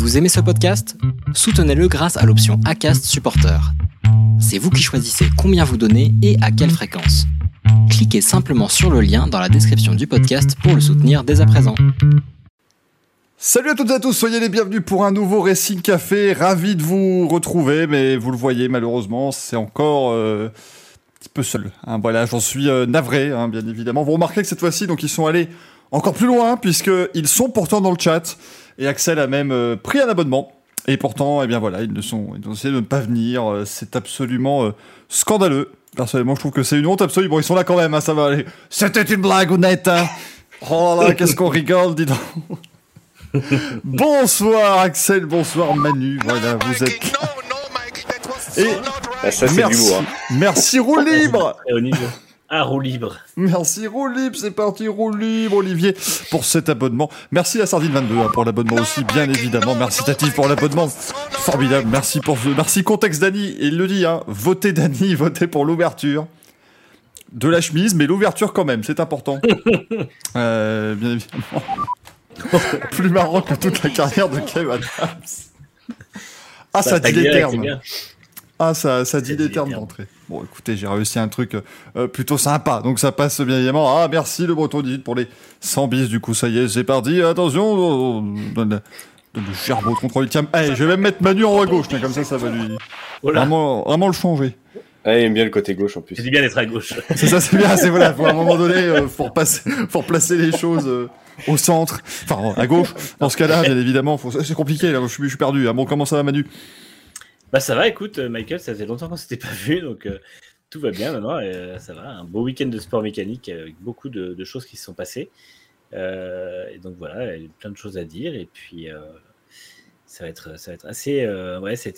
Vous aimez ce podcast? Soutenez-le grâce à l'option ACAST Supporter. C'est vous qui choisissez combien vous donnez et à quelle fréquence. Cliquez simplement sur le lien dans la description du podcast pour le soutenir dès à présent. Salut à toutes et à tous, soyez les bienvenus pour un nouveau Racing Café. Ravi de vous retrouver, mais vous le voyez, malheureusement, c'est encore euh, un petit peu seul. hein. Voilà, j'en suis euh, navré, hein, bien évidemment. Vous remarquez que cette fois-ci, donc ils sont allés encore plus loin, puisqu'ils sont pourtant dans le chat. Et Axel a même euh, pris un abonnement. Et pourtant, eh bien voilà, ils ne sont, ils ont essayé de ne pas venir. Euh, C'est absolument euh, scandaleux. Personnellement, je trouve que c'est une honte absolue. Bon, ils sont là quand même, hein, ça va aller. C'était une blague honnête. hein. Oh là là, qu'est-ce qu'on rigole, dis donc. bonsoir Axel, bonsoir Manu. Voilà, vous êtes. Et Ah, ça, merci, du lourd. hein. merci roue libre. Ah, roue libre. Merci roue libre, c'est parti roue libre Olivier pour cet abonnement. Merci la Sardine 22 hein, pour l'abonnement aussi, bien évidemment. Merci Tati pour l'abonnement, formidable. Merci pour merci contexte Dani. Il le dit, hein, votez Dani, votez pour l'ouverture de la chemise, mais l'ouverture quand même, c'est important. Euh, bien évidemment. Plus marrant que toute la carrière de Kev Adams. Ah, ça ta dit les termes. Ah, ça, ça dit des termes d'entrée. Bon, écoutez, j'ai réussi un truc euh, plutôt sympa. Donc ça passe bien évidemment. Ah, merci le breton dit pour les 100 bis. Du coup, ça y est, c'est parti. Attention, on donne la- donne le gerbeau de contrôle. Tiens, allez, je vais même mettre Manu en haut à gauche. tiens, comme ça, ça va lui Oh vraiment, vraiment le changer. Ah, il aime bien le côté gauche en plus. c'est du bien d'être à gauche. C'est ça, c'est bien. C'est voilà. À un moment donné, euh, faut repasser, faut replacer les choses euh, au centre, enfin à gauche. Dans ce cas-là, bien évidemment, faut... c'est compliqué. Là, je suis, je suis perdu. Ah, bon, comment ça va, Manu? Bah ça va, écoute, euh, Michael, ça faisait longtemps qu'on s'était pas vu, donc euh, tout va bien maintenant, euh, ça va. Un beau week-end de sport mécanique avec beaucoup de, choses qui se sont passées. Et donc voilà, plein de choses à dire, et puis ça, va être, assez...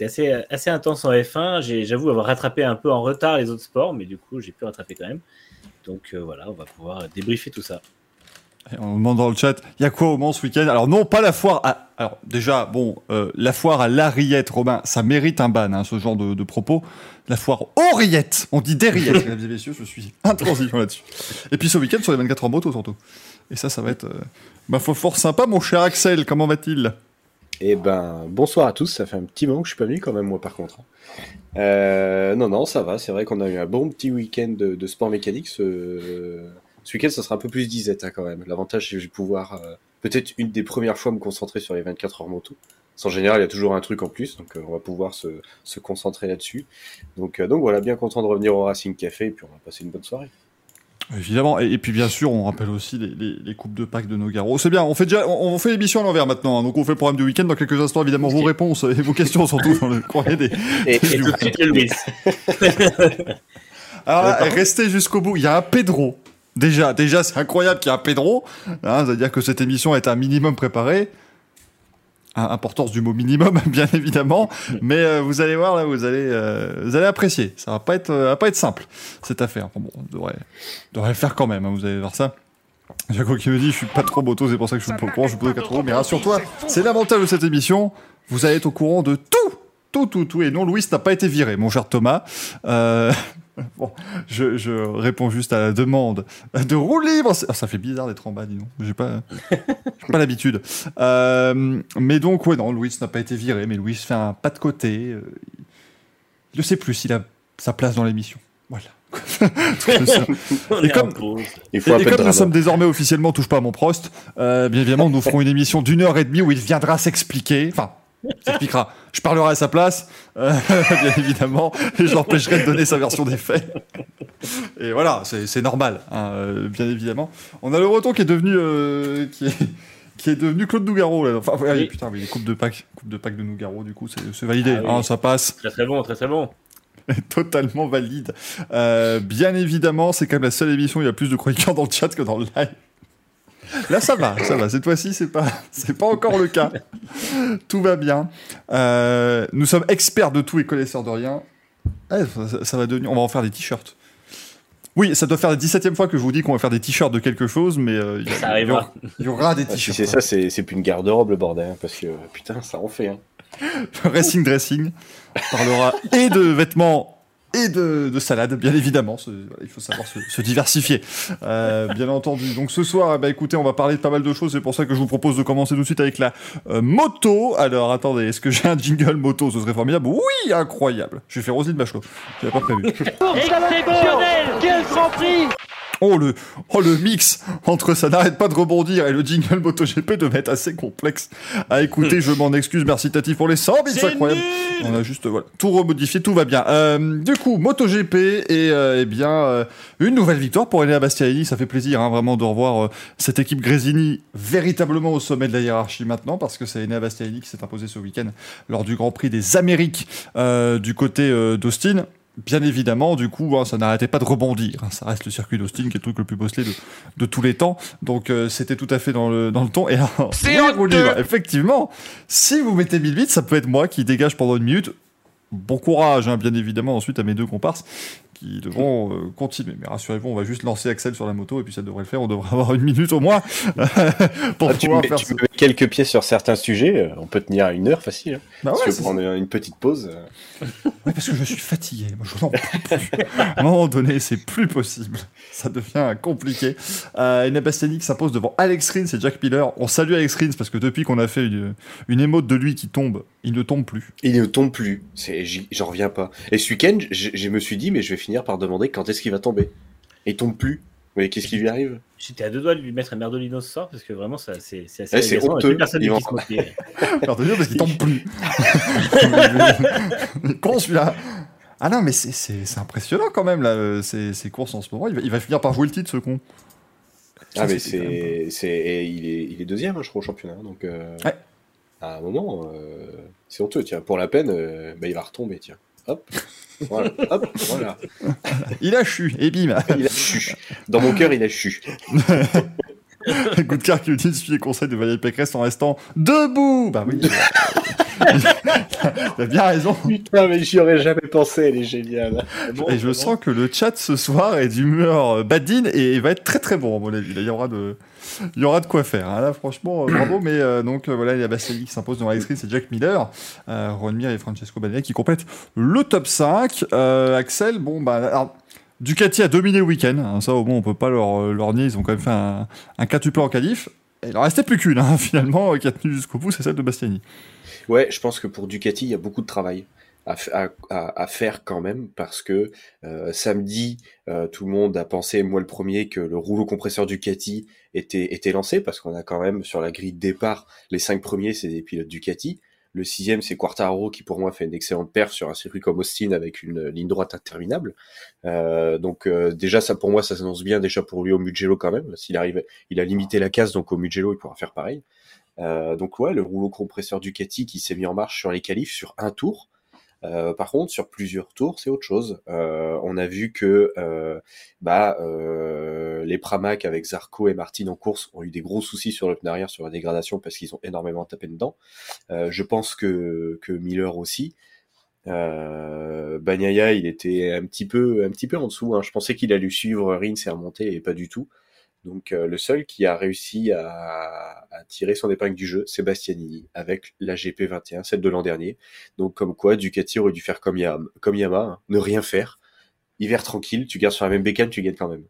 assez, assez intense en F1. J'ai- J'avoue avoir rattrapé un peu en retard les autres sports, mais du coup, j'ai pu rattraper quand même. Donc voilà, on va pouvoir débriefer tout ça. Et On demande dans le chat, il y a quoi au Mans ce week-end? Alors non, pas la foire. À... Alors déjà, bon, euh, la foire à l'Ariette, Robin, ça mérite un ban, hein, ce genre de, de propos. La foire aux rillettes, on dit des rillettes, mesdames et messieurs, je suis intransigeant là-dessus. Et puis ce week-end sur les 24 heures moto surtout. Et ça, ça va être, euh, ma foi, fort sympa, mon cher Axel. Comment va-t-il? Eh ben, bonsoir à tous. Ça fait un petit moment que je suis pas venu quand même, moi, par contre. Euh, non, non, ça va. C'est vrai qu'on a eu un bon petit week-end de, de sport mécanique. Ce, ce week-end, ça sera un peu plus disette hein, quand même. L'avantage, c'est que je vais pouvoir euh, peut-être une des premières fois me concentrer sur les 24 heures moto. En général, il y a toujours un truc en plus, donc euh, on va pouvoir se, se concentrer là-dessus. Donc, euh, donc voilà, bien content de revenir au Racing Café et puis on va passer une bonne soirée. Évidemment, et, et puis bien sûr, on rappelle aussi les, les- les coupes de Pâques de Nogaro. C'est bien, on fait déjà, on, on fait l'émission à l'envers maintenant, hein. donc on fait le programme du week-end dans quelques instants, évidemment, vos réponses et vos questions surtout dans le courrier des, Et, et Et tout de suite, le Louis. Alors restez jusqu'au bout. Il y a un Pedro. Déjà, déjà, c'est incroyable qu'il y ait un Pedro. Hein, C'est-à-dire que cette émission est un minimum préparée. Importance du mot minimum, bien évidemment. Mais euh, vous allez voir là, vous allez, euh, vous allez apprécier. Ça va pas être, euh, va pas être simple cette affaire. Bon, on devrait, le faire quand même. hein, vous allez voir ça. Jaco qui me dit, je suis pas trop moto, c'est pour ça que je suis pas au courant. Je peux 4 euros. Mais rassure-toi, c'est l'avantage de cette émission. Vous allez être au courant de tout, tout, tout, tout. Et non, Louis n'a pas été viré, mon cher Thomas. Bon, je, je réponds juste à la demande de roue libre. Ah, ça fait bizarre d'être en bas, dis donc. J'ai pas, j'ai pas l'habitude. Euh, mais donc, ouais, non, Louis n'a pas été viré, mais Louis fait un pas de côté. euh, il ne sait plus s'il a sa place dans l'émission. Voilà. Et comme- Et, comme nous sommes désormais officiellement touche pas à mon prost, euh, bien évidemment, nous ferons une émission d'une heure et demie où il viendra s'expliquer. Enfin, Je parlerai à sa place, euh, bien évidemment, et je l'empêcherai de donner sa version des faits. Et voilà, c'est normal, hein, euh, bien évidemment. On a le Breton qui est devenu, euh, qui est, qui est devenu Claude Nougaro. Là. Enfin, Oui. putain, oui, coupe de Pâques, coupe de Pâques de Nougaro, du coup, c'est c'est validé. Ah oui. hein, ça passe Très très bon, très très bon. totalement valide. Euh, bien évidemment, c'est quand même la seule émission où il y a plus de chroniqueurs dans le chat que dans le live. Là, ça va, ça va. Cette fois-ci, c'est pas, c'est pas encore le cas. Tout va bien. Euh, nous sommes experts de tout et connaisseurs de rien. Eh, ça, ça va devenir. On va en faire des t-shirts. Oui, ça doit faire la 17 e fois que je vous dis qu'on va faire des t-shirts de quelque chose, mais euh, il y, a- Ça arrivera. il y aura des Ah, si t-shirts. c'est ça, c'est c'est plus une garde-robe le bordel, hein, parce que putain, ça en fait. Hein. Racing Dressing parlera et de vêtements et de, de salade, bien évidemment. Ce- Il faut savoir se, se diversifier, euh, bien entendu. Donc ce soir, eh ben, écoutez, on va parler de pas mal de choses. C'est pour ça que je vous propose de commencer tout de suite avec la euh, moto. Alors attendez, est-ce que j'ai un jingle moto? Ce serait formidable. Oui, incroyable. Je vais faire Roselyne Bachelot. J'avais pas prévu. Exceptionnel Quel Grand Prix Oh le, oh le mix entre ça n'arrête pas de rebondir et le jingle MotoGP devait être assez complexe à écouter. Je m'en excuse. Merci Tati pour les 100 bits, c'est incroyable. On a juste voilà tout remodifié, tout va bien. Euh, du coup, MotoGP et euh, eh bien euh, une nouvelle victoire pour Enea Bastianini. Ça fait plaisir hein, vraiment de revoir cette équipe Grésini véritablement au sommet de la hiérarchie maintenant parce que c'est Enea Bastianini qui s'est imposé ce week-end lors du Grand Prix des Amériques euh, du côté d'Austin. Bien évidemment, du coup, hein, ça n'arrêtait pas de rebondir. hein. Ça reste le circuit d'Austin qui est le truc le plus bosselé de, de tous les temps. Donc euh, c'était tout à fait dans le, dans le ton. Et alors, effectivement, si vous mettez 1000 bits, ça peut être moi qui dégage pendant une minute. Bon courage, hein, bien évidemment, ensuite à mes deux comparses qui devront euh, continuer. Mais rassurez-vous, on va juste lancer Axel sur la moto et puis ça devrait le faire. On devrait avoir une minute au moins pour Ah, tu, pouvoir mets, faire tu ce... mets quelques pieds sur certains sujets, euh, on peut tenir à une heure facile. hein. Bah si ouais, tu veux prendre une petite pause. euh. Oui, parce que je suis fatigué. Moi, je n'en peux plus. À un moment donné, c'est plus possible. Ça devient compliqué. Euh, qui s'impose devant Alex Rins et Jack Miller. On salue Alex Rins parce que depuis qu'on a fait une, une émote de lui qui tombe, il ne tombe plus. Il ne tombe plus. J'en reviens pas. Et ce week-end, je me suis dit, mais je vais finir par demander quand est-ce qu'il va tomber. Et il tombe plus. Mais qu'est-ce qui lui arrive? J'étais à deux doigts de lui mettre un merdolino ce soir parce que vraiment, ça, c'est c'est assez Ouais, c'est honteux. Personne vont- qui se moquait. Dire parce qu'il tombe plus. Con celui-là. Ah non, mais c'est- c'est c'est impressionnant quand même, là, euh, ces, ces courses en ce moment. Il va, il va finir par jouer le titre, ce con. Ah, mais c'est, c'est, et il est, il est deuxième, hein, je crois, au championnat. Donc, euh, Ouais. à un moment, euh, c'est honteux. Tiens, pour la peine, euh, bah, il va retomber. Tiens, hop, voilà, hop, voilà. Il a chu, et bim Il a chu. Dans mon cœur, il a chu. Coup de cœur qui utilise suit les conseils de Valérie Pécresse en restant debout Bah oui a bien raison Putain, mais j'y aurais jamais pensé. Elle est géniale. Bon, Et je bon. sens que le chat ce soir est d'humeur euh, badine et va être très très bon à mon avis. Là, il y aura de, il y aura de quoi faire. hein. Là, franchement, euh, bravo. Mais euh, donc euh, voilà, il y a Basseli qui s'impose Alex Rins et Jack Miller, euh, Ron Mir et Francesco Bagnaia qui complètent le top 5. Euh, Axel, bon bah, alors, Ducati a dominé le week-end. hein. ça, au moins, on peut pas leur, euh, leur nier. Ils ont quand même fait un, un quintuplet en qualif. Et il en restait plus qu'une, hein, finalement, euh, qui a tenu jusqu'au bout, c'est celle de Bastiani. Ouais, je pense que pour Ducati, il y a beaucoup de travail à, faire quand même, parce que euh, samedi, tout le monde a pensé, moi le premier, que le rouleau compresseur Ducati était, était lancé, parce qu'on a quand même sur la grille de départ, les cinq premiers, c'est des pilotes Ducati. Le sixième, c'est Quartaro, qui pour moi fait une excellente perf sur un circuit comme Austin avec une ligne droite interminable. Euh, donc euh, déjà, ça pour moi, ça s'annonce bien déjà pour lui au Mugello quand même. S'il arrive, il a limité la casse, donc au Mugello, il pourra faire pareil. Euh, donc ouais, le rouleau compresseur Ducati qui s'est mis en marche sur les qualifs sur un tour. Euh, par contre, sur plusieurs tours, c'est autre chose. Euh, on a vu que euh, bah, les Pramac avec Zarco et Martin en course ont eu des gros soucis sur le pneu arrière sur la dégradation parce qu'ils ont énormément tapé dedans. Je pense que, que Miller aussi. Euh, Bagnaia, il était un petit peu, un petit peu en dessous. Hein. Je pensais qu'il allait suivre Rins et remonter et pas du tout. Donc euh, le seul qui a réussi à, tirer son épingle du jeu, c'est Bastianini, avec la GP21, celle de l'an dernier. Donc comme quoi, Ducati aurait dû faire comme, Yam- hein, ne rien faire. Hiver tranquille, tu gardes sur la même bécane, tu gagnes quand même.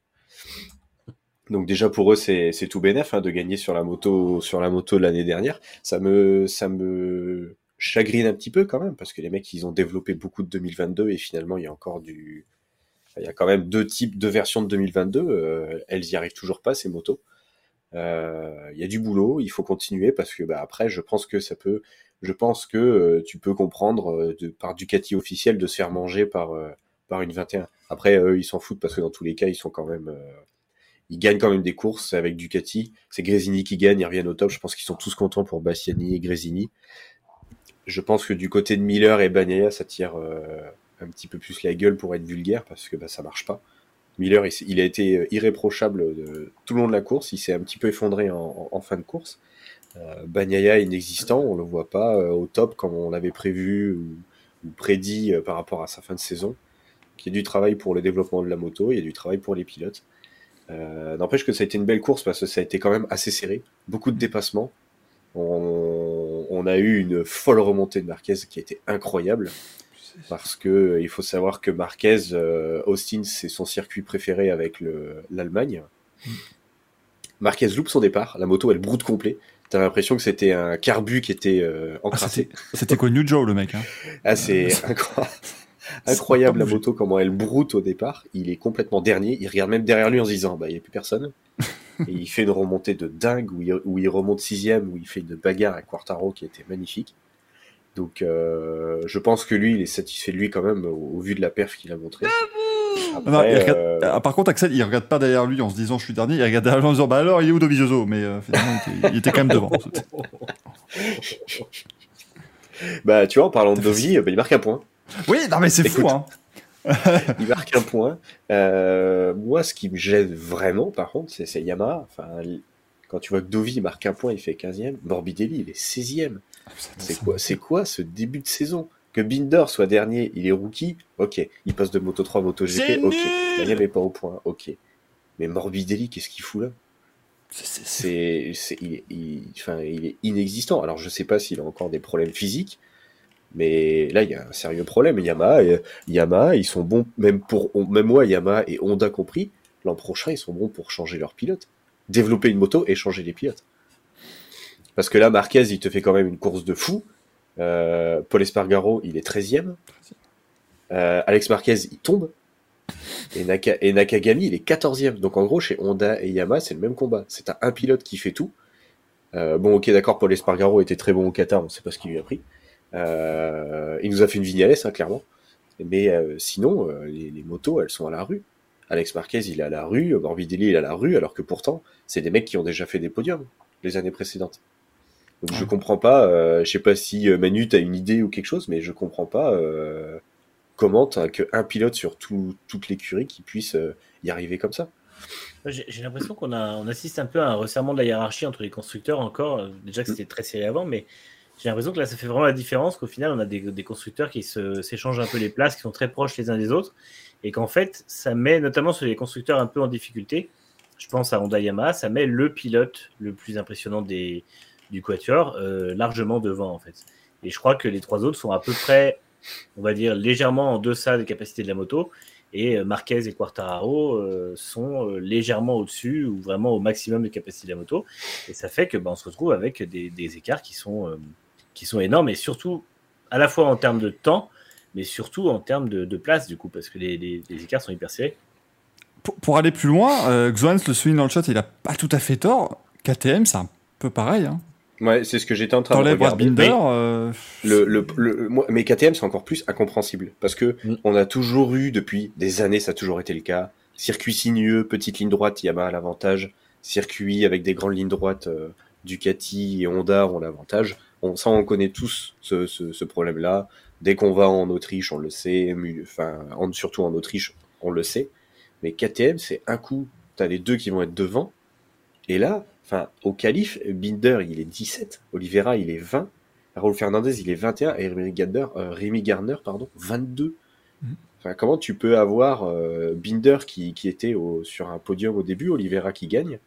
Donc déjà pour eux c'est c'est tout bénef hein, de gagner sur la moto sur la moto de l'année dernière. Ça me ça me chagrine un petit peu quand même parce que les mecs ils ont développé beaucoup de 2022 et finalement il y a encore du il y a quand même deux types deux versions de 2022. euh, elles y arrivent toujours pas ces motos. Euh, Il y a du boulot, il faut continuer parce que bah, après je pense que ça peut je pense que euh, tu peux comprendre de, par Ducati officiel de se faire manger par par une 21. Après eux ils s'en foutent parce que dans tous les cas ils sont quand même ils gagnent quand même des courses avec Ducati. C'est Grésini qui gagne, ils reviennent au top. Je pense qu'ils sont tous contents pour Bastiani et Grésini. Je pense que du côté de Miller et Bagnaia, ça tire euh, un petit peu plus la gueule pour être vulgaire parce que bah, ça marche pas. Miller, il, a été euh, irréprochable de- tout le long de la course. Il s'est un petit peu effondré en, fin de course. Euh, est inexistant, on le voit pas euh, au top comme on l'avait prévu ou, prédit euh, par rapport à sa fin de saison. Il y a du travail pour le développement de la moto, il y a du travail pour les pilotes. Euh, N'empêche que ça a été une belle course parce que ça a été quand même assez serré, beaucoup de dépassements. On, on a eu une folle remontée de Marquez qui a été incroyable. Parce que il faut savoir que Marquez, euh, Austin, c'est son circuit préféré avec le- l'Allemagne. Marquez loupe son départ, la moto elle broute complet. T'as l'impression que c'était un carbu qui était euh, Ah, encrassé. c'était- C'était quoi New Joe le mec hein? Ah, c'est incro- incroyable la moto, comment elle broute au départ. Il est complètement dernier. Il regarde même derrière lui en se disant, bah, il n'y a plus personne. Et il fait une remontée de dingue où il, où il remonte sixième, où il fait une bagarre à Quartaro qui était magnifique. Donc, euh, je pense que lui, il est satisfait de lui quand même au, au vu de la perf qu'il a montré. Après, Non, il regarde- euh, Ah, par contre, Axel, il regarde pas derrière lui en se disant je suis dernier, il regarde derrière lui en se disant bah alors il est où Dovizioso Mais euh, finalement, il était, il était quand même devant. bah, tu vois, en parlant de Dovi, bah, il marque un point. Oui, non mais c'est fou hein. il marque un point. Euh, moi, ce qui me gêne vraiment, par contre, c'est Yamaha. Enfin, quand tu vois que Dovi marque un point, il fait 15e. Morbidelli, il est 16e. C'est quoi, c'est quoi ce début de saison Que Binder soit dernier, il est rookie, ok. Il passe de Moto 3 à Moto GP, ok. Il n'y avait pas au point, ok. Mais Morbidelli, qu'est-ce qu'il fout là C'est- il, est- il- enfin, il est inexistant. Alors, je sais pas s'il a encore des problèmes physiques, mais là, il y a un sérieux problème. Yamaha, euh, Yamaha, ils sont bons, même pour, même moi, Yamaha et Honda compris, l'an prochain, ils sont bons pour changer leurs pilotes. Développer une moto et changer les pilotes. Parce que là, Marquez, il te fait quand même une course de fou. Euh, Paul Espargaro, il est 13e. Euh, Alex Marquez, il tombe. Et, Naka- et Nakagami, il est 14e. Donc en gros, chez Honda et Yamaha, c'est le même combat. C'est un, pilote qui fait tout. Euh, bon, ok, d'accord, Paul Espargaro était très bon au Qatar, on sait pas ce qu'il lui a pris. Euh, il nous a fait une Vignales, hein, clairement. Mais euh, sinon, euh, les, les motos, elles sont à la rue. Alex Marquez, il est à la rue, Morbidelli, il est à la rue, alors que pourtant, c'est des mecs qui ont déjà fait des podiums les années précédentes. Donc je Ouais. comprends pas, euh, je sais pas si euh, Manu t'as une idée ou quelque chose, mais je comprends pas euh, comment t'as qu'un pilote sur tout, toute l'écurie qui puisse euh, y arriver comme ça. J'ai l'impression qu'on on assiste un peu à un resserrement de la hiérarchie entre les constructeurs encore. Euh, Déjà que c'était très serré avant, mais j'ai l'impression que là, ça fait vraiment la différence qu'au final, on a des, des constructeurs qui s'échangent un peu les places, qui sont très proches les uns des autres, et qu'en fait, ça met notamment sur les constructeurs un peu en difficulté. Je pense à Honda Yamaha, ça met le pilote le plus impressionnant des, du Quatuor euh, largement devant, en fait. Et je crois que les trois autres sont à peu près, on va dire, légèrement en deçà des capacités de la moto. Et euh, Marquez et Quartararo euh, sont légèrement au-dessus ou vraiment au maximum des capacités de la moto. Et ça fait que bah, on se retrouve avec des, écarts qui sont, qui sont énormes et surtout à la fois en termes de temps, mais surtout en termes de, place du coup, parce que les, les- écarts sont hyper serrés. Pour, aller plus loin, euh, le souligne dans le chat, il a pas tout à fait tort. KTM, c'est un peu pareil. Hein. Ouais, c'est ce que j'étais en train de regarder. Binder, euh, Le, le, le- moi, mais KTM, c'est encore plus incompréhensible. Parce que Mm. on a toujours eu, depuis des années, ça a toujours été le cas. Circuit sinueux, petite ligne droite, Yamaha a l'avantage. Circuit avec des grandes lignes droites, euh, Ducati et Honda ont l'avantage. On, ça, on connaît tous ce, ce, ce problème-là. Dès qu'on va en Autriche, on le sait. Enfin, en- surtout en Autriche, on le sait. Mais KTM, c'est un coup, t'as les deux qui vont être devant. Et là, enfin, au qualif, Binder, il est 17. Oliveira, il est 20. Raúl Fernandez, il est 21 et Rémi Gardner, euh, Rémi Gardner pardon, 22. Mhm. Enfin, comment tu peux avoir euh, Binder qui, qui était au, sur un podium au début, Oliveira qui gagne,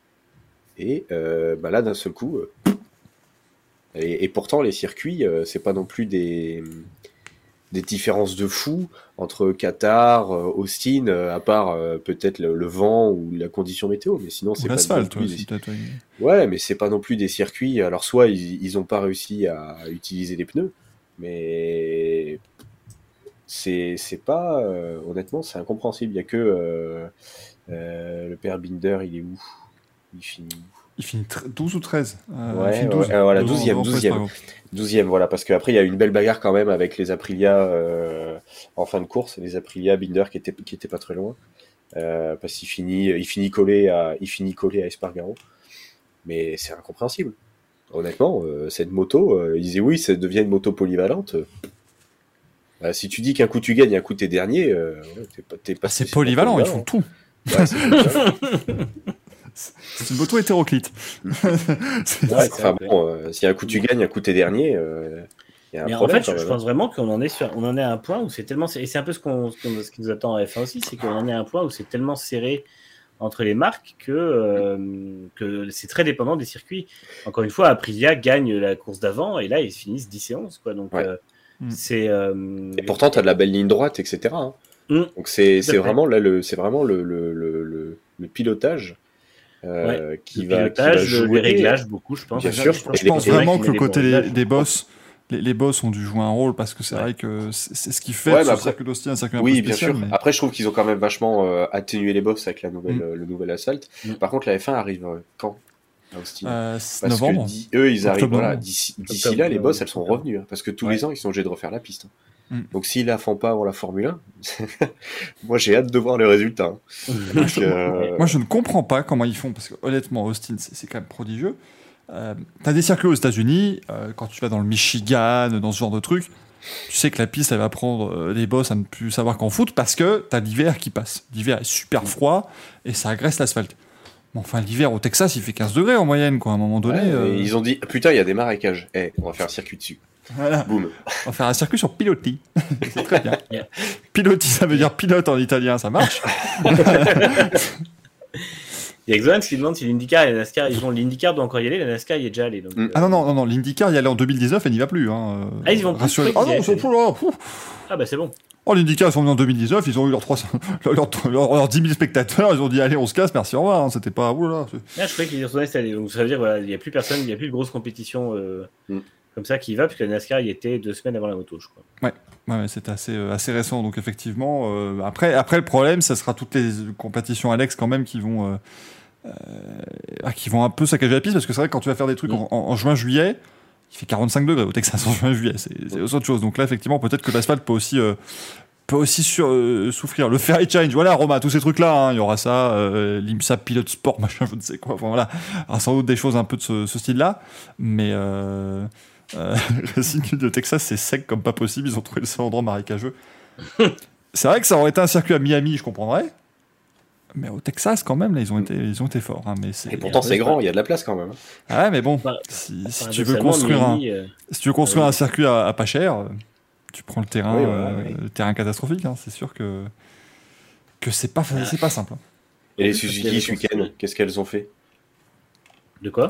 et euh, bah là d'un seul coup. euh, et, et pourtant, les circuits, c'est pas non plus des, des différences de fou entre Qatar, euh, Austin, euh, à part euh, peut-être le, le vent ou la condition météo, mais sinon c'est pas non plus ouais, des- mais c'est pas non plus des circuits. Alors, soit ils, ils ont pas réussi à utiliser des pneus, mais c'est c'est pas. euh, honnêtement, c'est incompréhensible. Il y a que euh, euh, le père Binder, il est où? Il finit Il finit tre- 12 ou 13 euh, Ouais, il finit ouais, euh, voilà, Devant- 12e, devant 12e. Espargaro. 12e, voilà, parce qu'après, il y a eu une belle bagarre quand même avec les Aprilia euh, en fin de course. Les Aprilia Binder qui étaient, qui étaient pas très loin. Euh, parce qu'il finit, il finit collé à, il finit collé à Espargaro. Mais c'est incompréhensible. Honnêtement, euh, cette moto, euh, ils disaient oui, ça devient une moto polyvalente. Bah, si tu dis qu'un coup tu gagnes, un coup t'es dernier, euh, ouais, t'es pas, pas Ah, c'est polyvalent, ils font tout. Ouais, c'est une moto hétéroclite. C'est- Ouais, enfin bon, euh, si un coup tu gagnes, un coup t'es dernier, euh, il y a un Mais en fait, quand je, hein. pense vraiment qu'on en est sur, on en est à un point où c'est tellement, et c'est un peu ce, qu'on, ce qui nous attend en F1 aussi, c'est qu'on en est à un point où c'est tellement serré entre les marques que, euh, que c'est très dépendant des circuits. Encore une fois, Aprilia gagne la course d'avant et là, ils finissent 10 et 11. Quoi. Donc, Ouais. euh, Mm. c'est. euh, Et pourtant, tu as de la belle ligne droite, etc. hein. Mm. Donc c'est à vraiment là le c'est vraiment le, le, le, le, le pilotage euh, qui, le va, pilotage, qui va jouer. les réglages, beaucoup, je pense. Bien Je sûr. pense Je pense vraiment que le côté des, des bons des boss, les, les boss ont dû jouer un rôle parce que c'est Ouais. vrai que c'est ce qui fait Ouais, ce après- circuit d'Austin est un circuit un Oui, peu bien sûr. mais- Après, je trouve qu'ils ont quand même vachement euh, atténué les boss avec la nouvelle, Mm. euh, le nouvel Assault. Mm. Par contre, la F1 arrive euh, quand Euh, Parce novembre. que eux, ils arrivent. Voilà, d'ici là, les boss, elles sont revenues. hein, parce que tous Ouais. les ans, ils sont obligés de refaire la piste. Mm. Donc, s'ils la font pas avant la Formule 1, moi, j'ai hâte de voir le résultat. hein. Donc, euh, Moi, je ne comprends pas comment ils font, parce que honnêtement, Austin, c'est quand même prodigieux. Euh, T'as des circuits aux États-Unis, euh, quand tu vas dans le Michigan, dans ce genre de truc, tu sais que la piste, elle va prendre euh, des boss à ne plus savoir qu'en foot, parce que t'as l'hiver qui passe. L'hiver est super froid et ça agresse l'asphalte. Enfin, l'hiver au Texas, il fait 15 degrés en moyenne, quoi, à un moment donné. ouais, euh, ils ont dit putain, il y a des marécages. Eh, on va faire un circuit dessus. Voilà. Boum. On va faire un circuit sur Piloti. c'est très bien. Yeah. Piloti, ça veut dire pilote en italien, ça marche. Il y a Exolan qui demande si l'IndyCar et la NASCAR, ils vont l'IndyCar doit encore y aller, la NASCAR y est déjà allée. Donc, Mm. euh, Ah non, non, non, non l'IndyCar, y allait en 2019, elle n'y va plus. Hein. Ah, ils y vont plus, je croyais Ah non, ils sont plus là. Pouf. ah bah c'est bon. Oh, l'IndyCar, ils sont venus en 2019, ils ont eu leurs 300, leurs, leurs- leurs- leurs 10 000 spectateurs, ils ont dit allez, on se casse, merci, au revoir. hein. C'était pas. Oulala, Là, je croyais qu'ils y cette année. Donc ça veut dire voilà, il n'y a plus personne, il n'y a plus de grosse compétition euh, Mm. Comme ça qui va, puisque la NASCAR y était deux semaines avant la moto, je crois. Ouais, ouais, c'est assez, euh, assez récent, donc effectivement. euh, après, après, le problème, ça sera toutes les compétitions Alex quand même qui vont, euh, euh, ah, qui vont un peu saccager la piste, parce que c'est vrai que quand tu vas faire des trucs Mm. en, en- en juin, juillet, il fait 45 degrés au Texas en juin, juillet, c'est c'est autre chose. Donc là, effectivement, peut-être que l'asphalte peut aussi. euh, peut aussi sur, euh, souffrir. Le Ferry Change, voilà, Romain, tous ces trucs-là, hein, il y aura ça, euh, l'IMSA Pilot Sport, machin, je ne sais quoi. Enfin voilà, Alors, sans doute des choses un peu de ce, ce style-là, mais euh, euh, Racing de Texas, c'est sec comme pas possible. Ils ont trouvé le seul endroit marécageux. c'est vrai que ça aurait été un circuit à Miami, je comprendrais. Mais au Texas, quand même, là, ils ont été, ils ont été forts. hein, mais. Et pourtant, c'est grand, il y a de la place quand même. hein. Ah ouais, mais bon, Bah, si, si tu veux construire un, euh, si tu veux construire oui. un circuit à, à pas cher, euh, tu prends le terrain, Oui, euh, le terrain catastrophique. hein, c'est sûr que que c'est pas c'est pas simple. hein. Et les Suzuki ce week-end, qu'est-ce qu'elles ont fait? De quoi?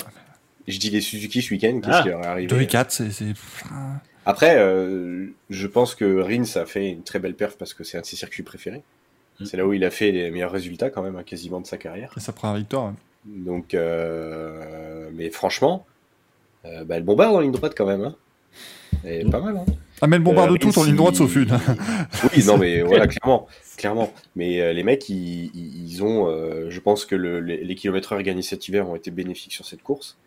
Je dis les Suzuki ce week-end, qu'est-ce Ah. qui leur est arrivé 2 et 4, c'est c'est- ah, Après, euh, je pense que Rins a fait une très belle perf parce que c'est un de ses circuits préférés. Mm. C'est là où il a fait les meilleurs résultats quand même, hein, quasiment de sa carrière. c'est sa première victoire. ouais. Donc, euh, mais franchement, euh, bah, elle bombarde en ligne droite quand même. Hein. Et pas mal. Hein. Ah mais le bombarde Euh, tout en ligne droite sauf une. Oui, non, mais voilà, clairement, clairement. Mais euh, les mecs, ils, ils- ils ont, euh, je pense que le- les, les kilomètres heure gagnés cet hiver ont été bénéfiques sur cette course.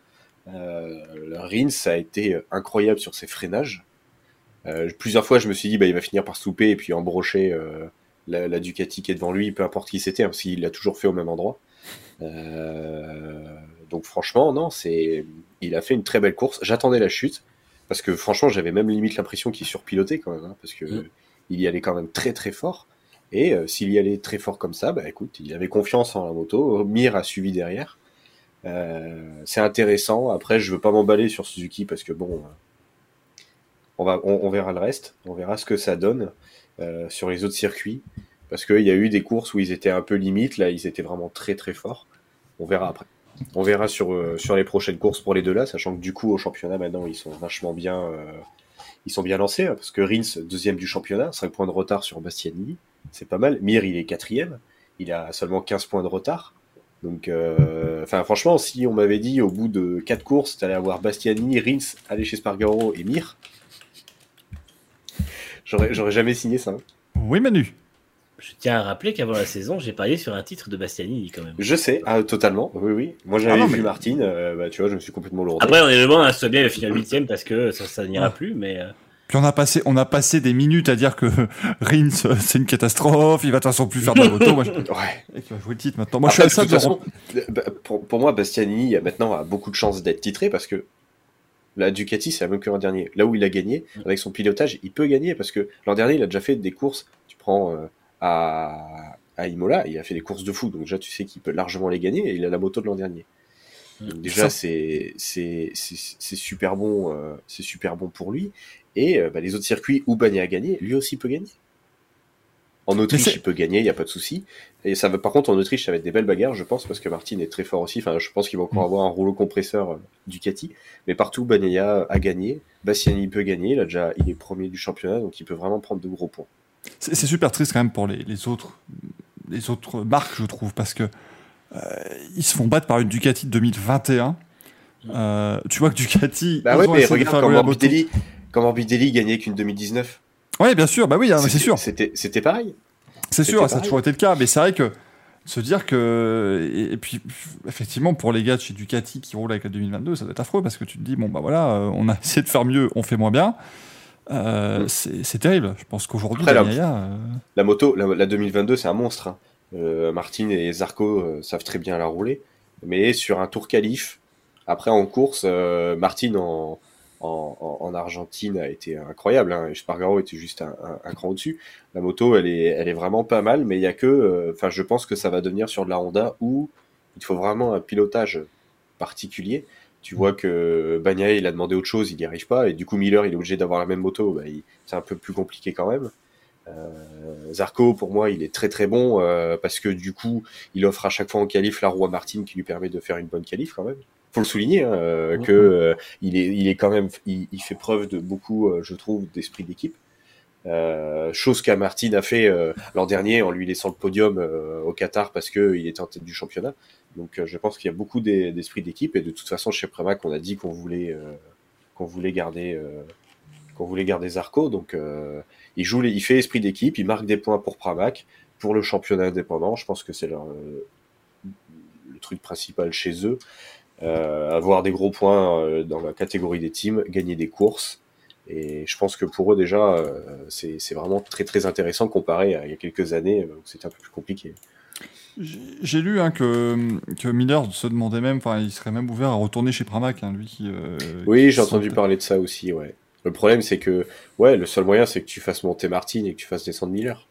Euh, Rins a été incroyable sur ses freinages. Euh, plusieurs fois, je me suis dit, bah, il va finir par se louper et puis embrocher euh, la, la Ducati qui est devant lui, peu importe qui c'était, hein, parce qu'il l'a toujours fait au même endroit. Euh, donc franchement, non, c'est, il a fait une très belle course. J'attendais la chute parce que franchement, j'avais même limite l'impression qu'il surpilotait quand même, hein, parce que Mm. il y allait quand même très très fort. Et euh, s'il y allait très fort comme ça, bah écoute, il avait confiance en la moto. Mir a suivi derrière. Euh, c'est intéressant. Après, je veux pas m'emballer sur Suzuki parce que bon, euh, on va, on, verra le reste. On verra ce que ça donne euh, sur les autres circuits. Parce qu'il y a eu des courses où ils étaient un peu limite. Là, ils étaient vraiment très très forts. On verra après. On verra sur, euh, sur les prochaines courses pour les deux là, sachant que du coup au championnat maintenant ils sont vachement bien, euh, ils sont bien lancés hein, parce que Rins deuxième du championnat, 5 points de retard sur Bastianini, c'est pas mal. Mir il est quatrième, il a seulement 15 points de retard. Donc, euh, enfin franchement, si on m'avait dit au bout de quatre courses, t'allais avoir Bastianini, Rins, aller chez Spargaro et Mir, j'aurais j'aurais jamais signé ça. hein. Oui Manu. Je tiens à rappeler qu'avant la saison, j'ai parié sur un titre de Bastianini quand même. Je sais, ah, totalement, oui oui. Moi j'avais Ah vu mais- Martine, euh, bah tu vois, je me suis complètement lourdé. Après, on est le bon, hein, soit bien, il va finir huitième parce que ça, ça n'ira Ah. plus, mais euh, Puis on a passé, on a passé des minutes à dire que Rins, euh, c'est une catastrophe, il va de toute façon plus faire de la moto. Moi, je... Ouais. Et va jouer le titre maintenant. Moi, Après, je suis à de ça toute de façon, bah, pour, pour moi, Bastianini a maintenant a beaucoup de chances d'être titré parce que la Ducati, c'est la même que l'an dernier. Là où il a gagné, avec son pilotage, il peut gagner parce que l'an dernier, il a déjà fait des courses. Tu prends euh, à, à Imola, il a fait des courses de fou. Donc déjà, tu sais qu'il peut largement les gagner et il a la moto de l'an dernier. Donc déjà, Ça- c'est c'est c'est c'est super bon, euh, c'est super bon pour lui. Et euh, bah, les autres circuits où Bagné a gagné, lui aussi peut gagner. En Autriche, il peut gagner, il n'y a pas de souci. Et ça va, par contre, en Autriche, ça va être des belles bagarres, je pense, parce que Martin est très fort aussi. Enfin, je pense qu'il va encore Mm. avoir un rouleau compresseur euh, Ducati. Mais partout, Bagnaia a gagné. Bastiani peut gagner. Il, a déjà, il est premier du championnat, donc il peut vraiment prendre de gros points. C'est super triste quand même pour les, les autres, les autres marques, je trouve, parce que euh, ils se font battre par une Ducati de 2021. Euh, tu vois que Ducati. Bah ouais, mais regarde moto. Morbidelli, quand Morbidelli gagnait qu'une 2019. Ouais, bien sûr, bah oui, hein, c'est sûr. C'était pareil. C'est sûr, ça a toujours été le cas, mais c'est vrai que se dire que. Et, et puis, effectivement, pour les gars de chez Ducati qui roulent avec la 2022, ça doit être affreux parce que tu te dis, bon, bah voilà, euh, on a essayé de faire mieux, on fait moins bien. Euh, Mm. c'est terrible. Je pense qu'aujourd'hui, la- euh, La moto, la, la 2022, c'est un monstre. hein. Euh, Martin et Zarco savent très bien la rouler. Mais sur un tour qualif, après en course, Martin en, en, en- en Argentine a été incroyable. Hein, Spargaro était juste un, un- un cran au-dessus. La moto, elle est, elle est vraiment pas mal, mais il y a que. euh, Enfin, je pense que ça va devenir sur de la Honda où il faut vraiment un pilotage particulier. Tu vois que Bagnaia, il a demandé autre chose, il n'y arrive pas, et du coup Miller, il est obligé d'avoir la même moto. Bah, c'est un peu plus compliqué quand même. Euh, Zarco, pour moi, il est très très bon euh, parce que du coup, il offre à chaque fois en qualif la roue à Martin qui lui permet de faire une bonne qualif quand même. Faut le souligner hein, euh, Mhm. que euh, il est il est quand même il, il fait preuve de beaucoup, euh, je trouve, d'esprit d'équipe. Euh, chose qu'à Martin a fait euh, l'an dernier en lui laissant le podium euh, au Qatar parce que il était en tête du championnat. Donc euh, je pense qu'il y a beaucoup d'e- d'esprit d'équipe et de toute façon chez Pramac on a dit qu'on voulait euh, qu'on voulait garder euh, qu'on voulait garder Zarco donc euh, il joue les- il fait esprit d'équipe, il marque des points pour Pramac, pour le championnat indépendant, je pense que c'est leur euh, le truc principal chez eux. Euh, avoir des gros points euh, dans la catégorie des teams, gagner des courses. Et je pense que pour eux déjà, euh, c'est vraiment très très intéressant comparé à il y a quelques années où c'était un peu plus compliqué. J'ai lu hein, que, que Miller se demandait même, enfin, il serait même ouvert à retourner chez Pramac, hein, lui qui. euh, Oui, j'ai entendu parler de ça aussi, ouais. Le problème c'est que, ouais, le seul moyen c'est que tu fasses monter Martin et que tu fasses descendre Miller.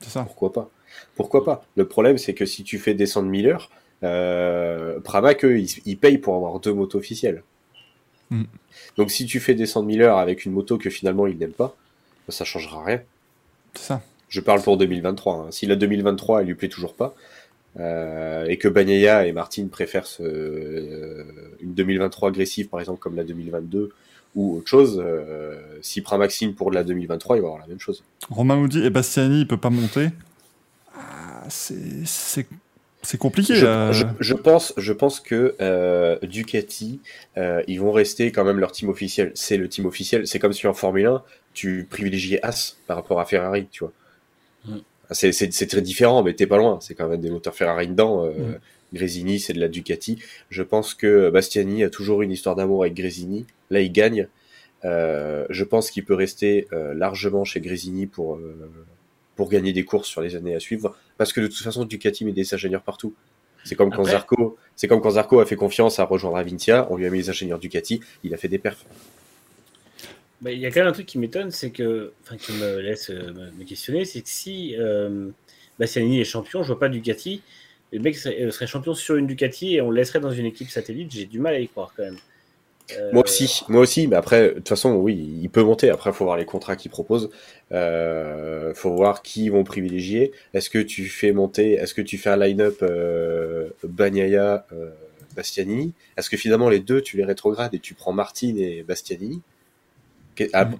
C'est ça. Pourquoi pas? Pourquoi pas? Le problème, c'est que si tu fais descendre Miller, euh, Pramac, eux, ils, ils payent pour avoir deux motos officielles. Mm. Donc si tu fais descendre Miller avec une moto que finalement il n'aime pas, ça changera rien. C'est ça. Je parle pour 2023. hein. Si la 2023, elle lui plaît toujours pas, euh, et que Bagnaia et Martin préfèrent ce- euh, une 2023 agressive, par exemple, comme la 2022, ou autre chose, euh, si Pramac signe pour de la 2023, il va avoir la même chose. Romain nous dit, et Bastiani, il peut pas monter. Ah, c'est- c'est compliqué. Je, euh. je- je pense, je pense que euh, Ducati, euh, ils vont rester quand même leur team officiel. C'est le team officiel. C'est comme si en Formule 1, tu privilégiais As par rapport à Ferrari, tu vois. Mm. C'est- C'est c'est très différent, mais t'es pas loin. C'est quand même des moteurs Ferrari dedans. Euh, Mm. Grésini, c'est de la Ducati. Je pense que Bastiani a toujours une histoire d'amour avec Grésini. Là, il gagne. Euh, je pense qu'il peut rester euh, largement chez Grésini pour, euh, pour gagner des courses sur les années à suivre. Parce que de toute façon, Ducati met des ingénieurs partout. C'est comme quand Zarco, c'est comme quand Zarco a fait confiance à rejoindre Avintia, on lui a mis les ingénieurs Ducati, il a fait des perfs. Bah, Il y a quand même un truc qui m'étonne, c'est que, enfin, qui me laisse euh, me, me questionner, c'est que si euh, Bastianini est champion, je vois pas Ducati, le mec serait, euh, serait champion sur une Ducati et on le laisserait dans une équipe satellite, j'ai du mal à y croire quand même. Euh, Moi aussi, moi aussi, mais après, de toute façon, oui, il peut monter. Après, faut voir les contrats qu'il propose. Euh, faut voir qui ils vont privilégier. Est-ce que tu fais monter, est-ce que tu fais un line-up euh, Bagnaia, euh, Bastianini? Est-ce que finalement les deux, tu les rétrogrades et tu prends Martin et Bastianini?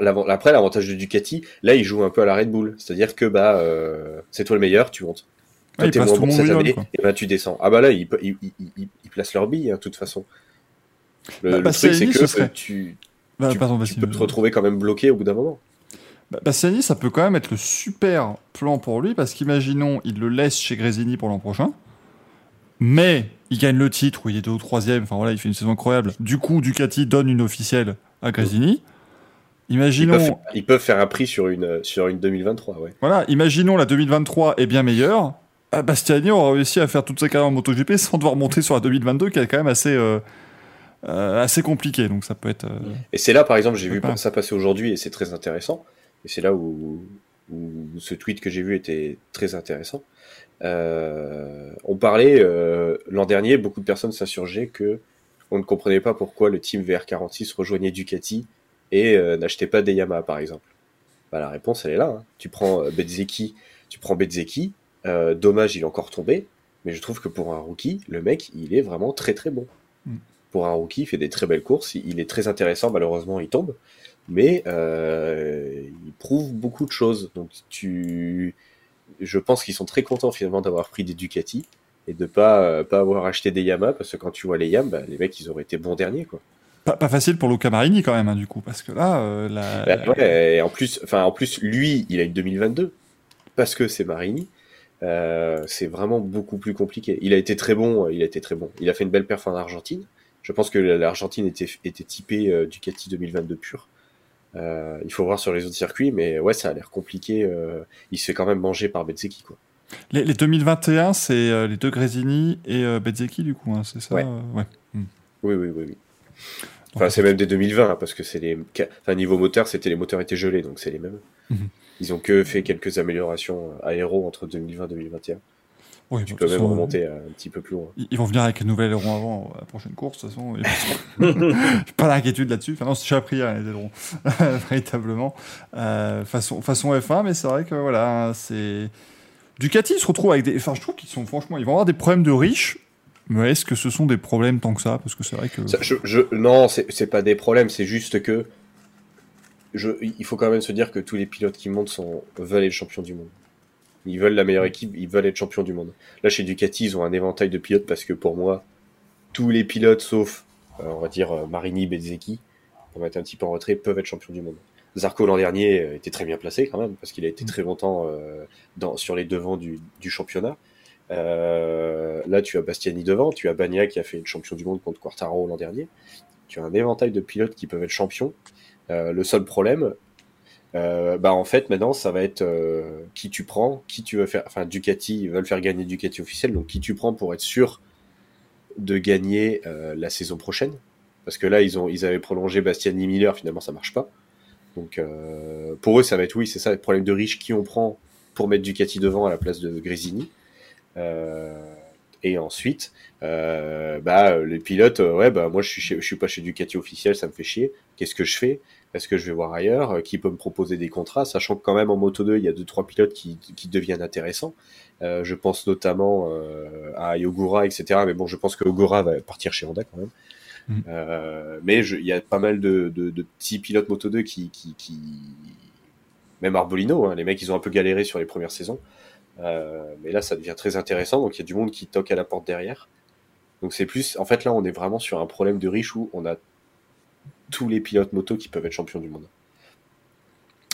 L'avant- Après, l'avantage de Ducati, là, il joue un peu à la Red Bull, c'est-à-dire que bah, euh, c'est toi le meilleur, tu montes. Toi, il t'es moins tout bon le monde cette année, et ben tu descends. Ah bah là, ils il, il, il, il placent leur bille, hein, de toute façon. Le, Bah, le truc, c'est que serait- tu, Bah, tu, pardon, tu vas-y, peux te retrouver quand même bloqué au bout d'un moment. Bastiani, ça peut quand même être le super plan pour lui, parce qu'imaginons, il le laisse chez Grésini pour l'an prochain, mais il gagne le titre, où il est deux ou troisième, enfin voilà, il fait une saison incroyable. Du coup, Ducati donne une officielle à Grésini. Ils Imaginons, peuvent, ils peuvent faire un prix sur une, sur une 2023, ouais. voilà, imaginons la 2023 est bien meilleure. Ah, Bastiani aura réussi à faire toute sa carrière en MotoGP sans devoir monter sur la 2022, qui est quand même assez, euh, euh, assez compliqué. Donc ça peut être. euh, Et c'est là, par exemple, j'ai vu pas. ça passer aujourd'hui et c'est très intéressant. Et c'est là où, où ce tweet que j'ai vu était très intéressant. Euh, on parlait euh, l'an dernier, beaucoup de personnes s'insurgeaient que on ne comprenait pas pourquoi le team VR46 rejoignait Ducati et n'achetait pas des Yamaha, par exemple. Bah, la réponse, elle est là. hein. Tu prends Bezzecchi, Tu prends Bezeki, dommage, il est encore tombé, mais je trouve que pour un rookie, le mec, il est vraiment très très bon. Pour un rookie, il fait des très belles courses, il est très intéressant, malheureusement, il tombe, mais euh, il prouve beaucoup de choses. Donc, tu, je pense qu'ils sont très contents finalement d'avoir pris des Ducati et de pas euh, pas avoir acheté des Yamaha parce que quand tu vois les Yam, bah, les mecs, ils auraient été bons derniers, quoi. Pas, pas facile pour Luca Marini quand même, hein, du coup, parce que là, euh, la- Bah, ouais, et en plus, enfin, en plus, lui, il a une 2022 parce que c'est Marini. Euh, c'est vraiment beaucoup plus compliqué. Il a été très bon, il a été très bon. Il a fait une belle perf en Argentine. Je pense que l'Argentine était, était typée euh, Ducati 2022 pur. Euh, il faut voir sur les autres circuits, mais ouais, ça a l'air compliqué. euh, il se fait quand même manger par quoi. les, les 2021, c'est euh, les deux Grésini et Bezzecchi, du coup, hein, c'est ça? Ouais. ouais. Hmm. Oui, oui, oui, oui. Enfin, c'est même des 2020, hein, parce que c'est les. Enfin, niveau moteur, c'était les moteurs étaient gelés, donc c'est les mêmes. Mhm. Ils ont que fait quelques améliorations aéro entre 2020 et 2021. Oui, Tu de peux toute même façon, remonter euh, un petit peu plus loin. Ils vont venir avec un nouvel aileron avant à la prochaine course, de toute façon. pas d'inquiétude là-dessus. Enfin, non, c'est déjà pris hein, les ailerons, véritablement. Euh, façon, façon F1, mais c'est vrai que voilà, c'est. Ducati se retrouve avec des. Enfin, je trouve qu'ils sont franchement. Ils vont avoir des problèmes de riches, mais est-ce que ce sont des problèmes tant que ça? Parce que c'est vrai que. Ça, je, je- non, c'est c'est pas des problèmes, c'est juste que je, il faut quand même se dire que tous les pilotes qui montent sont, veulent être champions du monde. Ils veulent la meilleure équipe, ils veulent être champions du monde. Là, chez Ducati, ils ont un éventail de pilotes parce que pour moi, tous les pilotes, sauf, euh, on va dire, euh, Marini, Bezzecchi, on va être un petit peu en retrait, peuvent être champions du monde. Zarco l'an dernier euh, était très bien placé quand même, parce qu'il a été très longtemps euh, dans, sur les devants du, du championnat. Là, tu as Bastiani devant, tu as Bagnac qui a fait une champion du monde contre Quartaro l'an dernier. Tu as un éventail de pilotes qui peuvent être champions. Le seul problème, euh, bah en fait maintenant ça va être euh, qui tu prends, qui tu veux faire. Enfin Ducati, ils veulent faire gagner Ducati officiel, donc qui tu prends pour être sûr de gagner euh, la saison prochaine. Parce que là ils ont ils avaient prolongé Bastiani Miller, finalement ça marche pas. Donc euh, pour eux ça va être oui c'est ça le problème de riche qui on prend pour mettre Ducati devant à la place de Grésini. Euh, et ensuite, euh, bah, les pilotes, ouais, bah, moi, je suis, je suis pas chez Ducati officiel, ça me fait chier. Qu'est-ce que je fais? Est-ce que je vais voir ailleurs Euh, Qui peut me proposer des contrats Sachant que quand même en Moto 2, il y a deux trois pilotes qui, qui deviennent intéressants. Euh, je pense notamment euh, à Yogura, etc. Mais bon, je pense que Ogura va partir chez Honda quand même. Euh, mais il y a pas mal de, de, de petits pilotes Moto 2 qui, qui, qui... même Arbolino, hein, les mecs, ils ont un peu galéré sur les premières saisons. Mais là, ça devient très intéressant. Donc, il y a du monde qui toque à la porte derrière. Donc, c'est plus. En fait, là, on est vraiment sur un problème de riche où on a tous les pilotes moto qui peuvent être champions du monde.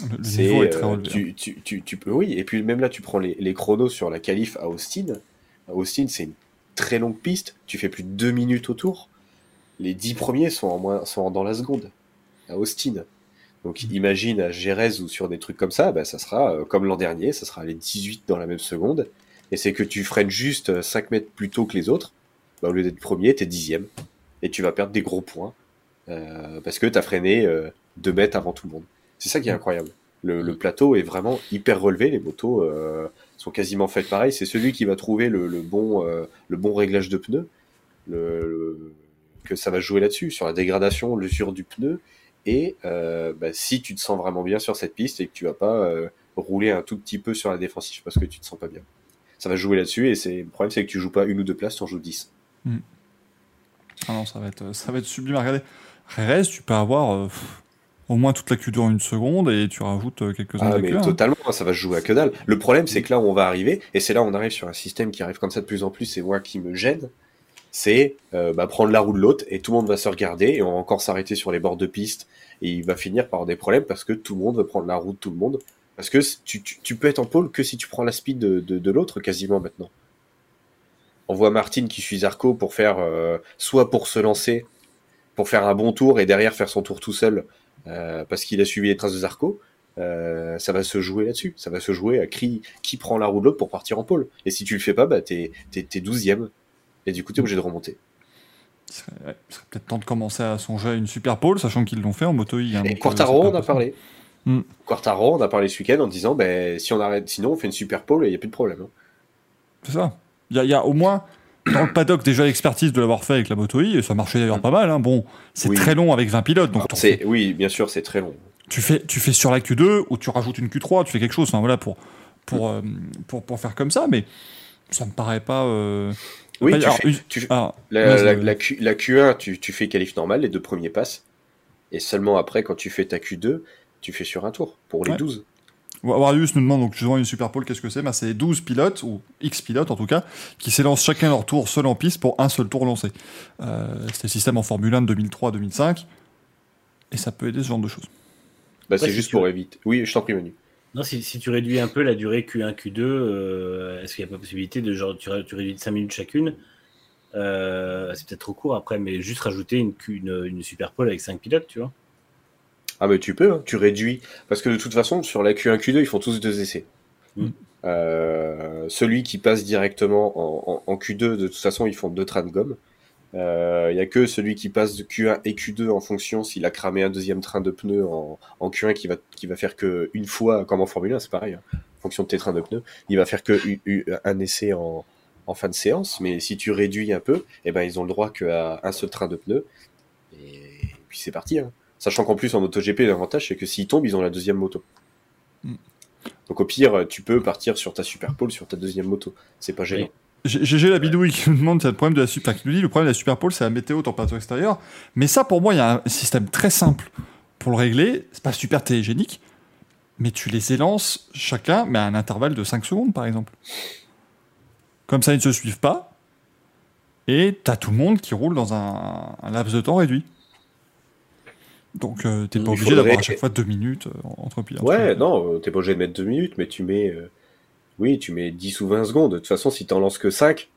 le, le niveau est très euh, relevé. hein. tu, tu, tu, tu peux, oui. Et puis, même là, tu prends les, les chronos sur la qualif à Austin. À Austin, c'est une très longue piste. Tu fais plus de deux minutes autour. Les dix premiers sont, en moins, sont dans la seconde. À Austin. Donc Mm. imagine à Jerez ou sur des trucs comme ça, bah, ça sera euh, comme l'an dernier, ça sera les 18 dans la même seconde. Et c'est que tu freines juste euh, 5 mètres plus tôt que les autres. Bah, au lieu d'être premier, t'es dixième. Et tu vas perdre des gros points. Euh, parce que t'as freiné 2 mètres avant tout le monde. C'est ça qui est incroyable. Le, le plateau est vraiment hyper relevé. Les motos euh, sont quasiment faites pareil. C'est celui qui va trouver le, le bon, euh, le bon réglage de pneus. Le, que ça va jouer là-dessus, sur la dégradation, l'usure du pneu. Et euh, bah, si tu te sens vraiment bien sur cette piste et que tu vas pas euh, rouler un tout petit peu sur la défensive parce que tu te sens pas bien. Ça va jouer là-dessus et c'est le problème c'est que tu joues pas une ou deux places, tu en joues 10. Ah non, ça va être, ça va être sublime à regarder. Rérez, tu peux avoir euh, pff, au moins toute la Q2 en une seconde et tu rajoutes euh, quelques-uns Ah mais Q1, hein. totalement, ça va se jouer à que dalle. Le problème c'est que là où on va arriver, et c'est là où on arrive sur un système qui arrive comme ça de plus en plus, et moi qui me gêne, c'est euh, bah, prendre la roue de l'autre et tout le monde va se regarder et on va encore s'arrêter sur les bords de piste et il va finir par avoir des problèmes parce que tout le monde veut prendre la roue de tout le monde. Parce que tu, tu, tu peux être en pôle que si tu prends la speed de, de, de l'autre quasiment maintenant. On voit Martin qui suit Zarco pour faire euh, soit pour se lancer, pour faire un bon tour et derrière faire son tour tout seul euh, parce qu'il a suivi les traces de Zarco. Euh, ça va se jouer là-dessus. Ça va se jouer à qui, qui prend la roue de l'autre pour partir en pôle. Et si tu le fais pas, bah t'es t'es. Et du coup t'es obligé de remonter. Il serait, ouais, il serait peut-être temps de commencer à songer à une super pole, sachant qu'ils l'ont fait en moto I. hein, Et donc, euh, Quartaro, on a parlé. Hmm. Quartaro, on a parlé ce week-end en disant, ben si on arrête, sinon on fait une super pole et il y a plus de problème. hein. C'est ça. Il y, a- il y a au moins dans le paddock déjà l'expertise de l'avoir fait avec la moto I, et ça marchait d'ailleurs pas mal. hein. Bon, c'est Oui. très long avec 20 pilotes, donc C'est oui, bien sûr, c'est très long. tu fais, tu fais sur la Q2 ou tu rajoutes une Q3, tu fais quelque chose. Enfin, voilà, pour, pour, euh, pour, pour faire comme ça, mais ça me paraît pas. euh, Oui, pas- tu alors, fais- une- tu- alors, La, moi, la, je- la Q, la Q1, tu, tu fais qualif normal, les deux premiers passes. Et seulement après, quand tu fais ta Q2, tu fais sur un tour pour les Ouais. 12. Warius nous demande donc justement une super pole, qu'est-ce que c'est? Ben, C'est 12 pilotes, ou X pilotes en tout cas, qui s'élancent chacun leur tour seul en piste pour un seul tour lancé. Euh, C'était le système en Formule 1 de 2003-2005, et ça peut aider ce genre de choses. Bah, c'est si juste tu pour éviter. Oui, je t'en prie, Manu. Non, si, si tu réduis un peu la durée Q1, Q2, euh, est-ce qu'il n'y a pas possibilité de genre tu, tu réduis de 5 minutes chacune? Euh, C'est peut-être trop court après, mais juste rajouter une, une, une super pole avec 5 pilotes, tu vois. Ah, mais tu peux, hein, tu réduis. Parce que de toute façon, sur la Q1, Q2, ils font tous deux essais. Mm. Euh, celui qui passe directement en, en- en Q2, de toute façon, ils font deux trains de gomme. Euh, Il y a que celui qui passe de Q1 et Q2 en fonction s'il a cramé un deuxième train de pneus en, en Q1 qui va, qui va faire que une fois, comme en Formule 1, c'est pareil, hein, en fonction de tes trains de pneus, il va faire que u- u- un essai en, en fin de séance. Mais si tu réduis un peu, eh ben, ils ont le droit qu'à un seul train de pneus. Et puis c'est parti. Hein. Sachant qu'en plus en MotoGP, l'avantage c'est que s'ils tombent, ils ont la deuxième moto. Mm. Donc au pire, tu peux partir sur ta super pole, sur ta deuxième moto. C'est pas gênant. G- GG la bidouille qui nous demande, c'est le problème de la super, qui nous dit, le problème de la super pole, c'est la météo, température extérieure. Mais ça, pour moi, il y a un système très simple pour le régler. C'est pas super télégénique, mais tu les élances chacun, mais à un intervalle de 5 secondes, par exemple. Comme ça, ils ne se suivent pas. Et t'as tout le monde qui roule dans un, un laps de temps réduit. Donc, euh, t'es pas obligé faudrait- d'avoir à chaque fois 2 minutes euh, entre pilotes. Ouais, non, euh, t'es pas obligé de mettre deux minutes, mais tu mets, euh, oui, tu mets 10 ou 20 secondes. De toute façon, si t'en lances que 5,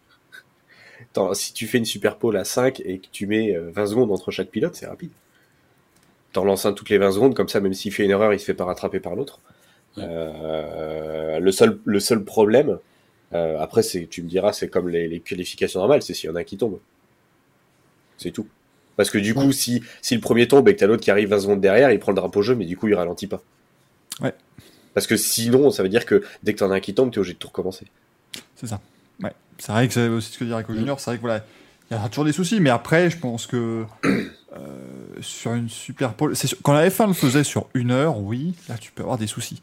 t'en- si tu fais une super pole à 5 et que tu mets euh, 20 secondes entre chaque pilote, c'est rapide. T'en lances un toutes les 20 secondes, comme ça, même s'il fait une erreur, il se fait pas rattraper par l'autre. Euh, le seul, le seul problème, euh, après, c'est, tu me diras, c'est comme les, les qualifications normales, c'est s'il y en a un qui tombe. C'est tout. Parce que du coup, si, si le premier tombe et que t'as l'autre qui arrive 20 secondes derrière, il prend le drapeau jaune, mais du coup, il ralentit pas. Ouais. Parce que sinon, ça veut dire que dès que t'en as un qui tombe, t'es obligé de tout recommencer. C'est ça. Ouais. C'est vrai que c'est aussi ce que dit Rico Junior. C'est vrai que voilà, il y a toujours des soucis. Mais après, je pense que euh, sur une super pole, c'est sûr- quand la F1 le faisait sur une heure, oui, là tu peux avoir des soucis.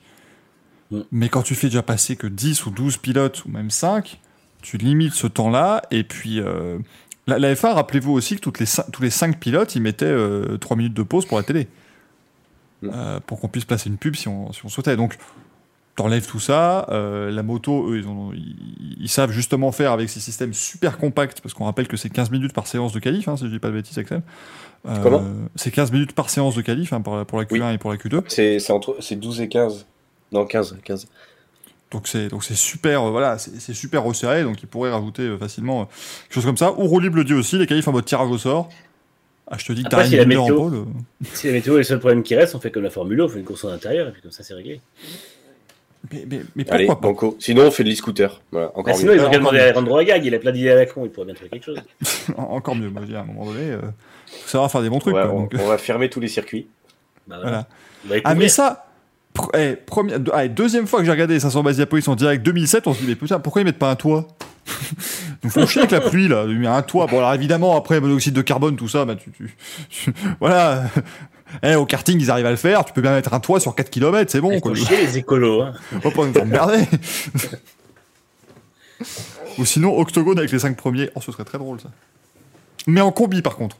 Mm. Mais quand tu fais déjà passer que 10 ou 12 pilotes ou même 5, tu limites ce temps-là. Et puis, euh, la, la F1, rappelez-vous aussi que toutes les tous les 5 pilotes, ils mettaient euh, 3 minutes de pause pour la télé. Mm. Euh, pour qu'on puisse placer une pub si on, si on souhaitait. Donc, t'enlèves tout ça. euh, la moto, eux, ils, ont- ils- ils savent justement faire avec ces systèmes super compacts, parce qu'on rappelle que c'est 15 minutes par séance de qualif, hein, si je dis pas de bêtises, Axel. Euh, Comment? C'est 15 minutes par séance de qualif hein, pour, la- pour la Q1 et pour la Q2. C'est, c'est entre, c'est 12 et 15. Non, 15, 15. Donc c'est donc c'est super, euh, voilà, c'est c'est super resserré, donc ils pourraient rajouter euh, facilement euh, quelque chose comme ça. Ou Rolib le dit aussi, les qualifs en mode tirage au sort. Ah, je te dis t'as si la leader en météo- pôle. euh, Si la météo est le seul problème qui reste, on fait comme la Formule 1, on fait une course en intérieur et puis comme ça c'est réglé. Mais, mais, mais Allez, pourquoi pas banco. Sinon, on fait de l'e-scooter. Voilà, encore Bah, sinon, mieux. ils ont qu'à encore demander à. Alejandro Agag, il a plein d'idées à la con, il pourrait bien trouver quelque chose. Encore mieux, moi je dis à un moment donné, euh, faut savoir faire des bons trucs. Ouais, quoi, on, donc, on va fermer tous les circuits. Bah, voilà. Va Ah mais ça, pr- eh, première, de- allez, deuxième fois que j'ai regardé 500 Basiapolis en direct 2007, on se dit mais putain pourquoi ils mettent pas un toit Nous font chier avec la pluie là, un toit. Bon alors évidemment après monoxyde de carbone tout ça, bah tu, tu- tu- voilà. Eh, au karting ils arrivent à le faire, tu peux bien mettre un toit sur 4 km, c'est bon Ils quoi. chier les écolos. Hein. On va pas nous emmerder. Ou sinon octogone avec les 5 premiers, oh ce serait très drôle ça. Mais en combi par contre,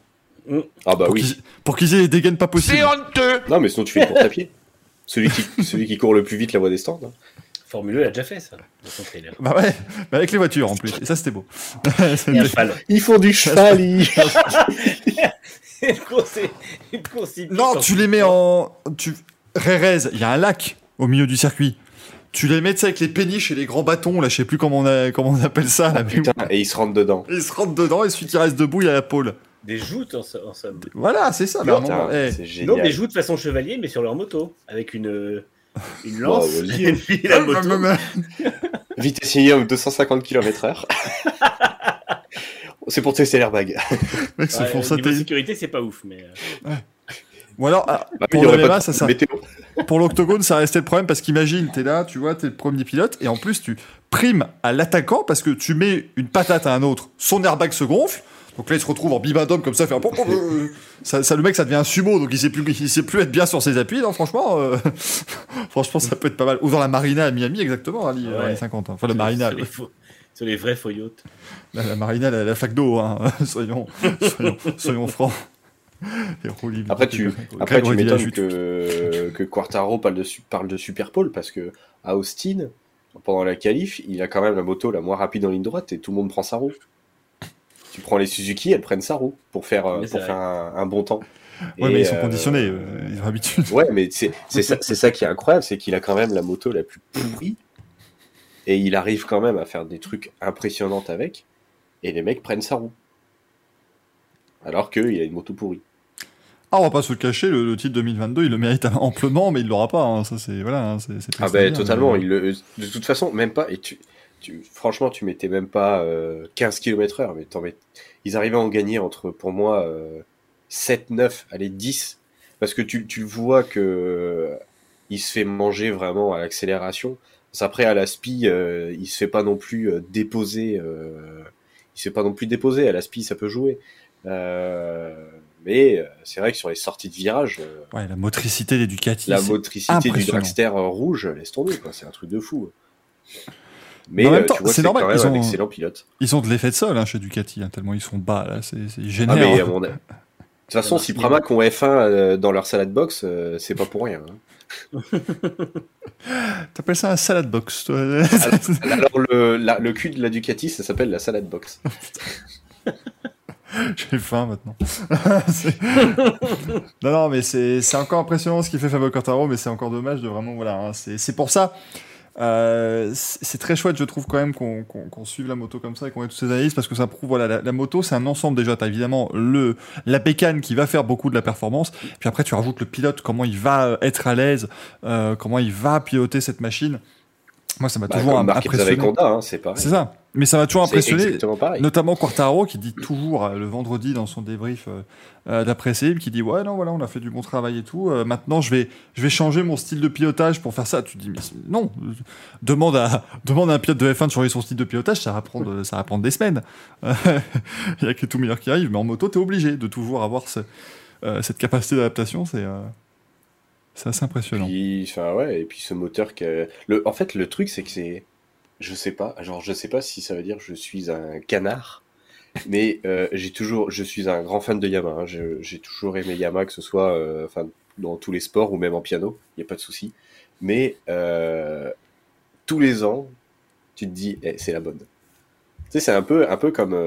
Ah bah pour oui. qu'ils pour qu'ils aient des dégaines pas possibles. Non, mais sinon, tu fais une course à pied. Celui qui, celui qui court le plus vite la voie des stands. hein. Formule 1 il a déjà fait ça, dans son trailer. Bah ouais, mais avec les voitures en plus, et ça c'était beau. Ils font du cheval, ils- Non, tu les mets en. Tu... Rérez, il y a un lac au milieu du circuit. Tu les mets tu sais, avec les péniches et les grands bâtons, là, je sais plus comment on, a- comment on appelle ça. Là, mais- Putain, et ils se rentrent dedans. Ils se rentrent dedans et celui qui reste debout, il a la pôle. Des joutes en, en somme. Voilà, c'est ça. Putain, moment, eh, c'est Non, génial. des joutes façon chevalier, mais sur leur moto. Avec une, une lance vas-y. et puis la moto. Vitesse minimum 250 km/h. C'est pour tester l'airbag. mec, se Ouais, font niveau sauter. sécurité, c'est pas ouf, mais. euh, Ou alors, ah, Bah, pour le MMA, ça, ça, pour l'octogone, ça restait le problème parce qu'imagine, t'es là, tu vois, t'es le premier pilote et en plus, tu primes à l'attaquant parce que tu mets une patate à un autre, son airbag se gonfle. Donc là, il se retrouve en bibadome comme ça, fait un pom, pom, euh, ça, ça, le mec, ça devient un sumo, donc il sait plus, il sait plus être bien sur ses appuis. Non, franchement, euh, franchement, ça peut être pas mal. Ou dans la marina à Miami, exactement, Ouais. dans les 50. hein. Enfin, la marina, sur les, faux- sur les vrais faux yachts. la, la marina, la, la flaque d'eau, hein. soyons, soyons, soyons francs. Après, tu, après, tu m'étonnes que, que Quartaro parle de, parle de Super Pole parce que à Austin, pendant la qualif, il a quand même la moto la moins rapide en ligne droite et tout le monde prend sa roue. Tu prends les Suzuki, elles prennent sa roue pour faire, euh, pour faire un, un bon temps. Ouais, Et, mais ils sont euh, conditionnés, euh, ils ont l'habitude. Ouais, mais c'est c'est ça, c'est ça qui est incroyable, c'est qu'il a quand même la moto la plus pourrie et il arrive quand même à faire des trucs impressionnants avec et les mecs prennent sa roue. Alors qu'il a une moto pourrie. Ah, on va pas se le cacher, le, le titre 2022, il le mérite amplement, mais il l'aura pas. hein. Ça, c'est voilà, hein, c'est c'est Ah ben dire, totalement. mais- Il le, de toute façon, même pas. Et tu, tu, franchement, tu mettais même pas euh, 15 km heure, mais t'en mets- ils arrivaient à en gagner entre, pour moi, euh, 7, 9, allez 10, parce que tu, tu vois que euh, il se fait manger vraiment à l'accélération. Après à la spi, euh, il se fait pas non plus euh, déposer. Euh, il se fait pas non plus déposer. À la spi, ça peut jouer. Euh, mais euh, c'est vrai que sur les sorties de virage. euh, Ouais, la motricité des Ducati. la motricité du dragster euh, rouge, laisse tomber, quoi. C'est un truc de fou. Mais Mais en même euh, temps, c'est normal, quand même ils un ont- excellent pilote. Ils ont de l'effet de sol hein, chez Ducati, hein, tellement ils sont bas là, c'est Ah, génial. mais mon De toute façon, si. Pramac ont F1 euh, dans leur salade box, euh, c'est pas pour rien. hein. T'appelles ça un salad box, toi Alors, le, la- le cul de la Ducati, ça s'appelle la salade box. J'ai faim maintenant. Non, non, mais c'est encore impressionnant ce qu'il fait Fabio Quartaro, mais c'est encore dommage de vraiment. Voilà, hein, c'est pour ça. Euh, c'est très chouette, je trouve, quand même, qu'on suive la moto comme ça et qu'on ait toutes ces analyses parce que ça prouve, voilà, la, la moto, c'est un ensemble déjà. T'as évidemment le, la bécane qui va faire beaucoup de la performance, puis après, tu rajoutes le pilote, comment il va euh, être à l'aise, euh, comment il va piloter cette machine. Moi, ça m'a Bah, toujours impressionné. Honda, hein, c'est pareil. C'est ça. Mais ça m'a toujours impressionné. Notamment Quartaro qui dit toujours euh, le vendredi dans son débrief euh, euh, d'après-série qui dit ouais non voilà on a fait du bon travail et tout euh, maintenant je vais je vais changer mon style de pilotage pour faire ça tu dis mais non demande à demande à un pilote de F1 de changer son style de pilotage ça va prendre ça va prendre des semaines Euh, il y a que tout meilleur qui arrive mais en moto t'es obligé de toujours avoir ce- cette capacité d'adaptation c'est c'est assez impressionnant ouais, et puis ce moteur que. Le, en fait, le truc, c'est que c'est. Je sais pas, genre, je sais pas si ça veut dire je suis un canard, mais euh, j'ai toujours. Je suis un grand fan de Yamaha. hein. J'ai toujours aimé Yamaha, que ce soit euh, dans tous les sports ou même en piano, il n'y a pas de souci. Mais euh, tous les ans, tu te dis, eh, c'est la bonne. Tu sais, c'est un peu, un peu comme.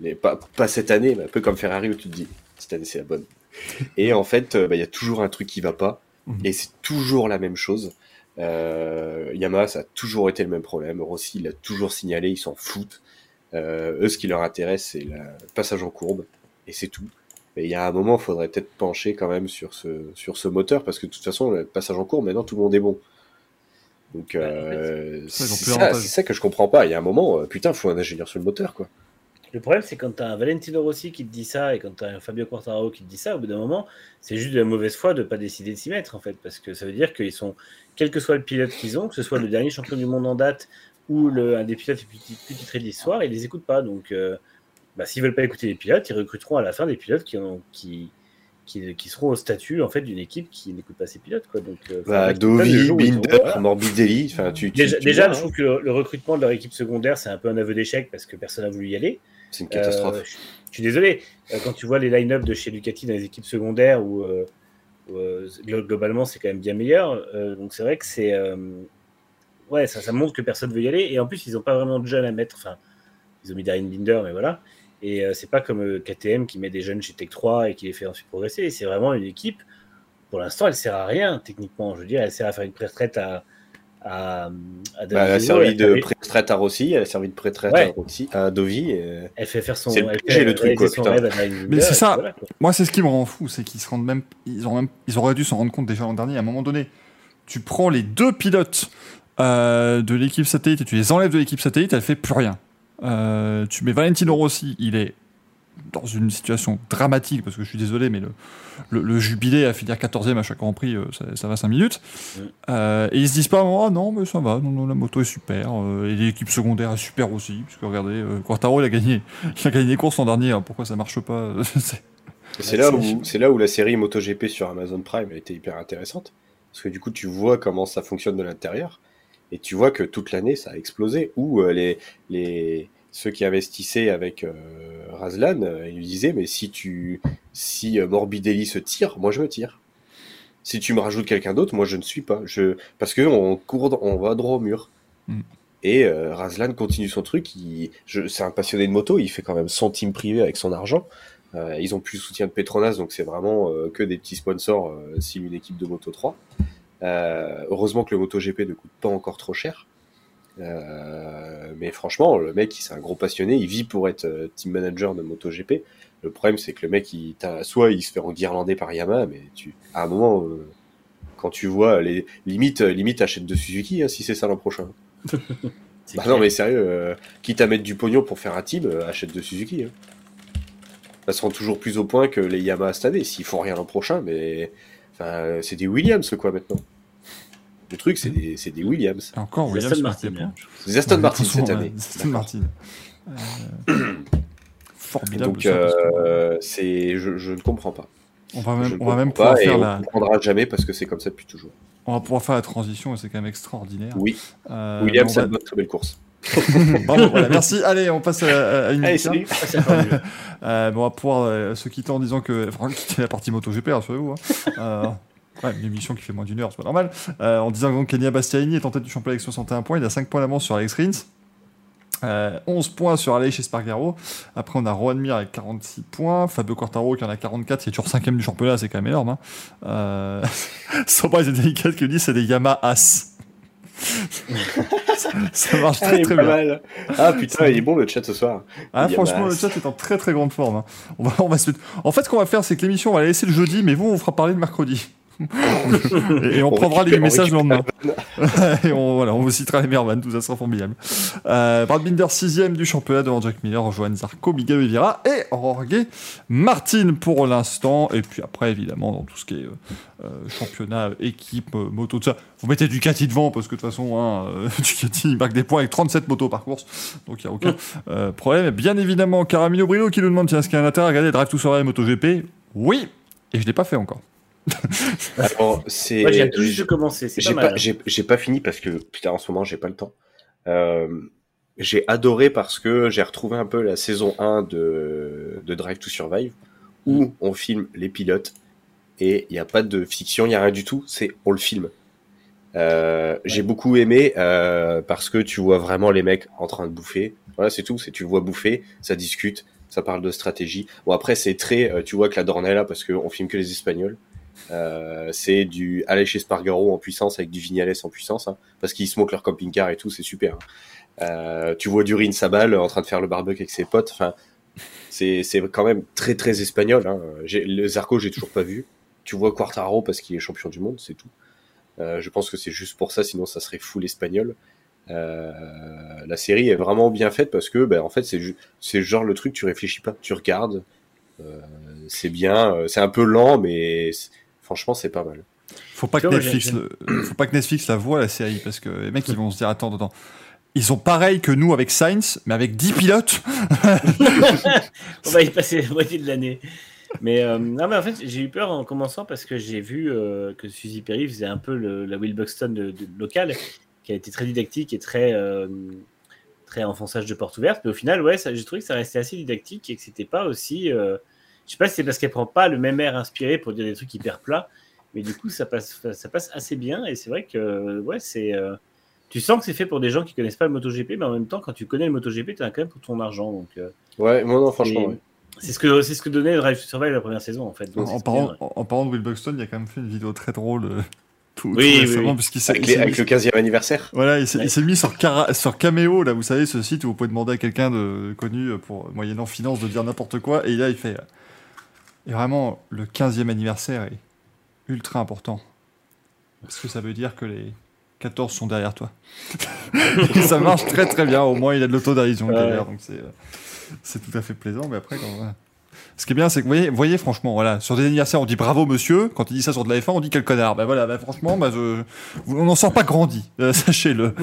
les, pas, pas cette année, mais un peu comme Ferrari où tu te dis, cette année, c'est la bonne. Et en fait, euh, bah, il y a toujours un truc qui va pas. Et c'est toujours la même chose. Euh, Yamaha, ça a toujours été le même problème. Rossi l'a toujours signalé, ils s'en foutent. Euh, eux, ce qui leur intéresse, c'est le passage en courbe. Et c'est tout. Mais il y a un moment, il faudrait peut-être pencher quand même sur ce, sur ce moteur, parce que de toute façon, le passage en courbe, maintenant, tout le monde est bon. Donc, euh, c'est ça, ça que je comprends pas. Il y a un moment, euh, putain, faut un ingénieur sur le moteur, quoi. Le problème, c'est quand tu as un Valentino Rossi qui te dit ça et quand tu as un Fabio Quartararo qui te dit ça, au bout d'un moment, c'est juste de la mauvaise foi de ne pas décider de s'y mettre, en fait. Parce que ça veut dire qu'ils sont, quel que soit le pilote qu'ils ont, que ce soit le dernier champion du monde en date ou le, un des pilotes les plus, plus titrés de l'histoire, ils les écoutent pas. Donc, euh, bah, s'ils veulent pas écouter les pilotes, ils recruteront à la fin des pilotes qui, ont, qui, qui, qui seront au statut en fait, d'une équipe qui n'écoute pas ses pilotes. Quoi. Donc, euh, Bah, Dovi, Binder, voilà. Morbidelli, tu, tu- Déjà, tu déjà, vois, je hein. trouve que le, le recrutement de leur équipe secondaire, c'est un peu un aveu d'échec parce que personne n'a voulu y aller. C'est une catastrophe. Euh, je, suis désolé. Euh, quand tu vois les line-up de chez Ducati dans les équipes secondaires, où, euh, globalement c'est quand même bien meilleur. donc c'est vrai que c'est. ouais, ça, montre que personne veut y aller. Et en plus, ils n'ont pas vraiment de jeunes à mettre. Enfin, ils ont mis Darren Binder, mais voilà. Et euh, c'est pas comme KTM qui met des jeunes chez Tech 3 et qui les fait ensuite progresser. C'est vraiment une équipe. Pour l'instant, elle sert à rien techniquement. Je veux dire, elle sert à faire une pré-retraite à. À, à Bah, elle a servi de pré-retraite à Rossi, elle a servi de pré-retraite Ouais. à, Rossi, à Dovi. et- Elle fait faire son. C'est le truc, quoi, putain. Mais c'est et ça. voilà. Moi, c'est ce qui me rend fou, c'est qu'ils se rendent même, ils ont même, ils auraient dû s'en rendre compte déjà l'an dernier. À un moment donné, tu prends les deux pilotes euh, de l'équipe satellite et tu les enlèves de l'équipe satellite, elle fait plus rien. Euh, tu mets Valentino Rossi, il est dans une situation dramatique, parce que je suis désolé, mais le, le, le jubilé à finir 14e à chaque Grand Prix, euh, ça, ça va 5 minutes. Mm. Euh, et ils se disent pas, oh non, mais ça va, non, non, la moto est super, euh, et l'équipe secondaire est super aussi, parce que regardez, euh, Quartaro, il a gagné, il a gagné des courses l'an dernier, hein, pourquoi ça marche pas C'est- C'est là, où, là où la série MotoGP sur Amazon Prime a été hyper intéressante. Parce que du coup, tu vois comment ça fonctionne de l'intérieur. Et tu vois que toute l'année, ça a explosé. Euh, les, les, ceux qui investissaient avec euh, Razlan, euh, ils lui disaient Mais si, tu, si euh, Morbidelli se tire, moi je me tire. Si tu me rajoutes quelqu'un d'autre, moi je ne suis pas. Je, parce que on court, on va droit au mur. Mm. Et euh, Razlan continue son truc. Il, je, c'est un passionné de moto. Il fait quand même son team privé avec son argent. Euh, ils ont plus le soutien de Petronas, donc c'est vraiment euh, que des petits sponsors euh, si une équipe de Moto 3. Euh, heureusement que le MotoGP ne coûte pas encore trop cher. Euh, mais franchement, le mec, c'est un gros passionné, il vit pour être euh, team manager de MotoGP. Le problème, c'est que le mec, il, soit il se fait enguirlander par Yamaha, mais tu, à un moment, euh, quand tu vois les limites, limite achète de Suzuki hein, si c'est ça l'an prochain. Bah clair. non, mais sérieux, euh, quitte à mettre du pognon pour faire un team, achète de Suzuki. Hein. Elles seront toujours plus au point que les Yamaha cette année, s'ils font rien l'an prochain, mais enfin, c'est des Williams quoi maintenant. Le truc, c'est des, c'est des Williams. Et encore, Williams, Aston Martin. hein. Des Aston Ouais, Martin cette année. Aston D'accord. Martin. Euh, formidable. Donc, euh, c'est, je, je ne comprends pas. on va même, ne on va même pouvoir pas et faire on la, ne comprendra jamais parce que c'est comme ça depuis toujours. on va pouvoir faire la transition et c'est quand même extraordinaire. Oui, Euh, c'est on une très belle course. va- Bravo, voilà, merci. Allez, on passe à, à une Allez, minute, hein. salut. Mieux. Euh, bon, on va pouvoir euh, se quitter en disant que. Enfin, quitter la partie MotoGP, rassurez-vous. Hein. Ouais, une émission qui fait moins d'une heure, c'est pas normal. Euh, en disant donc Kenya Bastianini est en tête du championnat avec 61 points, il a 5 points d'avance sur Alex Rins. Euh, 11 points sur Aleix Espargaro. Après, on a Rohan Mir avec 46 points. Fabio Quartaro qui en a 44, qui est toujours 5 du championnat, c'est quand même énorme. Hein. Euh... Surprise et délicate qui dit c'est des Yamaha As. ça, ça marche Ah, très est très bien. mal. Ah putain, il est bon le chat ce soir. Ah, franchement, le chat est en très très grande forme. hein. On va, on va se... En fait, ce qu'on va faire, c'est que l'émission, on va la laisser le jeudi, mais vous, on fera parler le mercredi. Et, et on, On prendra les messages le lendemain. et on, voilà, on vous citera les vannes, tout ça sera formidable. Euh, Brad Binder, sixième du championnat devant Jack Miller, Johan Zarco, Miguel Oliveira et Jorge Martin pour l'instant. Et puis après, évidemment, dans tout ce qui est euh, euh, championnat, équipe, euh, moto, tout ça, vous mettez Ducati devant parce que de toute façon, hein, Ducati il marque des points avec 37 motos par course, donc il n'y a aucun problème. Bien évidemment, Caramino Brillo qui nous demande tiens, est-ce qu'il y a un intérêt à regarder Drive to Survive MotoGP? Oui, et je ne l'ai pas fait encore. Alors, c'est. Moi, j'ai tout juste de commencer. C'est J'ai pas pas, mal. j'ai, j'ai pas fini parce que putain en ce moment j'ai pas le temps. Euh, j'ai adoré parce que j'ai retrouvé un peu la saison 1 de, de Drive to Survive où on filme les pilotes et il n'y a pas de fiction, il n'y a rien du tout, c'est on le filme. Euh, J'ai beaucoup aimé euh, parce que tu vois vraiment les mecs en train de bouffer. Voilà, c'est tout. C'est tu le vois bouffer, ça discute, ça parle de stratégie. Bon après c'est très, euh, tu vois que la Dornella parce qu'on filme que les Espagnols. Euh, c'est du Aleix Espargaro en puissance avec du Vignales en puissance, hein, parce qu'ils moquent leur camping-car et tout, c'est super. hein. Euh, tu vois Durin Sabal en train de faire le barbecue avec ses potes. Enfin, c'est quand même très très espagnol. Hein. Le Zarco, j'ai toujours pas vu. Tu vois Quartaro parce qu'il est champion du monde, c'est tout. Euh, je pense que c'est juste pour ça, sinon ça serait full espagnol. Euh, la série est vraiment bien faite parce que, ben, en fait, c'est genre le truc, tu réfléchis pas, tu regardes. Euh, c'est bien, euh, c'est un peu lent, mais franchement, c'est pas mal. Faut pas, que Netflix le- faut pas que Netflix la voie la série parce que les mecs ils vont se dire attends attends ils sont pareils que nous avec Sainz mais avec 10 pilotes On va y passer la moitié de l'année. Mais, euh, non, mais en fait, j'ai eu peur en commençant parce que j'ai vu euh, que Suzy Perry faisait un peu le- la Will Buxton de, de- locale, qui a été très didactique et très, euh, très enfonçage de porte ouverte. Mais au final, ouais, j'ai trouvé que ça restait assez didactique et que c'était pas aussi. Je sais pas si c'est parce qu'elle prend pas le même air inspiré pour dire des trucs hyper plats, mais du coup, ça passe, ça passe assez bien. Et c'est vrai que, ouais, c'est. euh, tu sens que c'est fait pour des gens qui connaissent pas le MotoGP, mais en même temps, quand tu connais le MotoGP, tu as quand même pour ton argent. Donc, euh, Ouais, non, non, franchement, ouais. C'est ce que c'est ce que donnait Drive to Survive la première saison en fait. Donc, en, parlant, bien, en, en parlant de Will Buxton il y a quand même fait une vidéo très drôle euh, tout Oui, oui, récemment oui. puisqu'il s'est Avec, il les- s'est avec mis- le 15e anniversaire. voilà il s'est Ouais. mis sur, Cara- sur Cameo là vous savez ce site où vous pouvez demander à quelqu'un de connu pour moyennant finance de dire n'importe quoi et là il fait euh, et vraiment le 15e anniversaire est ultra important parce que ça veut dire que les 14 sont derrière toi Et ça marche très très bien au moins il a de l'autodérision Ouais. derrière donc c'est euh, c'est tout à fait plaisant mais après quand. Ce qui est bien, c'est que vous voyez, vous voyez, franchement, voilà, sur des anniversaires, on dit bravo monsieur. Quand il dit ça sur de la F1, on dit quel connard. Ben voilà, ben franchement, ben je, on n'en sort pas grandi, euh, sachez-le.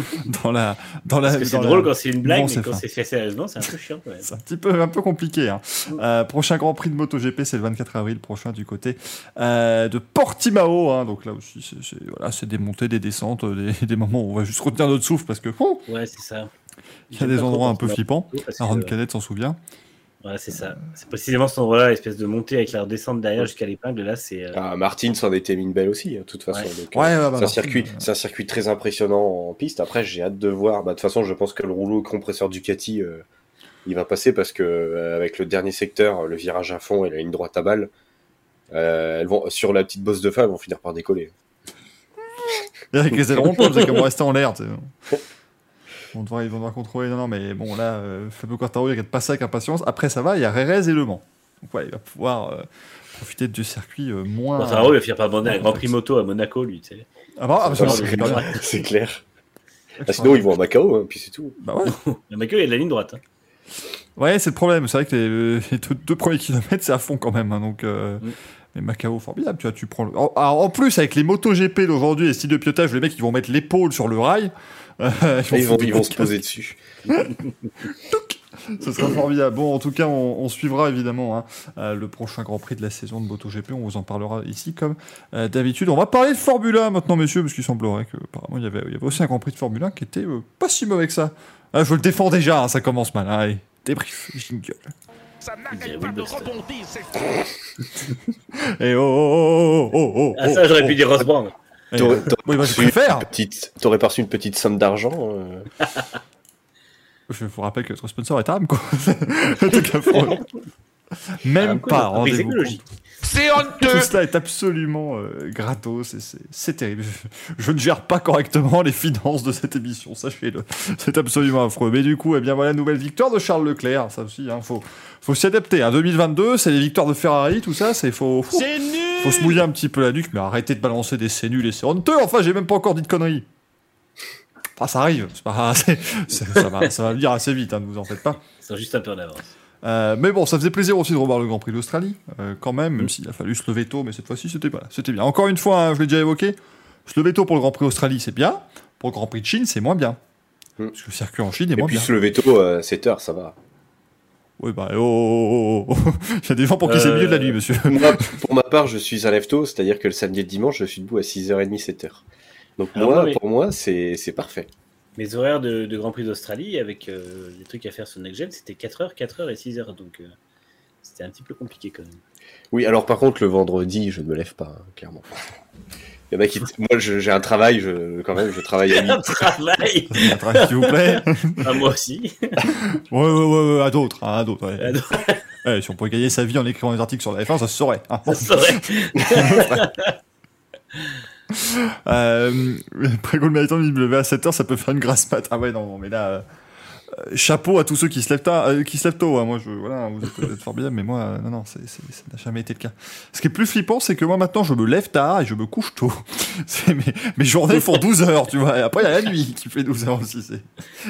Dans la, dans la. C'est drôle la- quand c'est une blague, mais quand c'est fait sérieusement, c'est un peu chiant même. C'est un petit peu, un peu compliqué. Hein. Euh, prochain Grand Prix de MotoGP, c'est le 24 avril prochain du côté euh, de Portimao. Hein. Donc là aussi, c'est c'est- voilà, c'est des montées, des descentes, des, des moments où on va juste retenir notre souffle parce que oh, Ouais, c'est ça. il y a des endroits un peu flippants. Aaron Canet s'en souvient. Ouais, c'est ça. C'est précisément cet endroit-là, l'espèce de montée avec la descente derrière jusqu'à l'épingle. Là, c'est. euh, Ah, Martin s'en était mis une belle aussi, hein, de toute façon. Ouais. donc, Ouais, ouais, bah, c'est un circuit, euh, c'est un circuit très impressionnant en piste. Après, j'ai hâte de voir. Bah, de toute façon, je pense que le rouleau compresseur Ducati, euh, il va passer parce que euh, avec le dernier secteur, le virage à fond et la ligne droite à balle, euh, elles vont sur la petite bosse de fin, elles vont finir par décoller. Et avec les ailerons, vont rester en l'air. Ils vont devoir contrôler. Non, non, mais bon, là, euh, Fabio Quartaro, il regarde pas ça avec impatience. Après, ça va, il y a Rérez et Le Mans. Donc voilà, il va pouvoir euh, profiter de deux circuits euh, moins. Quartararo, il va finir par un Grand Prix moto à Monaco, lui. Tu sais. Ah bah, ah, c'est clair. Ah, sinon, ils vont à Macao, hein, puis c'est tout. Bah ouais. Monaco, il y a de la ligne droite. hein. Ouais, c'est le problème. C'est vrai que les, les deux, deux premiers kilomètres, c'est à fond quand même. hein, donc, euh, Mm. Mais Macao, formidable. Tu vois, tu prends. Le... En, plus, avec les motos GP d'aujourd'hui, les styles de pilotage, les mecs, ils vont mettre l'épaule sur le rail. Euh, ils vont, ils se poser dessus. Ce sera formidable. Bon, en tout cas, on, on suivra évidemment hein, euh, le prochain Grand Prix de la saison de MotoGP. On vous en parlera ici comme euh, d'habitude. On va parler de Formule 1 maintenant, messieurs, parce qu'il semblerait que apparemment il y avait, il y avait aussi un Grand Prix de Formule 1 qui était euh, pas si mauvais que ça. Ah, je le défends déjà, hein, ça commence mal. hein. Allez, débrief, jingle. Ça n'arrête pas de rebondir, c'est Et oh, oh, oh, oh, oh, Ah, ça, j'aurais oh, pu dire Ross Brown. Eh, T'aurais- oui, bah, je reçu une préfère. petite- T'aurais pas reçu une petite somme d'argent euh, Je vous rappelle que notre sponsor est Aram, quoi. En tout cas, faut- Même coup, pas, prix rendez-vous C'est Tout honteux cela est absolument euh, gratos et c'est- c'est terrible. Je, ne gère pas correctement les finances de cette émission, sachez-le. C'est absolument affreux. Mais du coup, eh bien voilà, nouvelle victoire de Charles Leclerc. Ça aussi, hein, faut, faut s'y adapter. Hein. 2022, c'est les victoires de Ferrari, tout ça, c'est faut, faut, C'est nul faut se mouiller un petit peu la nuque, mais arrêtez de balancer des c'est nul et c'est honteux. Enfin, j'ai même pas encore dit de conneries. Enfin, ça arrive. C'est pas, c'est- c'est- ça, va, ça va venir assez vite, hein, ne vous en faites pas. Ils sont juste un peu en avance. Euh, mais bon, ça faisait plaisir aussi de revoir le Grand Prix d'Australie, euh, quand même, même s'il a fallu se lever tôt, mais cette fois-ci, c'était pas C'était bien. Encore une fois, hein, je l'ai déjà évoqué, se lever tôt pour le Grand Prix d'Australie, c'est bien. Pour le Grand Prix de Chine, c'est moins bien. Mm. Parce que le circuit en Chine est Et moins puis bien. se lever tôt à 7 heures, ça va. Oui, bah, oh, oh, oh, oh, oh. Il y a des gens pour qui c'est le milieu de la nuit, monsieur. Moi, pour ma part, je suis un lève-tôt, c'est-à-dire que le samedi et le dimanche, je suis debout à 6h30, 7h. Donc Alors moi, pour moi, c'est parfait. Mes horaires de, de Grand Prix d'Australie, avec euh, les trucs à faire sur Next Gen, c'était 4h, 4h et 6h. Donc euh, c'était un petit peu compliqué quand même. Oui, alors par contre, le vendredi, je ne me lève pas, hein, clairement. Il y en a qui... Moi, j'ai un travail, je, quand même, je travaille à Un midi. travail Attends, S'il vous plaît. Ah, Moi aussi. Ouais, ouais, ouais, ouais, à d'autres, hein, à d'autres. ouais. Si on pouvait gagner sa vie en écrivant des articles sur la F1, ça se saurait. hein. ça serait. Euh, Prégo le méritant, me lever à 7h, ça peut faire une grasse mat. Ah ouais, non, mais là, euh, chapeau à tous ceux qui se lèvent, tard- euh, qui se lèvent tôt. hein. Moi, je, voilà, vous êtes, vous êtes formidables, mais moi, euh, non, non, ça n'a jamais été le cas. Ce qui est plus flippant, c'est que moi, maintenant, je me lève tard et je me couche tôt. Mes, journées font 12 heures, tu vois. Et après, il y a la nuit qui fait 12 heures aussi.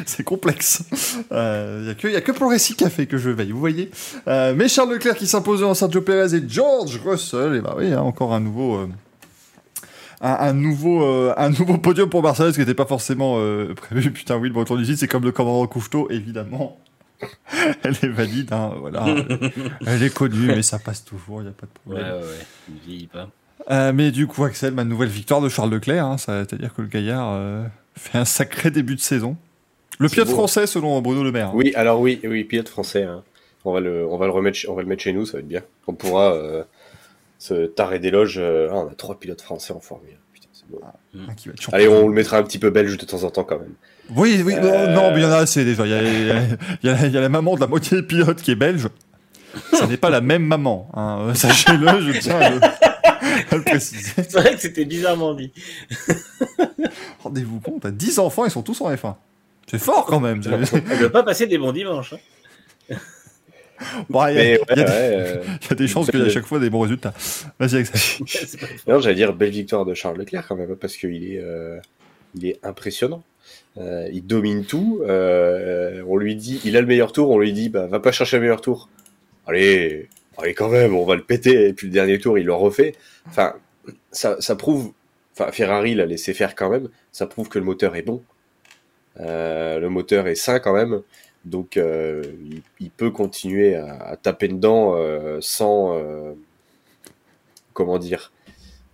C'est, complexe. Il y a que, y a que pour récit café que je veille, vous voyez. Mais Charles Leclerc qui s'imposait en Sergio Perez et George Russell, et bah oui, hein, encore un nouveau. Un, un nouveau, euh, un nouveau podium pour Mercedes qui n'était pas forcément euh, prévu. Putain, oui, le breton du site, c'est comme le commandant Couveteau, évidemment. Elle est valide, hein, voilà. Elle est connue, mais ça passe toujours, il n'y a pas de problème. ouais, ouais. Il vieillit pas. Euh, mais du coup, Axel, ma nouvelle victoire de Charles Leclerc, hein, c'est-à-dire que le gaillard euh, fait un sacré début de saison. Le pilote beau. français, selon Bruno Le Maire. hein. Oui, alors oui, oui, pilote français. hein. On va le, on va le remettre, on va le mettre chez nous, ça va être bien. On pourra se tarer d'éloges. euh, ah, on a trois pilotes français en Formule. un. Putain, c'est beau. Qui va être champion. Allez, on le mettra un petit peu belge de temps en temps quand même. Oui, oui, Euh, non, mais il y en a assez déjà. Il y a, il y a- il y a- il y a la maman de la moitié des pilotes qui est belge. Ça n'est pas la même maman. hein. Euh, Sachez-le, je tiens à le, à le préciser. C'est vrai que c'était bizarrement dit. Rendez-vous compte, t'as 10 enfants, ils sont tous en F1. C'est fort quand même. Elle ne doit pas passer des bons dimanches. hein. Bon, il y a- Mais ouais, y ouais, euh, il y a des chances qu'il y ait à chaque fois des bons résultats. Vas-y. Non, j'allais dire belle victoire de Charles Leclerc quand même, hein, parce qu'il est, euh, il est impressionnant. Euh, il domine tout. euh, on lui dit, il a le meilleur tour, on lui dit, bah, va pas chercher le meilleur tour. Allez, allez quand même, on va le péter. Et puis le dernier tour, il le refait. Enfin, ça, ça prouve. Enfin, Ferrari l'a laissé faire quand même. Ça prouve que le moteur est bon. Euh, le moteur est sain quand même. Donc, euh, il, peut continuer à, taper dedans euh, sans. euh, comment dire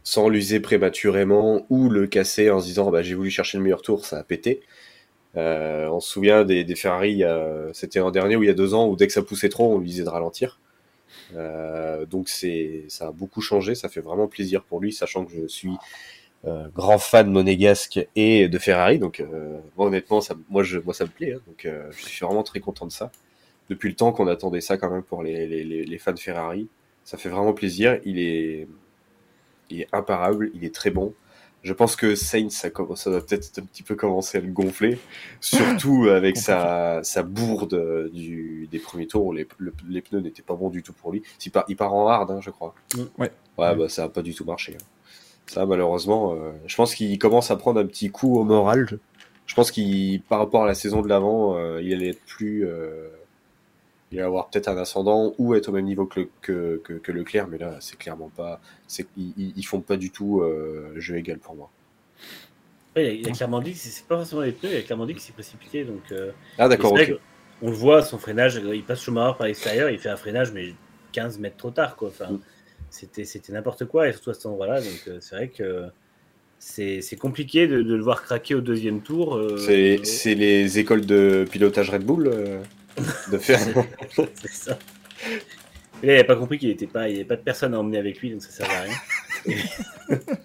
Sans l'user prématurément ou le casser en se disant bah, j'ai voulu chercher le meilleur tour, ça a pété. On se souvient des, Ferrari, c'était l'an dernier ou il y a deux ans, où dès que ça poussait trop, on lui disait de ralentir. Donc ça a beaucoup changé, ça fait vraiment plaisir pour lui, sachant que je suis grand fan monégasque et de Ferrari. Donc euh, moi, honnêtement, ça, moi, je, moi ça me plaît. hein. donc euh, je suis vraiment très content de ça. Depuis le temps qu'on attendait ça quand même pour les, les, les, fans de Ferrari, ça fait vraiment plaisir. Il est, il est imparable, il est très bon. Je pense que Sainz, ça, commence, ça va peut-être un petit peu commencer à le gonfler, surtout avec sa, sa bourde euh, du, des premiers tours où les, le- les pneus n'étaient pas bons du tout pour lui. Il part, il part en hard, hein, je crois. Mm. Ouais. Ouais, bah, ça n'a pas du tout marché. hein. Ça, malheureusement, euh, je pense qu'il commence à prendre un petit coup au moral. Je pense qu'il, par rapport à la saison de l'avant, euh, il allait être plus. euh, il allait avoir peut-être un ascendant ou être au même niveau que, le- que, que, que Leclerc, mais là, c'est clairement pas. c'est- Ils, ils- font pas du tout jeu égal pour moi. Ouais, il, a, il a clairement dit que c'est pas forcément les pneus, il a clairement dit qu'il s'est précipité. Donc, Ah, d'accord, On le voit, son freinage, il passe Schumacher par l'extérieur, il fait un freinage, mais 15 mètres trop tard. Quoi. Enfin, Mm. C'était, c'était n'importe quoi, et surtout à cet endroit-là. Donc, euh, c'est vrai que c'est, compliqué de, de le voir craquer au deuxième tour. euh, C'est c'est les écoles de pilotage Red Bull euh, de faire. C'est ça. Et là, il n'a pas compris qu'il n'y pas, avait pas de personne à emmener avec lui, donc ça ne servait à rien.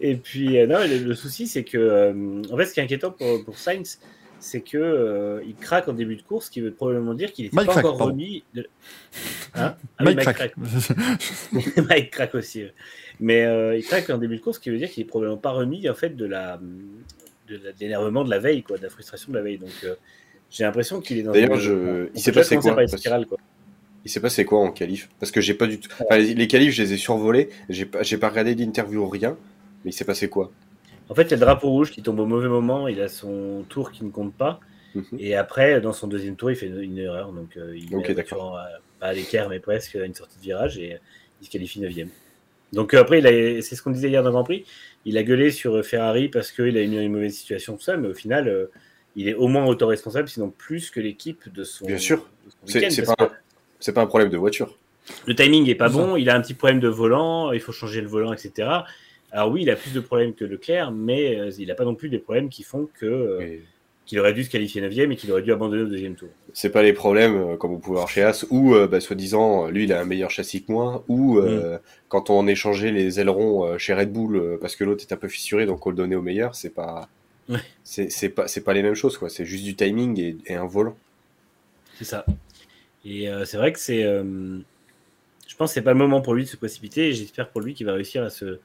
Et puis, euh, non, le, le souci, c'est que, euh, en fait, ce qui est inquiétant pour, pour Sainz, c'est que euh, il craque en début de course, ce qui veut probablement dire qu'il Mike pas encore pardon. remis. De... Hein Ah Mike Mike crack. craque. Mike craque aussi. ouais. Mais euh, il craque en début de course, ce qui veut dire qu'il est probablement pas remis en fait de la de l'énervement de la veille, quoi, de la frustration de la veille. Donc, euh, j'ai l'impression qu'il est dans. D'ailleurs, une- je- il s'est passé quoi spirale, quoi. Il s'est passé quoi en qualif? Parce que j'ai pas du tout. Enfin, les, qualifs, je les ai survolés. J'ai pas, j'ai pas regardé d'interview rien. Mais il s'est passé quoi? En fait, il y a le drapeau rouge qui tombe au mauvais moment, il a son tour qui ne compte pas. Mhm. Et après, dans son deuxième tour, il fait une, une erreur. Donc, euh, il Ok, met la voiture d'accord. en- euh, pas à l'équerre, mais presque à une sortie de virage et euh, il se qualifie 9 Donc, après, c'est ce qu'on disait hier dans le Grand Prix. Il a gueulé sur Ferrari parce qu'il a eu une mauvaise situation, tout ça, mais au final, euh, il est au moins autoresponsable, sinon plus que l'équipe de son, Bien sûr. C'est pas, pas un problème de voiture. Le timing est pas bon, il a un petit problème de volant, il faut changer le volant, etc. Alors oui, il a plus de problèmes que Leclerc, mais euh, il n'a pas non plus des problèmes qui font que euh, qu'il aurait dû se qualifier 9 et qu'il aurait dû abandonner au deuxième tour. C'est pas les problèmes, euh, comme vous pouvez voir chez As, où, euh, bah, soi-disant, lui, il a un meilleur châssis que moi, ou euh, quand on échangeait les ailerons chez Red Bull parce que l'autre est un peu fissuré, donc on le donnait au meilleur, c'est pas. Ouais. C'est pas, pas les mêmes choses, quoi. C'est juste du timing et, et un volant. C'est ça. Et c'est vrai que c'est. je pense que c'est pas le moment pour lui de se précipiter. et J'espère pour lui qu'il va réussir à se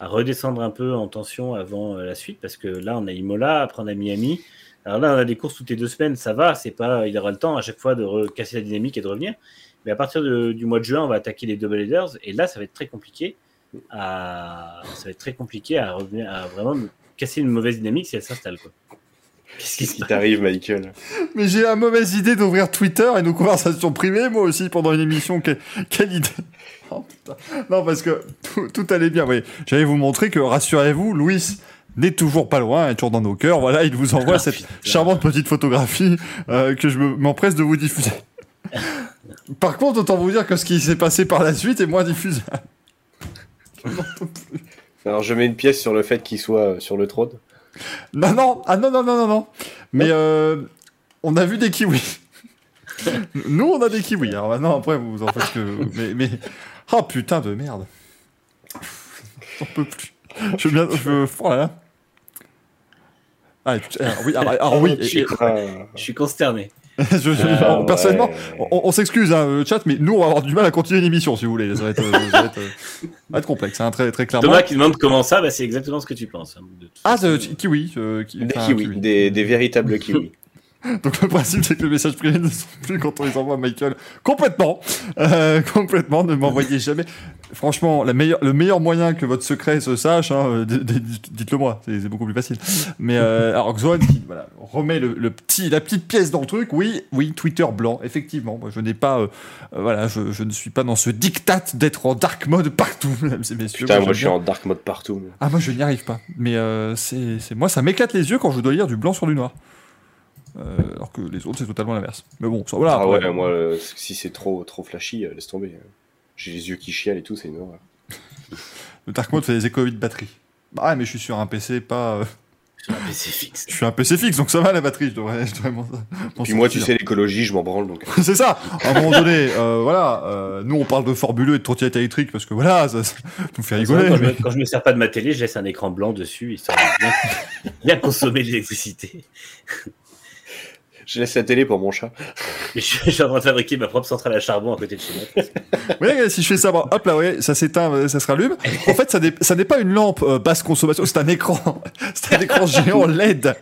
à redescendre un peu en tension avant euh, la suite, parce que là on a Imola, après on a Miami. Alors là on a des courses toutes les deux semaines, ça va. C'est pas, il aura le temps à chaque fois de casser la dynamique et de revenir. Mais à partir de- du mois de juin, on va attaquer les double headers et là ça va être très compliqué. À, ça va être très compliqué à revenir, à vraiment casser une mauvaise dynamique si elle s'installe quoi. Qu'est-ce qui t'arrive, Michael? Mais j'ai la mauvaise idée d'ouvrir Twitter et nos conversations privées, moi aussi, pendant une émission. Que- Quelle idée Oh. Non, parce que tout, tout allait bien. Oui, j'allais vous montrer que, rassurez-vous, Louis n'est toujours pas loin, est toujours dans nos cœurs. Voilà, il vous envoie Ah, cette putain. charmante petite photographie euh, que je me- m'empresse de vous diffuser. Par contre, autant vous dire que ce qui s'est passé par la suite est moins diffusé. Alors, je mets une pièce sur le fait qu'il soit euh, sur le trône. Non, non, ah non, non, non, non, non. Mais euh, on a vu des kiwis. Nous, on a des kiwis. Alors maintenant, après, vous en faites ce que. Mais, mais. Oh putain de merde. J'en peux plus. Je veux bien. Je veux... Oh là là. Ah, putain, alors, oui, alors, alors oui. Je suis consterné. je, je- Ah, personnellement, ouais. on, on s'excuse, hein, le chat, mais nous, on va avoir du mal à continuer l'émission, si vous voulez. Ça va être, euh, ça va être, euh, ça va être complexe, hein, très, très clairement. Thomas qui demande comment ça, bah, c'est exactement ce que tu penses. hein, de Ah, de kiwi. euh, qui- Des kiwis, Des, des véritables kiwis. Donc le principe c'est que les messages privés ne sont plus quand on les envoie à Michael. Complètement, euh, complètement. Ne m'envoyez jamais. Franchement, la meilleure, le meilleur moyen que votre secret se sache, hein, euh, dites-le moi, c'est beaucoup plus facile. Mais euh, alors Xoan qui voilà, remet le, le petit, la petite pièce dans le truc. Oui, oui, Twitter blanc, effectivement. Moi, je n'ai pas, euh, voilà, je, je ne suis pas dans ce diktat d'être en dark mode partout, mesdames et messieurs. Putain, Moi, je suis en dark mode partout. ah, moi je n'y arrive pas. Mais c'est- moi, ça m'éclate les yeux quand je dois lire du blanc sur du noir. Euh, alors que les autres, c'est totalement l'inverse. Mais bon, ça, voilà. Ah après, ouais, moi, euh, si c'est trop, trop flashy, euh, laisse tomber. J'ai les yeux qui chialent et tout, c'est une horreur. Le dark mode fait des économies de batterie. Bah ouais, mais je suis sur un PC, pas. euh, Sur un PC fixe. Je suis un PC fixe, donc ça va la batterie. Je devrais, je devrais m'en- m'en Puis moi, tu sais, l'écologie, je m'en branle donc. c'est ça. À un moment donné, euh, voilà. euh, nous, on parle de formuleux et de trottinette électrique parce que voilà, ça, ça nous fait rigoler. Quand je, me, quand je me sers pas de ma télé, je laisse un écran blanc dessus, histoire de bien, bien consommer de l'électricité. Je laisse la télé pour mon chat. Je, suis- en train de fabriquer ma propre centrale à charbon à côté de chez moi. Ouais, si je fais ça, bon, hop là, ouais, ça s'éteint, euh, ça se rallume. En fait, ça n'est ça n'est pas une lampe euh, basse consommation, c'est un écran. C'est un écran géant LED.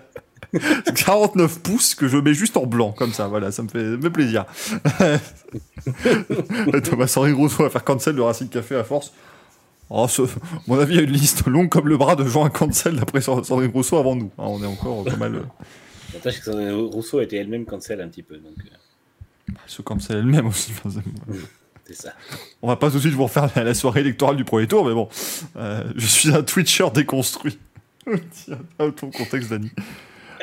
49 pouces que je mets juste en blanc, comme ça, voilà, ça me fait, ça me fait plaisir. Thomas Henri Rousseau va faire cancel le Racing Café à force. Oh, ce- mon avis, il y a une liste longue comme le bras de gens à cancel d'après Sandrine Rousseau avant nous. hein, on est encore pas mal. L'avantage, c'est que Rousseau était elle-même cancel un petit peu, donc euh, ce cancel elle-même aussi. C'est- ça. On va pas tout de suite vous refaire la, la soirée électorale du premier tour, mais bon, euh, je suis un Twitcher déconstruit. Tiens, ton contexte, Dani.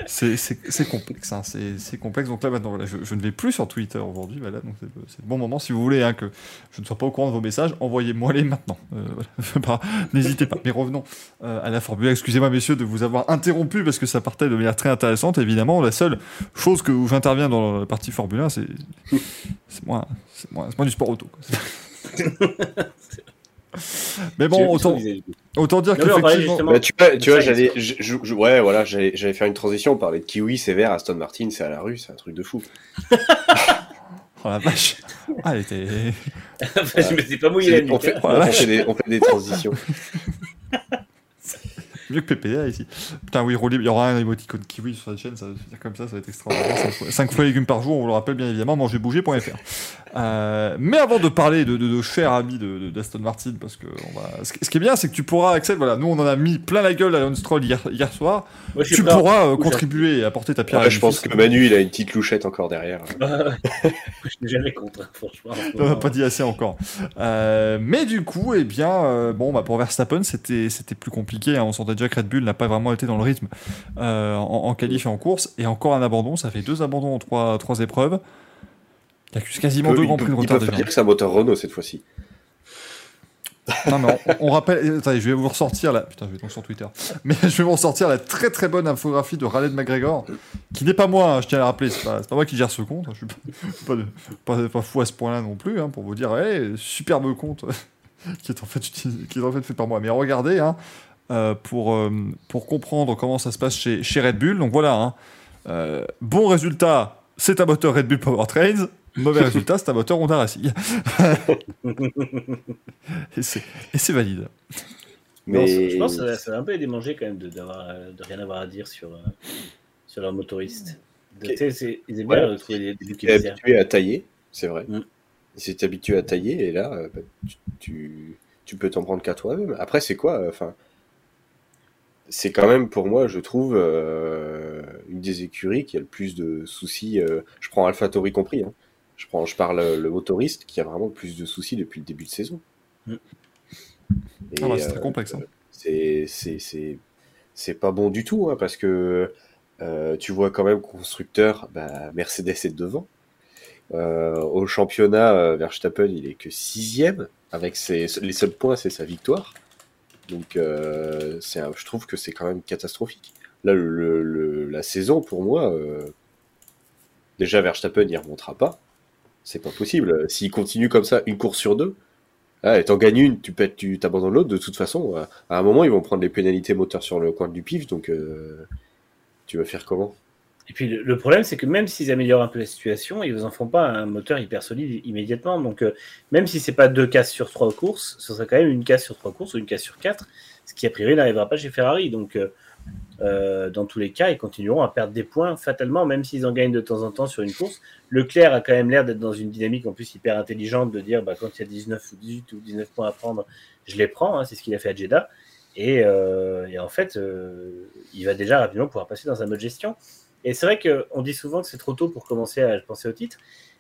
C'est complexe, hein, c'est complexe. Donc là, maintenant, voilà, je, je ne vais plus sur Twitter aujourd'hui. Voilà, donc c'est le, bon moment. Si vous voulez hein, que je ne sois pas au courant de vos messages, envoyez-moi les maintenant. Euh, voilà. N'hésitez pas. Mais revenons euh, à la formule. Excusez-moi, messieurs, de vous avoir interrompu parce que ça partait de manière très intéressante. Évidemment, la seule chose que j'interviens dans la partie Formule 1, c'est c'est moi, c'est moi, c'est moi du sport auto. Mais bon, autant, dire qu'effectivement. Bah, tu vois, tu vois Ça, j'allais, ouais, voilà, j'allais j'allais faire une transition, on parlait de Kiwi, c'est vert, Aston Martin, c'est à la rue, c'est un truc de fou. Oh la vache. Ah, elle était. Enfin, je me suis pas mouillé la on, nuque. fait. Oh la on fait des, on fait des transitions. Mieux que PPA ici. Putain, oui, il y aura un émoticône kiwi sur la chaîne, ça va se dire comme ça, ça va être extraordinaire. 5 fois, cinq fois légumes par jour, on vous le rappelle bien évidemment, mangerbouger.fr. Euh, mais avant de parler de, de, de d'Aston Martin, parce que on va... ce, qui- ce qui est bien, c'est que tu pourras, Axel, voilà, nous on en a mis plein la gueule à Lance Stroll hier, hier soir, Moi, tu à- pourras euh, contribuer et apporter ta pierre à Ouais, je pense que Manu, il a une petite louchette encore derrière. je n'ai jamais contre, hein, franchement. On n'a pas dit assez encore. Euh, mais du coup, eh bien, euh, bon, bah, pour Verstappen, c'était c'était plus compliqué. hein. On sentait déjà que Red Bull n'a pas vraiment été dans le rythme euh, en, en qualif et en course. Et encore un abandon. Ça fait deux abandons en trois, trois épreuves. Il accuse quasiment deux Ils grands prix de peuvent- ils retard peuvent dire que c'est un moteur Renault cette fois-ci. Non, mais on, on rappelle. Attendez, je vais vous ressortir là. Putain, je vais donc sur Twitter. Mais je vais vous ressortir la très très bonne infographie de Raleigh McGregor, qui n'est pas moi, hein, je tiens à le rappeler. C'est pas, pas moi qui gère ce compte. Je suis pas, pas, de- pas, pas fou à ce point-là non plus, hein, pour vous dire, superbe compte qui est en fait utilisé- qui est en fait fait par moi. Mais regardez, hein, euh, pour euh, pour comprendre comment ça se passe chez, chez Red Bull. Donc voilà, euh, bon résultat, c'est un moteur Red Bull Powertrains. Mauvais résultat, c'est un moteur Honda Racing. et c'est valide. Non, Mais je pense que ça, va un peu démanger quand même de, rien avoir à dire sur, euh, sur leur motoriste. De- ils aiment bien euh, trouver des, des boucs il est émissaires. habitué à tailler, c'est vrai. Mm. Il s'est habitué à tailler et là, euh, bah, tu, tu, tu peux t'en prendre qu'à toi-même. Après, c'est quoi euh, Enfin, c'est quand même pour moi, je trouve, euh, une des écuries qui a le plus de soucis. euh, je prends AlphaTauri compris. Hein. Je prends, je parle euh, le motoriste qui a vraiment le plus de soucis depuis le début de saison. Mm. Ah ouais, c'est euh, très complexe. hein. c'est pas bon du tout hein, parce que euh, tu vois quand même constructeur bah, Mercedes est devant Euh, au championnat euh, Verstappen il est que sixième avec ses les seuls points c'est sa victoire donc euh, un- je trouve que c'est quand même catastrophique là le, la saison pour moi euh, déjà Verstappen il remontera pas c'est pas possible s'il continue comme ça une course sur deux ah, t'en gagnes une, tu pètes, tu t'abandonnes l'autre. De toute façon, à un moment, ils vont prendre les pénalités moteurs sur le coin du pif, donc euh, tu vas faire comment? Et puis le, problème, c'est que même s'ils améliorent un peu la situation, ils vous en font pas un moteur hyper solide immédiatement. Donc euh, même si c'est pas deux casses sur trois courses, ce sera quand même une casse sur trois courses ou une casse sur quatre, ce qui a priori n'arrivera pas chez Ferrari. Donc euh, euh, dans tous les cas, ils continueront à perdre des points fatalement, même s'ils en gagnent de temps en temps sur une course. Leclerc a quand même l'air d'être dans une dynamique en plus hyper intelligente de dire bah, quand il y a 19 ou 18 ou 19 points à prendre, je les prends. hein, c'est ce qu'il a fait à Jeddah. Et, euh, en fait, euh, il va déjà rapidement pouvoir passer dans un mode gestion. Et c'est vrai qu'on dit souvent que c'est trop tôt pour commencer à penser au titre.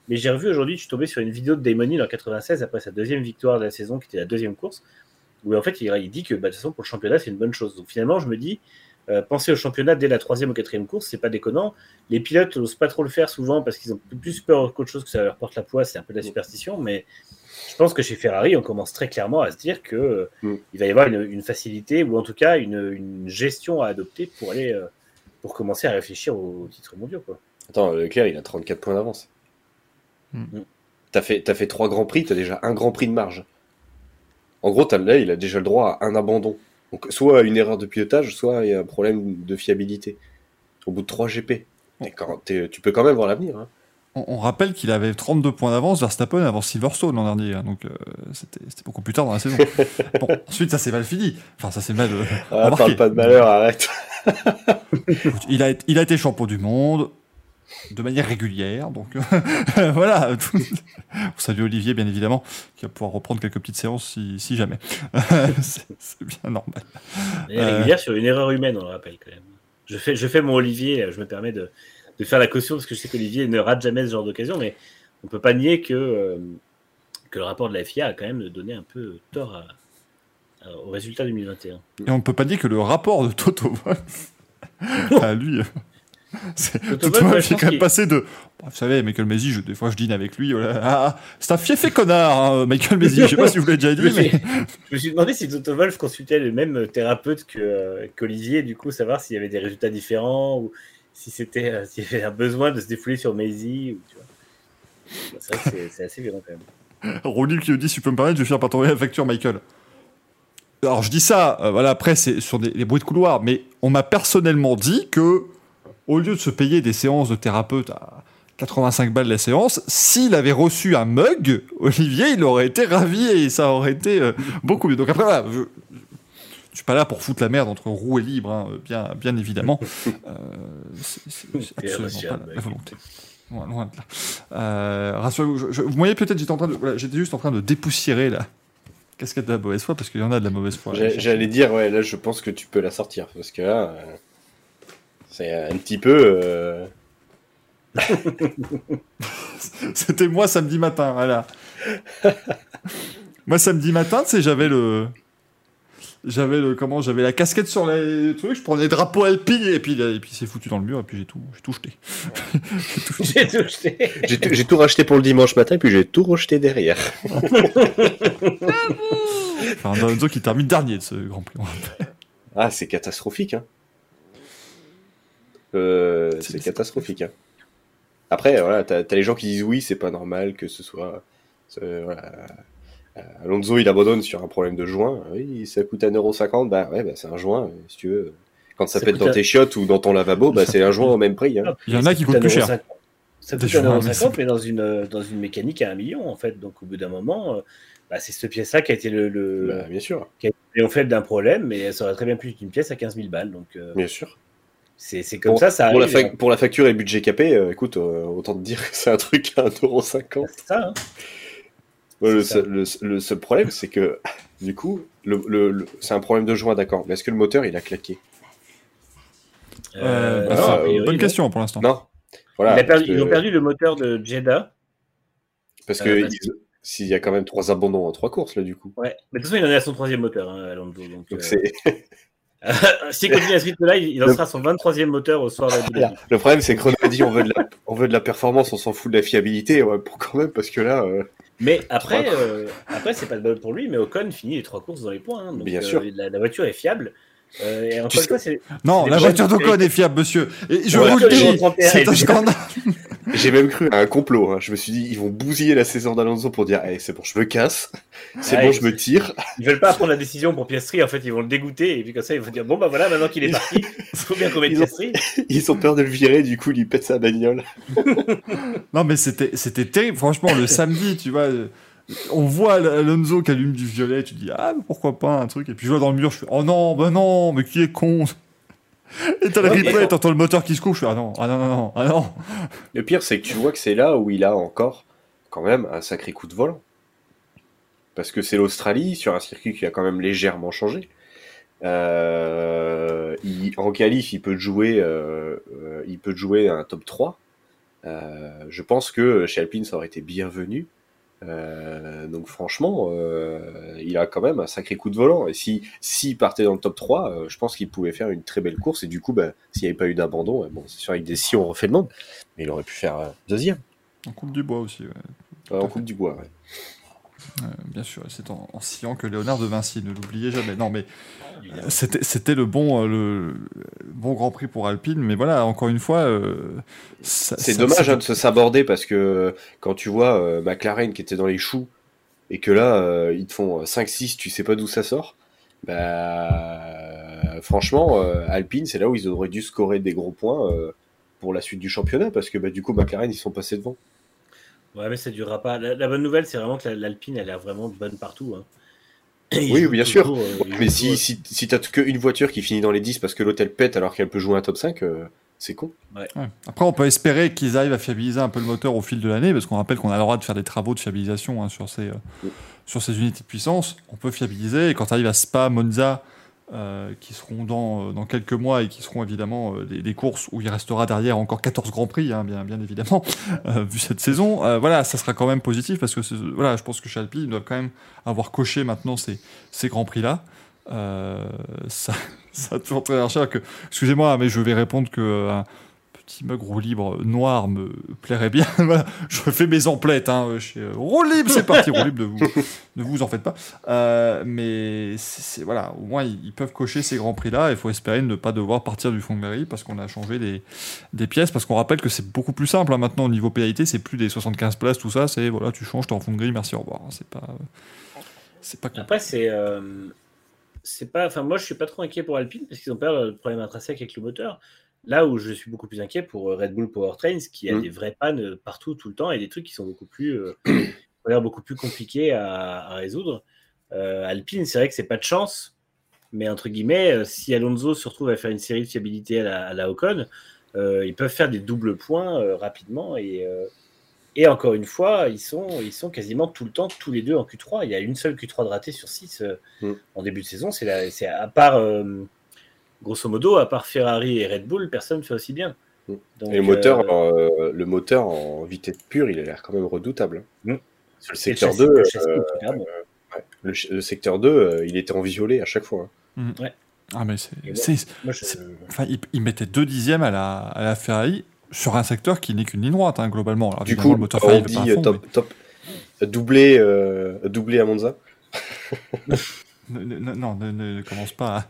Mais j'ai revu aujourd'hui, je suis tombé sur une vidéo de Damon Hill en 96 après sa deuxième victoire de la saison, qui était la deuxième course, où en fait il, il dit que bah, de toute façon pour le championnat c'est une bonne chose. Donc finalement, je me dis, euh, penser au championnat dès la troisième ou quatrième course, c'est pas déconnant. Les pilotes n'osent pas trop le faire souvent parce qu'ils ont plus peur qu'autre chose que ça leur porte la poisse, c'est un peu de la superstition, mais je pense que chez Ferrari, on commence très clairement à se dire que euh, Mm. il va y avoir une, une facilité ou en tout cas une, une gestion à adopter pour aller euh, pour commencer à réfléchir aux titres mondiaux. Quoi. Attends, Leclerc, il a 34 points d'avance. Hmm. T'as fait, t'as fait trois grands prix, t'as déjà un grand prix de marge. En gros, là, il a déjà le droit à un abandon. Donc, soit une erreur de pilotage, soit il y a un problème de fiabilité. Au bout de 3 GP. Quand- t'es- tu peux quand même voir l'avenir. hein. On, on rappelle qu'il avait 32 points d'avance Verstappen avant Silverstone l'an dernier, hein, donc euh, c'était c'était beaucoup plus tard dans la saison. bon, ensuite ça s'est mal fini. Enfin, ça s'est mal. euh, Ah, parle pas de malheur, arrête. Écoute, il, a, il a été champion du monde de manière régulière, donc euh, voilà. On salue Olivier, bien évidemment, qui va pouvoir reprendre quelques petites séances si, si jamais. C'est bien normal. Et Euh. régulière sur une erreur humaine, on le rappelle quand même. Je fais, je fais mon Olivier, je me permets de, de faire la caution parce que je sais qu'Olivier ne rate jamais ce genre d'occasion, mais on peut pas nier que, euh, que le rapport de la FIA a quand même donné un peu tort à- à- au résultat 2021. Et on ne peut pas dire que le rapport de Toto Wolff à lui. Wolff, Wolff je est quand même passé de. Bon, vous savez, Michael Maisie, je- des fois je dîne avec lui. voilà. Ah, c'est un fiefé connard, hein, Michael Maisie. Je sais pas si vous l'avez déjà dit, mais. je me suis demandé si Toto Wolff consultait le même thérapeute que, euh, qu'Olivier, du coup, savoir s'il y avait des résultats différents ou si c'était euh, s'il y avait un besoin de se défouler sur Maisie. Ou, tu vois. C'est vrai que c'est, assez violent quand même. Rolly qui nous dit si tu peux me permettre, je vais finir par la facture, Michael. Alors je dis ça, euh, voilà, après c'est sur des, les bruits de couloir, mais on m'a personnellement dit que au lieu de se payer des séances de thérapeute à 85 balles la séance, s'il avait reçu un mug, Olivier, il aurait été ravi et ça aurait été euh, beaucoup mieux. Donc après, voilà, je, je suis pas là pour foutre la merde entre roue et libre, hein, bien, bien évidemment. Euh, c'est absolument pas la, la volonté. Loin, loin de là. Euh, rassurez-vous, je- je- vous voyez peut-être, j'étais voilà, juste en train de dépoussiérer la casquette de la mauvaise foi parce qu'il y en a de la mauvaise foi. J'ai- J'allais dire, ouais, là, je pense que tu peux la sortir. Parce que là, euh, c'est un petit peu. euh, C'était moi samedi matin, voilà. moi samedi matin, tu sais, j'avais le. J'avais le comment j'avais la casquette sur les trucs, je prenais le drapeau alpine et puis et puis c'est foutu dans le mur et puis j'ai tout j'ai tout jeté. J'ai tout jeté. J'ai tout- j'ai tout racheté pour le dimanche matin, puis j'ai tout rejeté derrière. Enfin, un Alonso qui termine dernier de ce Grand Prix. Ah, c'est catastrophique, hein. Euh, C'est- catastrophique, hein. Après, voilà, t'as as les gens qui disent oui, c'est pas normal que ce soit. voilà. Euh, Alonso, il abandonne sur un problème de joint. Oui, ça coûte 1,50€. Bah ouais, bah, c'est un joint, si tu veux. Quand ça, Ça pète dans tes chiottes ou dans ton lavabo, bah, c'est un joint au même prix. Hein. Il y en a qui coûtent plus cher. Ça coûte joints, 1,50€, mais mais dans une, euh, dans une mécanique à un million, en fait. Donc, au bout d'un moment, euh, bah, c'est cette pièce-là qui a été le, le Bah, bien sûr, fait d'un problème, mais ça aurait très bien pu être une pièce à 15 000 balles. Donc, euh, bien sûr. C'est c'est comme Pour- ça, ça Pour la, arrive. fac- pour la facture et le budget capé, euh, écoute, euh, autant te dire que c'est un truc à 1,50€. C'est ça, hein. Ouais, le, ça. seul, le- le seul problème, c'est que, du coup, le, le- le- c'est un problème de joint, d'accord. Mais est-ce que le moteur, il a claqué? Euh, bah non, c'est a une priori, bonne non. question pour l'instant. Non. Voilà. Il a perdu- que- Ils ont perdu le moteur de Jeddah. Parce que Euh, parce ils- s'il y a quand même trois abandons en trois courses, là, du coup. Ouais. Mais de toute façon, il en est à son troisième moteur, hein, Alonso. Donc, Donc euh, c'est S'il continue à ce rythme-là, il lancera son 23e moteur au soir de Dhabi. le problème, c'est que Renault a dit on veut de la, on veut de la performance, on s'en fout de la fiabilité, ouais, pour quand même, parce que là, euh, Mais après, euh, après c'est pas de bol pour lui, mais Ocon finit les trois courses dans les points. hein. donc, Bien euh, sûr. La, la voiture est fiable. Euh, et encore Tu une sais- fois, c'est. Non, c'est la voiture d'Ocon est fiable, monsieur. Et je Ouais, vous le j'ai- dis, 31 c'est un scandale. j'ai même cru à un complot. hein. Je me suis dit, ils vont bousiller la saison d'Alonso pour dire, Eh, c'est bon, je me casse, c'est Ouais, bon, je me tire. Ils veulent pas prendre la décision pour Piastri, en fait, ils vont le dégoûter, et puis comme ça, ils vont dire bon, bah voilà, maintenant qu'il est parti, il faut bien qu'on mette Ils ont- Piastri. Ils ont peur de le virer, du coup, il lui pète sa bagnole. Non, mais c'était, c'était terrible. Franchement, le samedi, tu vois, euh, on voit Alonso qui allume du violet. Tu dis, ah, mais pourquoi pas un truc? Et puis je vois dans le mur, je fais, oh non, ben non, mais qui est con? Et t'as le Ouais, replay, t'entends le moteur qui se couche. Ah non, ah non, non, non, ah non. Le pire, c'est que tu vois que c'est là où il a encore, quand même, un sacré coup de volant. Parce que c'est l'Australie, sur un circuit qui a quand même légèrement changé. Euh, il- en qualif, il peut jouer, euh, euh, il peut te jouer un top 3. Euh, je pense que chez Alpine, ça aurait été bienvenu. Euh, donc franchement, euh, il a quand même un sacré coup de volant. Et si s'il partait dans le top 3, euh, je pense qu'il pouvait faire une très belle course. Et du coup, bah, s'il n'y avait pas eu d'abandon, bon, c'est sûr avec des si on refait le monde, mais il aurait pu faire deuxième. On coupe du bois aussi, ouais. Ouais, en coupe du bois. ouais. Euh, bien sûr, c'est en, en sciant que Léonard de Vinci, ne l'oubliez jamais. Non, mais euh, c'était le bon euh, le, bon Grand Prix pour Alpine, mais voilà, encore une fois, C'est dommage hein, de se saborder parce que quand tu vois McLaren qui était dans les choux et que là ils te font 5-6, tu sais pas d'où ça sort. Bah, franchement, Alpine, c'est là où ils auraient dû scorer des gros points pour la suite du championnat parce que bah, du coup McLaren ils sont passés devant. Ouais, mais ça durera pas. La, la bonne nouvelle, c'est vraiment que la- l'Alpine, elle est vraiment bonne partout. hein. Oui, bien sûr. euh, Mais si, si, si t'as qu'une voiture qui finit dans les 10 parce que l'autre elle pète alors qu'elle peut jouer un top 5, euh, c'est con. Ouais. Après, on peut espérer qu'ils arrivent à fiabiliser un peu le moteur au fil de l'année, parce qu'on rappelle qu'on a le droit de faire des travaux de fiabilisation hein, sur, ces, euh, sur ces unités de puissance. On peut fiabiliser, et quand tu arrives à Spa, Monza, euh, qui seront dans, euh, dans quelques mois et qui seront évidemment euh, des, des courses où il restera derrière encore 14 Grands Prix, hein, bien, bien évidemment, euh, vu cette saison, voilà, ça sera quand même positif, parce que voilà, je pense que chez Alpine, doivent quand même avoir coché maintenant ces, ces Grands Prix-là. Ça, ça a toujours très cher que. Excusez-moi, mais je vais répondre que petit mug roue libre noir me plairait bien. je fais mes emplettes. Hein, chez euh, roue libre, c'est parti, roue libre, ne vous, ne vous en faites pas. Euh, mais voilà, au moins ils, peuvent cocher ces grands prix-là. Il faut espérer ne pas devoir partir du fond de mairie parce qu'on a changé des, des pièces. Parce qu'on rappelle que c'est beaucoup plus simple hein, maintenant au niveau pénalité. C'est plus des 75 places, tout ça. C'est voilà, tu changes, t'es en fond de grille, merci, au revoir. hein, C'est pas. C'est pas Après, c'est. euh, c'est pas. Enfin, moi, je suis pas trop inquiet pour Alpine parce qu'ils ont pas le problème intrinsèque avec le moteur. Là où je suis beaucoup plus inquiet pour euh, Red Bull Powertrains, qui a Mm. des vraies pannes partout, tout le temps, et des trucs qui sont beaucoup plus, euh, l'air beaucoup plus compliqués à, à résoudre. Euh, Alpine, c'est vrai que c'est pas de chance, mais entre guillemets, euh, si Alonso se retrouve à faire une série de fiabilité à la, à la Ocon, euh, ils peuvent faire des doubles points euh, rapidement et, euh, et encore une fois, ils sont, ils sont quasiment tout le temps tous les deux en Q3. Il y a une seule Q3 de raté sur 6 Mm. en début de saison. C'est à part, euh, grosso modo, à part Ferrari et Red Bull, personne ne fait aussi bien. Mm. Donc, Et le moteur, euh, euh, le moteur en vitesse pure, il a l'air quand même redoutable. sur le secteur châssis- 2, le euh. Ouais. Le, le secteur 2, euh, il était en violet à chaque fois. hein. Ah, mais c'est. Enfin, il, il mettait deux dixièmes à la, à la Ferrari sur un secteur qui n'est qu'une ligne droite, hein, globalement. Alors, Du coup, le moteur on Ferrari dit fond, top, top, doublé, euh, doublé à Monza. mais- ne- ne- non, ne, ne- ne commence pas à,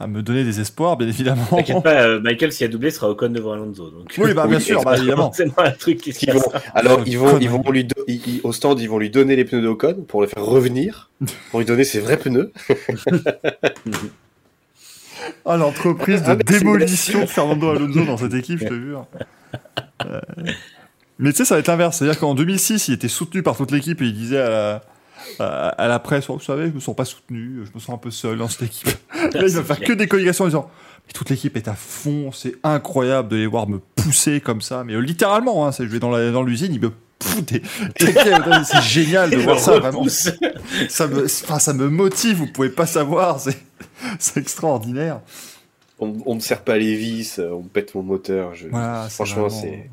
à me donner des espoirs, bien évidemment. T'inquiète pas, euh, Michael, s'il a doublé, sera Ocon devant Alonso. Donc, Oui, bah, bien Oui, sûr, bah, évidemment. C'est un truc qui se Ils vont- passe. alors, ils vont, ils vont lui, do- ils- ils- au stand, ils vont lui donner les pneus d'Ocon pour le faire revenir, pour lui donner ses vrais pneus. Ah, l'entreprise de Ah, démolition de Fernando Alonso dans cette équipe, je te jure. Euh, Mais tu sais, ça va être l'inverse. C'est-à-dire qu'en 2006, il était soutenu par toute l'équipe et il disait à la, à, à la presse oh, Vous savez, je me sens pas soutenu, je me sens un peu seul dans cette équipe. Là, il va faire que des communications en disant Mais toute l'équipe est à fond, c'est incroyable de les voir me pousser comme ça. Mais euh, littéralement, hein, je vais dans la- dans l'usine, il me pousse des- des- C'est génial de voir ça, vraiment ça me, ça me motive, vous pouvez pas savoir, c'est, extraordinaire. On, on me serre pas les vis, on me pète mon moteur. Je... Voilà, c'est Franchement, vraiment- c'est,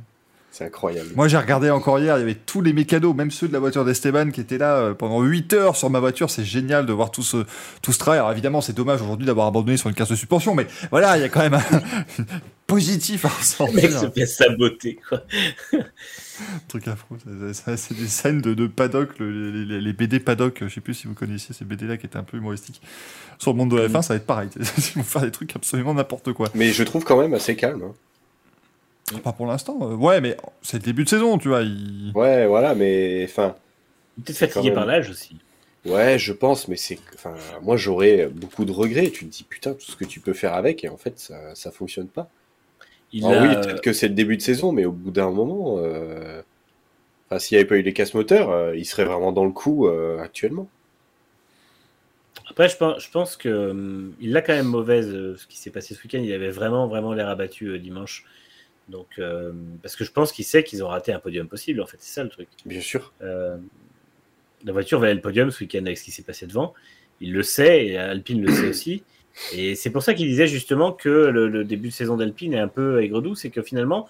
c'est incroyable. Moi j'ai regardé encore hier, il y avait tous les mécanos, même ceux de la voiture d'Esteban qui étaient là euh, pendant 8 heures sur ma voiture, c'est génial de voir tout ce, tout ce travail. Alors évidemment c'est dommage aujourd'hui d'avoir abandonné sur une case de suspension, mais voilà, il y a quand même un positif à Le mec se ressentir. fait saboter, quoi. truc affreux, c'est- des scènes de, de paddock, le- les, BD paddock, je sais plus si vous connaissiez ces BD là qui étaient un peu humoristiques. Sur le monde de la F1 ça va être pareil, ils vont faire des trucs absolument n'importe quoi. Mais je trouve quand même assez calme. hein. Pas pour l'instant. euh, ouais, mais c'est le début de saison, tu vois. il- Ouais, voilà, mais enfin, Peut-être fatigué par l'âge aussi. ouais, je pense, mais c'est, enfin, moi j'aurais beaucoup de regrets. Tu te dis putain, tout ce que tu peux faire avec, et en fait, ça, ça fonctionne pas. Il Ah a, oui, peut-être que c'est le début de saison, mais au bout d'un moment, euh, enfin, s'il n'y avait pas eu les casse-moteurs, euh, il serait vraiment dans le coup euh, actuellement. Après, je pense, je pense que hum, il a quand même mauvaise euh, ce qui s'est passé ce week-end. Il avait vraiment, vraiment l'air abattu euh, dimanche. Donc, euh, parce que je pense qu'il sait qu'ils ont raté un podium possible. En fait, c'est ça le truc. Bien sûr. Euh, la voiture valait le podium ce week-end avec ce qui s'est passé devant. Il le sait et Alpine le sait aussi. Et c'est pour ça qu'il disait justement que le, le début de saison d'Alpine est un peu aigre-doux. C'est que finalement,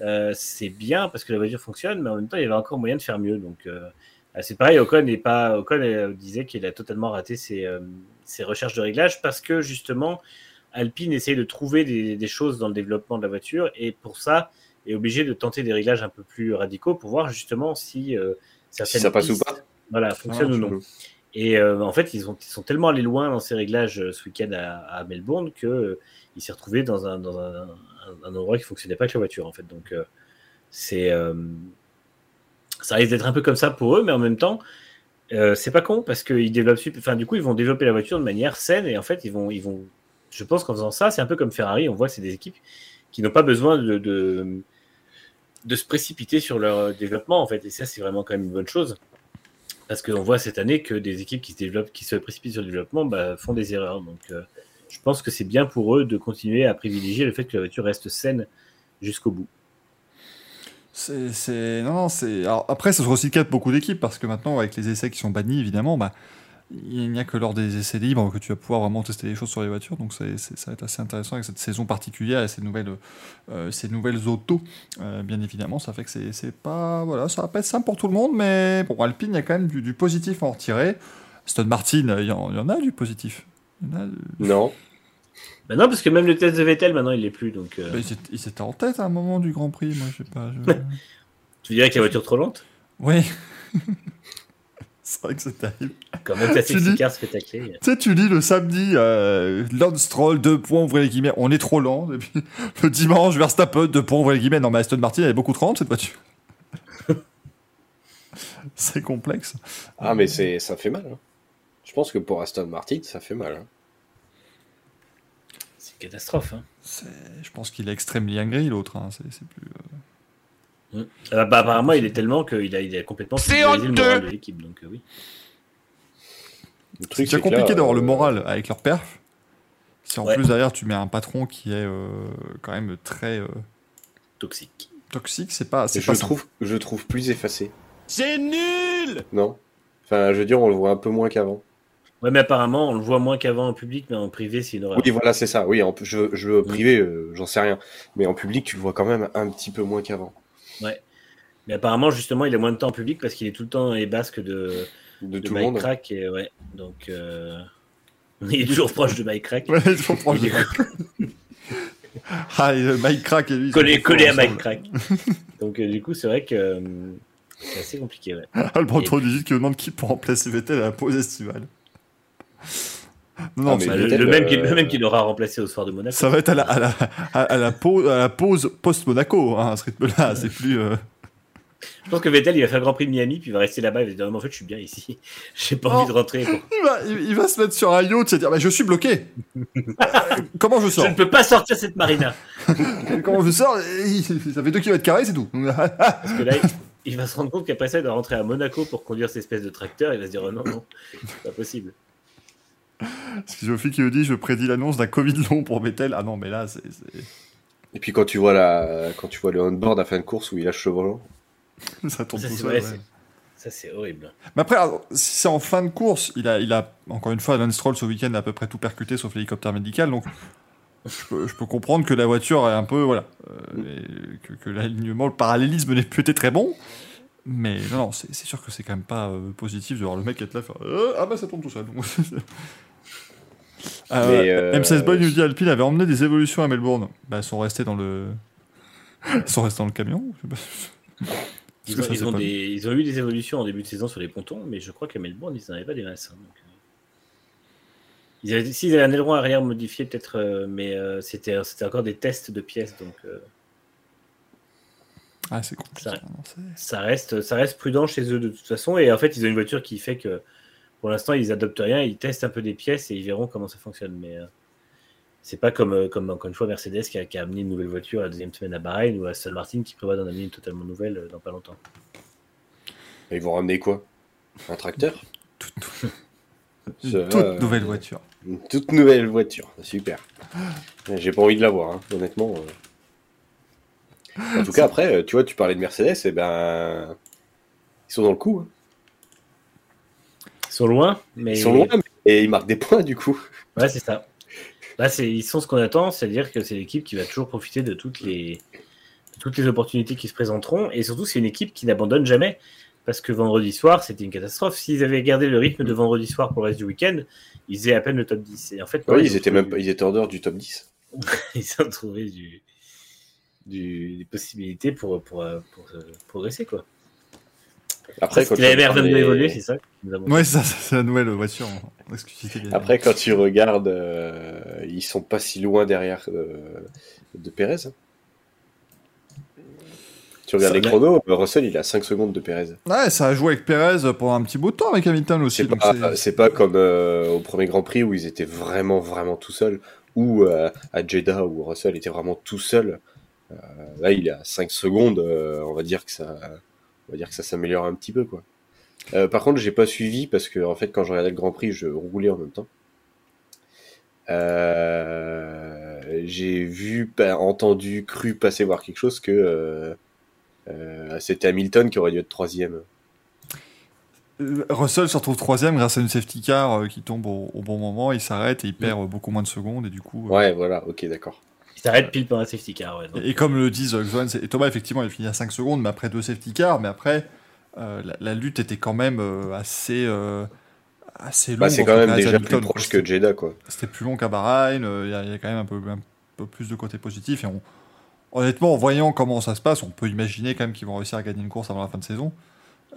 euh, c'est bien parce que la voiture fonctionne, mais en même temps, il y avait encore moyen de faire mieux. Donc, ah, c'est pareil. Ocon, est pas, Ocon disait qu'il a totalement raté ses, ses recherches de réglage parce que justement, Alpine essaye de trouver des, des choses dans le développement de la voiture et pour ça est obligé de tenter des réglages un peu plus radicaux pour voir justement si euh, certaines ça passe ou pas. Voilà, fonctionnent ou non. Et euh, en fait, ils, ont, ils sont tellement allés loin dans ces réglages euh, ce week-end à, à Melbourne que euh, il s'est retrouvé dans un, dans un, un- un endroit qui fonctionnait pas avec la voiture en fait. Donc euh, c'est euh, ça risque d'être un peu comme ça pour eux, mais en même temps, euh, c'est pas con parce qu'ils développent, sup- enfin du coup, ils vont développer la voiture de manière saine et en fait, ils vont, ils vont, je pense qu'en faisant ça, c'est un peu comme Ferrari. On voit que c'est des équipes qui n'ont pas besoin de, se précipiter sur leur développement en fait, et ça, c'est vraiment quand même une bonne chose. Parce qu'on voit cette année que des équipes qui se développent, qui se précipitent sur le développement, bah, font des erreurs. Donc, euh, je pense que c'est bien pour eux de continuer à privilégier le fait que la voiture reste saine jusqu'au bout. C'est. Non, c'est... Après, ça sera aussi le cas de beaucoup d'équipes, parce que maintenant, avec les essais qui sont bannis, évidemment, bah, il n'y a que lors des essais libres que tu vas pouvoir vraiment tester les choses sur les voitures, donc c'est, c'est- ça va être assez intéressant avec cette saison particulière et ces nouvelles, euh, ces nouvelles autos, euh, bien évidemment, ça fait que c'est, c'est pas... Voilà, ça va pas être simple pour tout le monde, mais bon, Alpine, il y a quand même du, du positif à en retirer. Aston Martin, il y, en, il y en a du positif. Il y en a du- Non. Bah non, parce que même le test de Vettel, maintenant, il l'est plus. Donc, euh, Bah, ils, étaient, ils étaient en tête à un moment du Grand Prix, moi, je sais pas. je- tu dirais que la voiture est trop lente? Oui. c'est vrai que c'est terrible. Quand même, car se fait tacler. Tu sais, tu lis le samedi, euh, Lance Stroll, 2 points, ouvrez les guillemets, on est trop lent. Et puis le dimanche, Verstappen, 2 points, ouvrez les guillemets. Non, mais Aston Martin, elle est beaucoup trop lente, cette voiture. c'est complexe. Ah, mais c'est, ça fait mal. hein. Je pense que pour Aston Martin, ça fait mal. hein. C'est une catastrophe. Hein. C'est- Je pense qu'il est extrêmement angry, l'autre. hein. C'est c'est plus. euh, Ah bah, apparemment, il est tellement qu'il a, il a complètement le moral de l'équipe. Donc, euh, oui. Le C'est truc, compliqué d'avoir euh, le moral avec leur perf. Si en Ouais. plus derrière tu mets un patron qui est euh, quand même très euh, Toxique. toxique, c'est pas. C'est Je pas simple. trouve, je trouve plus effacé. C'est nul Non Enfin, je veux dire, on le voit un peu moins qu'avant. Ouais, mais apparemment, on le voit moins qu'avant en public, mais en privé, c'est une horreur. Oui, voilà, c'est ça. Oui, en, je, je veux privé, euh, j'en sais rien. Mais en public, tu le vois quand même un petit peu moins qu'avant. Mais apparemment, justement, il a moins de temps en public parce qu'il est tout le temps dans les basques de, De, de tout Mike monde. Crack. Et, ouais, donc, euh, il est toujours proche de Mike Crack. Ouais, je comprends. Il est Ah, et, euh, Mike Crack et lui. collé, à Mike Crack. donc, euh, du coup, c'est vrai que euh, c'est assez compliqué. Ouais. Ah, le breton du qui me demande qui pour remplacer Vettel à la pause estivale. Non, Ah, Bah, le, même qui, euh, le même qui l'aura remplacé au soir de Monaco. ça va être à la, à la, à, à la pause, post-Monaco, hein, à ce rythme-là. C'est plus. euh, Je pense que Vettel, il va faire le Grand Prix de Miami, puis il va rester là-bas. Il va dire en fait, je suis bien ici. J'ai pas Oh. envie de rentrer. quoi. Il, va, il, il va se mettre sur un yacht, c'est dire bah, Je suis bloqué. Comment je Je sors ne peux pas sortir cette marina. Comment je sors Ça fait 2 km c'est tout. Parce que là, il, il va se rendre compte qu'après ça, il doit rentrer à Monaco pour conduire cette espèce de tracteur. Il va se dire oh, Non, non, c'est pas possible. Sophie qui me dit Je prédis l'annonce d'un Covid long pour Vettel. Ah non, mais là, c'est. Et puis quand tu vois la, quand tu vois le on-board à fin de course où il lâche le volant. Ça tourne Ça, tout seul. vrai, ouais. c'est- Ça, c'est horrible. Mais après, alors, si c'est en fin de course, il a, il a encore une fois, Lance Stroll ce week-end a à peu près tout percuté sauf l'hélicoptère médical, donc je peux, je peux comprendre que la voiture est un peu, voilà, euh, et que, que l'alignement, le parallélisme n'est peut-être très bon, mais non, non, c'est c'est sûr que c'est quand même pas euh, positif de voir le mec être là faire euh, ah bah ça tourne tout seul. Euh, Mais, euh, M16 Boy nous dit Alpine avait emmené des évolutions à Melbourne. Bah, elles sont restés dans le, elles sont restés dans le camion. Ils ont, que ça, ils c'est ont pas des, ils ont eu des évolutions en début de saison sur les pontons, mais je crois qu'à Melbourne, ils n'en avaient pas des masses. hein, donc, euh. Ils avaient, s'ils avaient un aileron arrière modifié, peut-être, euh, mais euh, c'était, c'était encore des tests de pièces, donc euh, Ah, c'est compliqué. Ça- ça, reste, ça reste prudent chez eux de toute façon. Et en fait, ils ont une voiture qui fait que pour l'instant, ils adoptent rien, ils testent un peu des pièces et ils verront comment ça fonctionne. Mais euh, c'est pas comme, euh, comme, encore une fois, Mercedes qui a, qui a amené une nouvelle voiture la deuxième semaine à Bahreïn ou Aston Martin qui prévoit d'en amener une totalement nouvelle euh, dans pas longtemps. Et ils vont ramener quoi? Un tracteur? Tout- tout- Une Ça, toute euh, nouvelle voiture. Une toute nouvelle voiture, super. J'ai pas envie de l'avoir, hein, honnêtement. En tout cas, après, tu vois, tu parlais de Mercedes, et ben. Ils sont dans le coup. hein. Ils sont loin, mais Ils sont loin, mais- et ils marquent des points, du coup. Ouais, c'est ça. Là, ils sont ce qu'on attend, c'est-à-dire que c'est l'équipe qui va toujours profiter de toutes les, de toutes les opportunités qui se présenteront. Et surtout, c'est une équipe qui n'abandonne jamais. Parce que vendredi soir, c'était une catastrophe. S'ils avaient gardé le rythme de vendredi soir pour le reste du week-end, ils faisaient à peine le top 10. Et en fait, ils étaient même ils étaient en dehors du top 10. du- ils ont trouvé du, du- des possibilités pour, pour, euh, pour, euh, progresser. Quoi. Après, quand l'air de regardes les- évoluer, c'est ça Ouais, ça, ça, c'est la nouvelle voiture Après, quand tu regardes, euh, ils sont pas si loin derrière euh, de Pérez. hein. Tu regardes Ça, les chronos, euh, Russell il a 5 secondes de Pérez. Ouais, ça a joué avec Perez pendant un petit bout de temps avec Hamilton aussi. C'est pas, pas comme euh, au premier Grand Prix où ils étaient vraiment, vraiment tout seuls, ou euh, à Jeddah où Russell était vraiment tout seul. Euh, là, il est à 5 secondes, euh, on va dire que ça, on va dire que ça s'améliore un petit peu, quoi. Euh, par contre, j'ai pas suivi parce que en fait, quand je regardais le Grand Prix, je roulais en même temps. Euh, j'ai vu, pas- entendu, cru passer voir quelque chose que euh, c'était Hamilton qui aurait dû être troisième. Russell se retrouve troisième grâce à une safety car qui tombe au, au bon moment, il s'arrête et il perd euh, beaucoup moins de secondes et du coup. Ouais, voilà, ok, d'accord. Il s'arrête pile pendant la safety car. Ouais, donc. Et, et comme le disent euh, Xoan et Thomas, effectivement, il finit à 5 secondes, mais après deux safety cars, mais après, euh, la, la lutte était quand même euh, assez, euh, assez longue. Bah, c'est entre quand même déjà Hamilton, plus quoi. proche que Jeddah, quoi. C'était plus long qu'à Bahreïn, euh, il y, a- il y a quand même un peu, un peu plus de côté positif. Et on, honnêtement, en voyant comment ça se passe, on peut imaginer quand même qu'ils vont réussir à gagner une course avant la fin de saison.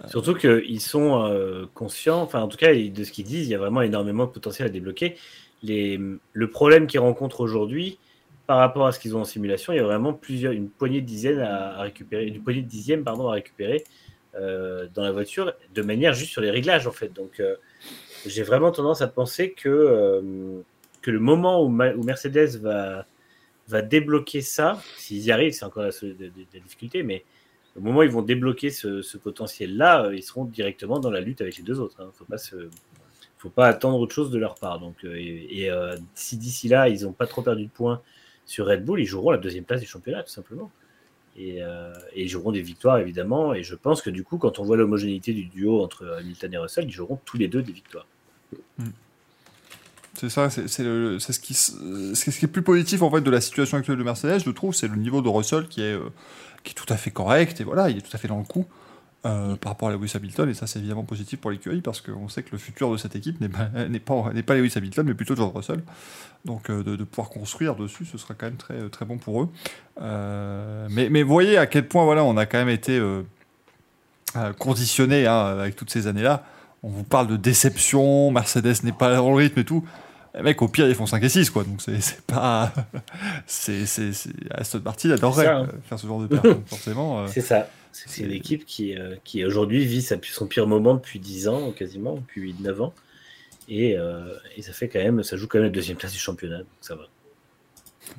Surtout qu'ils sont euh, conscients, enfin en tout cas de ce qu'ils disent, il y a vraiment énormément de potentiel à débloquer. Les, le problème qu'ils rencontrent aujourd'hui, par rapport à ce qu'ils ont en simulation, il y a vraiment plusieurs, une poignée de dizaines à, récupérer, une poignée de dixièmes pardon à récupérer euh, dans la voiture, de manière juste sur les réglages en fait. Donc euh, j'ai vraiment tendance à penser que euh, que le moment où, Mercedes va va débloquer ça, s'ils y arrivent, c'est encore la, la- difficulté, mais au moment où ils vont débloquer ce, potentiel-là, ils seront directement dans la lutte avec les deux autres. Il ne faut pas faut pas attendre autre chose de leur part. Donc, et si d'ici là, ils n'ont pas trop perdu de points sur Red Bull, ils joueront la deuxième place du championnat, tout simplement. Et, euh, et ils joueront des victoires, évidemment. Et je pense que du coup, quand on voit l'homogénéité du duo entre Hamilton et Russell, ils joueront tous les deux des victoires. C'est ça, c'est ce, qui, ce qui est plus positif en fait de la situation actuelle de Mercedes, je trouve, c'est le niveau de Russell qui est, euh, qui est tout à fait correct et voilà, il est tout à fait dans le coup euh, par rapport à Lewis Hamilton et ça c'est évidemment positif pour l'écurie parce qu'on sait que le futur de cette équipe n'est pas, n'est pas, pas Lewis Hamilton mais plutôt George Russell. Donc euh, de, de pouvoir construire dessus, ce sera quand même très, très bon pour eux. Euh, mais, mais voyez à quel point voilà, on a quand même été euh, euh, conditionné hein, avec toutes ces années-là. On vous parle de déception, Mercedes n'est pas dans le rythme et tout. Les mecs, au pire, ils font 5 et 6, quoi. Donc, c'est pas. c'est. Aston Martin adorerait hein. euh, faire ce genre de performance, forcément. euh. C'est ça. C'est c'est une équipe qui, euh, qui aujourd'hui vit sa- son pire moment depuis 10 ans, quasiment, depuis 9 ans. Et, euh, et ça fait quand même, ça joue quand même la deuxième place du championnat, donc ça va.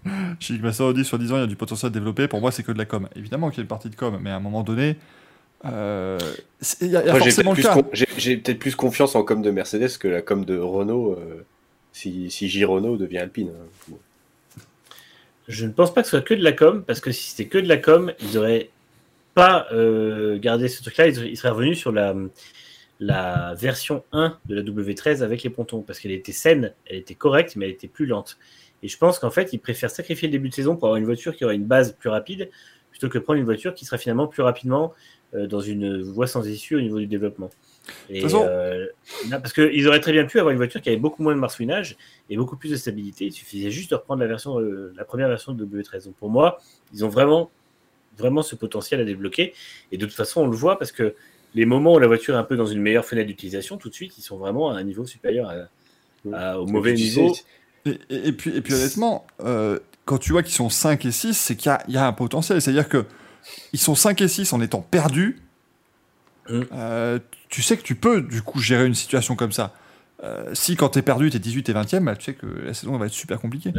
Chic Massaro dit sur 10 ans, il y a du potentiel à développer. Pour moi, c'est que de la com. Évidemment qu'il y a une partie de com, mais à un moment donné, euh, il y a, il y a Moi, j'ai forcément peut-être le plus, cas. j'ai- peut-être plus confiance en com de Mercedes que la com de Renault euh, si, si J. Renault devient Alpine. hein. Bon. Je ne pense pas que ce soit que de la com, parce que si c'était que de la com, ils n'auraient pas euh, gardé ce truc-là, ils seraient revenus sur la, la version 1 de la W13 avec les pontons, parce qu'elle était saine, elle était correcte, mais elle était plus lente. Et je pense qu'en fait, ils préfèrent sacrifier le début de saison pour avoir une voiture qui aura une base plus rapide, plutôt que prendre une voiture qui sera finalement plus rapidement euh, dans une voie sans issue au niveau du développement. Et, façon- euh, là, parce qu'ils auraient très bien pu avoir une voiture qui avait beaucoup moins de marsouinage et beaucoup plus de stabilité. Il suffisait juste de reprendre la, version, euh, la première version de W13. Donc pour moi, ils ont vraiment, vraiment ce potentiel à débloquer. Et de toute façon, on le voit parce que les moments où la voiture est un peu dans une meilleure fenêtre d'utilisation, tout de suite, ils sont vraiment à un niveau supérieur à- à- au mauvais niveau. Et, puis, et puis honnêtement, euh, quand tu vois qu'ils sont 5 et 6, c'est qu'il y y a un potentiel. C'est-à-dire que ils sont 5 et 6 en étant perdus. Mm. Euh, tu sais que tu peux, du coup, gérer une situation comme ça. Euh, si quand t'es perdu, t'es 18 et 20e, bah, tu sais que la saison va être super compliquée.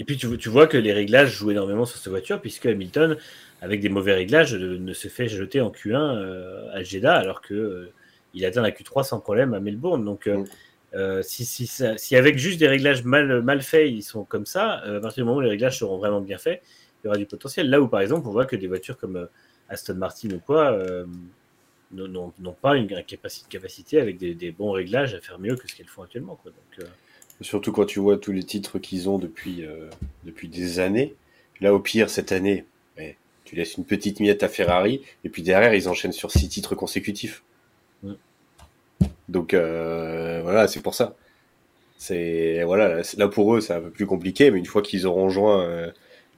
Et puis tu, vois que les réglages jouent énormément sur cette voiture, puisque Hamilton, avec des mauvais réglages, ne, ne se fait jeter en Q1 euh, à Jeddah, alors que euh, atteint la Q3 sans problème à Melbourne. Donc euh. Euh, si, avec juste des réglages mal, faits, ils sont comme ça, euh, à partir du moment où les réglages seront vraiment bien faits, il y aura du potentiel. Là où, par exemple, on voit que des voitures comme euh, Aston Martin ou quoi euh, n'ont- pas une capacité, avec des, bons réglages à faire mieux que ce qu'elles font actuellement. Euh, Surtout quand tu vois tous les titres qu'ils ont depuis, euh, depuis des années. Là, au pire, cette année, tu laisses une petite miette à Ferrari, et puis derrière, ils enchaînent sur six titres consécutifs. Donc, euh, voilà, c'est pour ça. C'est voilà, là, pour eux, c'est un peu plus compliqué, mais une fois qu'ils auront joint, euh,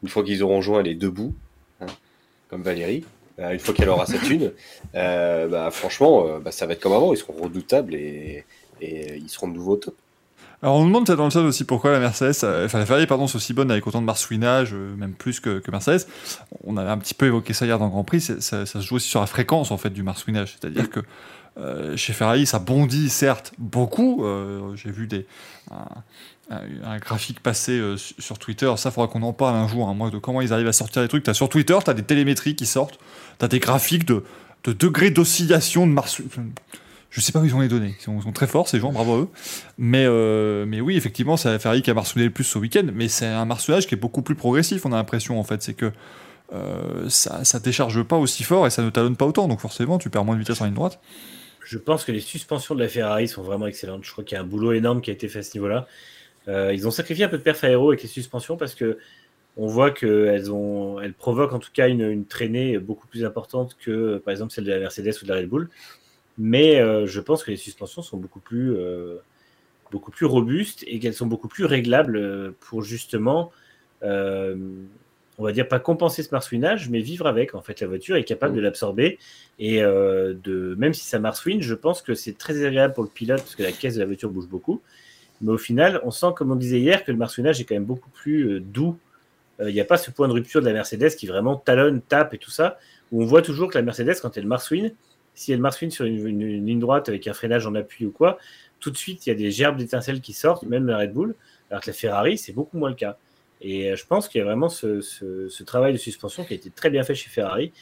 une fois qu'ils auront joint les deux bouts, hein, comme Valérie, une fois qu'elle aura sa thune, euh, bah, franchement, bah, ça va être comme avant. Ils seront redoutables et, et ils seront de nouveau au top. Alors on nous demande dans le chat aussi pourquoi la Mercedes, euh, enfin la Ferrari pardon, c'est aussi bonne avec autant de marsouinage, euh, même plus que, que Mercedes. On avait un petit peu évoqué ça hier dans le Grand Prix, ça, ça se joue aussi sur la fréquence en fait du marsouinage, c'est-à-dire que euh, chez Ferrari ça bondit certes beaucoup. euh, J'ai vu des un, graphique passer euh, su- sur Twitter, ça faudra qu'on en parle un jour. hein, moi de comment ils arrivent à sortir des trucs. T'as sur Twitter, t'as des télémétries qui sortent, t'as des graphiques de, de degrés d'oscillation de marsouinage. Je sais pas où ils ont les données. Ils sont, très forts ces gens, bravo à eux. Mais, euh, mais oui, effectivement, c'est la Ferrari qui a marsouillé le plus ce week-end, mais c'est un marsouillage qui est beaucoup plus progressif, on a l'impression, en fait. C'est que euh, ça, ça décharge pas aussi fort et ça ne talonne pas autant, donc forcément, tu perds moins de vitesse en ligne droite. Je pense que les suspensions de la Ferrari sont vraiment excellentes. Je crois qu'il y a un boulot énorme qui a été fait à ce niveau-là. Euh, ils ont sacrifié un peu de perf aéro avec les suspensions parce que on voit qu'elles elles provoquent en tout cas une, une traînée beaucoup plus importante que par exemple celle de la Mercedes ou de la Red Bull. Mais euh, je pense que les suspensions sont beaucoup plus, euh, beaucoup plus robustes et qu'elles sont beaucoup plus réglables euh, pour justement, euh, on va dire pas compenser ce marsouinage, mais vivre avec. En fait, la voiture est capable de l'absorber et de, même si ça marsouine, je pense que c'est très agréable pour le pilote parce que la caisse de la voiture bouge beaucoup. Mais au final, on sent, comme on disait hier, que le marsouinage est quand même beaucoup plus doux. Il n'y a pas ce point de rupture de la Mercedes qui vraiment talonne, tape et tout ça, où on voit toujours que la Mercedes, quand elle marsouine, si elle sur une, une- une ligne droite avec un freinage en appui ou quoi, tout de suite, il y a des gerbes d'étincelles qui sortent, même la Red Bull, alors que la Ferrari, c'est beaucoup moins le cas. Et euh, je pense qu'il y a vraiment ce, travail de suspension qui a été très bien fait chez Ferrari.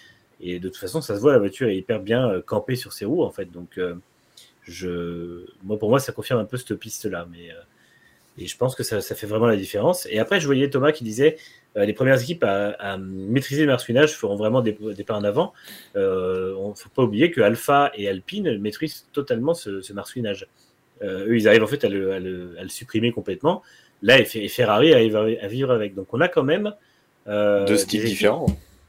Et de toute façon, ça se voit, la voiture est hyper bien euh, campée sur ses roues, en fait. Donc, euh, je, moi, pour moi, ça confirme un peu cette piste-là. Et je pense que ça, ça fait vraiment la différence. Et après, je voyais Thomas qui disait euh, les premières équipes à, à maîtriser le marsouinage feront vraiment des, des pas en avant. Euh, on ne faut pas oublier que Alpha et Alpine maîtrisent totalement ce, ce marsouinage. Euh, eux, ils arrivent en fait à le, à le- à le supprimer complètement. Là, et Fe- et Ferrari arrive à, vivre avec. Donc, on a quand même euh, Deux styles différents.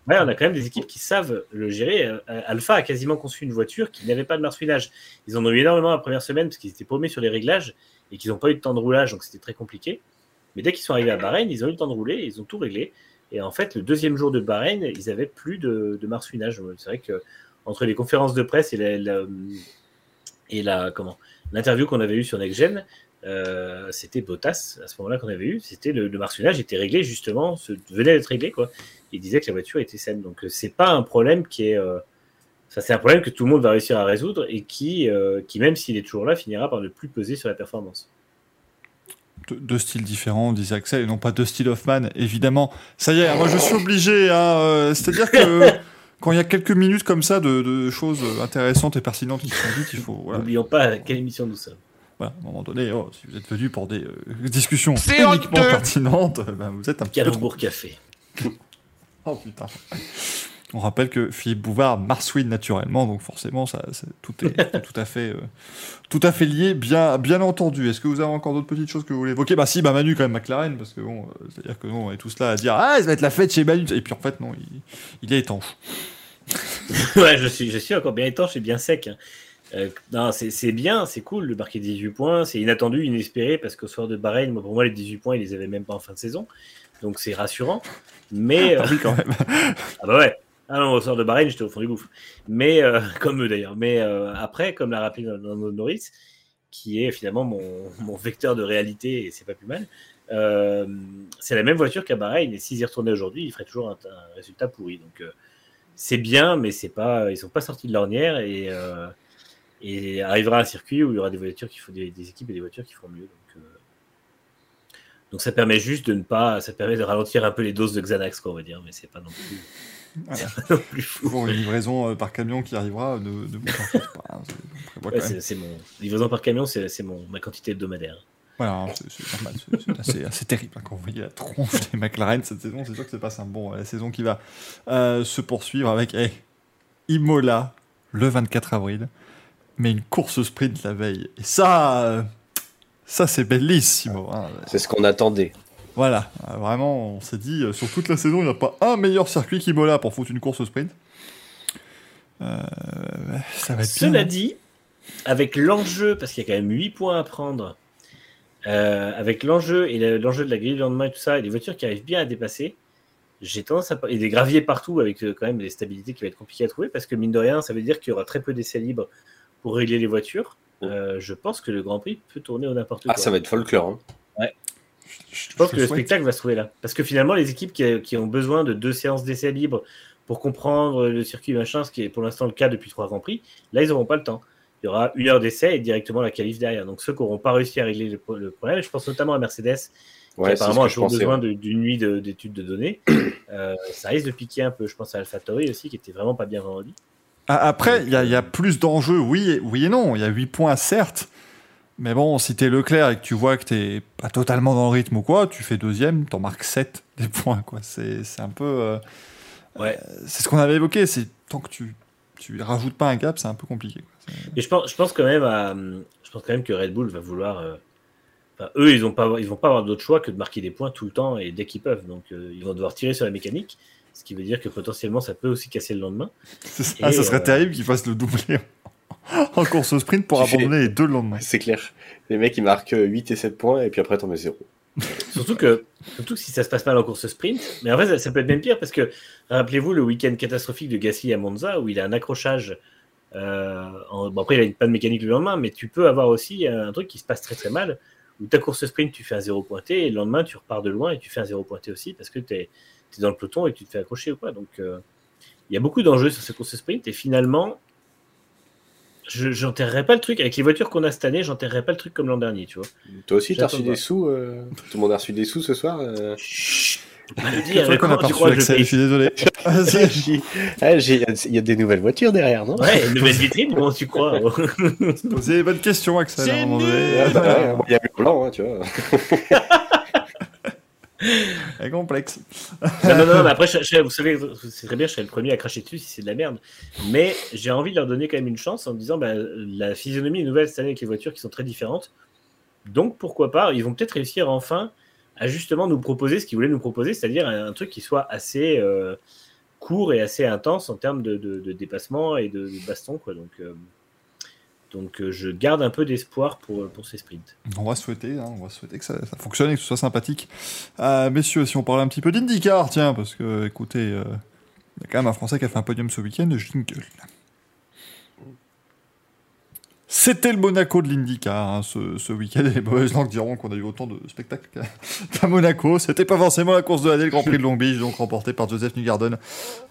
Ouais, on a quand même des équipes qui savent le gérer. Euh, Alpha a quasiment conçu une voiture qui n'avait pas de marsouinage. Ils en ont eu énormément la première semaine parce qu'ils étaient paumés sur les réglages et qu'ils n'ont pas eu de temps de roulage, donc c'était très compliqué. Mais dès qu'ils sont arrivés à Bahreïn, ils ont eu le temps de rouler, ils ont tout réglé. Et en fait, le deuxième jour de Bahreïn, ils avaient plus de, de marsouinage. C'est vrai que entre les conférences de presse et la, et la comment l'interview qu'on avait eue sur NextGen, euh, c'était Bottas à ce moment-là qu'on avait eu. C'était le, le marsouinage était réglé justement, venait d'être réglé quoi. Il disait que la voiture était saine. Donc euh, c'est pas un problème qui est euh, ça, c'est un problème que tout le monde va réussir à résoudre et qui, euh, qui même s'il est toujours là, finira par ne plus peser sur la performance. Deux, deux styles différents, disait Axel, et non pas deux styles Hoffman, évidemment. Ça y est, moi je suis obligé, hein, euh, c'est-à-dire que quand il y a quelques minutes comme ça de, de choses intéressantes et pertinentes qui sont dites, il faut. Voilà. N'oublions pas à quelle émission nous sommes. Voilà, à un moment donné, oh, si vous êtes venu pour des euh, discussions C'est uniquement pertinentes, ben, vous êtes un petit peu trop. Café. Oh putain. On rappelle que Philippe Bouvard marsouine naturellement, donc forcément, ça, tout, est, tout, à fait, euh, tout à fait lié, bien, bien entendu. Est-ce que vous avez encore d'autres petites choses que vous voulez évoquer? Bah si, bah Manu quand même McLaren, parce que bon, euh, c'est-à-dire que nous, on est tous là à dire ah, ça va être la fête chez Manu, et puis en fait non, il, il est étanche. ouais, je suis, je suis encore bien étanche et bien sec. hein. Euh, non, c'est c'est bien, c'est cool de marquer 18 points. C'est inattendu, inespéré, parce qu'au soir de Bahreïn, moi, pour moi, les 18 points, ils les avaient même pas en fin de saison. Donc c'est rassurant. Mais. Ah oui quand même. Ah bah ouais. Ah non, au sort de Bahreïn, j'étais au fond du gouffre. Mais, euh, comme eux d'ailleurs. Mais euh, après, comme l'a rappelé Nando Norris, qui est finalement mon, vecteur de réalité, et c'est pas plus mal, euh, c'est la même voiture qu'à Bahreïn. Et s'ils y retournaient aujourd'hui, ils feraient toujours un, résultat pourri. Donc c'est bien, mais c'est pas, ils sont pas sortis de l'ornière. Et, arrivera un circuit où il y aura des voitures qui font des, équipes et des voitures qui feront mieux. Donc, Donc ça permet juste de ne pas, ça permet de ralentir un peu les doses de Xanax, quoi, on va dire, mais c'est pas non plus, Voilà. c'est pas non plus fou. Toujours une livraison euh, par camion qui arrivera, faites pas. hein, Ouais, c'est c'est mon livraison par camion, c'est c'est mon ma quantité hebdomadaire. Voilà, hein, c'est- c'est normal, c'est- c'est assez, assez terrible hein, quand vous voyez la tronche des McLaren cette saison. C'est sûr que c'est pas simple. Bon, la saison qui va euh, se poursuivre avec eh, Imola le 24 avril, mais une course sprint la veille. Et ça, euh, ça c'est bellissimo. hein. C'est ce qu'on attendait. Voilà, euh, vraiment, on s'est dit, euh, sur toute la saison, il n'y a pas un meilleur circuit qu'Imola pour foutre une course sprint. Euh, ça va être bien, Cela hein. dit, avec l'enjeu, parce qu'il y a quand même 8 points à prendre, euh, avec l'enjeu et le- l'enjeu de la grille du lendemain et tout ça, et des voitures qui arrivent bien à dépasser, j'ai tendance à. Et des graviers partout avec euh, quand même des stabilités qui va être compliquées à trouver, parce que mine de rien, ça veut dire qu'il y aura très peu d'essais libres pour régler les voitures. Euh, je pense que le Grand Prix peut tourner au n'importe quoi. Ah, ça va être folklore. hein. Je pense que le souhaite. spectacle va se trouver là. Parce que finalement, les équipes qui, qui ont besoin de deux séances d'essais libres pour comprendre le circuit machin, ce qui est pour l'instant le cas depuis trois Grands Prix, là, ils n'auront pas le temps. Il y aura une heure d'essai et directement la qualif derrière. Donc ceux qui n'auront pas réussi à régler le, pro- le problème, je pense notamment à Mercedes, qui Ouais, apparemment a toujours pensais. besoin d'une nuit de- d'études de, données, euh, ça risque de piquer un peu. Je pense à AlphaTauri aussi, qui était vraiment pas bien vendredi. Ah, Après, il y, a- y a plus d'enjeux, oui, et- oui et non. Il y a 8 points, certes. Mais bon, si t'es Leclerc et que tu vois que t'es pas totalement dans le rythme ou quoi, tu fais deuxième, t'en marques 7 des points, quoi. C'est un peu. euh, Ouais. euh, c'est ce qu'on avait évoqué. C'est tant que tu, tu rajoutes pas un gap, c'est un peu compliqué. quoi. Et je pense, je pense quand même à, je pense quand même que Red Bull va vouloir. euh, enfin, eux, ils ont pas, ils vont pas avoir d'autre choix que de marquer des points tout le temps et dès qu'ils peuvent. Donc, euh, ils vont devoir tirer sur la mécanique, ce qui veut dire que potentiellement, ça peut aussi casser le lendemain. Et, ah, ça serait euh, terrible qu'ils fassent le doublé en course sprint pour Tu fais- abandonner les deux le lendemain. C'est clair. Les mecs, ils marquent euh, 8 et 7 points, et puis après, t'en mets 0. Surtout que, surtout que si ça se passe mal en course sprint, mais en fait, ça, ça peut être même pire parce que rappelez-vous le week-end catastrophique de Gasly à Monza où il a un accrochage. euh, en- bon, après, il a une panne mécanique le lendemain, mais tu peux avoir aussi euh, un truc qui se passe très très mal où ta course sprint, tu fais un zéro pointé et le lendemain, tu repars de loin et tu fais un zéro pointé aussi parce que tu es, dans le peloton et tu te fais accrocher ou quoi. Donc, euh, il y a beaucoup d'enjeux sur cette course sprint et finalement, je j'enterrerai pas le truc avec les voitures qu'on a cette année, j'enterrerai pas le truc comme l'an dernier, tu vois. Toi aussi, t'as reçu de des sous euh, Tout le monde a reçu des sous ce soir euh crois que je suis désolé. Ah, Il y a des nouvelles voitures derrière, non? Ouais, une nouvelle vitrine, comment tu crois? Posez les bonnes questions, Axel. Ah, bah Il y a le blanc, hein, tu vois. C'est complexe. non, non, mais après, vous savez, c'est très bien, je serais le premier à cracher dessus si c'est de la merde. Mais j'ai envie de leur donner quand même une chance en me disant, bah, la physionomie est nouvelle cette année avec les voitures qui sont très différentes. Donc pourquoi pas, ils vont peut-être réussir enfin à justement nous proposer ce qu'ils voulaient nous proposer, c'est-à-dire un, un truc qui soit assez euh, court et assez intense en termes de, dépassement et de, de baston. Quoi. Donc, euh, donc euh, je garde un peu d'espoir pour, pour ces sprints. On va souhaiter, hein, on va souhaiter que ça, fonctionne et que ce soit sympathique. Euh, messieurs, si on parlait un petit peu d'IndyCar, tiens, parce que, écoutez, euh, il y a quand même un Français qui a fait un podium ce week-end, Jingle. C'était le Monaco de l'IndyCar hein, ce, week-end, les mauvaises langues diront qu'on a eu autant de spectacles qu'à Monaco. C'était pas forcément la course de l'année, le Grand Prix de Long Beach, donc remporté par Joseph Newgarden,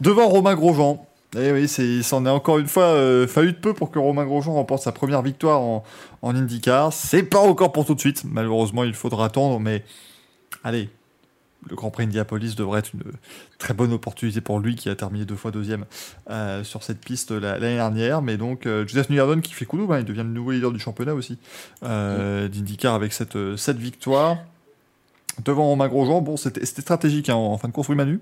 devant Romain Grosjean. Et oui, c'est, il s'en est encore une fois euh, fallu de peu pour que Romain Grosjean remporte sa première victoire en, en IndyCar. C'est pas encore pour tout de suite. Malheureusement, il faudra attendre, mais allez, le Grand Prix Indianapolis devrait être une très bonne opportunité pour lui qui a terminé deux fois deuxième euh, sur cette piste la- l'année dernière. Mais donc, euh, Joseph Newgarden qui fait coup hein, il devient le nouveau leader du championnat aussi euh, d'IndyCar avec cette, victoire. Devant Romain Grosjean, bon, c'était c'était stratégique hein, en fin de course, oui, Manu?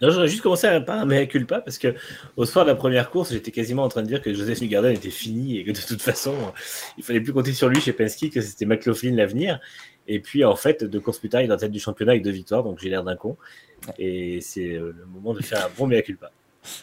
J'aurais juste commencé à pas un mea culpa parce que au soir de la première course, j'étais quasiment en train de dire que Joseph Newgarden était fini et que de toute façon, il fallait plus compter sur lui chez Penske, que c'était McLaughlin l'avenir. Et puis en fait, deux courses plus tard, il est en tête du championnat avec deux victoires, donc j'ai l'air d'un con. Et c'est euh, le moment de faire un bon mea culpa.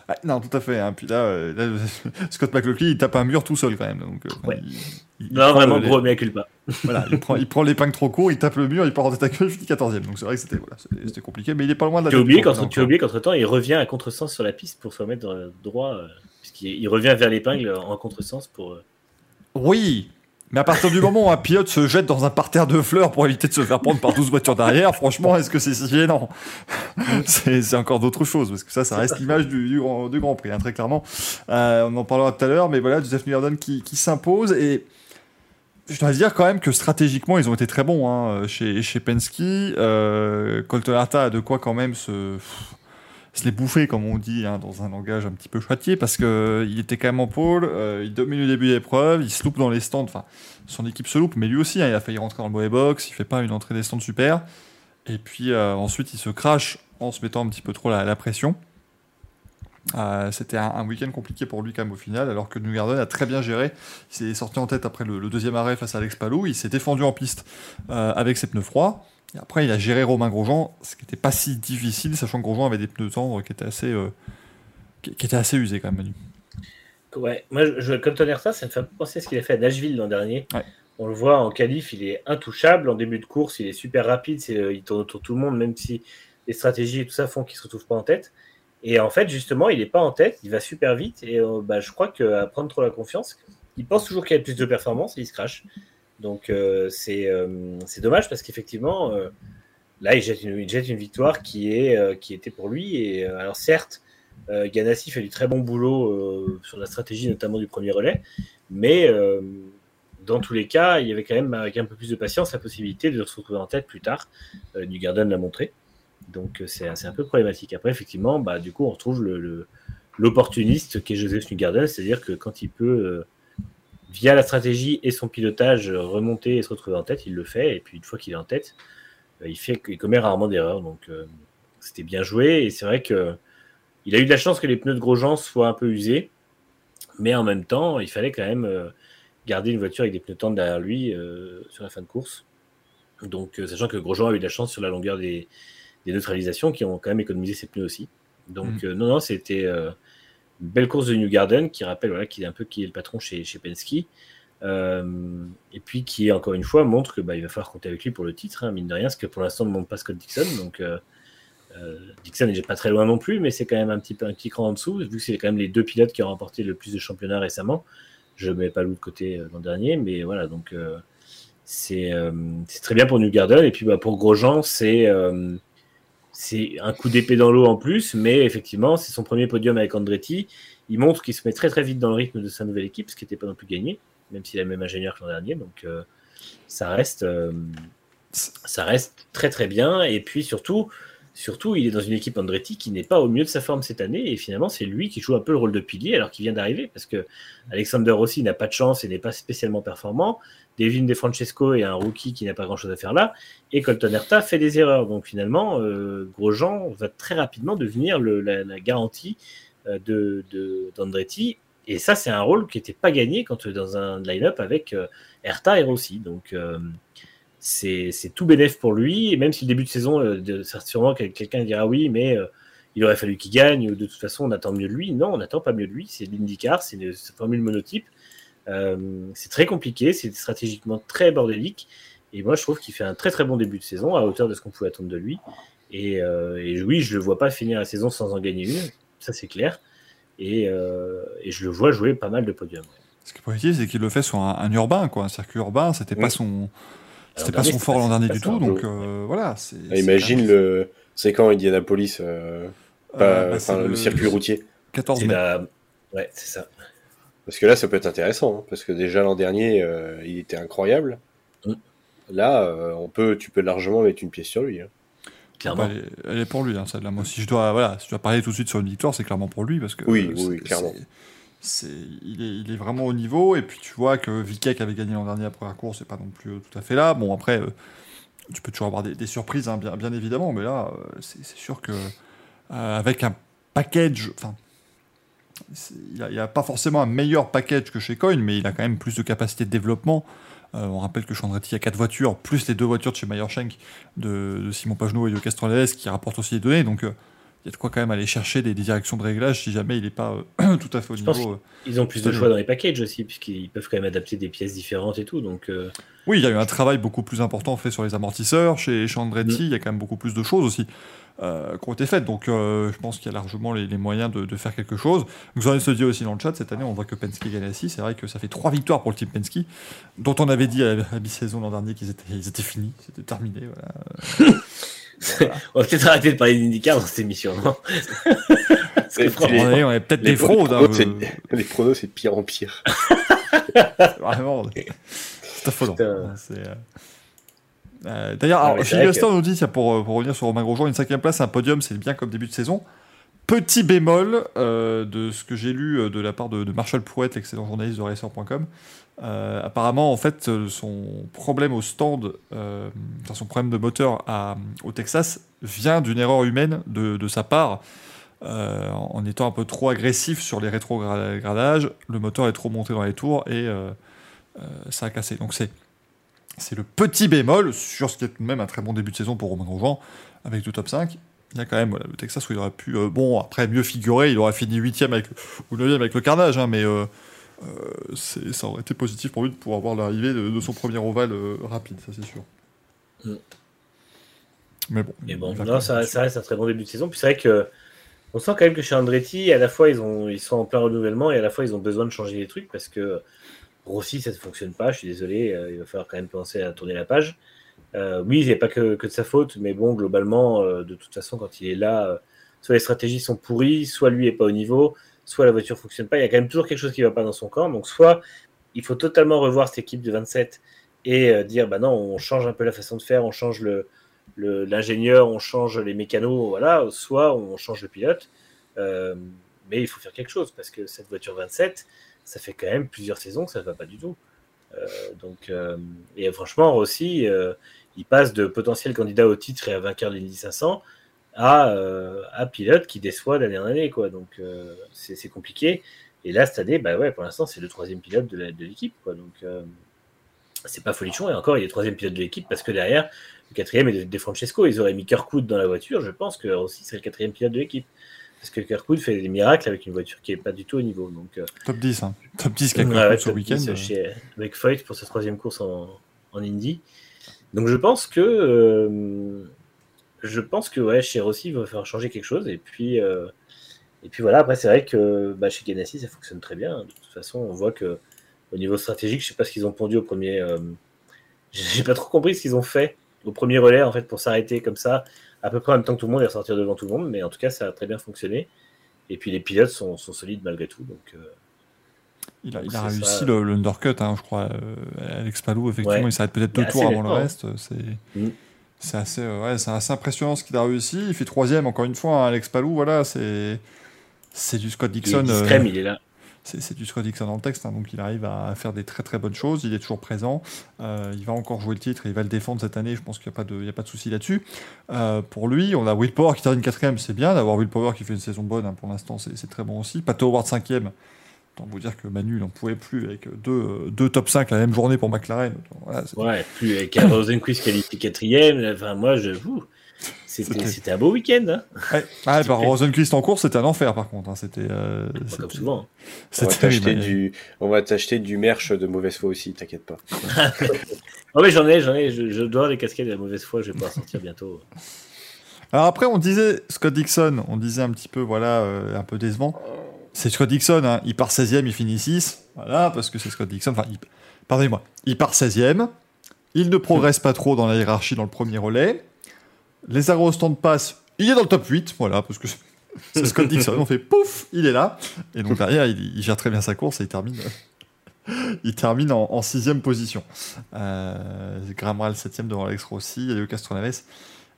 Ah, non, tout à fait. hein. Puis là, euh, là, Scott McLaughlin, il tape un mur tout seul quand même. Donc, euh, Ouais. il, il- il Non, vraiment le- gros mea culpa. Voilà, il prend, il prend l'épingle trop court, il tape le mur, il part en tête à queue, il finit 14 Donc c'est vrai que c'était voilà, c'était- c'était compliqué, mais il est pas loin de la Tu as oublié qu'entre qu'entre temps, il revient à contresens sur la piste pour se remettre euh, droit, euh, puisqu'il il revient vers l'épingle en contresens pour. euh, Oui, mais à partir du moment où un pilote se jette dans un parterre de fleurs pour éviter de se faire prendre par 12 voitures derrière, franchement, est-ce que c'est si gênant? C'est encore d'autres choses, parce que ça, ça reste l'image du, du, grand, du Grand Prix, hein, très clairement. Euh, on en parlera tout à l'heure, mais voilà, Joseph Newgarden qui, qui s'impose, et je dois dire quand même que stratégiquement, ils ont été très bons hein, chez, chez Penske. Euh, Colton Herta a de quoi quand même se, se les bouffer, comme on dit, hein, dans un langage un petit peu châtié, parce qu'il était quand même en pôle, euh, il domine le début de l'épreuve, il se loupe dans les stands, enfin, son équipe se loupe, mais lui aussi, hein, il a failli rentrer dans le mauvais box, il fait pas une entrée des stands super, et puis euh, ensuite il se crache en se mettant un petit peu trop la, pression. Euh, c'était un, week-end compliqué pour lui quand même au final, alors que New Garden a très bien géré. Il s'est sorti en tête après le, deuxième arrêt face à Alex Palou. Il s'est défendu en piste euh, avec ses pneus froids. Et après, il a géré Romain Grosjean, ce qui n'était pas si difficile, sachant que Grosjean avait des pneus tendres qui étaient assez, euh, qui, étaient assez usés quand même, Manu. Ouais, moi, je, comme tonnerre ça, ça me fait penser à ce qu'il a fait à Nashville l'an dernier. On le voit en qualif, il est intouchable. En début de course, il est super rapide. il tourne autour de tout le monde, même si les stratégies et tout ça font qu'il ne se retrouve pas en tête. Et en fait, justement, il n'est pas en tête, il va super vite. Et euh, bah, je crois qu'à prendre trop la confiance, il pense toujours qu'il a plus de performance et il se crache. Donc euh, euh, c'est dommage parce qu'effectivement, là, il jette, une, il jette, une, victoire qui, est, qui était pour lui. Et alors certes, Ganassi fait du très bon boulot sur la stratégie, notamment du premier relais. Mais dans tous les cas, il y avait quand même, avec un peu plus de patience, la possibilité de se retrouver en tête plus tard. New Garden l'a montré. Donc euh, c'est un peu problématique. Après, effectivement, bah, du coup, on retrouve l'opportuniste le, qui est Joseph Newgarden, c'est-à-dire que quand il peut, euh, via la stratégie et son pilotage, remonter et se retrouver en tête, il le fait. Et puis une fois qu'il est en tête, euh, il, fait, il commet rarement d'erreurs. Donc c'était bien joué. Et c'est vrai que il a eu de la chance que les pneus de Grosjean soient un peu usés. Mais en même temps, il fallait quand même garder une voiture avec des pneus tendres derrière lui sur la fin de course. Donc, sachant que Grosjean a eu de la chance sur la longueur des, des neutralisations qui ont quand même économisé ses pneus aussi. Donc, mm. euh, non, non, c'était euh, belle course de New Garden qui rappelle voilà, qu'il est un peu qui est le patron chez, chez Penske. Euh, et puis qui, encore une fois, montre que bah, il va falloir compter avec lui pour le titre, hein, mine de rien, parce que pour l'instant, ne monte pas Scott Dixon. Donc, Dixon n'est pas très loin non plus, mais c'est quand même un petit un petit cran en dessous, vu que c'est quand même les deux pilotes qui ont remporté le plus de championnats récemment. Je ne mets pas l'autre côté l'an dernier, mais voilà, donc c'est très bien pour New Garden. Et puis bah, pour Grosjean, c'est c'est un coup d'épée dans l'eau en plus, mais effectivement, c'est son premier podium avec Andretti. Il montre qu'il se met très très vite dans le rythme de sa nouvelle équipe, ce qui n'était pas non plus gagné, même s'il a le même ingénieur que l'an dernier. Donc euh, ça reste, euh, ça reste très très bien. Et puis surtout, il est dans une équipe Andretti qui n'est pas au mieux de sa forme cette année. Et finalement, c'est lui qui joue un peu le rôle de pilier alors qu'il vient d'arriver, parce que Alexander Rossi n'a pas de chance et n'est pas spécialement performant. Devin De Francesco est un rookie qui n'a pas grand-chose à faire là, et Colton Herta fait des erreurs. Donc finalement, euh, Grosjean va très rapidement devenir la, garantie euh, de d'Andretti. et ça, c'est un rôle qui n'était pas gagné quand dans un line-up avec euh, Herta et Rossi. Donc c'est tout bénéf pour lui. Et même si le début de saison, de, sûrement quelqu'un dira oui, mais il aurait fallu qu'il gagne, ou de toute façon on attend mieux de lui. Non, on n'attend pas mieux de lui. C'est l'IndyCar, c'est une formule monotype. Euh, c'est très compliqué, c'est stratégiquement très bordélique. Et moi, je trouve qu'il fait un très très bon début de saison à hauteur de ce qu'on pouvait attendre de lui. Et, euh, oui, je le vois pas finir la saison sans en gagner une, ça c'est clair. Et, euh, je le vois jouer pas mal de podiums. Ce qui est positif, c'est qu'il le fait sur un, urbain, quoi, un circuit urbain. C'était pas son, c'était pas son fort l'an dernier du tout. Donc voilà. Ah, imagine le, c'est quand Indianapolis, bah, le, circuit routier. 14 mai. Ouais, c'est ça. Parce que là, ça peut être intéressant, hein, parce que déjà l'an dernier, euh, il était incroyable. Mm. Là, euh, on peut, tu peux largement mettre une pièce sur lui. Hein. Clairement. Bah, elle, est, pour lui, hein, celle-là. Moi, si je dois, voilà, si je dois parler tout de suite sur une victoire, c'est clairement pour lui, parce que. Oui, oui, clairement. C'est, il, est, il est vraiment au niveau, et puis tu vois que Vikek avait gagné l'an dernier la première course, c'est pas non plus tout à fait là. Bon, après, euh, tu peux toujours avoir des, surprises, bien, bien évidemment, mais là, c'est, sûr que avec un package, enfin, il n'y a, pas forcément un meilleur package que chez Coin, mais il a quand même plus de capacité de développement. Euh, on rappelle que chez Andretti, il y a quatre voitures, plus les deux voitures de chez Meyershank, de, de Simon Pagenaud et de Castrolales, qui rapportent aussi les données. Donc, euh, il y a de quoi quand même aller chercher des, directions de réglage si jamais il n'est pas euh, tout à fait au niveau. Ils ont plus de choix dans les packages aussi, puisqu'ils peuvent quand même adapter des pièces différentes et tout. Donc, Oui, il y a eu un travail beaucoup plus important fait sur les amortisseurs. Chez, chez Andretti, mm. il y a quand même beaucoup plus de choses aussi. Euh, qui ont été faites. Donc euh, je pense qu'il y a largement les, moyens de, faire quelque chose. Vous en se dit aussi dans le chat, cette année on voit que Penske gagne assis. C'est vrai que ça fait trois victoires pour le team Penske, dont on avait dit à la mi-saison l'an dernier qu'ils étaient, ils étaient finis, c'était terminé. on va peut-être arrêter de parler d'IndyCar dans cette émission, non on est peut-être des fraudes. Hein, les pronos, c'est de pire en pire. Vraiment. C'est affolant. Euh, D'ailleurs, Ah, vrai Gaston nous dit, pour, euh, pour revenir sur Romain Grosjean, une cinquième place, un podium, c'est bien comme début de saison. Petit bémol euh, de ce que j'ai lu de la part de, de Marshall Prouette, l'excellent journaliste de Racer.com. Euh, apparemment, en fait, son problème au stand, enfin, son problème de moteur à- au Texas vient d'une erreur humaine de, de sa part. Euh, en en étant un peu trop agressif sur les rétrogradages, le moteur est trop monté dans les tours et euh, euh, ça a cassé. Donc c'est c'est le petit bémol sur ce qui est tout de même un très bon début de saison pour Romain Grosjean avec deux top 5. Il y a quand même voilà, le Texas où il aurait pu, euh, bon, après mieux figurer, il aurait fini 8 avec le, ou 9 avec le carnage, hein, mais euh, euh, ça aurait été positif pour lui de pouvoir voir l'arrivée de, de son premier ovale rapide, ça c'est sûr. Mm. Mais bon. Mais bon, non, ça, reste un très bon début de saison. Puis c'est vrai que on sent quand même que chez Andretti, à la fois ils, ont, ils sont en plein renouvellement et à la fois ils ont besoin de changer les trucs parce que Rossi, ça ne fonctionne pas. Je suis désolé, euh, il va falloir quand même penser à tourner la page. Euh, oui, c'est pas que, de sa faute, mais bon, globalement, euh, de toute façon, quand il est là, soit les stratégies sont pourries, soit lui est pas au niveau, soit la voiture fonctionne pas. Il y a quand même toujours quelque chose qui va pas dans son camp. Donc, soit il faut totalement revoir cette équipe de 27 et dire, bah non, on change un peu la façon de faire, on change le, l'ingénieur, on change les mécanos, voilà, soit on change le pilote. Mais il faut faire quelque chose parce que cette voiture 27, ça fait quand même plusieurs saisons que ça ne va pas du tout. Euh, donc, euh, et franchement, Rossi, euh, il passe de potentiel candidat au titre et à vainqueur de l'Indy 500 à, à pilote qui déçoit d'année en année. Quoi. Donc, c'est, c'est compliqué. Et là, cette année, bah ouais, pour l'instant, c'est le troisième pilote de, de l'équipe. Quoi. Donc, c'est pas folichon. Et encore, il est troisième pilote de l'équipe parce que derrière, le quatrième est de, de Francesco. Ils auraient mis Kirkwood dans la voiture. Je pense que Rossi serait le quatrième pilote de l'équipe. Parce que Kirkwood fait des miracles avec une voiture qui est pas du tout au niveau. Donc, euh, Top 10, hein. Top 10 quelque Ouais, ce week-end. 10, euh. chez, avec Foyt pour sa troisième course en, en Indy. Donc je pense que euh, je pense que ouais, chez Rossi, il va falloir changer quelque chose. Et puis, euh, et puis voilà, après c'est vrai que bah, chez Ganassi, ça fonctionne très bien. De toute façon, on voit que au niveau stratégique, je sais pas ce qu'ils ont pondu au premier. euh, J'ai pas trop compris ce qu'ils ont fait au premier relais en fait pour s'arrêter comme ça, à peu près en même temps que tout le monde et ressortir devant tout le monde. Mais en tout cas, ça a très bien fonctionné. Et puis les pilotes sont, sont solides malgré tout. Donc, euh, Il a, il a réussi ça. le, le undercut, hein, je crois. euh, Alex Palou, effectivement, Ouais. il s'arrête peut-être deux Il tours avant le reste. C'est Mm. c'est assez, euh, ouais, c'est assez impressionnant ce qu'il a réussi. Il fait troisième, encore une fois. hein, Alex Palou, voilà, c'est du Scott il est Dixon. euh, mais il est là. C'est du Scott Dixon dans le texte, hein, donc il arrive à faire des très très bonnes choses. Il est toujours présent. Euh, il va encore jouer le titre et il va le défendre cette année. Je pense qu'il n'y a pas de, a pas de souci là-dessus. Euh, pour lui, on a Will Power qui termine quatrième, c'est bien. D'avoir Will Power qui fait une saison bonne hein, pour l'instant, c'est très bon aussi. Pato Howard cinquième. Autant vous dire que Manu n'en pouvait plus avec deux, euh, deux top 5 la même journée pour McLaren. Ouais, plus avec un Rosenquist qualifié quatrième. Enfin, moi, je vous. C'était, un beau week-end, hein Ouais, ah, par Rosenquist en course, c'était un enfer par contre. hein. C'était euh, comme souvent. On c'était va t'acheter du, on va t'acheter du merch de mauvaise foi aussi, t'inquiète pas. Oh, mais j'en ai, j'en ai. Je, je dois les casquettes de la mauvaise foi. Je vais pouvoir sortir bientôt. Alors après, on disait Scott Dixon, on disait un petit peu, voilà, euh, un peu décevant. C'est Scott Dixon, hein, il part 16e, il finit 6. Voilà, parce que c'est Scott Dixon. Enfin, il- pardonnez-moi, il part 16e. Il ne progresse pas trop dans la hiérarchie dans le premier relais. Les aérostands passent, il est dans le top 8, voilà, parce que c'est- Scott Dixon. On fait pouf, il est là. Et donc derrière, il, il gère très bien sa course et il termine. Il termine en, en sixième position. Euh, Rahal 7 devant Alex Rossi, Elio Castroneves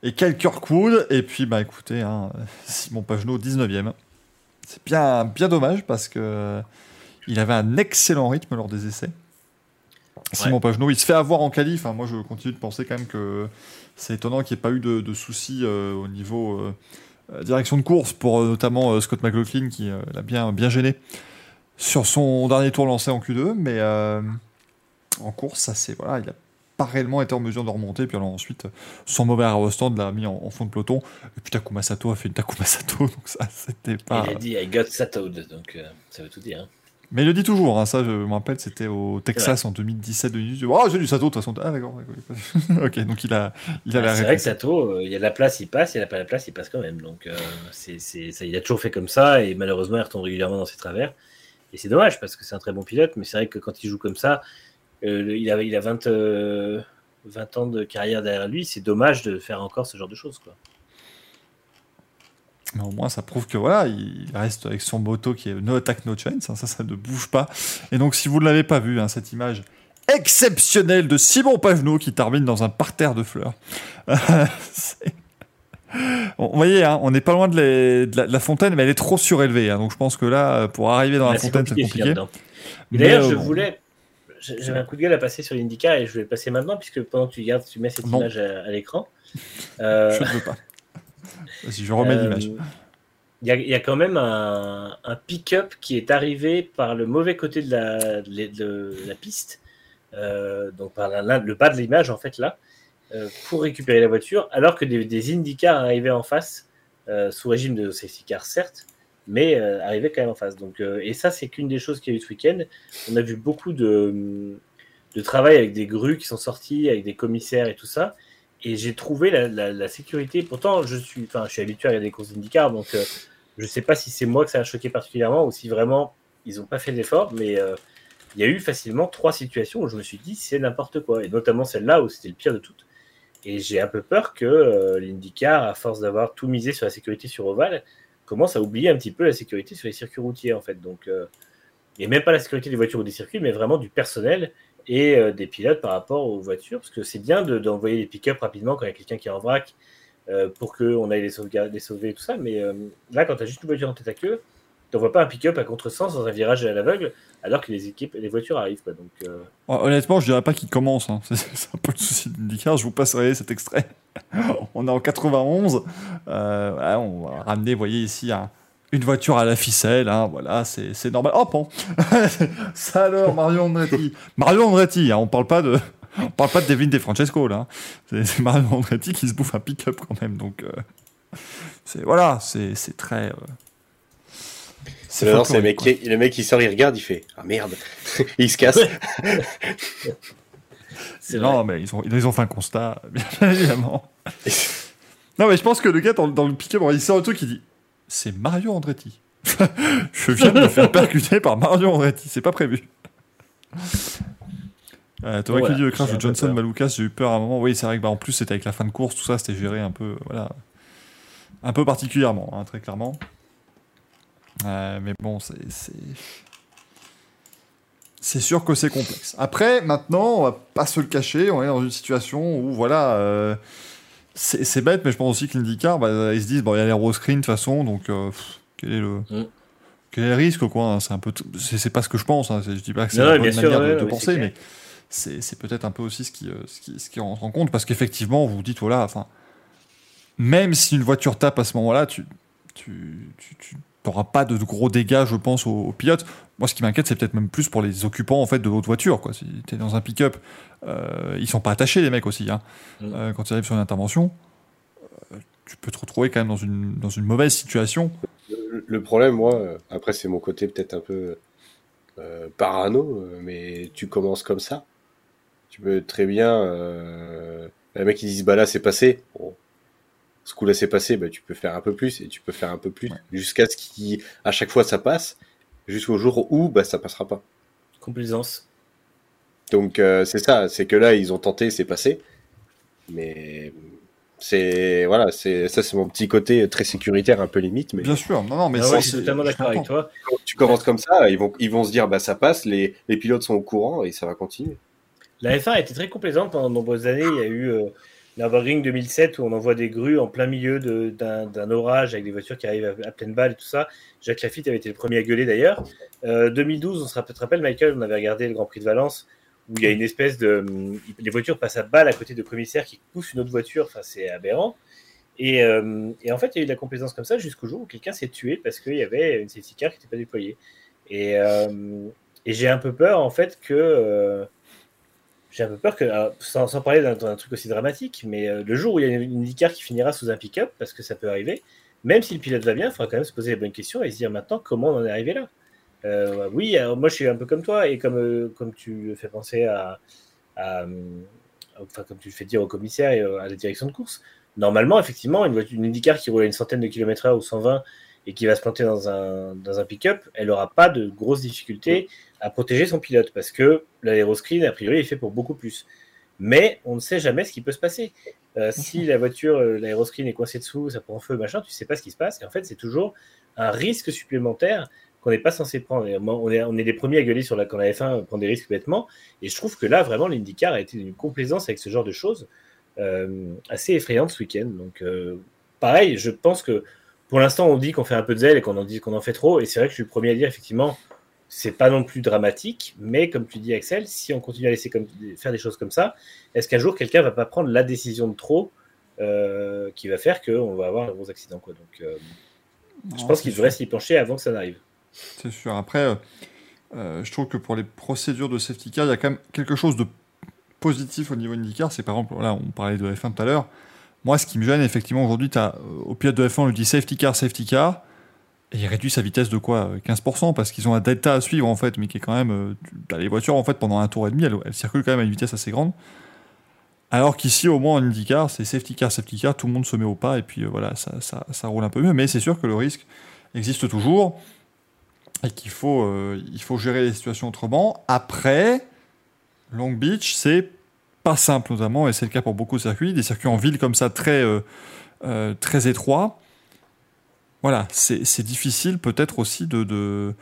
et Kyle Kirkwood. Et puis, bah écoutez, hein, Simon Pagenaud, 19ème. C'est bien, bien dommage parce que il avait un excellent rythme lors des essais. Simon Pagenaud, il se fait avoir en qualif. hein. Moi, je continue de penser quand même que c'est étonnant qu'il n'y ait pas eu de, de soucis euh, au niveau euh, direction de course pour euh, notamment Scott McLaughlin qui l'a bien, bien gêné sur son dernier tour lancé en Q2. Mais en course, ça c'est voilà, il a pas réellement été en mesure de remonter. Puis alors ensuite, son mauvais aérostand l'a mis en, en fond de peloton. Et puis Takuma Sato a fait une Takuma Sato, donc ça c'était pas. Il a dit I got satowed, donc euh, ça veut tout dire. hein. Mais il le dit toujours, hein, ça je me rappelle, c'était au Texas en 2017-2018. Oh, j'ai du Sato de toute façon. Ah d'accord, d'accord. ok, donc il a, il a la Ah, c'est vrai que. Sato, euh, il y a de la place, il passe, il n'y a pas la place, il passe quand même. Donc, euh, c'est, c'est- ça, il a toujours fait comme ça et malheureusement, il retombe régulièrement dans ses travers. Et c'est dommage parce que c'est un très bon pilote, mais c'est vrai que quand il joue comme ça, euh, il a, il a 20, euh, 20 ans de carrière derrière lui, c'est dommage de faire encore ce genre de choses. Quoi. Mais au moins, ça prouve que voilà, il reste avec son moto qui est no attack, no chance. hein, ça, ça ne bouge pas. Et donc, si vous ne l'avez pas vu, hein, cette image exceptionnel de Simon Pagenaud qui termine dans un parterre de fleurs. Bon, Vous voyez, hein, on n'est pas loin de, les- de la, de la fontaine, mais elle est trop surélevée. hein, donc je pense que là, pour arriver dans la fontaine, c'est compliqué D'ailleurs, euh, je bon. voulais. J'avais un coup de gueule à passer sur l'Indica et je vais le passer maintenant puisque pendant que tu regardes, tu mets cette Non. image à, à l'écran. Euh, Je ne veux pas. Vas-y, je remets euh, l'image. Il y, a- il y a quand même un, un pick-up qui est arrivé par le mauvais côté de la, de, de la piste, euh, donc par la- le bas de l'image en fait là, euh, pour récupérer la voiture, alors que des, des IndyCars arrivaient en face, euh, sous régime de safety car certes, mais arrivaient quand même en face. Donc, et ça, c'est qu'une des choses qu'il y a eu ce week-end. On a vu beaucoup de, de travail avec des grues qui sont sorties, avec des commissaires et tout ça. Et j'ai trouvé la, sécurité. Pourtant, je suis, enfin, je suis habitué à regarder des courses IndyCar, donc euh, je sais pas si c'est moi que ça a choqué particulièrement ou si vraiment ils n'ont pas fait d'effort, mais euh, il y a eu facilement trois situations où je me suis dit c'est n'importe quoi, et notamment celle-là où c'était le pire de toutes. Et j'ai un peu peur que euh, l'IndyCar, à force d'avoir tout misé sur la sécurité sur Oval, commence à oublier un petit peu la sécurité sur les circuits routiers en fait. Donc, et même pas la sécurité des voitures ou des circuits, mais vraiment du personnel et euh, des pilotes par rapport aux voitures, parce que c'est bien de- d'envoyer les pick-up rapidement quand il y a quelqu'un qui est en vrac euh, pour qu'on aille les, sauver et tout ça. Mais euh, là, quand tu as juste une voiture en tête à queue, tu n'envoies pas un pick-up à contresens dans un virage à l'aveugle, alors que les équipes, les voitures arrivent. Quoi. Donc, euh, Honnêtement, je dirais pas qu'il commence. hein. C'est un peu le souci d'IndyCar. Je vous passerai cet extrait. on est en 91. Euh, voilà, on va ramener, vous voyez ici, un- une voiture à la ficelle. hein, voilà, c'est normal. Hop, bon. Ça alors, Mario Andretti. Mario Andretti, hein, on parle pas de. On parle pas de Devin De Francesco là. hein. C'est c'est Mario Andretti qui se bouffe un pick-up quand même. Donc, euh, c'est voilà, c'est très. euh, C'est le mec, qui- le mec qui sort, il regarde, il fait Ah merde Il se casse. Non, mais ils ont, ils ont fait un constat, bien évidemment. non, mais je pense que le gars, dans, dans le pick-up, il sort le truc, il dit C'est Mario Andretti. je viens de me faire percuter par Mario Andretti, c'est pas prévu. Euh, T'aurais Voilà, que dit le crash de Johnson. Maloukas, j'ai eu peur à un moment. Oui, c'est vrai que bah, en plus, c'était avec la fin de course, tout ça, c'était géré un peu, voilà, un peu particulièrement, hein, très clairement. Euh, mais bon, c'est. c'est- C'est sûr que c'est complexe. Après, maintenant, on va pas se le cacher, on est dans une situation où, voilà, euh, c'est bête, mais je pense aussi que l'IndyCar, bah, ils se disent, bon, il y a les screen de toute façon, donc euh, pff, quel est le. Mm. Quel est le risque, quoi hein, C'est un peu. C'est c'est pas ce que je pense, hein, je dis pas que c'est la bonne manière ouais, de, ouais, penser, mais c'est c'est peut-être un peu aussi ce qui, euh, ce qui, ce qui rentre en compte, parce qu'effectivement, vous vous dites, voilà, enfin, même si une voiture tape à ce moment-là, tu, tu, tu, tu n'auras pas de gros dégâts, je pense, aux, aux pilotes. Moi, ce qui m'inquiète, c'est peut-être même plus pour les occupants en fait de votre voiture. Quoi. Si tu es dans un pick-up, euh, ils sont pas attachés, les mecs aussi. Hein. Mm. Euh, quand ils arrivent sur une intervention, euh, tu peux te retrouver quand même dans une, dans une mauvaise situation. Le- Le problème, moi, euh, après, c'est mon côté peut-être un peu euh, parano, mais tu commences comme ça. Tu peux très bien. Euh, les mecs, ils disent Bah là, c'est passé. Bon, ce coup-là, c'est passé. Bah, tu peux faire un peu plus et tu peux faire un peu plus Ouais. jusqu'à ce qu'à chaque fois ça passe, jusqu'au jour où bah, ça passera pas. Complaisance. Donc, euh, c'est ça. C'est que là, ils ont tenté, c'est passé. Mais. C'est voilà, c'est ça, c'est mon petit côté très sécuritaire, un peu limite. Mais Bien sûr, non, non, mais Ah ça, ouais, je suis totalement d'accord avec toi. quand tu commences comme ça, ils vont, ils vont se dire bah ça passe, les, les pilotes sont au courant et ça va continuer. La F1 a été très complaisante pendant de nombreuses années. Il y a eu euh, l'Nürburgring 2007 où on envoie des grues en plein milieu d'un orage avec des voitures qui arrivent à, pleine balle et tout ça. Jacques Lafitte avait été le premier à gueuler d'ailleurs. Euh, 2012, on se rappelle, Michael, on avait regardé le Grand Prix de Valence où il y a une espèce de. Les voitures passent à balle à côté de commissaires qui poussent une autre voiture. Enfin, c'est aberrant. Et, euh, en fait, il y a eu de la complaisance comme ça jusqu'au jour où quelqu'un s'est tué parce qu'il y avait une safety car qui n'était pas déployée. Et, euh, et j'ai un peu peur en fait que. J'ai un peu peur que, sans, parler d'un truc aussi dramatique, mais euh, le jour où il y a une, IndyCar qui finira sous un pick-up, parce que ça peut arriver, même si le pilote va bien, il faudra quand même se poser les bonnes questions et se dire maintenant comment on en est arrivé là? Euh, oui, moi je suis un peu comme toi et comme, euh, comme tu le fais penser à, enfin comme tu le fais dire au commissaire et à la direction de course. Normalement, effectivement, une IndyCar qui roule à une centaine de kilomètres heure ou 120 et qui va se planter dans un, dans un pick-up, elle n'aura pas de grosses difficultés à protéger son pilote parce que l'aéroscreen, a priori, est fait pour beaucoup plus. Mais on ne sait jamais ce qui peut se passer. Euh, si la voiture, euh, l'aéroscreen est coincé dessous, ça prend feu, machin, tu sais pas ce qui se passe. Et en fait, c'est toujours un risque supplémentaire qu'on n'est pas censé prendre. On est, on est les premiers à gueuler sur la, quand la F1 prend des risques bêtement. Et je trouve que là, vraiment, l'IndyCar a été une complaisance avec ce genre de choses euh, assez effrayantes ce week-end. Donc, euh, pareil, je pense que pour l'instant, on dit qu'on fait un peu de zèle et qu'on en dit qu'on en fait trop. Et c'est vrai que je suis le premier à dire, effectivement, c'est pas non plus dramatique. Mais comme tu dis, Axel, si on continue à laisser comme, faire des choses comme ça, est-ce qu'un jour quelqu'un va pas prendre la décision de trop euh, qui va faire qu'on va avoir un gros accident quoi. Donc, euh, je pense qu'il devrait s'y pencher avant que ça n'arrive. C'est sûr. Après, euh, je trouve que pour les procédures de safety car, il y a quand même quelque chose de positif au niveau IndyCar. C'est par exemple, là, on parlait de F1 tout à l'heure. Moi, ce qui me gêne, effectivement, aujourd'hui, au pilote de F1, on lui dit safety car, safety car. Et il réduit sa vitesse de quoi 15% parce qu'ils ont un delta à suivre en fait, mais qui est quand même. Euh, les voitures en fait pendant un tour et demi, elles, circulent quand même à une vitesse assez grande. Alors qu'ici, au moins en IndyCar, c'est safety car, safety car, tout le monde se met au pas et puis euh, voilà, ça, ça, roule un peu mieux. Mais c'est sûr que le risque existe toujours et qu'il faut, euh, faut gérer les situations autrement. Après, Long Beach, c'est pas simple notamment, et c'est le cas pour beaucoup de circuits, des circuits en ville comme ça très, euh, euh, très étroits. Voilà, c'est difficile peut-être aussi de, de,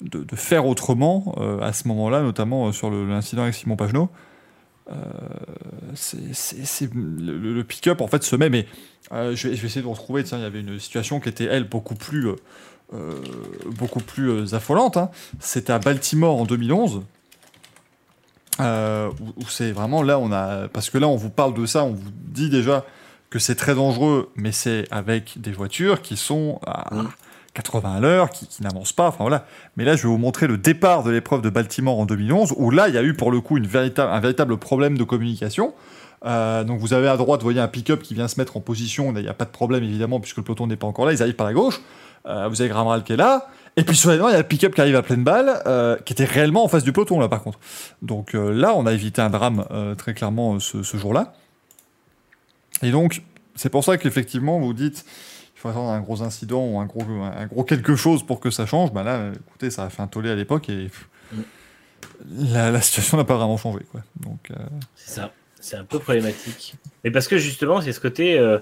de, faire autrement euh, à ce moment-là, notamment sur l'incident avec Simon Pagenaud. c'est le, pick-up en fait se met, mais je vais, je, vais, essayer de retrouver. Il y avait une situation qui était elle beaucoup plus euh, beaucoup plus euh, affolante. Hein. C'était à Baltimore en 2011. Euh, où, où c'est vraiment là, on a. Parce que là, on vous parle de ça, on vous dit déjà que c'est très dangereux, mais c'est avec des voitures qui sont à mmh. 80 à l'heure, qui, qui n'avancent pas. Enfin voilà. Mais là, je vais vous montrer le départ de l'épreuve de Baltimore en 2011, où là, il y a eu pour le coup une véritable, un véritable problème de communication. Euh, donc vous avez à droite, vous voyez un pick-up qui vient se mettre en position. Il n'y a pas de problème évidemment puisque le peloton n'est pas encore là. Ils arrivent par la gauche. Euh, vous avez Gramral qui est là. Et puis soudainement, il y a le pick-up qui arrive à pleine balle, euh, qui était réellement en face du peloton là par contre. Donc euh, là, on a évité un drame euh, très clairement ce, ce jour-là. Et donc, c'est pour ça qu'effectivement, vous dites, il faut attendre un gros incident ou un gros, un gros quelque chose pour que ça change. Ben là, écoutez, ça a fait un tollé à l'époque et pff, la, la, situation n'a pas vraiment changé. Quoi. Donc, c'est ça. C'est un peu problématique. Mais parce que justement, c'est ce côté euh,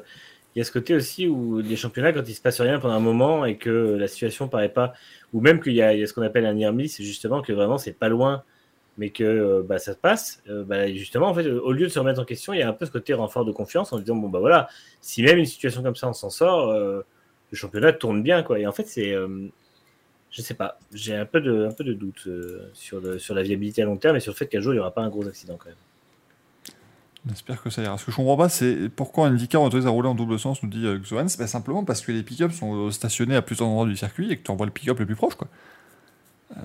il y a ce côté aussi où les championnats, quand il se passe rien pendant un moment et que la situation paraît pas, ou même qu'il y, y, a ce qu'on appelle un near miss, c'est justement que vraiment c'est pas loin, mais que euh, bah, ça se passe. Euh, bah, justement, en fait, au lieu de se remettre en question, il y a un peu ce côté renfort de confiance en disant bon bah voilà, si même une situation comme ça on s'en sort, euh, le championnat tourne bien quoi. Et en fait, c'est je sais pas, j'ai un peu de, un peu de doute sur, le, sur la viabilité à long terme et sur le fait qu'un jour il n'y aura pas un gros accident quand même. J'espère que ça ira. Ce que je comprends pas, c'est pourquoi un IndyCar autorise à rouler en double sens, nous dit Xoan. C'est simplement parce que les pick-ups sont stationnés à plusieurs endroits du circuit et que tu envoies le pick-up le plus proche. Quoi. Euh,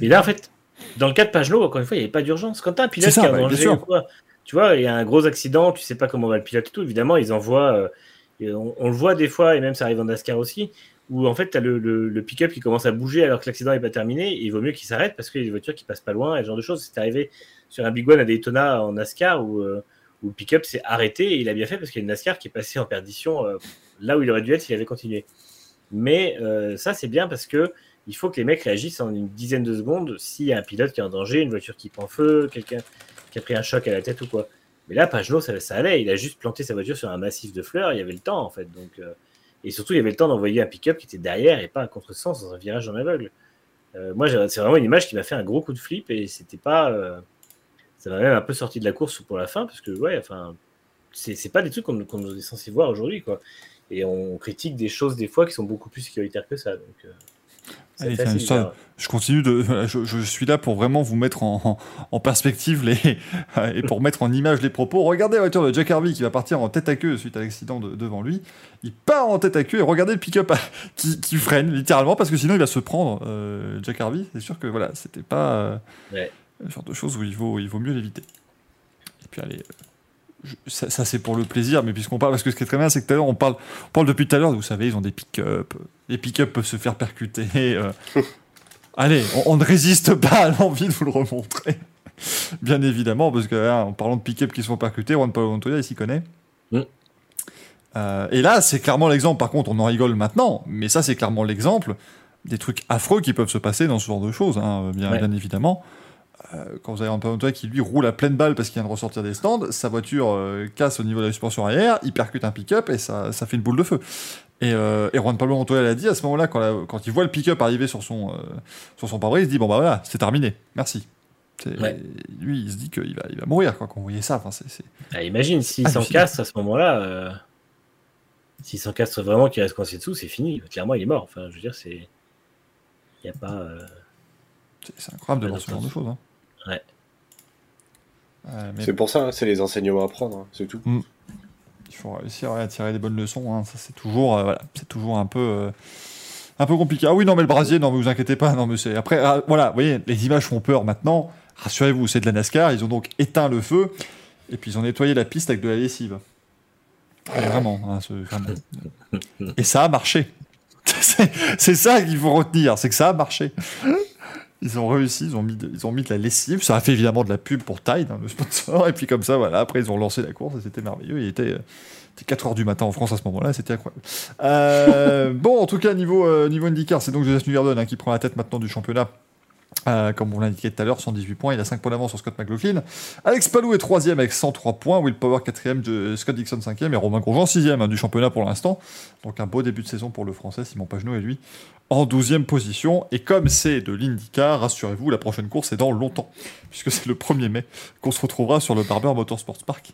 Mais là, en fait, dans le cas de Pagelot, encore une fois, il n'y avait pas d'urgence. Quand tu as un pilote ça, qui danger ou quoi, tu vois, il y a un gros accident, tu sais pas comment va le pilote et tout. Évidemment, ils envoient. Euh, on, on, le voit des fois, et même ça arrive en NASCAR aussi, où en fait, tu as le, le, le pick-up qui commence à bouger alors que l'accident n'est pas terminé. il vaut mieux qu'il s'arrête parce qu'il y a des voitures qui passent pas loin et ce genre de choses. C'est arrivé sur un Big One à Daytona en NASCAR où. Euh, où le pick-up s'est arrêté et il a bien fait parce qu'il y a une NASCAR qui est passée en perdition euh, là où il aurait dû être s'il avait continué. Mais euh, ça, c'est bien parce que il faut que les mecs réagissent en une dizaine de secondes s'il y a un pilote qui est en danger, une voiture qui prend feu, quelqu'un qui a pris un choc à la tête ou quoi. Mais là, Pagelot, ça, ça, allait. Il a juste planté sa voiture sur un massif de fleurs. Il y avait le temps, en fait. Donc, euh, et surtout, il y avait le temps d'envoyer un pick-up qui était derrière et pas à contresens dans un virage en aveugle. Euh, moi, c'est vraiment une image qui m'a fait un gros coup de flip et c'était pas euh, ça m'a même un peu sorti de la course pour la fin parce que ouais enfin c'est pas des trucs qu'on qu est censé voir aujourd'hui quoi et on critique des choses des fois qui sont beaucoup plus sécuritaires que ça donc Allez, ça, je continue de je, je, suis là pour vraiment vous mettre en, perspective les et pour mettre en image les propos. Regardez la voiture de Jack Harvey qui va partir en tête à queue suite à l'accident de, devant lui. Il part en tête à queue et regardez le pick-up qui, qui, freine littéralement parce que sinon il va se prendre euh, Jack Harvey. C'est sûr que voilà c'était pas euh, ouais. le genre de choses où il vaut, il vaut mieux l'éviter. Et puis allez, je, ça, ça c'est pour le plaisir, mais puisqu'on parle, parce que ce qui est très bien, c'est que tout à l'heure on parle, on parle depuis tout à l'heure, vous savez, ils ont des pick-up, les pick-up peuvent se faire percuter. Euh. allez, on, on, ne résiste pas à l'envie de vous le remontrer. Bien évidemment, parce que hein, en parlant de pick-up qui se font percuter, Juan Pablo Montoya, il s'y connaît. Mm. Euh, et là, c'est clairement l'exemple. Par contre, on en rigole maintenant, mais ça, c'est clairement l'exemple des trucs affreux qui peuvent se passer dans ce genre de choses, hein, bien, ouais. bien évidemment. Euh, quand vous avez un Panotoa qui lui roule à pleine balle parce qu'il vient de ressortir des stands, sa voiture euh, casse au niveau de la suspension arrière, il percute un pick-up et ça, ça fait une boule de feu. Et, euh, et Juan Pablo Montoya l'a dit à ce moment-là, quand, la- quand il voit le pick-up arriver sur son, euh, sur son pare-brise, il se dit Bon, bah voilà, c'est terminé, merci. Ouais. Lui, il se dit qu'il va, il va mourir quand on voyait ça. Enfin, c'est, c'est- Ah, imagine s'il Ah, s'encastre à ce moment-là. euh, S'il s'encastre vraiment, qu'il reste coincé dessous, c'est fini. Clairement, il est mort. Enfin, je veux dire, c'est. Il n'y a pas. c'est- c'est incroyable de voir ce genre de choses. hein. Ouais. Euh, mais C'est pour ça, hein, c'est les enseignements à prendre, hein, c'est tout. il faut réussir à tirer des bonnes leçons. hein. Ça, c'est toujours, euh, voilà, c'est toujours un peu, euh, un peu compliqué. Ah oui, non, mais le brasier, non, mais vous inquiétez pas. Non, mais c'est après, ah, voilà, vous voyez, les images font peur maintenant. Rassurez-vous, c'est de la NASCAR. Ils ont donc éteint le feu et puis ils ont nettoyé la piste avec de la lessive. Et vraiment, hein, Et ça a marché. C'est ça qu'il faut retenir, c'est que ça a marché. Ils ont réussi, ils ont, mis de, ils ont mis de la lessive. Ça a fait évidemment de la pub pour Tide, hein, le sponsor. Et puis comme ça, voilà, après ils ont lancé la course et c'était merveilleux. Il était, euh, c'était 4h du matin en France à ce moment-là, c'était incroyable. Euh, bon, en tout cas, niveau, euh, niveau IndyCar, c'est donc Joseph Newgarden hein, qui prend la tête maintenant du championnat. Euh, comme on l'indiquait tout à l'heure, 118 points, il a 5 points d'avance sur Scott McLaughlin. Alex Palou est 3 avec 103 points, Will Power 4 de Scott Dixon 5 et Romain Grosjean 6 du championnat pour l'instant. Donc un beau début de saison pour le français, Simon Pagenaud et lui en 12e position. Et comme c'est de l'IndyCar, rassurez-vous, la prochaine course est dans longtemps, puisque c'est le 1er mai qu'on se retrouvera sur le Barber Motorsports Park.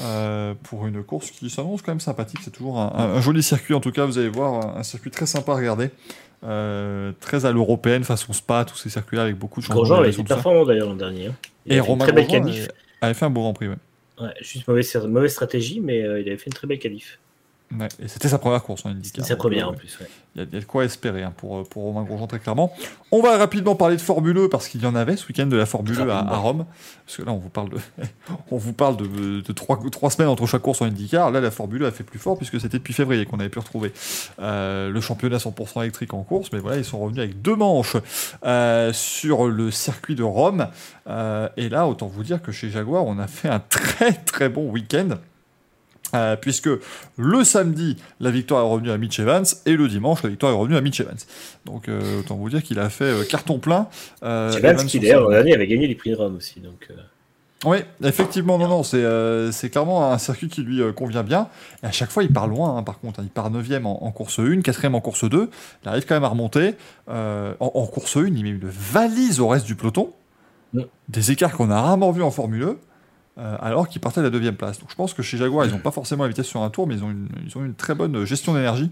euh, pour une course qui s'annonce quand même sympathique, c'est toujours un, un- joli circuit en tout cas, vous allez voir, un circuit très sympa à regarder, Euh, très à l'européenne, façon Spa, tous ces circuits-là avec beaucoup de changements. Grosjean, tout ça. performant d'ailleurs l'an dernier. hein. Il Et une Romain belle qualif. avait fait un beau Grand Prix, ouais. Ouais, juste mauvaise, mauvaise stratégie, mais euh, il avait fait une très belle qualif. Ouais, Et c'était sa première course en IndyCar. C'était sa première euh, en plus. ouais. Il y, a- de quoi espérer hein, pour, pour Romain Grosjean, très clairement. On va rapidement parler de Formule E, parce qu'il y en avait ce week-end de la Formule E à, à Rome. Parce que là, on vous parle de, on vous parle de, de trois, trois semaines entre chaque course en IndyCar. Là, la Formule E a fait plus fort, puisque c'était depuis février qu'on avait pu retrouver euh, le championnat 100% électrique en course. Mais voilà, ils sont revenus avec deux manches euh, sur le circuit de Rome. Euh, et là, autant vous dire que chez Jaguar, on a fait un très très bon week-end. Euh, puisque le samedi, la victoire est revenue à Mitch Evans et le dimanche, la victoire est revenue à Mitch Evans. Donc, euh, autant vous dire qu'il a fait euh, carton plein. Evans, qui d'ailleurs l'an dernier avait gagné les prix de Rome aussi. Donc, Oui, effectivement, non, non, c'est c'est clairement un circuit qui lui convient bien. Et à chaque fois, il part loin, hein, par contre. hein. Il part 9 en, en course 1, 4 en course 2. Il arrive quand même à remonter. En, en course 1, il met une valise au reste du peloton. Mm. Des écarts qu'on a rarement vus en Formule 1. Euh, alors qu'il partait à la deuxième place. Donc je pense que chez Jaguar, ils n'ont pas forcément la vitesse sur un tour, mais ils ont une, très bonne gestion d'énergie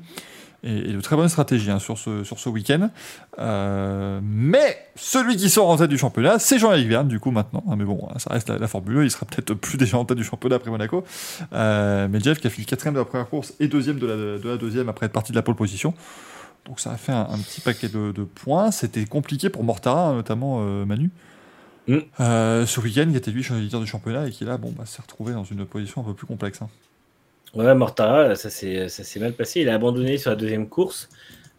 et, de très bonnes stratégies hein, sur ce, week-end. Euh, mais celui qui sort en tête du championnat, c'est Jean-Éric Verne, du coup, maintenant. Ah, mais bon, ça reste la, Formule 1, il sera peut-être plus déjà en tête du championnat après Monaco. Euh, mais Jeff qui a fini quatrième de la première course et deuxième de la, de deuxième après être parti de la pole position. Donc ça a fait un, petit paquet de, de points. C'était compliqué pour Mortara, hein, notamment Manu. Mm. Euh, ce week-end, qui était lui leader du championnat et qui là, bon, bah, s'est retrouvé dans une position un peu plus complexe. hein. Ouais, Mortara, ça s'est mal passé. Il a abandonné sur la deuxième course.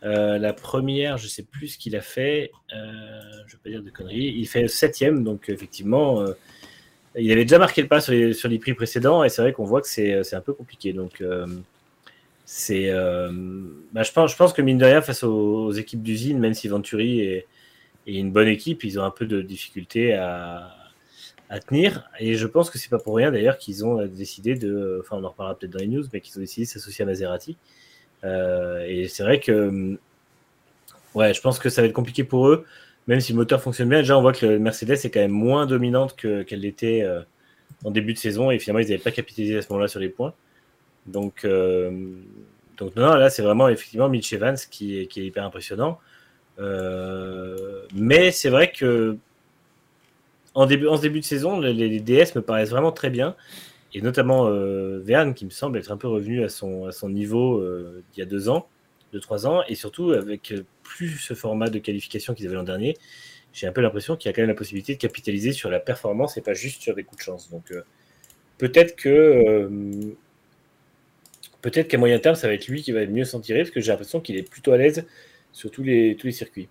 Euh, la première, je sais plus ce qu'il a fait. Euh, je vais pas dire de conneries. Il fait septième, donc effectivement, euh, il avait déjà marqué le pas sur les, sur les prix précédents, et c'est vrai qu'on voit que c'est un peu compliqué. Donc, c'est, bah, je pense, je pense que mine de rien, face aux, aux équipes d'usine, même si Venturi est, une bonne équipe, ils ont un peu de difficulté à, tenir. Et je pense que c'est pas pour rien d'ailleurs qu'ils ont décidé de, enfin on en reparlera peut-être dans les news, mais qu'ils ont décidé de s'associer à Maserati. Euh, et c'est vrai que, ouais, je pense que ça va être compliqué pour eux, même si le moteur fonctionne bien. Déjà, on voit que le Mercedes est quand même moins dominante que- qu'elle l'était euh, en début de saison, et finalement ils n'avaient pas capitalisé à ce moment-là sur les points. Donc, euh, donc non, non, là c'est vraiment effectivement Mitch Evans qui est, qui est hyper impressionnant. Euh, mais c'est vrai que en, début, en ce début de saison, les, DS me paraissent vraiment très bien. Et notamment euh, Verne, qui me semble être un peu revenu à son, à son niveau euh, d'il y a deux ans, deux, trois ans. Et surtout, avec plus ce format de qualification qu'ils avaient l'an dernier, j'ai un peu l'impression qu'il y a quand même la possibilité de capitaliser sur la performance et pas juste sur des coups de chance. Donc euh, peut-être que euh, peut-être qu'à moyen terme, ça va être lui qui va mieux s'en tirer, parce que j'ai l'impression qu'il est plutôt à l'aise sur tous les, tous les circuits.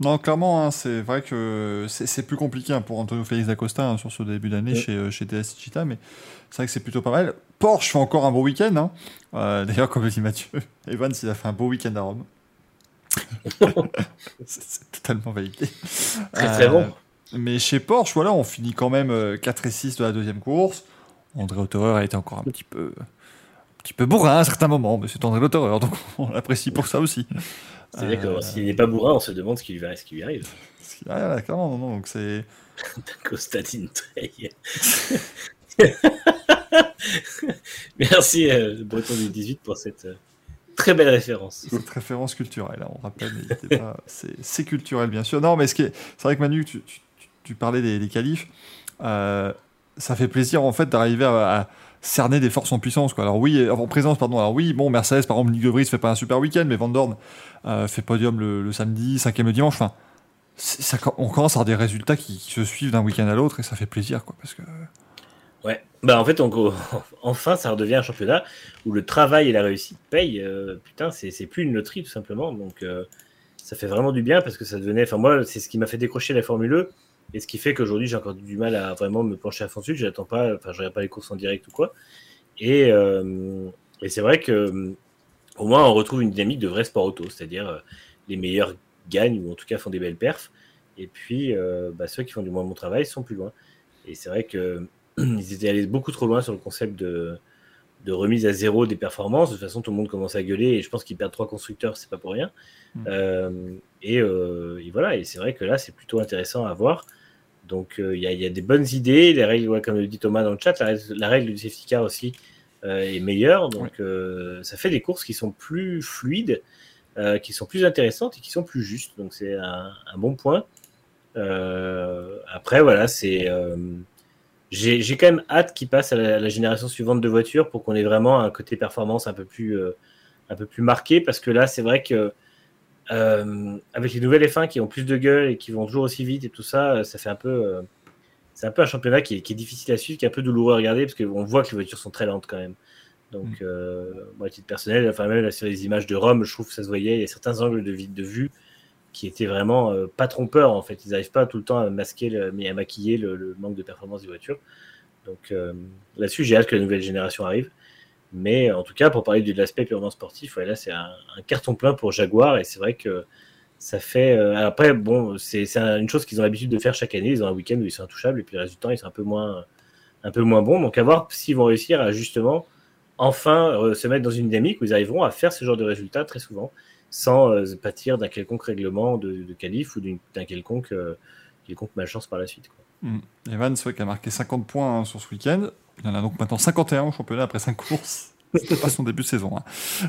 Non, clairement, hein, c'est vrai que c'est plus compliqué hein, pour Antonio Félix Acosta hein, sur ce début d'année Ouais. chez, euh, chez DS Chita, mais c'est vrai que c'est plutôt pas mal. Porsche fait encore un beau week-end. hein. Euh, D'ailleurs, comme le dit Mathieu, Evans, il a fait un beau week-end à Rome. c'est totalement validé. Très très Euh, bon. Mais chez Porsche, voilà, on finit quand même euh, 4 et 6 de la deuxième course. André Autorer a été encore un petit peu, petit peu bourrin à un certain moment, mais c'est André Lautereur, donc on l'apprécie pour ça aussi. C'est-à-dire Euh, que s'il n'est pas bourrin, on se demande ce qui lui, ce qui lui arrive. Ah, clairement, non, non, donc c'est. Constantine. Merci, euh, le Breton du 18, pour cette euh, très belle référence. Cette référence culturelle, hein, on rappelle, n'hésitez pas, c'est culturel bien sûr. Non, mais ce qui est- c'est vrai que Manu, tu, tu- tu- tu parlais des, des qualifs, euh, ça fait plaisir en fait d'arriver à, à cerner des forces en puissance. Quoi. Alors oui, euh, en présence, pardon. Alors oui, bon, Mercedes par exemple, Nick de Vries fait pas un super week-end, mais Van Dorn euh, fait podium le, samedi, cinquième le dimanche. Enfin, on commence à avoir des résultats qui, se suivent d'un week-end à l'autre et ça fait plaisir, quoi, parce que Ouais. Bah en fait, on- enfin, ça redevient un championnat où le travail et la réussite payent. euh, putain, c'est plus une loterie tout simplement. Donc ça fait vraiment du bien parce que ça devenait. Enfin moi, c'est ce qui m'a fait décrocher la Formule E et ce qui fait qu'aujourd'hui j'ai encore du mal à vraiment me pencher à fond dessus. J'attends pas. Enfin, je regarde pas les courses en direct ou quoi. Et, euh, et c'est vrai que au moins on retrouve une dynamique de vrai sport auto, c'est-à-dire euh, les meilleurs gagnent ou en tout cas font des belles perfs. Et puis euh, bah, ceux qui font du moins bon travail sont plus loin. Et c'est vrai que ils étaient allés beaucoup trop loin sur le concept de, de remise à zéro des performances. De toute façon, tout le monde commence à gueuler et je pense qu'ils perdent trois constructeurs, c'est pas pour rien. Mm. Euh, et, euh, et voilà, et c'est vrai que là, c'est plutôt intéressant à voir. Donc, euh, il y, y a des bonnes idées. Les règles, ouais, comme le dit Thomas dans le chat, la, règle- la règle du safety car aussi euh, est meilleure. Donc, euh, ça fait des courses qui sont plus fluides, qui sont plus intéressantes et qui sont plus justes. Donc, c'est un, un bon point. Après, voilà, c'est. j'ai quand même hâte qu'il passe à la, la génération suivante de voitures pour qu'on ait vraiment un côté performance un peu plus, euh, un peu plus marqué. Parce que là, c'est vrai que euh, avec les nouvelles F1 qui ont plus de gueule et qui vont toujours aussi vite et tout ça, euh, ça fait un peu. euh, c'est un peu un championnat qui est, qui est difficile à suivre, qui est un peu douloureux à regarder parce qu'on voit que les voitures sont très lentes quand même. Donc, Mm. euh, moi, à titre personnel, enfin, même là, sur les images de Rome, je trouve que ça se voyait. Il y a certains angles de, vue qui étaient vraiment pas trompeurs en fait. Ils n'arrivent pas tout le temps à masquer, le- mais à maquiller le, le manque de performance des voitures. Donc là-dessus, j'ai hâte que la nouvelle génération arrive. Mais en tout cas, pour parler de l'aspect purement sportif, ouais, là, c'est un, carton plein pour Jaguar et c'est vrai que ça fait. euh, après, bon, c'est c'est un- une chose qu'ils ont l'habitude de faire chaque année. Ils ont un week-end où ils sont intouchables et puis le reste du temps, ils sont un peu moins, un peu moins bons. Donc à voir s'ils vont réussir à justement enfin euh, se mettre dans une dynamique où ils arriveront à faire ce genre de résultats très souvent sans euh, pâtir d'un quelconque règlement de, de qualif ou d'un quelconque, euh, quelconque malchance par la suite. quoi. Mm. Evans, vrai qu'il a marqué 50 points hein, sur ce week-end. Il en a donc maintenant 51 au championnat après 5 courses. C'était pas son début de saison. hein.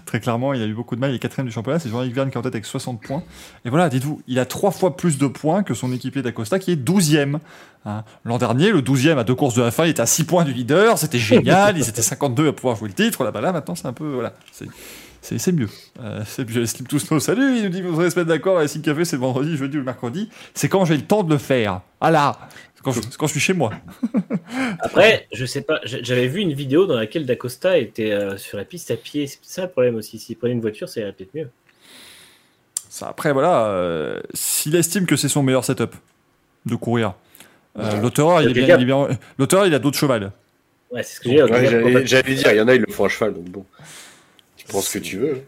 Très clairement, il a eu beaucoup de mal. Il est quatrième du championnat. C'est Jean-Yves Verne qui est en tête avec 60 points. Et voilà, dites-vous, il a trois fois plus de points que son équipier d'Acosta qui est 12e. hein. L'an dernier, le 12e à deux courses de la fin, il était à 6 points du leader. C'était génial. Ils étaient 52 à pouvoir jouer le titre. Là-bas, là, maintenant, c'est un peu. Voilà. C'est. Mieux. Euh, c'est mieux. Slip to Snow, salut, il nous dit vous devez se mettre d'accord, la Café c'est vendredi, jeudi ou mercredi. C'est quand j'ai le temps de le faire. Ah quand, je- quand je suis chez moi. Après, je sais pas, j'avais vu une vidéo dans laquelle Dacosta était euh, sur la piste à pied. C'est ça le problème aussi. S'il prenait une voiture, ça irait peut-être mieux. Ça, après, voilà, euh, s'il estime que c'est son meilleur setup de courir, euh, l'auteur, il, a d'autres chevals. Ouais, c'est ce que J'allais dire, il y en a, ils le font à cheval, donc bon. Tu penses ce que tu veux.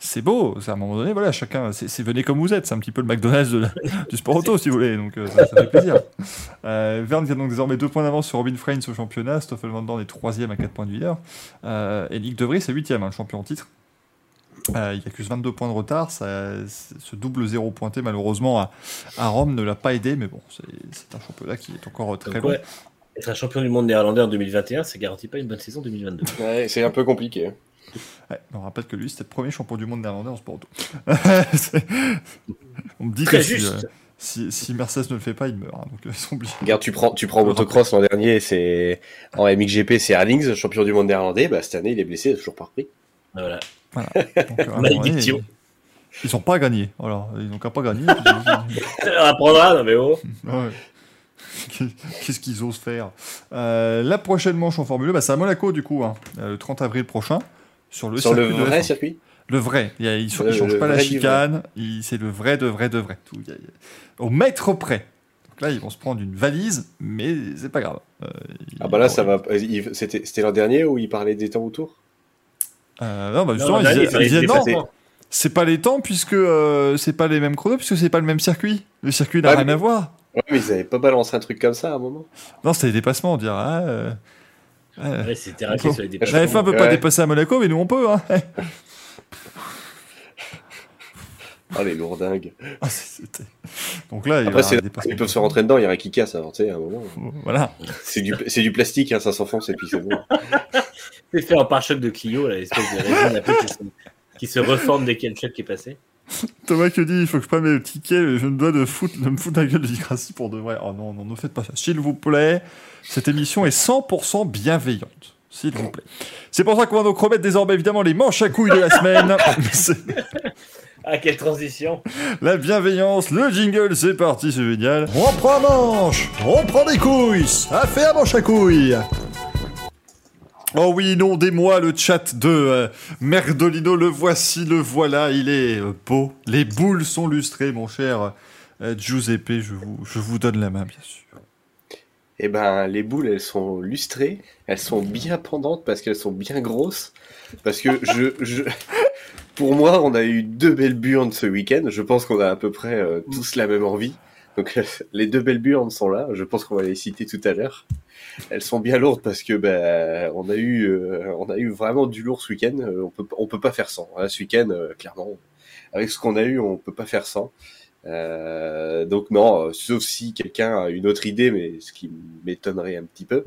C'est beau, c'est à un moment donné, voilà, chacun, c'est venez comme vous êtes, c'est un petit peu le McDonald's de la- du sport auto, si vous voulez, donc euh, ça, ça fait plaisir. Euh, Verne qui a donc désormais deux points d'avance sur Robin Freins au championnat, Stoffel Van Dorn est troisième à 4 points de leader, euh, et Nick De Vries est huitième, hein, le champion en titre. Euh, il accuse 22 points de retard, ça, ce double zéro pointé malheureusement à, à Rome ne l'a pas aidé, mais bon, c'est un championnat qui est encore très Donc, long. ouais, être un champion du monde néerlandais en 2021, ça garantit pas une bonne saison 2022. Ouais, c'est un peu compliqué. Ouais, on rappelle que lui, c'était le premier champion du monde néerlandais en sport auto. On me dit Très que si, juste. euh, si, si Mercedes ne le fait pas, il meurt. hein, donc euh, ils sont obligés. Regarde, tu prends, tu prends motocross l'an dernier, c'est en MXGP, c'est Erlings, champion du monde néerlandais. Bah, cette année, il est blessé, il a toujours pas repris. Voilà. Voilà. Donc, euh, Malédiction. ils n'ont pas gagné. Voilà. Ils n'ont qu'à pas gagner. Leur apprendra, non mais oh. Ouais. Qu'est-ce qu'ils osent faire? Euh, La prochaine manche en Formule 1, bah, c'est à Monaco, du coup, hein, le 30 avril prochain. Sur le Sur le circuit de vrai F1. circuit Le vrai. Il Ils ne Le- changent le pas la chicane. il- C'est le vrai de vrai de vrai. Tout. Il y a- il y a- Au mètre près. Donc là, ils vont se prendre une valise, mais c'est pas grave. Euh, Ah bah là, ils- ça va. il- C'était l'an dernier où il parlait des temps autour? Euh, non, bah Non, justement, l'an ils disaient- il ils non, c'est pas les temps puisque euh, c'est pas les mêmes chronos, puisque c'est pas le même circuit. Le circuit n'a Ouais, rien mais- à voir. Ouais, mais ils avaient pas balancé un truc comme ça à un moment. Non, c'était des dépassements, on dirait. ah, euh, Ouais. Ouais, c'était raqué sur les La dépassements. F1 peut pas Ouais. dépasser à Monaco, mais nous on peut. Hein. Ah, les lourdingues. Ah, Donc là, Après, aura ils peuvent se rentrer dedans, il y a rien qui casse avant, tu sais, à un moment. Voilà. C'est du, c'est du plastique, hein, ça s'enfonce et puis c'est bon. C'est fait en pare-choc de Clio, là, l'espèce de résine qui se reforme dès qu'il y a le choc qui est passé. Thomas qui dit il faut que je prenne mes tickets, je me dois de, foutre, de me foutre la gueule de Dicracy pour de vrai. Oh non, non, ne faites pas ça. S'il vous plaît, cette émission est 100% bienveillante. S'il vous plaît. C'est pour ça qu'on va donc remettre désormais évidemment les manches à couilles de la semaine. Ah, quelle transition la bienveillance, le jingle, c'est parti, c'est génial. On prend un manche, on prend des couilles, ça fait un manche à couilles. Oh oui, inondez-moi le chat de euh, Merdolino, le voici, le voilà, il est euh, beau. Les boules sont lustrées, mon cher euh, Giuseppe, je vous, je vous donne la main, bien sûr. Eh ben, les boules, elles sont lustrées, elles sont bien pendantes parce qu'elles sont bien grosses. Parce que je, je, pour moi, on a eu deux belles burnes ce week-end. Je pense qu'on a à peu près euh, tous la même envie. Donc, les deux belles burnes sont là. Je pense qu'on va les citer tout à l'heure. Elles sont bien lourdes parce que ben, on a eu, euh, on a eu vraiment du lourd ce week-end. Euh, On peut, on peut pas faire sans. Hein, ce week-end, euh, clairement, avec ce qu'on a eu, on peut pas faire sans. Euh, donc non, sauf si quelqu'un a une autre idée, mais ce qui m'étonnerait un petit peu.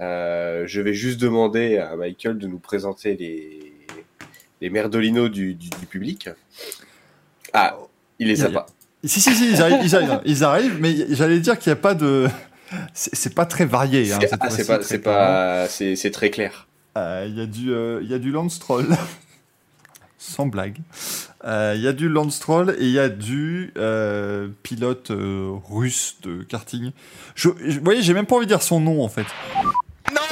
Euh, je vais juste demander à Michael de nous présenter les, les merdolinos du, du, du public. Ah, il les a- pas. Si, si, si, ils arrivent, ils arrivent, ils arrivent, mais j'allais dire qu'il n'y a pas de... C'est pas très varié. Hein, C'est ah, pas, pas, c'est c'est très clair. Euh, Il y a du, euh, il y a du Lance Troll. Sans blague. Euh, Il y a du Lance Troll et il y a du euh, pilote euh, russe de karting. Je, je- vous voyez, j'ai même pas envie de dire son nom en fait.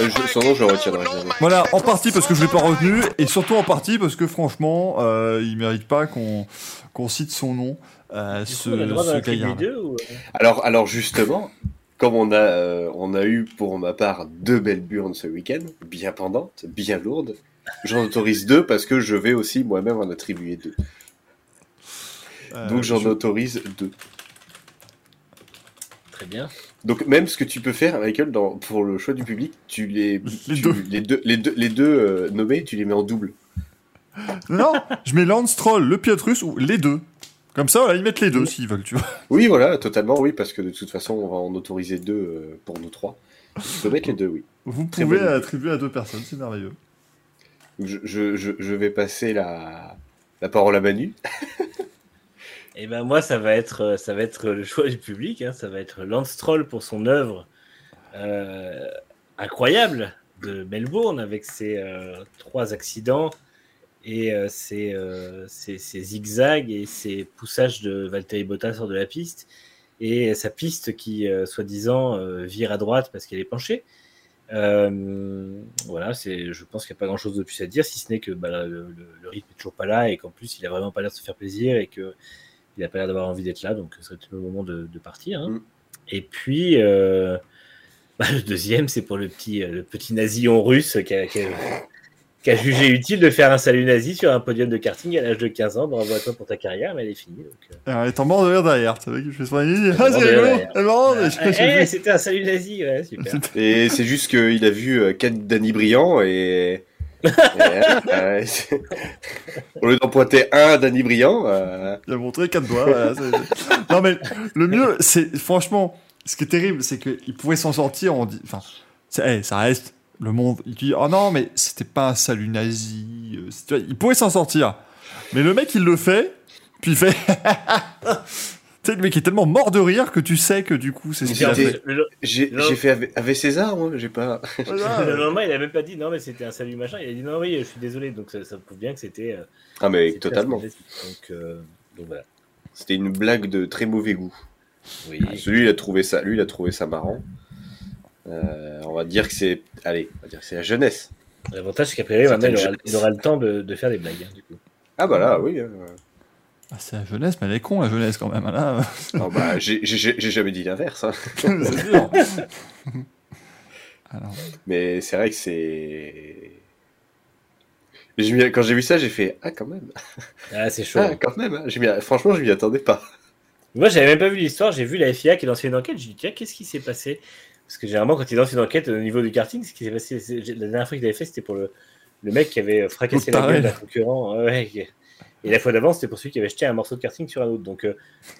Euh, je- son nom, je le retiendrai jamais. Voilà, en partie parce que je l'ai pas retenu et surtout en partie parce que franchement, euh, il mérite pas qu'on qu'on cite son nom. Euh, ce coup, ce gaillard. ou... Alors, alors justement, comme on a, euh, on a eu pour ma part deux belles burnes ce week-end, bien pendantes, bien lourdes, j'en autorise deux parce que je vais aussi moi-même en attribuer deux. Euh, Donc j'en je- autorise deux. Très bien. Donc même ce que tu peux faire, Michael, dans, pour le choix du public, tu les, Les tu- deux. les deux, les deux, les deux euh, nommés, tu les mets en double. Non, je mets Lance Troll, le pilote russe ou les deux. Comme ça, ils mettent les deux s'ils veulent, tu vois. Oui, voilà, totalement, oui, parce que de toute façon, on va en autoriser deux euh, pour nous trois. Tu peux mettre les deux, oui. Vous Très pouvez attribuer à deux personnes, c'est merveilleux. Je, je, je, je vais passer la, la parole à Manu. Et ben moi, ça va être, euh, ça va être le choix du public. hein. Ça va être Lance Troll pour son œuvre euh, incroyable de Melbourne avec ses euh, trois accidents et euh, ses, euh, ses- ses zigzags et ses poussages de Valtteri Bottas hors de la piste et sa piste qui, euh, soi-disant, euh, vire à droite parce qu'elle est penchée. Voilà, c'est, je pense qu'il n'y a pas grand-chose de plus à dire, si ce n'est que bah, le, le- le rythme est toujours pas là et qu'en plus, il a vraiment pas l'air de se faire plaisir et que il a pas l'air d'avoir envie d'être là, donc ce serait le moment de, de partir. hein. Mm. Et puis, bah, le deuxième, c'est pour le petit, le petit nazillon russe qui a, qui a- qui a jugé utile de faire un salut nazi sur un podium de karting à l'âge de 15 ans. Bravo à toi pour ta carrière, mais elle est finie. Donc, euh. Alors, elle est en mort de rire derrière. Tu sais qu'il fait son ami. Ah, c'est rigolo. Elle est. Ah, Je- je- eh, c'était un salut nazi, ouais, super. Et c'est juste qu'il a vu euh, quatre Danny Briand et. et, euh, c'est- Au lieu d'en pointer un à Danny Briand, euh, Il a montré quatre doigts. voilà, non, mais le mieux, c'est franchement, ce qui est terrible, c'est qu'il pouvait s'en sortir. On dit, enfin, eh, ça reste le monde. Il dit, oh non, mais c'était pas un salut nazi. euh, Il pouvait s'en sortir. Mais le mec, il le fait, puis il fait. Tu sais, le mec est tellement mort de rire que tu sais que du coup, c'est ce qu'il a fait. J'ai fait avec, avec César, moi, j'ai pas. Voilà. le lendemain, il a même pas dit non, mais c'était un salut machin. Il a dit non, oui, je suis désolé. Donc ça, ça prouve bien que c'était. euh, Ah, mais c'était totalement. Donc, euh, donc voilà. C'était une blague de très mauvais goût. Oui. Celui, il a trouvé ça, lui, il a trouvé ça marrant. Euh, on va dire que c'est, allez, on va dire que c'est la jeunesse. L'avantage, c'est qu'à priori, maintenant, il aura, il aura le temps de, de faire des blagues. hein, du coup. Ah bah là, oui. euh. Ah, c'est la jeunesse, mais elle est con, la jeunesse, quand même. hein, Là, Non, bah, j'ai jamais dit l'inverse. hein. Alors, Mais c'est vrai que c'est. Quand j'ai vu ça, j'ai fait ah quand même, Ah, c'est chaud. ah quand même. hein. Mis- Franchement, je m'y attendais pas. Moi, j'avais même pas vu l'histoire. J'ai vu la FIA qui lançait une enquête. J'ai dit, tiens, qu'est-ce qui s'est passé? Parce que généralement, quand il lance une enquête au niveau du karting, ce qui s'est passé, la dernière fois qu'il avait fait, c'était pour le, le mec qui avait fracassé la gueule d'un concurrent. Ouais, qui- et la fois d'avant, c'était pour celui qui avait jeté un morceau de karting sur un autre. Donc, euh,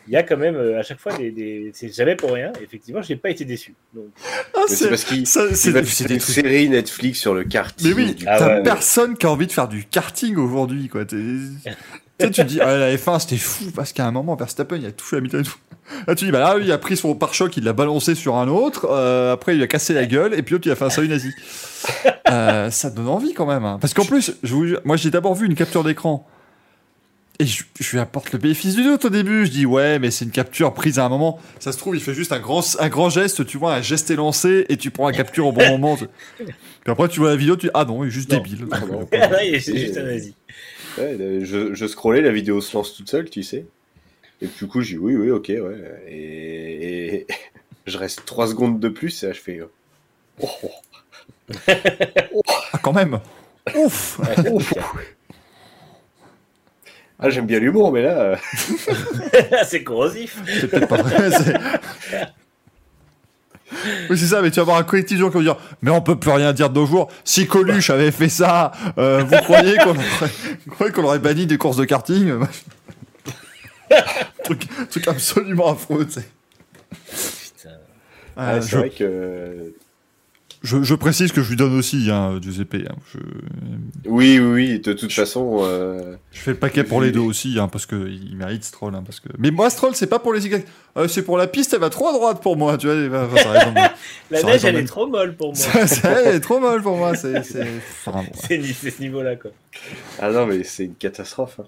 il y a quand même euh, à chaque fois des. des... C'est jamais pour rien. Effectivement, je n'ai pas été déçu. Donc, Ah, c'est parce qu'il c'est des- faire c'est des une trucs. série Netflix sur le karting. Mais oui, du- Ah t'as ouais, personne qui a envie de faire du karting aujourd'hui, quoi. Tu sais, tu te dis, ah, la F1, c'était fou, parce qu'à un moment, Verstappen, il a touché la mitraille et tout. Là, tu dis, bah là, lui, il a pris son pare-choc, il l'a balancé sur un autre, euh, après, il lui a cassé la gueule, et puis l'autre, il a fait un salut nazi. Euh, ça te donne envie, quand même. hein. Parce qu'en plus, je vous jure, moi, j'ai d'abord vu une capture d'écran. Et je, je lui apporte le bénéfice du doute au début. Je dis, ouais, mais c'est une capture prise à un moment. Ça se trouve, il fait juste un grand, un grand geste, tu vois, un geste élancé, et tu prends la capture au bon moment. Puis après, tu vois la vidéo, tu dis, ah non, il est juste Non. débile. Ah Donc, non. euh, Ouais, c'est juste un nazi. Ouais, je, je scrollais, la vidéo se lance toute seule, tu sais. Et du coup, j'ai dit oui, oui, ok, ouais. Et, et je reste 3 secondes de plus et là, je fais. euh, Oh, oh. Ah, quand même Ouf Ah, j'aime bien l'humour, mais là. euh, c'est corrosif. C'est peut-être pas vrai. Oui, c'est ça, mais tu vas avoir un collectif de gens qui vont dire Mais on peut plus rien dire de nos jours. Si Coluche avait fait ça, euh, vous croyez qu'on aurait, qu'on banni des courses de karting truc, truc absolument affreux, tu sais. Putain. Ah, c'est je, vrai que. Je, je précise que je lui donne aussi, hein, Giuseppe. hein. Je, Oui, oui, oui, de toute façon. euh, je fais le paquet pour les deux aussi, hein, parce qu'il il mérite Stroll. hein, parce que... Mais moi, Stroll, c'est pas pour les Y. Euh, c'est pour la piste, elle va trop à droite pour moi. Tu vois, va- ça La Ça neige, elle est trop molle pour moi. Ça, ça, elle est trop molle pour moi. C'est, enfin, c'est ce niveau-là, quoi. Ah non, mais c'est une catastrophe. hein.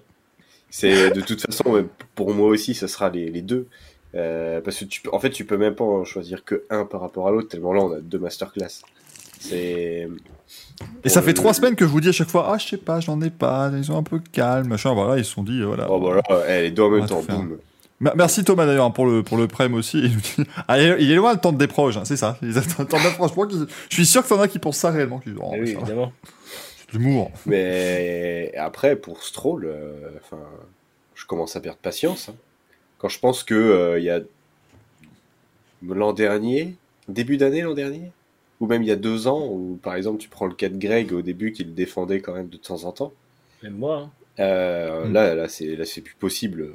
C'est de toute façon, pour moi aussi, ce sera les, les deux. Euh, parce que tu peux, en fait, tu peux même pas en choisir que un par rapport à l'autre, tellement là, on a deux masterclass. C'est. Et ça fait trois semaines que je vous dis à chaque fois, ah, je sais pas, j'en ai pas, ils sont un peu calmes, machin, voilà, ils se sont dit, euh, voilà. Oh bah là, eh, les deux en même temps, boum. Me- Merci Thomas d'ailleurs pour le, pour le prême aussi. Il, nous dit- Ah, il est- loin le temps de des proches, hein, c'est ça. Il attend le temps d'approche. Je suis sûr que t'en as qui pensent ça réellement. Qui disent, oh, Ah oui, ça va, évidemment. c'est de l'humour. Mais après, pour Stroll, euh, enfin, je commence à perdre patience. hein. Quand je pense que euh, il y a l'an dernier, début d'année l'an dernier, ou même il y a deux ans, où par exemple tu prends le cas de Greg au début qui le défendait quand même de temps en temps. Même moi. hein. Euh, Mm. Là, là, c'est là, c'est plus possible.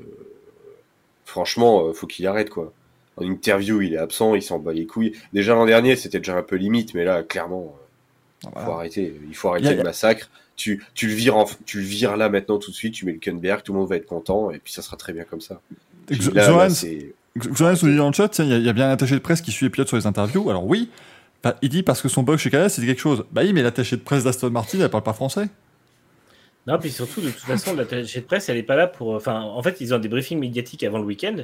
Franchement, euh, faut qu'il arrête quoi. En interview, il est absent, il s'en bat les couilles. Déjà l'an dernier, c'était déjà un peu limite, mais là, clairement, Voilà. faut arrêter. Il faut arrêter a- le massacre. Tu, tu le vires, en- tu le vires là maintenant tout de suite. Tu mets le Kunberg, tout le monde va être content, et puis ça sera très bien comme ça. Zoran nous dit dans le chat, il y, a- il y a bien un attaché de presse qui suit les pilotes sur les interviews. Alors oui, bah, il dit parce que son bug chez KS, c'est quelque chose. Bah oui, mais l'attaché de presse d'Aston Martin, elle parle pas français. Non, puis surtout, de toute façon, l'attaché de presse, elle est pas là pour. Enfin, en fait, ils ont des briefings médiatiques avant le week-end.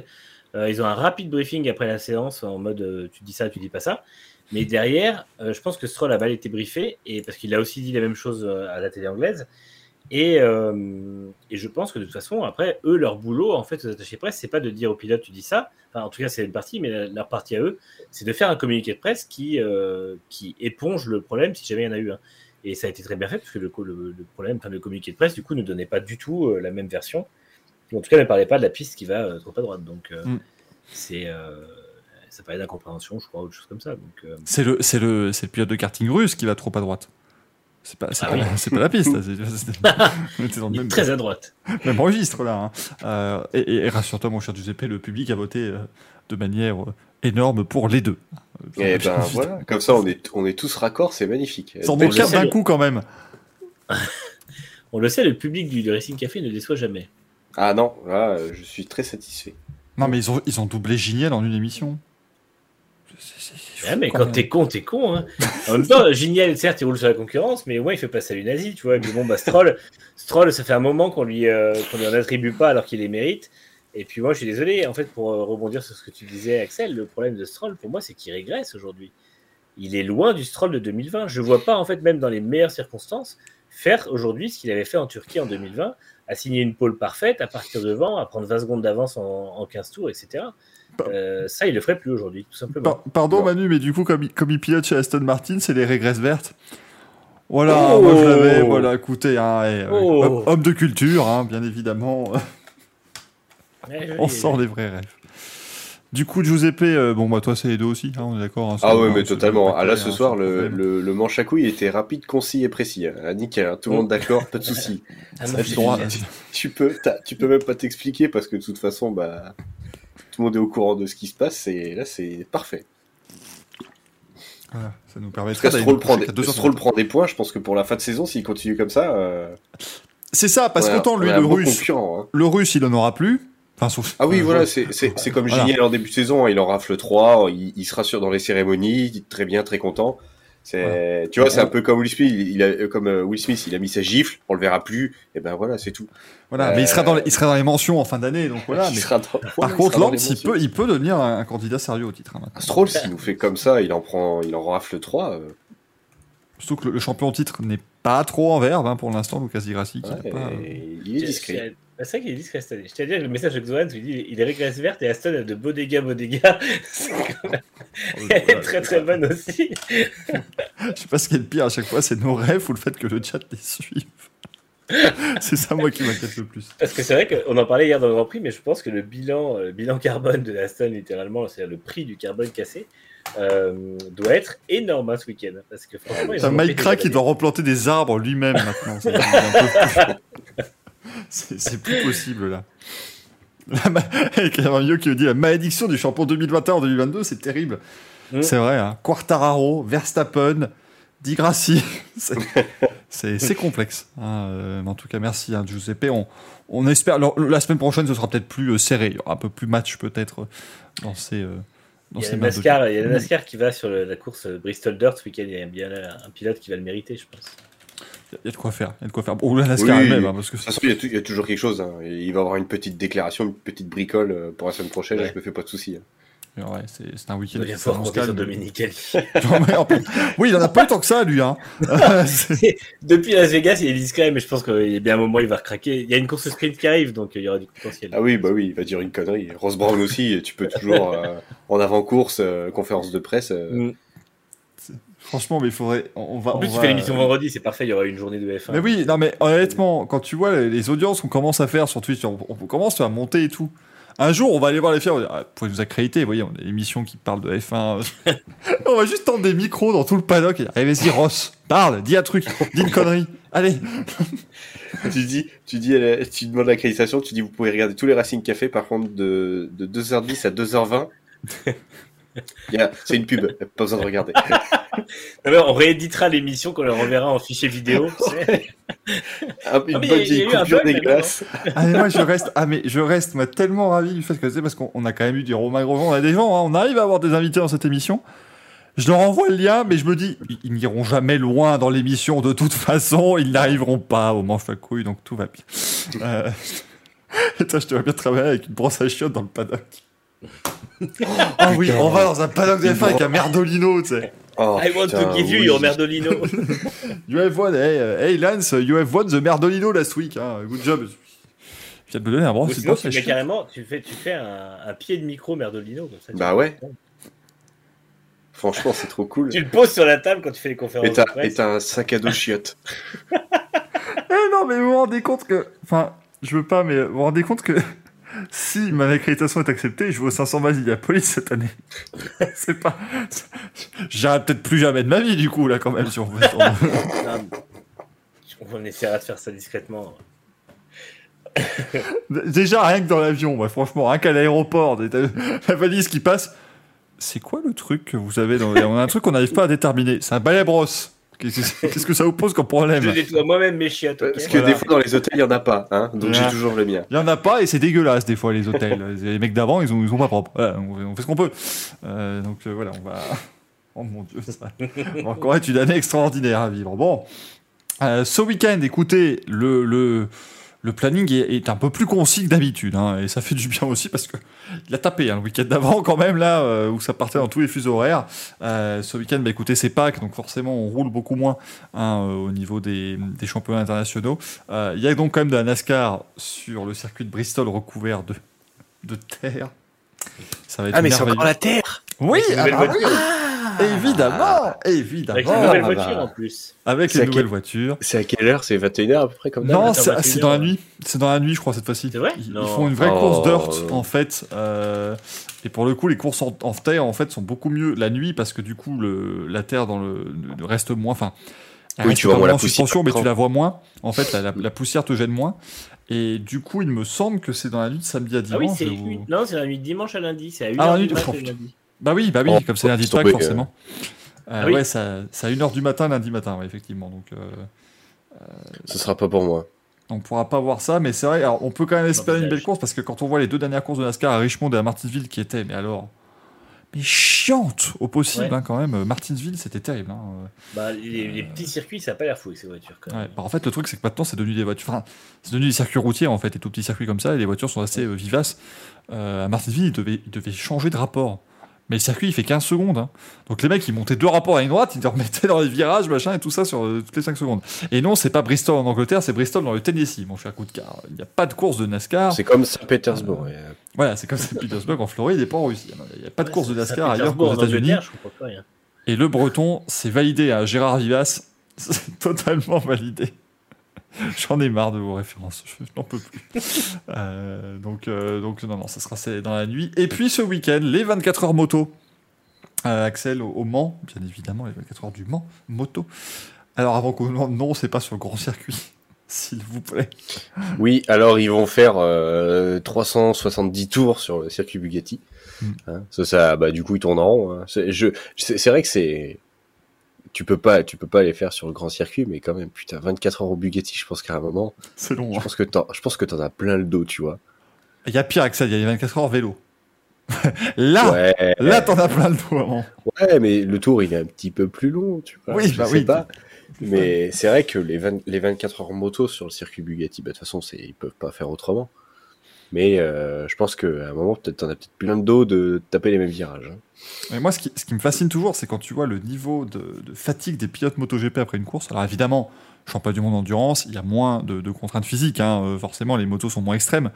Euh, ils ont un rapide briefing après la séance en mode euh, tu dis ça, tu dis pas ça. Mais derrière, euh, je pense que Stroll a mal été briefé et parce qu'il a aussi dit la même chose à la télé anglaise. Et, euh, et je pense que de toute façon, après, eux, leur boulot, en fait, aux attachés de presse, c'est pas de dire au pilote tu dis ça. Enfin, en tout cas, c'est une partie, mais leur partie à eux, c'est de faire un communiqué de presse qui, euh, qui éponge le problème si jamais il y en a eu un. Et ça a été très bien fait parce que le, co- le, le problème, enfin, le communiqué de presse, du coup, ne donnait pas du tout euh, la même version. En tout cas, ne parlait pas de la piste qui va trop à droite. Donc, Mm. c'est. ça parlait d'incompréhension, je crois, ou autre chose comme ça. C'est le, le, c'est le pilote de karting russe qui va trop à droite. C'est pas, c'est Ah pas, oui. pas la piste. c'est- c'est- on était dans le il est même, très à droite. même registre là. hein. Euh, et, et- et rassure-toi, mon cher Giuseppe, le public a voté euh, de manière euh, énorme pour les deux. Eh ben voilà, comme ça on est, on est tous raccords, c'est magnifique. Sans cartes sais, d'un coup quand même. On le sait, le public du, du Racing Café ne déçoit jamais. Ah non, là je suis très satisfait. Non, mais ils ont, ils ont doublé Giniel en une émission. C'est- fou, mais quand t'es con, t'es con. Hein. En même temps, Giniel, certes, il roule sur la concurrence, mais au moins, il fait pas salut nazi, tu vois. Et puis bon, bah, Stroll, Stroll, ça fait un moment qu'on lui, euh, qu'on lui en attribue pas alors qu'il les mérite. Et puis moi, je suis désolé, en fait, pour euh, rebondir sur ce que tu disais, Axel, le problème de Stroll, pour moi, c'est qu'il régresse aujourd'hui. Il est loin du Stroll de 2020. Je vois pas, en fait, même dans les meilleures circonstances, faire aujourd'hui ce qu'il avait fait en Turquie en 2020, à signer une pole parfaite, à partir devant, à prendre 20 secondes d'avance en, en 15 tours, etc. Euh, ça, il le ferait plus aujourd'hui, tout simplement. Par- pardon. Manu, mais du coup, comme il, comme il pilote chez Aston Martin, c'est les régresses vertes. Voilà, Oh moi je l'avais, voilà, écoutez, hein, et, euh, Oh. homme- homme de culture, hein, bien évidemment, joli. on sort des vrais rêves. Du coup, Giuseppe, euh, bon, bah, toi, c'est les deux aussi, hein, on est d'accord. hein, Ah ouais, hein, mais totalement. Ah là, ce hein, soir, le, le, le manche à couilles était rapide, concis et précis. Ah, nickel, hein, tout le monde d'accord, pas de souci. Ah, Ça droit- Tu peux, tu peux même pas t'expliquer parce que de toute façon, bah, tout le monde est au courant de ce qui se passe et là, c'est parfait. Ça nous cas, d'aller Stroll prend, des, Stroll prend des points. Je pense que pour la fin de saison, s'il continue comme ça, euh, C'est ça, parce qu'autant lui, le russe, hein. le russe, il en aura plus. Enfin, sauf. Ah oui, euh, voilà, c'est comme Voilà. En début de saison, il en rafle 3, il, il se rassure dans les cérémonies, très bien, très content. C'est, tu vois, c'est un peu comme Will Smith, il, a, euh, comme euh, Will Smith, il a mis sa gifle, on le verra plus, et ben voilà, c'est tout. Voilà, Euh, mais il sera, dans les, il sera dans les mentions en fin d'année, donc voilà. Il mais- sera dans- Par contre, Lance, il peut, il peut devenir un, un candidat sérieux au titre. hein. Stroll, s'il nous fait comme ça, il en prend, il en rafle 3. euh, Surtout que le, le champion au titre n'est pas trop en verve hein, pour l'instant, Lucas Di Grassi. qui ouais, n'a pas, et il est discret. C'est vrai qu'il est discret cette année. Je tiens à dire que le message de Xoan, il dit il est régresse verte et Aston a de beaux dégâts, beaux dégâts. C'est quand même- Elle est très très bonne aussi. Je sais pas ce qui est le pire à chaque fois, c'est nos rêves ou le fait que le chat les suive. c'est ça, moi, qui m'inquiète le plus. Parce que c'est vrai qu'on en parlait hier dans le Grand Prix, mais je pense que le bilan, euh, bilan carbone de Aston, littéralement, c'est-à-dire le prix du carbone cassé, euh, doit être énorme hein, ce week-end. Parce que franchement, T'as Mike Crack qui doit replanter des arbres lui-même maintenant. C'est plus possible là. Avec Caramio qui dit la malédiction du champion 2021 en 2022, c'est terrible. Mm. C'est vrai, hein. Quartararo, Verstappen, Di Grassi. C'est- complexe. hein. Euh, en tout cas, merci hein, Giuseppe. On, on espère. alors, la semaine prochaine, ce sera peut-être plus euh, serré. Il y aura un peu plus match peut-être euh, dans ces. euh, dans Il y a ces le matchs de- NASCAR, il y a le NASCAR qui va sur le- la course Bristol Dirt ce week-end. Il y a bien un pilote qui va le mériter, je pense. Il y a de quoi faire. Il y a de quoi faire. NASCAR Oui. elle-même, hein, parce que il y, a tou- il y a toujours quelque chose. hein. Il va avoir une petite déclaration, une petite bricole euh, pour la semaine prochaine. Ouais. Je me fais pas de soucis. hein. Ouais, c'est un Il week-end. va bien qui pouvoir s'annonce compter sur plus- oui, il en a pas tant que ça, lui. Hein. Depuis Las Vegas, il est discret, mais je pense qu'il y a bien un moment, il va recraquer. Il y a une course sprint qui arrive, donc euh, il y aura du potentiel. Ah oui, bah oui, il va dire une connerie. Ross Brown aussi, tu peux toujours, euh, en avant-course, euh, conférence de presse. euh, Mm. Franchement, mais il faudrait. On on va. En plus, on tu va- fais l'émission vendredi, c'est parfait, il y aura une journée de F1. Mais oui, non, mais honnêtement, quand tu vois les, audiences qu'on commence à faire sur Twitch, on, on commence à monter et tout. Un jour, on va aller voir les filles, on va dire, ah, vous pouvez nous accréditer, vous voyez, on a des émissions qui parlent de F1. on va juste tendre des micros dans tout le paddock et dire, allez, vas-y, Ross, parle, dis un truc, dis une connerie, allez. tu dis, tu dis, tu demandes l'accréditation, tu dis, vous pouvez regarder tous les Racing Café, par contre, de, de 2h10 à 2h20. C'est une pub, pas besoin de regarder. Non, mais on rééditera l'émission qu'on leur enverra en fichier vidéo. une Ah, mais bonne vieille coupure dégueulasse. Ah, mais moi, je reste, ah, mais je reste, moi, tellement ravi du fait que c'est parce qu'on on a quand même eu du Romain Grosjean, on a des gens, hein, on arrive à avoir des invités dans cette émission. Je leur envoie le lien, mais je me dis, ils- n'iront jamais loin dans l'émission de toute façon, ils n'arriveront pas au manche à couilles, donc tout va bien. Euh, Et toi, je te vois bien travailler avec une brosse à chiottes dans le paddock. Ah oui, on va dans un paddock de F1 avec un merdolino, tu sais. Oh, I want putain, to give you oui. your merdolino. You have won, hey, uh, hey, Lance, you have won the merdolino last week, hein. good job. Je viens de me donner un une sinon, brosse tu chiottes. carrément, tu fais, tu fais un, un pied de micro merdolino. Comme ça, Bah ouais. Franchement, c'est trop cool. Tu le poses sur la table quand tu fais les conférences Et t'as presse. et t'as un sac à dos chiotte. Eh non, mais vous vous rendez compte que. Enfin, je veux pas, mais vous vous rendez compte que si ma accréditation est acceptée, je vais au 500 balles de la police cette année. C'est pas. J'arrête peut-être plus jamais de ma vie, du coup, là, quand même, si on veut. on essaiera de faire ça discrètement. Déjà, rien que dans l'avion, franchement, rien qu'à l'aéroport, la valise qui passe. C'est quoi le truc que vous avez dans. On a un truc qu'on n'arrive pas à déterminer. C'est un balai brosse. Qu'est-ce que- ça vous pose comme problème Je nettoie moi-même mes chiottes. Parce que Voilà. des fois, dans les hôtels, il y en a pas. Hein donc Voilà. j'ai toujours le mien. Il y en a pas et c'est dégueulasse des fois les hôtels. les mecs d'avant ils ont ils ont pas propre. Voilà, on, fait- ce qu'on peut. Euh, donc euh, voilà, on va. Oh mon dieu, ça va encore être une année extraordinaire à vivre. Bon, Euh, ce week-end, écoutez, le le le planning est, est un peu plus concis que d'habitude hein, et ça fait du bien aussi parce que il a tapé hein, le week-end d'avant quand même là euh, où ça partait dans tous les fuseaux horaires. Euh, ce week-end, bah, écoutez, c'est Pâques donc forcément on roule beaucoup moins hein, euh, au niveau des, des championnats internationaux. Il y a donc quand même de la NASCAR sur le circuit de Bristol recouvert de, de terre. Ça va être Ah, mais c'est encore la terre Oui, Avec une ah nouvelle bah voiture. oui. Évidemment, Avec une évidemment. nouvelle Ah, voiture bah. en plus. Avec les nouvelles voitures. C'est à quelle heure? C'est 21h à peu près comme Non, c'est bah, dans la nuit. C'est dans la nuit, je crois, cette fois-ci. C'est vrai? Ils, Non. font une vraie Oh. course dirt, en fait. euh, et pour le coup, les courses en, en terre, en fait, sont beaucoup mieux la nuit parce que du coup, le, la terre dans le, le reste moins. Enfin, Oui, tu vois moins la suspension, mais tu la vois moins. En fait, la, la- la poussière te gêne moins. Et du coup, il me semble que c'est dans la nuit de samedi à Ah dimanche. oui, c'est non, c'est la nuit de dimanche à lundi. C'est à 1h Ah, du matin oh, lundi. Bah oui, bah oui, Oh, comme c'est lundi de c'est Pâques, forcément. Euh, Ah oui. Ouais, ça, ça à 1h du matin, lundi matin, ouais, effectivement. Donc, euh, Ce sera pas pour moi. on pourra pas voir ça, mais c'est vrai, alors, on peut quand même espérer une belle course parce que quand on voit les deux dernières courses de NASCAR à Richmond et à Martinsville qui étaient, mais alors, mais chiantes au possible Ouais. hein, quand même. Martinsville, c'était terrible. hein. Bah, les, les petits circuits, ça n'a pas l'air fou ces voitures. Quand Ouais, même. bah, en fait, le truc, c'est que maintenant, c'est devenu des voitures. Enfin, c'est devenu des circuits routiers, en fait, des tout petits circuits comme ça, et les voitures sont assez euh, vivaces. Euh, à Martinsville, ils devaient, ils devaient changer de rapport. Mais le circuit, il fait 15 secondes. hein. Donc les mecs, ils montaient deux rapports à une droite, ils les remettaient dans les virages, machin, et tout ça sur euh, toutes les 5 secondes. Et non, c'est pas Bristol en Angleterre, c'est Bristol dans le Tennessee, mon cher coup de car. Il n'y a pas de course de NASCAR. C'est comme Saint-Pétersbourg. ouais. Voilà, c'est comme Saint-Petersburg en Floride et pas en Russie. Il n'y a pas de Ouais, course de NASCAR ailleurs qu'aux États-Unis. Et le breton, c'est validé à Gérard Vivas. C'est totalement validé. J'en ai marre de vos références, je n'en peux plus. Euh, donc, euh, donc, non, non, ça sera dans la nuit. Et puis ce week-end, les 24 heures moto. Euh, Axel, au, au Mans, bien évidemment, les 24 heures du Mans, moto. Alors avant qu'on non, c'est pas sur le grand circuit, s'il vous plaît. Oui, alors ils vont faire euh, 370 tours sur le circuit Bugatti. Mm. Hein, ça, ça, bah, du coup, ils tournent en rond. hein. C'est- c'est vrai que c'est. Tu peux pas, tu peux pas les faire sur le grand circuit, mais quand même, putain, 24 heures au Bugatti, je pense qu'à un moment, C'est long. je hein. pense que t'en, je pense que t'en as plein le dos, tu vois. Il y a pire, Axel, il y a les 24 heures vélo. là, ouais, là, t'en as plein le dos. vraiment. ouais, mais le tour, il est un petit peu plus long, tu vois. Oui, je bah sais oui. pas. Mais c'est vrai que les, 20 les 24 heures moto sur le circuit Bugatti, bah, de toute façon, c'est, ils peuvent pas faire autrement. Mais euh, je pense qu'à un moment, peut-être t'en as peut-être plein de dos de taper les mêmes virages. hein. Mais moi, ce qui, ce qui me fascine toujours, c'est quand tu vois le niveau de, de fatigue des pilotes MotoGP après une course. Alors évidemment, championnat du monde d'endurance, il y a moins de, de contraintes physiques. hein, euh, forcément, les motos sont moins extrêmes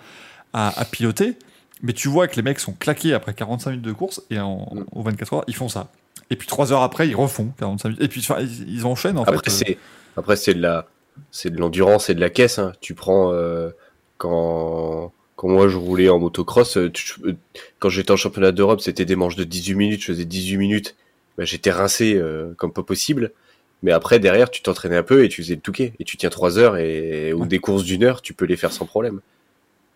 à, à piloter. Mais tu vois que les mecs sont claqués après 45 minutes de course et en, Mm. aux 24 heures, ils font ça. Et puis 3 heures après, ils refont 45 minutes. Et puis ils, ils enchaînent en Après, fait. euh, c'est après c'est de la c'est de l'endurance et de la caisse. hein. Tu prends euh, quand quand moi je roulais en motocross, euh, euh, quand j'étais en championnat d'Europe, c'était des manches de 18 minutes. Je faisais 18 minutes. Bah, j'étais rincé euh, comme pas possible. Mais après derrière, tu t'entraînais un peu et tu faisais le touquet. Et tu tiens 3 heures et ou des courses d'une heure, tu peux les faire sans problème.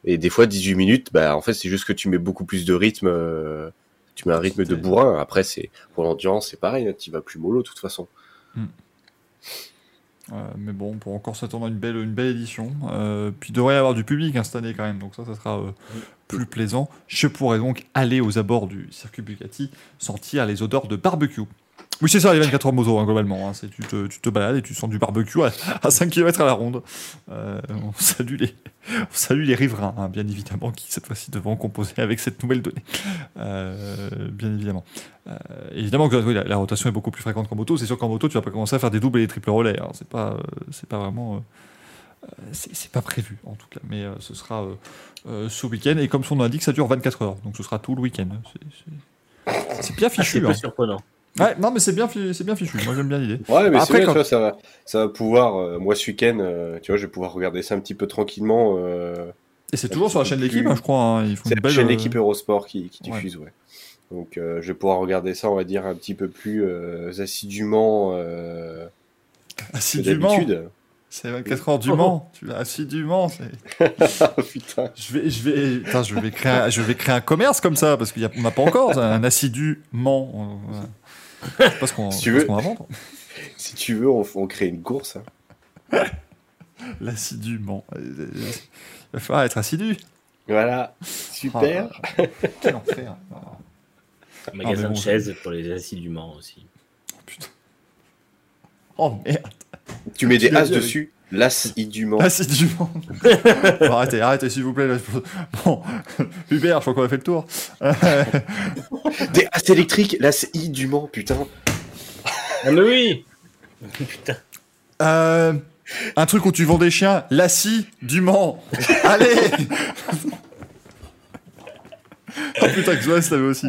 Et des fois 18 minutes, bah en fait c'est juste que tu mets beaucoup plus de rythme. euh, tu mets un rythme de bourrin. Après c'est pour l'endurance, c'est pareil. Tu vas plus mollo de toute façon. Euh, mais bon, pour encore s'attendre à une belle, une belle édition. Euh, puis il devrait y avoir du public hein, cette année quand même, donc ça, ça sera euh, plus plaisant. Je pourrais donc aller aux abords du circuit Bugatti, sentir les odeurs de barbecue. Oui, c'est ça les 24 heures moto, hein, globalement. hein. C'est, tu, te, tu te balades et tu sens du barbecue à, à 5 km à la ronde. Euh, on, salue les, on salue les riverains, hein, bien évidemment, qui cette fois-ci devront composer avec cette nouvelle donnée. Euh, bien évidemment. Euh, évidemment que oui, la, la rotation est beaucoup plus fréquente qu'en moto. C'est sûr qu'en moto, tu vas pas commencer à faire des doubles et des triples relais. C'est pas, c'est pas vraiment, c'est c'est pas prévu en tout cas. Mais ce sera ce week-end et comme son indique, ça dure 24 heures. Donc ce sera tout le week-end. C'est- C'est c'est bien Ah, c'est fichu. peu hein. surprenant. Ouais, non, mais c'est bien, c'est bien fichu. Moi, j'aime bien l'idée. Ouais, mais Après, c'est bien, quand- tu vois, ça va, ça va pouvoir, euh, moi ce week-end, euh, tu vois, je vais pouvoir regarder ça un petit peu tranquillement. Euh, Et c'est toujours sur la chaîne de l'équipe, hein, je crois. hein. C'est la belle. chaîne d'équipe Eurosport qui, diffuse, ouais. Donc je vais pouvoir regarder ça, on va dire, un petit peu plus assidûment que assidûment. C'est 24 heures du Mans. Tu assidûment. c'est- putain. Je vais, je vais, putain, je vais créer, un, je vais créer un commerce comme ça parce qu'on n'a pas encore un assidûment. Pas ce qu'on Si tu veux. ce qu'on va vendre. Si tu veux, on, on crée une course. hein. L'assidûment. Euh, Il va falloir être assidu. Voilà, super. Ah, quel enfer. Ah, Un magasin mais bon, de chaises pour les assidûment aussi. putain. Oh merde. Tu mets des Tu as dessus, l'assidûment. Assidûment. Bon, arrêtez, arrêtez s'il vous plaît. Bon, Hubert, je crois qu'on a fait le tour. Des as électriques, l'assidûment, putain. Ah, mais oui Putain. Euh, un truc où tu vends des chiens, lassie du Mans. Allez Oh putain, Xoès l'avait aussi.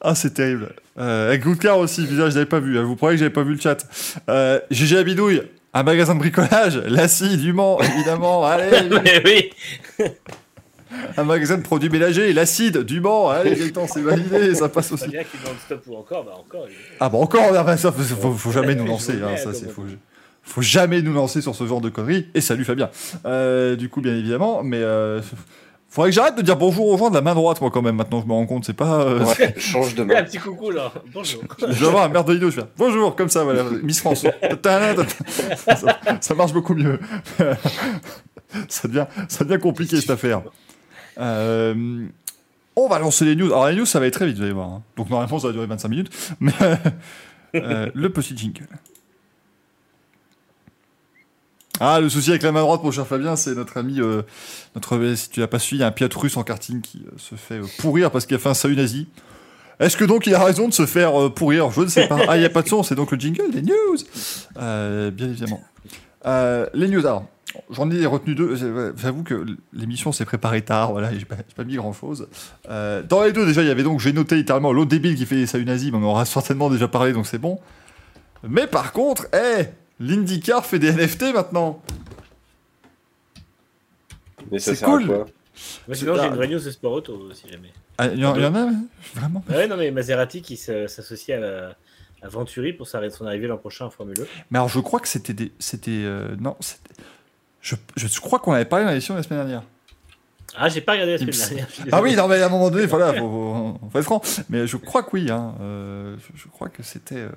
Ah, c'est terrible. Euh, avec Goodcar aussi, putain, je l'avais pas vu. Vous croyez que j'avais pas vu le chat. Euh, GG Abidouille, un magasin de bricolage, Lassie, du Mans, évidemment. Allez, Mais oui. un magasin de produits ménagers, l'acide, du Mans. Allez, Gaëtan, c'est validé, ça passe Pas aussi. stop ou encore, bah encore. il- Ah bah encore, ah bah ça, faut, jamais nous lancer. Hein, ça, c'est faut jamais nous lancer sur ce genre de conneries. Et salut Fabien. Euh, du coup, bien évidemment, mais euh, faudrait que j'arrête de dire bonjour aux gens de la main droite, moi quand même. Maintenant, je me rends compte, c'est pas. euh, Ouais, change de Fais un main. petit coucou là. Bonjour. Je vais avoir un merdolino, je vais faire bonjour, comme ça, voilà, Miss France. ça, ça marche beaucoup mieux. ça, devient, ça devient compliqué cette affaire. Euh, on va lancer les news. Alors, les news, ça va être très vite, vous allez voir. hein. Donc, normalement, ça va durer 25 minutes. Mais euh, le petit jingle. Ah, le souci avec la main droite, mon cher Fabien, c'est notre ami, euh, notre, si tu l'as pas suivi, il y a un pilote russe en karting qui euh, se fait euh, pourrir parce qu'il a fait un salut nazi. Est-ce que donc il a raison de se faire pourrir? Je ne sais pas. Ah, il n'y a pas de son, c'est donc le jingle des news. Bien évidemment. Les news, alors, j'en ai retenu deux. J'avoue que l'émission s'est préparée tard, voilà, j'ai pas, pas mis grand chose. dans les deux, déjà, il y avait donc, j'ai noté littéralement l'autre débile qui fait des saluts nazis, mais on en aura certainement déjà parlé, donc c'est bon. Mais par contre, hé, l'IndyCar fait des NFT maintenant. Mais ça C'est sert cool. à quoi Moi, sinon, j'ai une vraie news de sport auto, si jamais. Ah, Il y, en il y en a, vraiment Ah ouais, non, mais Maserati qui s'associe à, la- à Venturi pour sa- son arrivée l'an prochain en Formule 1. Mais alors, je crois que c'était des. C'était. euh, non, c'était. Je, je crois qu'on avait parlé dans l'émission la semaine dernière. Ah, j'ai pas regardé la semaine dernière. Ah oui, non, mais à un moment donné, voilà, faut, faut, faut être franc. Mais je crois que oui, hein. euh, je, je crois que c'était. euh,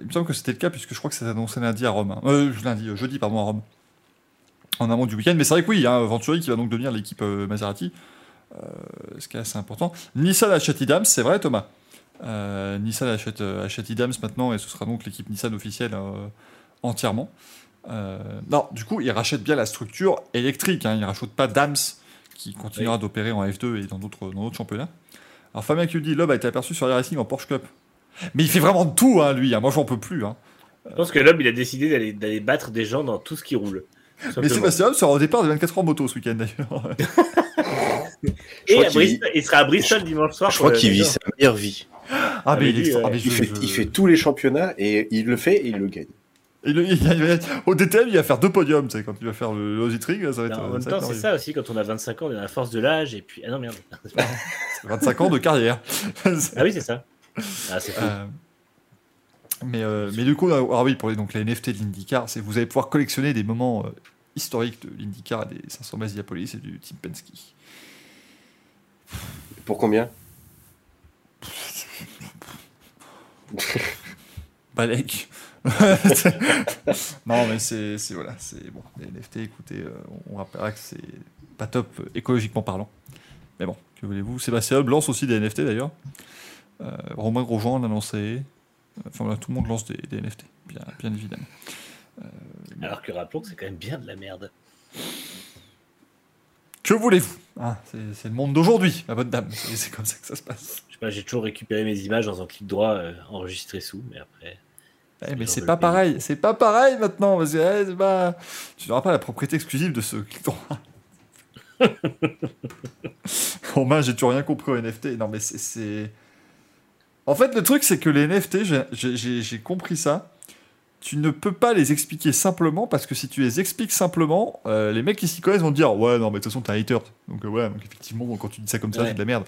il me semble que c'était le cas, puisque je crois que c'était annoncé lundi à Rome. hein. Euh, lundi, euh, jeudi, pardon, à Rome. En amont du week-end. Mais c'est vrai que oui, hein, Venturi qui va donc devenir l'équipe euh, Maserati. euh, ce qui est assez important. Nissan achète Idams, c'est vrai, Thomas? Euh, Nissan achète, euh, achète Idams maintenant, et ce sera donc l'équipe Nissan officielle euh, entièrement. Euh, non, du coup, ils rachètent bien la structure électrique. Hein, ils ne rachètent pas Dams, qui continuera d'opérer en F2 et dans d'autres dans d'autres championnats. Alors Fabien qui dit Loeb a été aperçu sur les Racing en Porsche Cup. Mais il fait vraiment de tout, hein, lui. hein. Moi, j'en peux plus. Hein. Je pense que l'homme, il a décidé d'aller- d'aller battre des gens dans tout ce qui roule. Mais. Sébastien Loeb sera au départ des 24 heures moto ce week-end d'ailleurs. Et à Bristol- il sera à Bristol dimanche soir. Je crois qu'il vit sa meilleure vie. Ah, mais mais il, est extra- euh, ah, mais Il, je- fait, je- il fait tous les championnats et il le fait et il le gagne. il- il- il- au DTM, il va faire deux podiums. tu sais, Quand il va faire le Lositrig, ça va être. Non, en même temps, c'est ça aussi, quand on a 25 ans, on à la force de l'âge, et puis. Ah non, merde. merveilleux. 25 ans de carrière. ah oui, c'est ça. Ah, c'est fou. Euh, mais, euh, mais du coup, ah oui, pour les, donc, les NFT de l'IndyCar, c'est vous allez pouvoir collectionner des moments euh, historiques de l'IndyCar, des 500 Masiapolis et du Team Penske. Pour combien? Balek. non, mais c'est voilà, c'est bon. Les NFT, écoutez, euh, on rappellera que c'est pas top euh, écologiquement parlant. Mais bon, que voulez-vous? Sébastien Loeb lance aussi des NFT d'ailleurs. Euh, Romain Grosjean l'a lancé. Enfin voilà, tout le monde lance des, des NFT, bien, bien évidemment. Alors que rappelons que c'est quand même bien de la merde. Que voulez-vous? Hein, c'est le monde d'aujourd'hui, ma bonne dame. C'est comme ça que ça se passe. Je sais pas, j'ai toujours récupéré mes images dans un clic droit, euh, enregistré sous, mais après. Eh, mais c'est pas pareil, c'est pas pareil maintenant. Parce que, eh, pas... Tu n'auras pas la propriété exclusive de ce clic droit. Romain, j'ai toujours rien compris au NFT. Non, mais c'est. En fait, le truc, c'est que les NFT, j'ai- compris ça. Tu ne peux pas les expliquer simplement parce que si tu les expliques simplement, euh, les mecs qui s'y connaissent vont te dire Ouais, non, mais de toute façon, t'es un hater. Donc, euh, ouais, donc effectivement, quand tu dis ça comme ça, Ouais. c'est de la merde.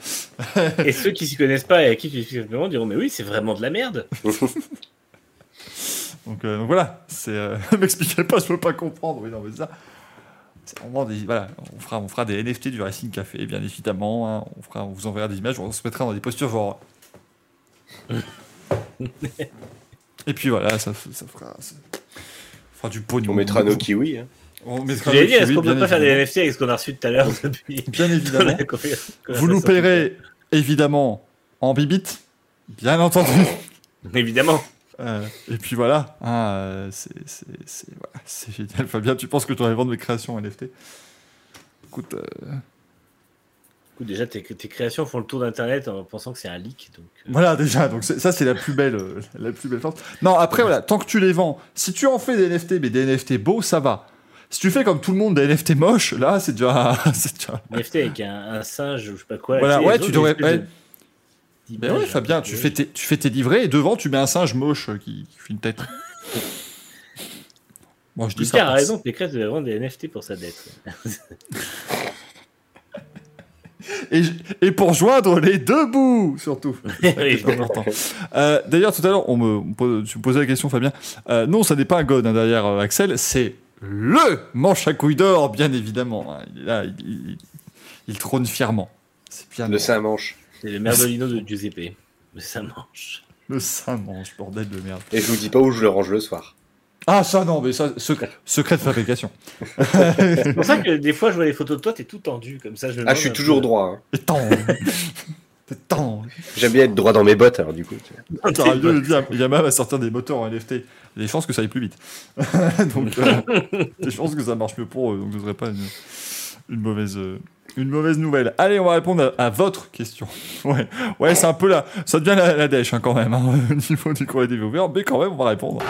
Et ceux qui s'y connaissent pas et à qui tu expliques simplement diront Mais oui, c'est vraiment de la merde. Donc, euh, donc voilà, c'est m'expliquez pas, je peux pas comprendre. Oui, non, mais ça, vraiment des, voilà, on fera, on fera des NFT du Racing Café, bien évidemment. hein. on fera, on vous enverra des images, on se mettra dans des postures genre. Et puis voilà, ça, ça fera, ça fera du pognon. On mettra nos kiwis. hein. On mettra J'allais nos dire, est-ce kiwis, qu'on peut pas faire des. NFT avec ce qu'on a reçu tout à l'heure Bien évidemment. vous nous paierez évidemment en bibit, bien entendu. Évidemment. Euh, et puis voilà, hein, euh, c'est c'est- c'est- voilà, c'est génial. Fabien, tu penses que tu vas vendre mes créations NFT Écoute, euh, Déjà, tes, tes créations font le tour d'internet en pensant que c'est un leak. Donc, euh, voilà déjà, donc ça c'est la plus belle, euh, la plus belle chance. Non, après voilà, tant que tu les vends, si tu en fais des NFT, mais des NFT beaux, ça va. si tu fais comme tout le monde des NFT moches, là, c'est déjà, déjà. NFT avec un, un singe, ou je sais pas quoi. Voilà, ouais, tu devrais- ouais. de- d'images ouais, Fabien, tu fais, tes, tu fais tes livrets et devant, tu mets un singe moche euh, qui, qui fait une tête. Bon, je dis ça. Lucas a parce- raison, Pécresse devait vendre des NFT pour sa dette. Et, et pour joindre les deux bouts, surtout. Euh, D'ailleurs, tout à l'heure, on me, pose- tu me posais la question, Fabien. Euh, non, ça n'est pas un god hein, derrière euh, Axel, c'est le manche à couilles d'or, bien évidemment. hein. Il là, il, il- il trône fièrement. C'est bien Le Saint-Manche. C'est le merdolino de Giuseppe. Mais ça mange. le saint manche, bordel de merde. Et je vous dis pas où je le range le soir. Ah, ça, non, mais ça, secret, secret de fabrication. C'est pour ça que des fois, je vois les photos de toi, t'es tout tendu comme ça. Je Ah, je suis toujours peu- droit. hein. Temps. J'aime bien être droit dans mes bottes, alors du coup. tu vois. T'auras mieux dit, Yamaha va sortir des moteurs en NFT. Il y a des chances que ça aille plus vite. donc, euh, des chances que ça marche mieux pour eux. Donc, ce serait pas une, une mauvaise, euh, une mauvaise nouvelle. Allez, on va répondre à, à votre question. Ouais, ouais c'est un peu là. Ça devient la, la dèche hein, quand même, hein, au niveau du courrier des viewers. Mais quand même, on va répondre.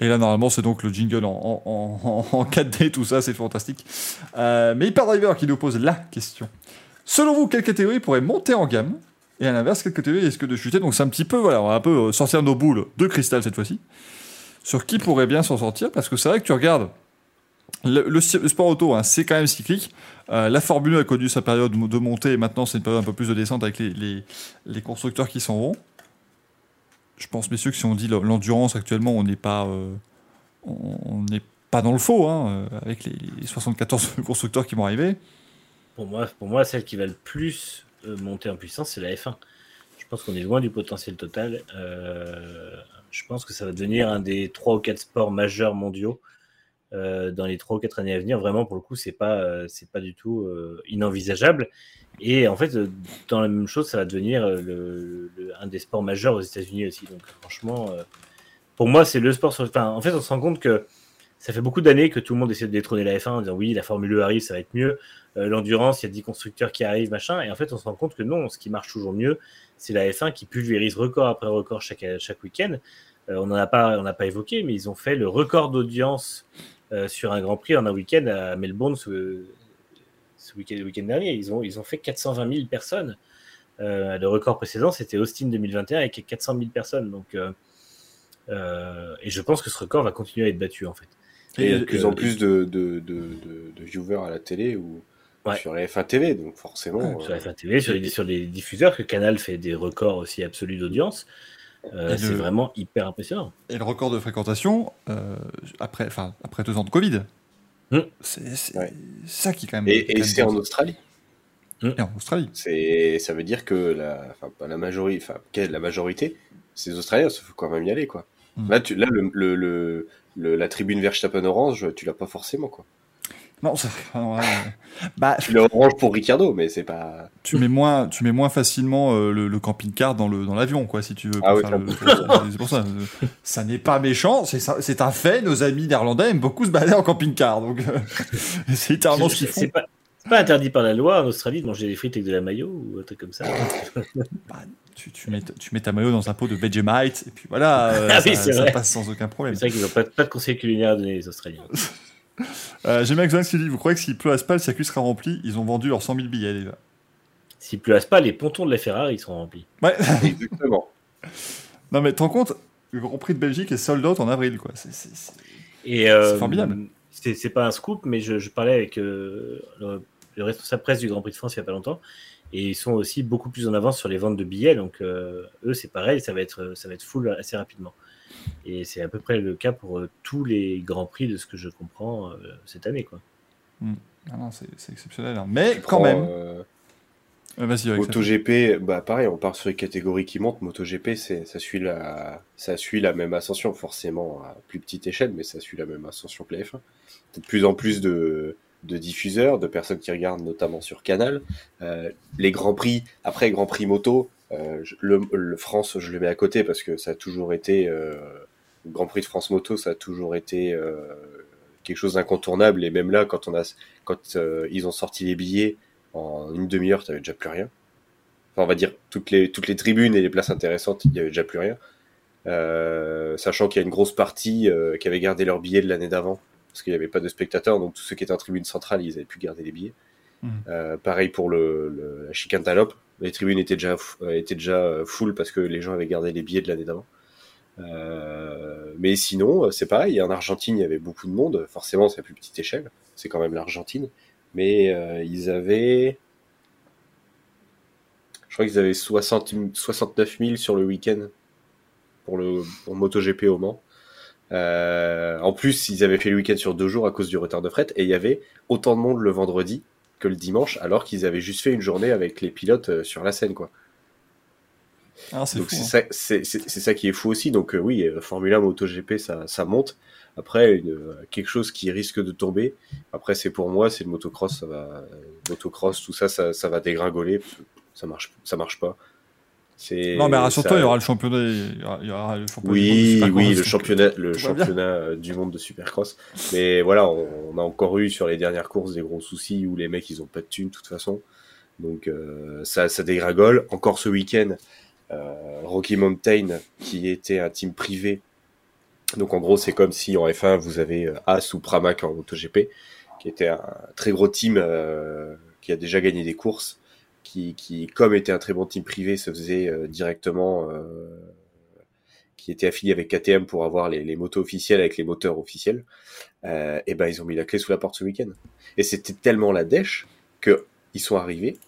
Et là, normalement, c'est donc le jingle en, en, en- en 4D, tout ça, c'est fantastique. Euh, mais Hyperdriver qui nous pose la question. Selon vous, quelle catégorie pourrait monter en gamme Et à l'inverse, quelle catégorie risque de chuter Donc c'est un petit peu, voilà, on va un peu euh, sortir nos boules de cristal cette fois-ci. Sur qui pourrait bien s'en sortir Parce que c'est vrai que tu regardes le, sport auto, hein, c'est quand même cyclique. Euh, la Formule 1 a connu sa période de montée et maintenant c'est une période un peu plus de descente avec les, constructeurs qui s'en vont. Je pense, messieurs, que si on dit l'endurance actuellement, on n'est pas, euh, pas dans le faux hein, euh, avec les, les 74 constructeurs qui vont arriver. Pour moi, pour moi, celle qui va le plus monter en puissance, c'est la F1. Je pense qu'on est loin du potentiel total. Je pense que ça va devenir un des trois ou quatre sports majeurs mondiaux euh, dans les trois ou quatre années à venir. Vraiment, pour le coup, c'est pas, euh, pas du tout euh, inenvisageable. Et en fait, euh, dans la même chose, ça va devenir un des sports majeurs aux États-Unis aussi. Donc, franchement, pour moi, c'est le sport. Sur... Enfin, en fait, on se rend compte que ça fait beaucoup d'années que tout le monde essaie de détrôner la F1 en disant oui, la Formule 1 arrive, ça va être mieux. L'endurance, il y a 10 constructeurs qui arrivent, machin. Et en fait, on se rend compte que non, ce qui marche toujours mieux, c'est la F1 qui pulvérise record après record chaque, chaque week-end. On n'en a pas, pas évoqué, mais ils ont fait le record d'audience sur un Grand Prix en un week-end à Melbourne ce, ce week-end, dernier. Ils ont, ils ont fait 420 000 personnes. Euh, le record précédent, c'était Austin 2021 avec 400 000 personnes. Donc, euh, euh, et je pense que ce record va continuer à être battu en fait. Et il y a de plus euh, en plus de, de, de, de, de viewers à la télé ou Ouais. sur les F1 TV, donc forcément. sur euh, la F1 TV, sur les, sur les diffuseurs, que Canal fait des records aussi absolus d'audience. Euh, Et c'est vraiment hyper impressionnant. Et le record de fréquentation, euh, après, enfin, après deux ans de Covid, Hmm. c'est Ouais. ça qui est quand même. Et, et c'est en. Australie. Et en Australie. C'est, ça veut dire que la, pas la majorité, enfin, quelle- la majorité, ces Australiens, il faut quand même y aller, quoi. Mm. Là, tu, là, le, le, le, le- la tribune Verstappen orange, tu l'as pas forcément, quoi. Non, ça- euh, bah, Tu l'as orange pour Ricardo, mais c'est pas. tu mets moins, tu mets moins facilement euh, le, le camping-car dans le dans l'avion, quoi, si tu veux. Ah ouais, le- clairement. c'est pour ça. euh, Ça n'est pas méchant, c'est un fait. Nos amis néerlandais aiment beaucoup se balader en camping-car, donc euh, c'est littéralement ce qu'ils C'est font. c'est pas, pas interdit par la loi en Australie de manger des frites avec de la mayo ou un truc comme ça. Bah, tu, tu mets, tu mets ta maillot dans un pot de Vegemite et puis voilà, euh, Ah ça, oui, passe sans aucun problème. C'est vrai qu'ils n'ont pas, pas de conseils culinaires à donner les Australiens. Euh, J'ai Max qui dit Vous croyez que s'il pleut à Spa, le circuit sera rempli Ils ont vendu leurs 100 000 billets déjà. S'il pleut à Spa, les pontons de la Ferrari seront remplis. Ouais. Exactement. non, mais te rends compte Le Grand Prix de Belgique est sold out en avril, quoi. C'est- euh, formidable. C'est pas un scoop, mais je, je parlais avec euh, le, le responsable presse du Grand Prix de France il y a pas longtemps, et ils sont aussi beaucoup plus en avance sur les ventes de billets. Donc euh, eux, c'est pareil, ça va être ça va être full assez rapidement. Et c'est à peu près le cas pour euh, tous les grands prix de ce que je comprends euh, cette année, quoi. Ah non, c'est c'est exceptionnel. hein. Mais quand Prends, même. euh, Euh, Vas-y, avec MotoGP, bah pareil, on part sur les catégories qui montent. MotoGP, c'est, ça suit la, ça suit la même ascension, forcément à plus petite échelle, mais ça suit la même ascension que la F1. T'as de plus en plus de, de diffuseurs, de personnes qui regardent notamment sur Canal. Euh, les grands prix, après Grand Prix moto, le, le France, je le mets à côté parce que ça a toujours été, euh, le Grand Prix de France moto, ça a toujours été euh, quelque chose d'incontournable. Et même là, quand on a, quand euh, ils ont sorti les billets en une demi-heure, t'avais déjà plus rien. Enfin, on va dire toutes les toutes les tribunes et les places intéressantes, il y avait déjà plus rien. Euh, sachant qu'il y a une grosse partie euh, qui avait gardé leur billet de l'année d'avant parce qu'il n'y avait pas de spectateurs, donc tous ceux qui étaient en tribune centrale, ils avaient pu garder les billets. Euh, pareil pour le, le- la chicane Talope, les tribunes étaient déjà, euh, étaient déjà full parce que les gens avaient gardé les billets de l'année d'avant. Euh, mais sinon, euh, c'est pareil. En Argentine, il y avait beaucoup de monde. Forcément, c'est à plus petite échelle. C'est quand même l'Argentine. Mais euh, ils avaient. Je crois qu'ils avaient 60, 69 000 sur le week-end pour le MotoGP au Mans. Euh, en plus, ils avaient fait le week-end sur deux jours à cause du retard de fret et il y avait autant de monde le vendredi que le dimanche, alors qu'ils avaient juste fait une journée avec les pilotes euh, sur la scène, quoi. Ah, c'est hein. ça, c'est, ça qui est fou aussi. Donc euh, oui, euh, Formule 1, MotoGP, ça, ça monte. Après, une, quelque chose qui risque de tomber. Après, c'est pour moi, c'est le motocross, ça va, motocross, tout ça, ça, ça va dégringoler. Ça marche, ça marche pas. C'est. Non, mais rassure-toi, ça- il y aura le championnat. Il y aura, il y aura le championnat. du monde de Oui, Supercross, oui, le championnat, le tout championnat euh, du monde de Supercross. Mais voilà, on, on a encore eu sur les dernières courses des gros soucis où les mecs ils ont pas de thunes de toute façon. Donc euh, ça, ça dégringole. Encore ce week-end, euh, Rocky Mountain qui était un team privé. Donc en gros, c'est comme si en F1 vous avez euh, As ou Pramac en MotoGP, qui était un très gros team euh, qui a déjà gagné des courses, qui, qui comme était un très bon team privé, se faisait euh, directement euh, qui était affilié avec KTM pour avoir les, les motos officielles avec les moteurs officiels, euh, et ben ils ont mis la clé sous la porte ce week-end. Et c'était tellement la dèche que ils sont arrivés,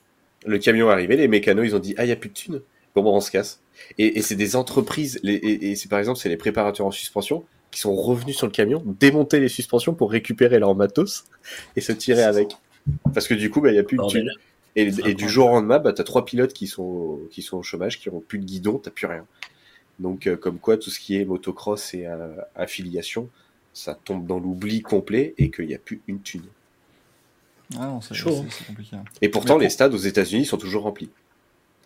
le camion est arrivé, les mécanos ils ont dit ah y a plus de thunes, bon bon on se casse. Et, et c'est des entreprises, les, et, et c'est par exemple c'est les préparateurs en suspension qui sont revenus sur le camion, démonter les suspensions pour récupérer leur matos et se tirer avec. Parce que du coup, bah, il y a plus de thunes. Et, et du jour au lendemain, bah, t'as trois pilotes qui sont, qui sont au chômage, qui ont plus de guidon, t'as plus rien. Donc, euh, comme quoi, tout ce qui est motocross et euh, affiliation, ça tombe dans l'oubli complet et qu'il n'y a plus une thune. Ah non, c'est Chaud, hein. compliqué. hein. Et pourtant, pour- les stades aux États-Unis sont toujours remplis.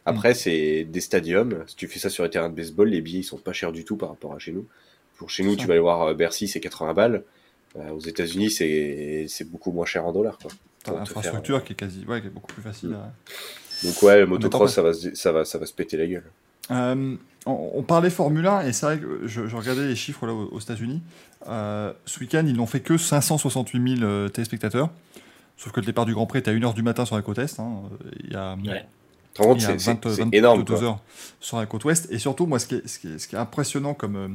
Après, c'est des stadiums. Si tu fais ça sur les terrains de baseball, les billets ils sont pas chers du tout par rapport à chez nous. Pour chez nous, Ça. tu vas aller voir euh, Bercy, c'est 80 balles. Euh, aux États-Unis, c'est c'est beaucoup moins cher en dollars. Quoi. T'as l'infrastructure qui est quasi, ouais, qui est beaucoup plus facile. À- Donc ouais, le motocross, ça va, se, ça, va, ça va se péter la gueule. Euh, on, on parlait Formule 1 et c'est vrai que je, je regardais les chiffres là aux, aux États-Unis. Euh, ce week-end, ils n'ont fait que 568 000 euh, téléspectateurs. Sauf que le départ du Grand Prix était à 1h du matin sur la côte Est. hein. Il y a, Ouais. Contre, il y a c'est- c'est 20, c'est 22 énorme. heures sur la côte ouest. Et surtout, moi, ce qui est, ce qui est, ce qui est impressionnant comme, euh,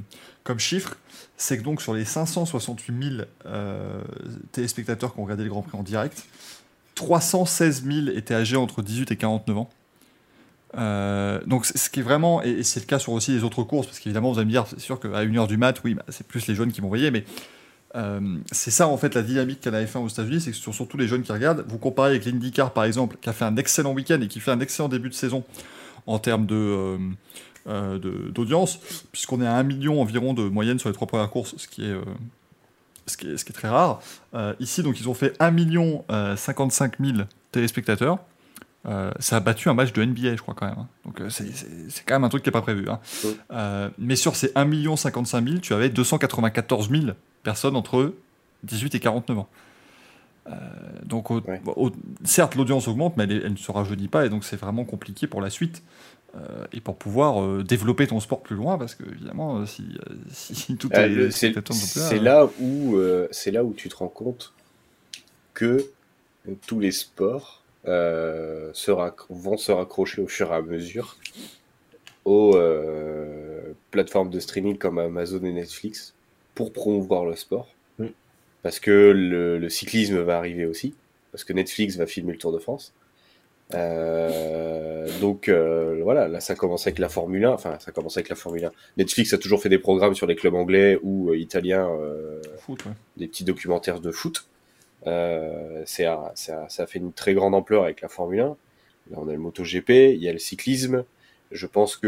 comme chiffre, c'est que donc sur les 568 000 euh, téléspectateurs qui ont regardé le Grand Prix en direct, 316 000 étaient âgés entre 18 et 49 ans. Euh, donc, ce qui est vraiment, et et c'est le cas sur aussi les autres courses, parce qu'évidemment, vous allez me dire, c'est sûr qu'à 1h du mat, oui, bah, c'est plus les jeunes qui vont voyer, mais euh, c'est ça en fait la dynamique qu'a la F1 aux États-Unis, c'est que ce sont surtout les jeunes qui regardent. Vous comparez avec l'IndyCar par exemple, qui a fait un excellent week-end et qui fait un excellent début de saison en termes de, euh, euh, de- d'audience, puisqu'on est à 1 million environ de moyenne sur les trois premières courses, ce qui est, ce qui est, ce qui est très rare. Ici, donc, ils ont fait 1 million euh, 55 000 téléspectateurs. Euh, ça a battu un match de NBA, je crois, quand même. hein. Donc, euh, c'est, c'est- c'est quand même un truc qui n'est pas prévu. hein. Euh, mais sur ces 1 million 55 000, tu avais 294 000 personnes entre 18 et 49 ans. Euh, donc, au- Ouais. au- certes, l'audience augmente, mais elle, elle ne se rajeunit pas, et donc c'est vraiment compliqué pour la suite. euh, et pour pouvoir euh, développer ton sport plus loin, parce que évidemment, si, si tout Euh, est, c'est c'est là où c'est là où tu te rends compte que tous les sports se rac- vont se raccrocher au fur et à mesure aux plateformes de streaming comme Amazon et Netflix pour promouvoir le sport. Mm. Parce que le, le cyclisme va arriver aussi, parce que Netflix va filmer le Tour de France. Euh, donc euh, voilà, là ça commence avec la Formule 1, enfin ça commence avec la Formule 1. Netflix a toujours fait des programmes sur les clubs anglais ou euh, italiens, foot, ouais. des petits documentaires de foot. Ça, a fait une très grande ampleur avec la Formule 1. Là, on a le MotoGP, il y a le cyclisme. Je pense que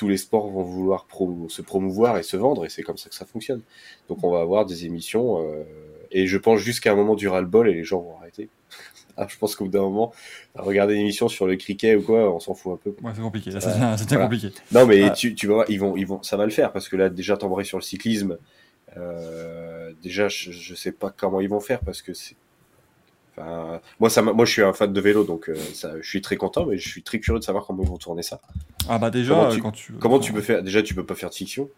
tous les sports vont vouloir pro- se promouvoir et se vendre, et c'est comme ça que ça fonctionne. Donc on va avoir des émissions, euh, et je pense jusqu'à un moment du ras-le-bol, et les gens vont arrêter. Ah, je pense qu'au bout d'un moment, regarder une émission sur le cricket ou quoi, on s'en fout un peu. Ouais, c'est compliqué. Là, ça devient, ça devient Voilà. compliqué. Non, mais Ah. tu, tu voir, ils vont, ils vont, ça va le faire parce que là, déjà, t'embrayes sur le cyclisme. Euh, déjà, je, je sais pas comment ils vont faire parce que c'est. Enfin, moi, ça, moi, je suis un fan de vélo, donc euh, ça, je suis très content, mais je suis très curieux de savoir comment ils vont tourner ça. Ah bah déjà, Comment tu- quand tu... Comment tu peux faire Déjà, tu peux pas faire de fiction.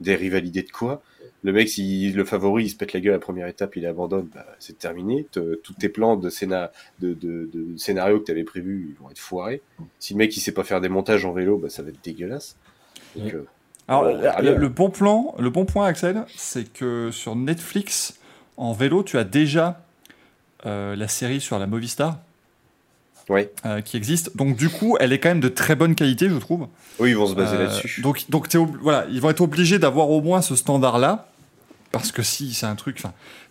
Des rivalités de quoi? Le mec, si le favori, il se pète la gueule à la première étape, il abandonne, bah, c'est terminé. Te- Tous tes plans de, scéna- de, de, de scénario que tu avais prévus, ils vont être foirés. Si le mec, il sait pas faire des montages en vélo, bah, ça va être dégueulasse. Donc, euh, Alors, le bon plan, le bon point, Axel, c'est que sur Netflix, en vélo, tu as déjà euh, la série sur la Movistar ouais. euh, qui existe. Donc, du coup, elle est quand même de très bonne qualité, je trouve. Oui, ils vont se baser Euh, là-dessus. Donc, donc voilà, ils vont être obligés d'avoir au moins ce standard-là. Parce que si c'est un truc.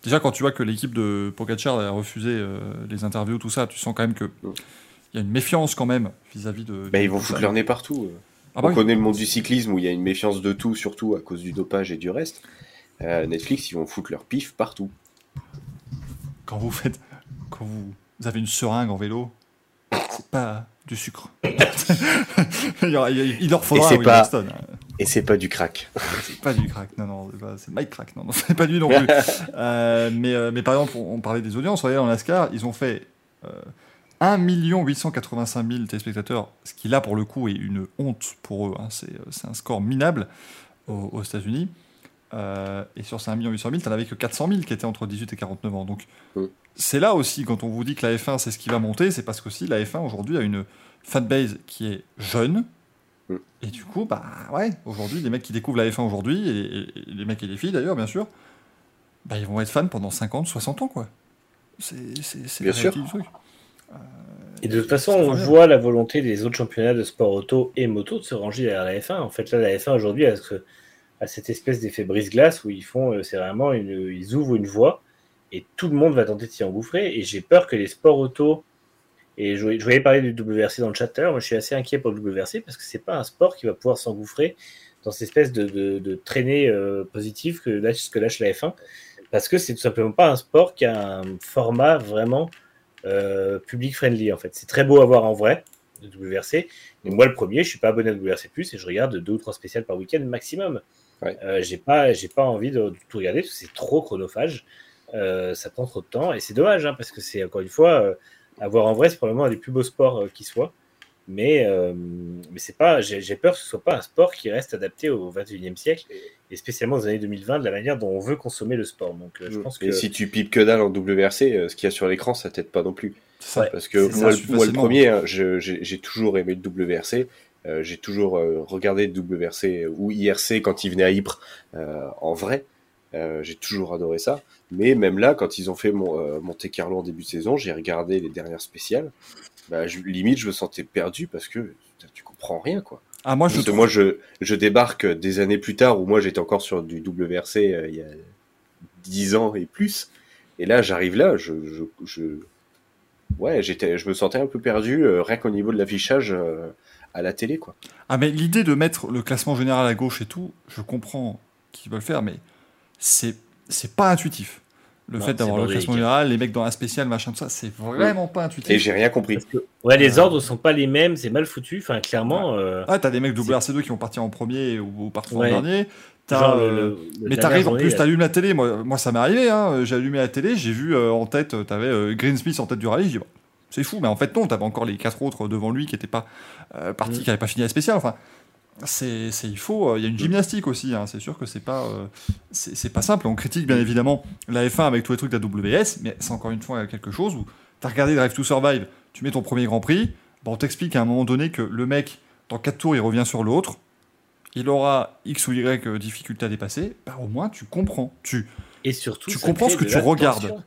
Déjà, quand tu vois que l'équipe de Pogacar a refusé les interviews, tout ça, tu sens quand même que. Mm. Il y a une méfiance quand même vis-à-vis de. Bah, ils vont foutre leur nez partout. Ah bah On oui. connaît le monde du cyclisme où il y a une méfiance de tout, surtout à cause du dopage et du reste. Euh, Netflix, ils vont foutre leur pif partout. Quand vous faites. Quand vous, vous avez une seringue en vélo, c'est pas du sucre. il, leur faudra c'est oui, pas- hein. Et c'est pas du crack. C'est pas du crack, non, non, c'est Mike Crack, non, non, c'est pas lui non plus. Euh, mais, euh, mais par exemple, on, on parlait des audiences, regardez, en NASCAR, ils ont fait euh, 1 885 000 téléspectateurs, ce qui là pour le coup est une honte pour eux, hein, c'est euh, c'est un score minable aux, aux États-Unis. Euh, et sur ces 1 800 000, t'en avais que 400 000 qui étaient entre 18 et 49 ans. Donc Mm. c'est là aussi, quand on vous dit que la F1 c'est ce qui va monter, c'est parce qu'aussi la F1 aujourd'hui a une fanbase qui est jeune. Mm. Et du coup, bah ouais, aujourd'hui, les mecs qui découvrent la F1 aujourd'hui, et, et- et les mecs et les filles d'ailleurs, bien sûr, bah ils vont être fans pendant 50, 60 ans, quoi. C'est Bien la sûr. du truc. Et de toute façon, on voit la volonté des autres championnats de sport auto et moto de se ranger derrière la F1. En fait, là, la F1 aujourd'hui a, ce- a cette espèce d'effet brise-glace où ils font, euh, c'est vraiment, ils ouvrent une voie et tout le monde va tenter de s'y engouffrer. Et j'ai peur que les sports auto, et je, voyais- parler du WRC dans le chat tout à l'heure, moi je suis assez inquiet pour le WRC parce que c'est pas un sport qui va pouvoir s'engouffrer dans cette espèce de, traînée euh, positive que lâche, que lâche la F1 parce que c'est tout simplement pas un sport qui a un format vraiment euh, public friendly en fait. C'est très beau à voir en vrai, le WRC. Mais moi, le premier, je suis pas abonné à WRC et je regarde deux ou trois spéciales par week-end maximum. Ouais. Euh, j'ai pas, j'ai pas envie de, de tout regarder parce que c'est trop chronophage. Euh, ça prend trop de temps et c'est dommage hein, parce que c'est encore une fois euh, à voir en vrai, c'est probablement un des plus beaux sports euh, qui soit. Mais, euh, mais c'est pas, j'ai peur que ce soit pas un sport qui reste adapté au 21e siècle et spécialement aux années 2020 de la manière dont on veut consommer le sport. Donc euh, je pense Et si tu pipes que dalle en WRC, euh, ce qu'il y a sur l'écran, ça t'aide pas non plus. Parce que ça, moi, le- moi, le premier, hein, je- j'ai j'ai toujours aimé le WRC. Euh, j'ai toujours euh, regardé WRC ou IRC quand il venait à Ypres euh, en vrai. Euh, j'ai toujours adoré ça. Mais même là, quand ils ont fait mon, euh, Monte Carlo en début de saison, j'ai regardé les dernières spéciales. Bah, je- limite, je me sentais perdu parce que putain, tu comprends rien, quoi. Ah, moi, je trouve- moi, je, je débarque des années plus tard où moi, j'étais encore sur du WRC euh, il y a 10 ans et plus. Et là, j'arrive là, je, je, je- ouais, j'étais, je me sentais un peu perdu, euh, rien qu'au niveau de l'affichage euh, à la télé, quoi. Ah, mais l'idée de mettre le classement général à gauche et tout, je comprends qu'ils veulent faire, mais c'est c'est pas intuitif. Le Non, fait d'avoir le classement général, les mecs dans la spéciale, machin, tout ça, c'est vraiment pas Et intuitif. j'ai rien compris. parce que ouais, les Euh, ordres sont pas les mêmes, c'est mal foutu. Enfin, clairement. euh, Ah, t'as des mecs WRC2 qui vont partir en premier ou, ou partir Ouais. en dernier. T'as, genre, le- euh, le- le mais t'arrives en plus, t'allumes la télé. Moi, moi ça m'est arrivé. Hein. J'ai allumé la télé, j'ai vu euh, en tête, euh, t'avais euh, Greensmith en tête du rallye. J'ai dit, bah, c'est fou, mais en fait non, t'avais encore les quatre autres devant lui qui étaient pas euh, partis, Mm. qui n'avaient pas fini la spéciale. Enfin, c'est, il faut. euh, Il y a une gymnastique aussi. hein. C'est sûr que c'est pas, euh, c'est, pas simple. On critique bien évidemment la F1 avec tous les trucs de la WS, mais c'est encore une fois quelque chose où t'as regardé Drive to Survive, tu mets ton premier Grand Prix, bah, on t'explique à un moment donné que le mec dans quatre tours il revient sur l'autre il aura X ou Y difficulté à dépasser, bah, au moins tu comprends. Tu... Et surtout, tu comprends ce que tu regardes. tension.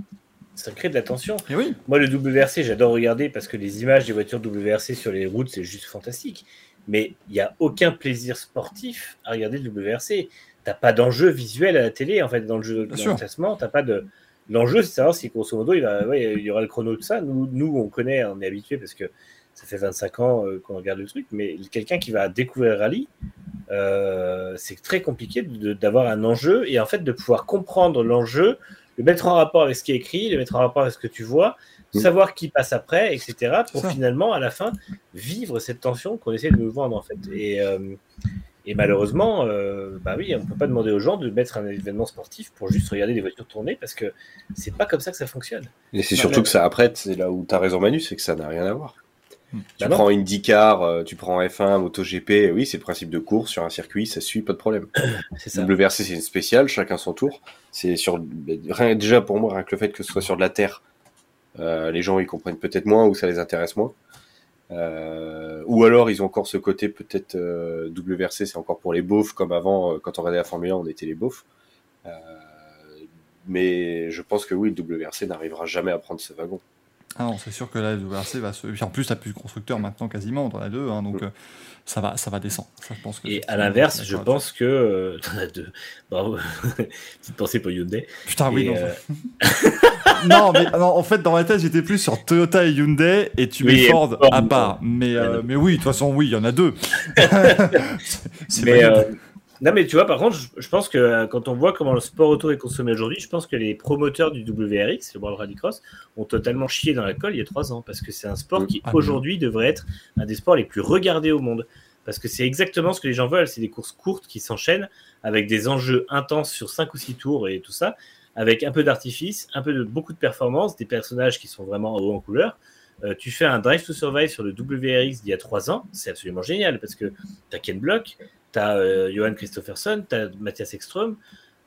Ça crée de la tension. Et oui, Moi, le WRC, j'adore regarder parce que les images des voitures WRC sur les routes, c'est juste fantastique. Mais il n'y a aucun plaisir sportif à regarder le WRC. T'as pas d'enjeu visuel à la télé, en fait, dans le jeu, dans le classement. T'as pas de. L'enjeu, c'est de savoir si, grosso modo, il, va, ouais, il y aura le chrono de ça. Nous, nous, on connaît, on est habitué parce que ça fait 25 ans euh, qu'on regarde le truc. Mais quelqu'un qui va découvrir le rallye, euh, c'est très compliqué d'avoir un enjeu et en fait de pouvoir comprendre l'enjeu, le mettre en rapport avec ce qui est écrit, le mettre en rapport avec ce que tu vois, Mm. savoir qui passe après, etc. pour finalement à la fin vivre cette tension qu'on essaie de nous vendre en fait. Et, euh, et malheureusement, euh, bah oui, on peut pas demander aux gens de mettre un événement sportif pour juste regarder des voitures tourner parce que c'est pas comme ça que ça fonctionne. Et c'est surtout que ça, après, c'est là où t'as raison Manu, c'est que ça n'a rien à voir. Tu Bah non. prends IndyCar, euh, tu prends F1, MotoGP, oui, c'est le principe de course sur un circuit, ça suit, pas de problème. C'est ça. WRC, c'est une spéciale, chacun son tour. C'est sur rien, déjà pour moi, rien que le fait que ce soit sur de la terre, euh, les gens ils comprennent peut-être moins ou ça les intéresse moins. Euh, ou alors ils ont encore ce côté peut-être euh, WRC, c'est encore pour les beaufs comme avant euh, quand on regardait la Formule 1, on était les beaufs. Euh, mais je pense que oui, le WRC n'arrivera jamais à prendre ce wagon. Ah non, c'est sûr que la WRC va se. En plus, t'as plus de constructeurs maintenant quasiment dans la deux, hein, donc Mm. euh, ça va, ça va descendre. Ça, je pense que Et à l'inverse, je pense que. euh, T'en as deux. Bravo. Petite pensée pour Hyundai. Putain, oui, non. euh, non, mais non, en fait, dans ma tête, j'étais plus sur Toyota et Hyundai, et tu Oui, mets Ford Ford, à part. Mais, euh, mais oui, de toute façon, oui, il y en a deux. Mais, non, mais tu vois, par contre, je, je pense que euh, quand on voit comment le sport auto est consommé aujourd'hui, je pense que les promoteurs du WRX, le World Rallycross, ont totalement chié dans la colle il y a trois ans. Parce que c'est un sport Mm. qui, Ah, aujourd'hui, devrait être un des sports les plus regardés au monde. Parce que c'est exactement ce que les gens veulent. C'est des courses courtes qui s'enchaînent avec des enjeux intenses sur 5 ou 6 tours et tout ça, avec un peu d'artifice, un peu de beaucoup de performance, des personnages qui sont vraiment haut en couleur. Euh, tu fais un Drive to Survive sur le WRX d'il y a 3 ans, c'est absolument génial parce que tu as Ken Block, tu as Johan Christopherson, tu as Mathias Ekström,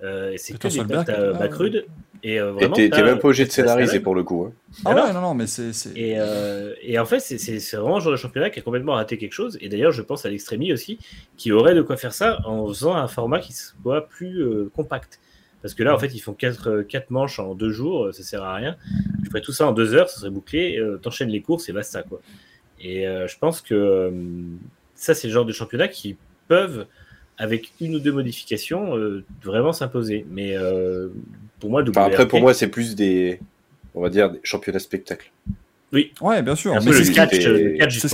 euh, et c'est que des Solberg, tu ah, Bacrude, et euh, vraiment. t'es même pas obligé de scénariser pour le coup. hein. Ah alors ouais, non, non, mais c'est. c'est- Et, euh, et en fait, c'est- c'est c'est vraiment un genre de championnat qui a complètement raté quelque chose. Et d'ailleurs, je pense à l'Extremi aussi, qui aurait de quoi faire ça en faisant un format qui soit plus euh, compact. Parce que là, en fait, ils font 4 quatre, manches en deux jours, euh, ça sert à rien. Tu ferais tout ça en deux heures, ça serait bouclé, euh, t'enchaînes les courses et basta, quoi. Et euh, je pense que euh, ça, c'est le genre de championnat qui peuvent, avec une ou deux modifications, euh, vraiment s'imposer. Mais euh, pour moi, Enfin, après, pour moi, c'est plus des, on va dire, des championnats spectacle. Ouais, bien sûr. un mais peu c'est catch, le catch ce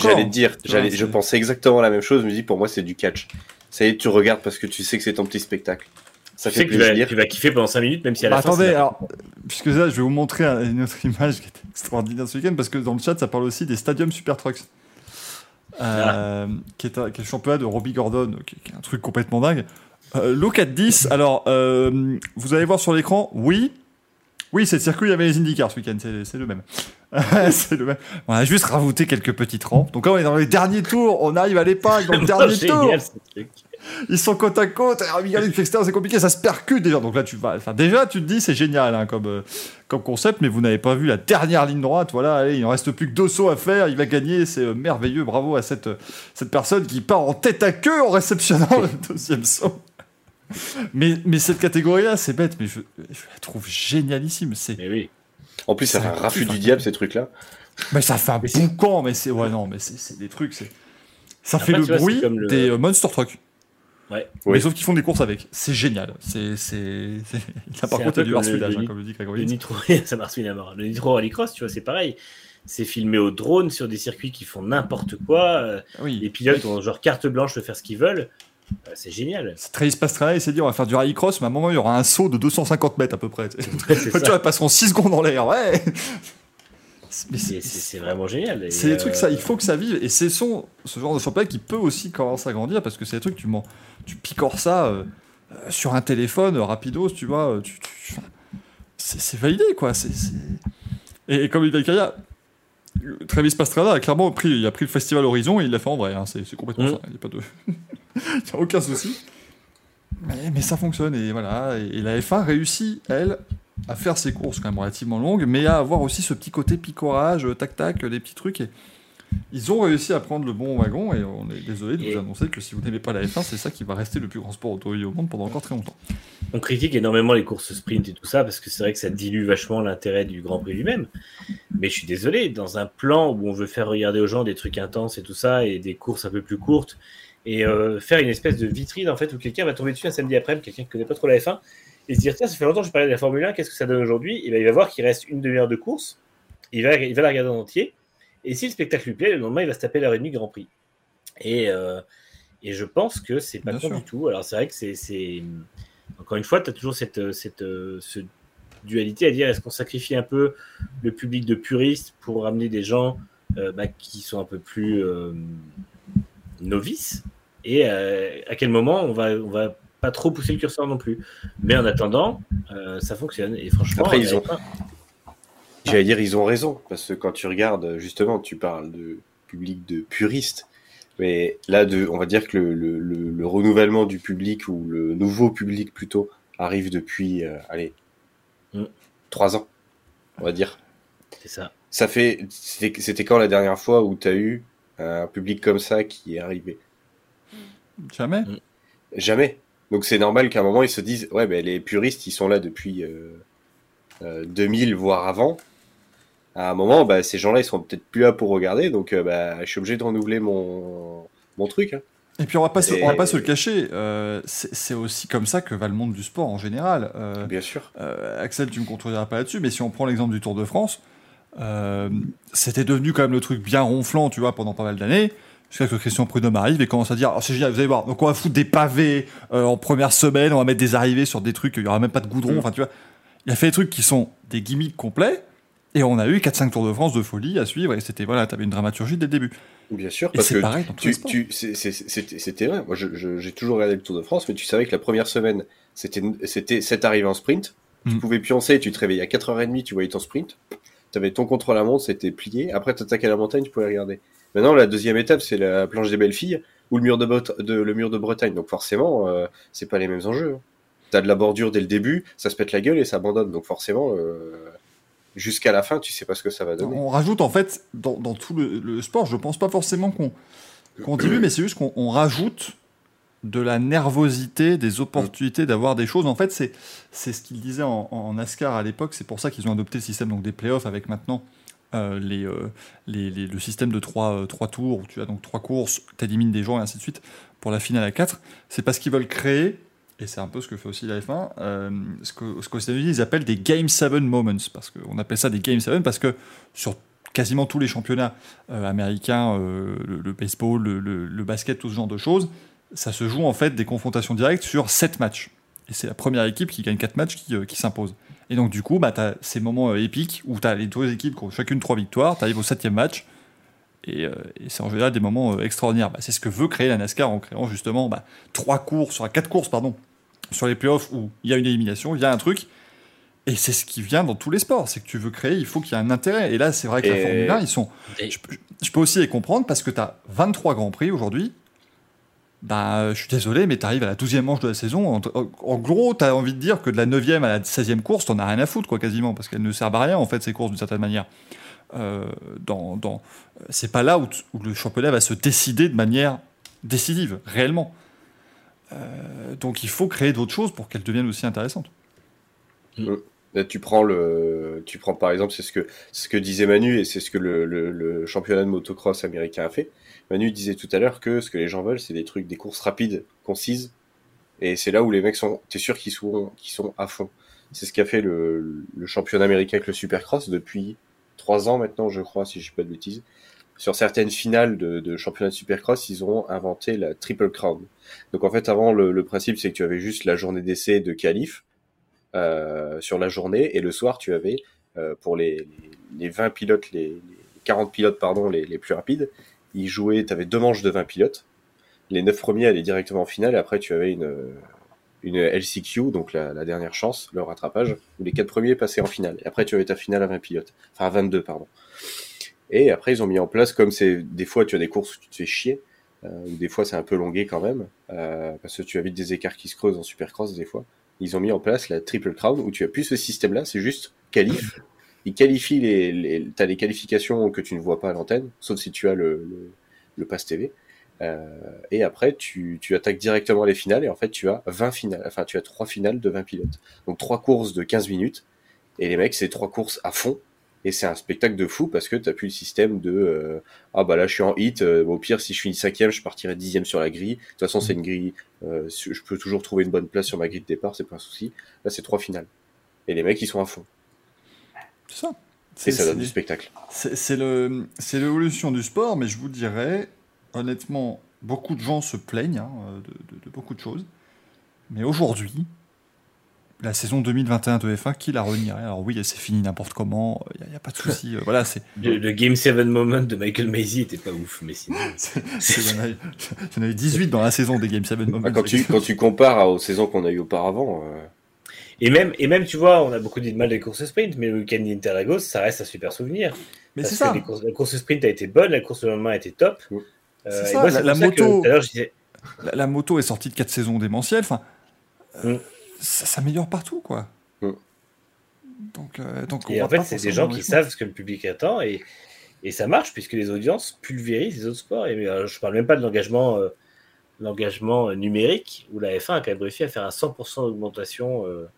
J'allais dire, j'allais- je pensais exactement la même chose. Je me dis, pour moi, c'est du catch. Ça y est, tu regardes parce que tu sais que c'est ton petit spectacle. Ça Tu fait sais que tu vas, tu vas kiffer pendant 5 minutes, même si à la Bah, fin. attendez, c'est la- alors, puisque là, je vais vous montrer un- une autre image qui est extraordinaire ce week-end, parce que dans le chat, ça parle aussi des Stadium Super Trucks. Euh, qui, est un, qui est le championnat de Robbie Gordon, qui, qui est un truc complètement dingue. Euh, look at 10, alors, euh, vous allez voir sur l'écran, oui, oui, c'est le circuit, il y avait les IndyCars ce week-end, c'est c'est le même. c'est le même. On a juste rajouté quelques petites rampes. Donc là, on est dans les derniers tours, on arrive à l'épingle dans le dernier tour. Génial. Ils sont côte à côte. Extérieur, c'est compliqué, ça se percute déjà. Donc là, tu vas. Enfin, déjà, tu te dis, c'est génial hein, comme, euh, comme concept, mais vous n'avez pas vu la dernière ligne droite. Voilà, allez, il ne reste plus que deux sauts à faire. Il va gagner. C'est euh, merveilleux. Bravo à cette, euh, cette personne qui part en tête à queue en réceptionnant le deuxième saut. Mais, mais cette catégorie-là, c'est bête, mais je, je la trouve génialissime. C'est, oui. En plus, ça fait un raffut du diable, ces trucs-là. mais ça fait un camp, mais c'est. Ouais, non, mais c'est, des trucs. C'est, ça fait le vois, bruit le- des Monster Truck. Ouais. Mais sauf qu'ils font des courses avec. C'est génial. C'est, c'est, c'est- Là, par contre, il y a peu du comme harcelage, le- hein, le- comme le dit Le Grégory. nitro, ça marche bien à mort. Le nitro rallycross, tu vois, c'est pareil. C'est filmé au drone sur des circuits qui font n'importe quoi. euh, Oui. Les pilotes ont genre carte blanche de faire ce qu'ils veulent. Euh, C'est génial. C'est Travis Pastrana, il s'est dit on va faire du rallycross, mais à un moment il y aura un saut de 250 mètres à peu près. Tu vois, ils passeront 6 secondes en l'air, ouais C'est- vraiment génial. C'est des euh, trucs, ça, il faut que ça vive, et c'est son, ce genre de championnat qui peut aussi commencer à grandir, parce que c'est des trucs, tu, tu picores ça euh, euh, sur un téléphone, euh, rapidos, tu vois, euh, tu, tu- enfin, c'est validé, quoi. c'est Et, et comme il dit Kaya, euh, Travis Pastrana a clairement pris, il a pris le festival Horizon et il l'a fait en vrai, hein, c'est complètement Mm. ça, il n'y a pas de... il y a aucun souci. Mais, mais ça fonctionne, et voilà, et, et la F1 réussit, elle, à faire ses courses quand même relativement longues, mais à avoir aussi ce petit côté picorage, euh, tac-tac, euh, des petits trucs. Et ils ont réussi à prendre le bon wagon, et on est désolé de Et- vous annoncer que si vous n'aimez pas la F1, c'est ça qui va rester le plus grand sport automobile au monde pendant encore très longtemps. On critique énormément les courses sprint et tout ça parce que c'est vrai que ça dilue vachement l'intérêt du Grand Prix lui-même. Mais je suis désolé, dans un plan où on veut faire regarder aux gens des trucs intenses et tout ça et des courses un peu plus courtes et euh, faire une espèce de vitrine en fait où quelqu'un va tomber dessus un samedi après-midi, quelqu'un qui connaît pas trop la F1 et se dire tiens ça fait longtemps que je parlais de la Formule 1, qu'est-ce que ça donne aujourd'hui? Et ben, il va voir qu'il reste une demi-heure de course, il va, il va la regarder en entier et si le spectacle lui plaît, le lendemain il va se taper l'heure et demie Grand Prix. Et, euh, et je pense que c'est pas Bien con sûr. du tout. Alors c'est vrai que c'est- encore une fois, tu as toujours cette, cette euh, dualité à dire est-ce qu'on sacrifie un peu le public de puristes pour ramener des gens euh, bah, qui sont un peu plus euh, novices? Et à quel moment on va, on va pas trop pousser le curseur non plus. Mais en attendant, euh, ça fonctionne et franchement, Après, ils euh, ont- J'allais dire, ils ont raison, parce que quand tu regardes, justement, tu parles de public de puristes, mais là, de, on va dire que le, le, le, le renouvellement du public, ou le nouveau public plutôt, arrive depuis, euh, allez, Mm. trois ans, on va dire. C'est ça. Ça fait, c'était c'était quand la dernière fois où tu as eu un public comme ça qui est arrivé? Jamais. Jamais. Donc c'est normal qu'à un moment ils se disent ouais ben les puristes ils sont là depuis euh, euh, 2000 voire avant. À un moment bah, ces gens-là ils sont peut-être plus là pour regarder donc euh, bah, je suis obligé de renouveler mon mon truc. hein. Et puis on va pas, se, Et- on va pas se le cacher, euh, c'est aussi comme ça que va le monde du sport en général. Euh, Bien sûr. euh, Axel, tu me contrediras pas là-dessus, mais si on prend l'exemple du Tour de France, euh, c'était devenu quand même le truc bien ronflant, tu vois, pendant pas mal d'années. Jusqu'à ce que Christian Prudhomme arrive et commence à dire, oh, c'est génial, vous allez voir, donc on va foutre des pavés euh, en première semaine, on va mettre des arrivées sur des trucs, il y aura même pas de goudron, Mm. enfin tu vois. Il a fait des trucs qui sont des gimmicks complets, et on a eu 4-5 Tours de France de folie à suivre, et c'était, voilà, t'avais une dramaturgie dès le début. Bien sûr Et parce c'est que c'était vrai. Moi, j'ai toujours regardé le Tour de France, mais tu savais que la première semaine, c'était c'était cette arrivée en sprint. Tu Mm. pouvais pioncer, tu te réveillais à 4h30, tu voyais ton sprint. Tu avais ton contrôle à montre, c'était plié. Après, tu attaquais la montagne, tu pouvais regarder. Maintenant, la deuxième étape, c'est la planche des belles filles ou le mur de, le mur de Bretagne. Donc forcément, euh, c'est pas les mêmes enjeux. hein. T'as de la bordure dès le début, ça se pète la gueule et ça abandonne. Donc forcément, euh, jusqu'à la fin, tu sais pas ce que ça va donner. On rajoute en fait dans, dans tout le, le sport, je pense pas forcément qu'on dilue, mais c'est juste qu'on on rajoute de la nervosité, des opportunités d'avoir des choses. En fait, c'est c'est ce qu'il disait en, en NASCAR à l'époque. C'est pour ça qu'ils ont adopté le système donc des playoffs avec maintenant euh, euh, le système de trois, euh, trois tours où tu as donc trois courses, tu élimines des gens et ainsi de suite pour la finale à 4. C'est parce qu'ils veulent créer. Et c'est un peu ce que fait aussi la F1, euh, ce qu'aux États-Unis ils appellent des Game 7 Moments, parce qu'on appelle ça des Game 7 parce que sur quasiment tous les championnats américains, le, baseball, le, basket, tout ce genre de choses, ça se joue en fait des confrontations directes sur 7 matchs. Et c'est la première équipe qui gagne 4 matchs qui s'impose. Et donc du coup, bah, tu as ces moments euh, épiques où tu as les deux équipes qui ont chacune 3 victoires, tu arrives au 7 match, et, euh, et c'est en général des moments euh, extraordinaires. Bah, c'est ce que veut créer la NASCAR en créant justement bah, 3 courses, sur 4 courses, pardon, sur les playoffs où il y a une élimination, il y a un truc. Et c'est ce qui vient dans tous les sports, c'est que tu veux créer, il faut qu'il y ait un intérêt. Et là, c'est vrai que la Et- Formule 1, ils sont. Et- Je, peux- je peux aussi les comprendre parce que tu as 23 grands prix aujourd'hui. Bah, euh, je suis désolé, mais tu arrives à la 12e manche de la saison. En, gros, tu as envie de dire que de la 9e à la 16e course, t'en as rien à foutre, quoi, quasiment, parce qu'elles ne servent à rien, en fait, ces courses, d'une certaine manière. Euh, dans, c'est pas là où, le championnat va se décider de manière décisive, réellement. Euh, donc il faut créer d'autres choses pour qu'elles deviennent aussi intéressantes. Là, tu prends le, tu prends par exemple, c'est ce que, disait Manu et c'est ce que le championnat de motocross américain a fait. Manu disait tout à l'heure que ce que les gens veulent, c'est des trucs, des courses rapides, concises. Et c'est là où les mecs sont, t'es sûr qu'ils sont, qu'ils sont à fond. C'est ce qu'a fait le, le championnat américain avec le supercross depuis trois ans maintenant, je crois, si je pas de bêtises. Sur certaines finales de, de championnat de supercross, ils ont inventé la triple crown. Donc en fait, avant, le, le principe, c'est que tu avais juste la journée d'essai de qualif, euh, sur la journée et le soir tu avais euh, pour les, les, les 20 pilotes, les, les 40 pilotes pardon, les plus rapides, ils jouaient, tu avais deux manches de 20 pilotes. Les 9 premiers allaient directement en finale et après tu avais une, une LCQ, donc la, dernière chance, le rattrapage, où les quatre premiers passaient en finale. Et après tu avais ta finale à 20 pilotes, enfin à 22 pardon. Et après ils ont mis en place, comme c'est des fois tu as des courses où tu te fais chier, euh, ou des fois c'est un peu longué quand même, euh, parce que tu as vite des écarts qui se creusent en supercross des fois ils ont mis en place la Triple Crown où tu as plus ce système-là, c'est juste qualif. Ils qualifient les, les t'as les qualifications que tu ne vois pas à l'antenne, sauf si tu as le, le, pass TV. Euh, et après, tu, tu attaques directement les finales et en fait, tu as 20 finales, enfin, tu as trois finales de 20 pilotes. Donc, trois courses de 15 minutes. Et les mecs, c'est trois courses à fond. Et c'est un spectacle de fou parce que t'as plus le système de euh, ah bah là je suis en hit, euh, au pire si je finis cinquième je partirai dixième sur la grille. De toute façon c'est une grille, euh, je peux toujours trouver une bonne place sur ma grille de départ, c'est pas un souci. Là c'est trois finales. Et les mecs ils sont à fond. C'est ça. Et ça donne du spectacle. C'est c'est le, c'est l'évolution du sport, mais je vous dirais, honnêtement, beaucoup de gens se plaignent hein, de, de- de beaucoup de choses. Mais aujourd'hui, la saison 2021 de F1, qui la renierait? Alors oui, c'est fini n'importe comment, il n'y a, pas de souci. euh, voilà, c'est, Le, le Game 7 Moment de Michael Maisy était pas ouf, mais sinon. il y en avait 18 dans la saison des Game 7 Moments. Ah, quand, tu, quand tu compares aux saisons qu'on a eues auparavant, euh, Et même, et même, tu vois, on a beaucoup dit de mal des courses sprint, mais le week-end d'Interlagos, ça reste un super souvenir. Mais c'est ça. que les courses- la course sprint a été bonne, la course de lendemain a été top. Mm. Euh, ça, moi, la- que moto- tout à l'heure, je disais, La, la moto est sortie de 4 saisons démentielles. Enfin, euh, Mm. ça s'améliore partout, quoi. Mm. Donc, euh, donc on Et va en fait, c'est des gens qui savent ce que le public attend et, et ça marche puisque les audiences pulvérisent les autres sports. Et euh, je parle même pas de l'engagement euh, l'engagement euh, numérique où la F1 a quand même réussi à faire un 100% d'augmentation euh,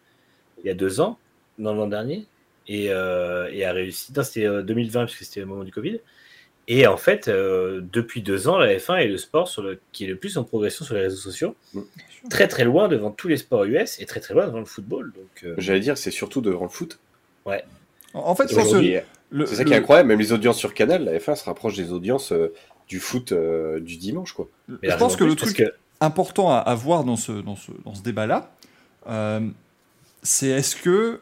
il y a deux ans, dans l'an dernier, et, euh, et a réussi. Non, c'était euh, 2020 puisque c'était le moment du Covid. Et en fait, euh, depuis deux ans, la F1 est le sport sur le, qui est le plus en progression sur les réseaux sociaux, Mm. très très loin devant tous les sports US et très très loin devant le football. Donc, euh, J'allais dire, c'est surtout devant le foot. En en fait, Aujourd'hui, le- c'est ça qui est incroyable. Même les audiences sur Canal, la F1 se rapproche des audiences euh, du foot euh, du dimanche, quoi. mais je pense que le truc que- important à, à voir dans ce, dans ce, dans ce débat-là, euh, c'est est-ce que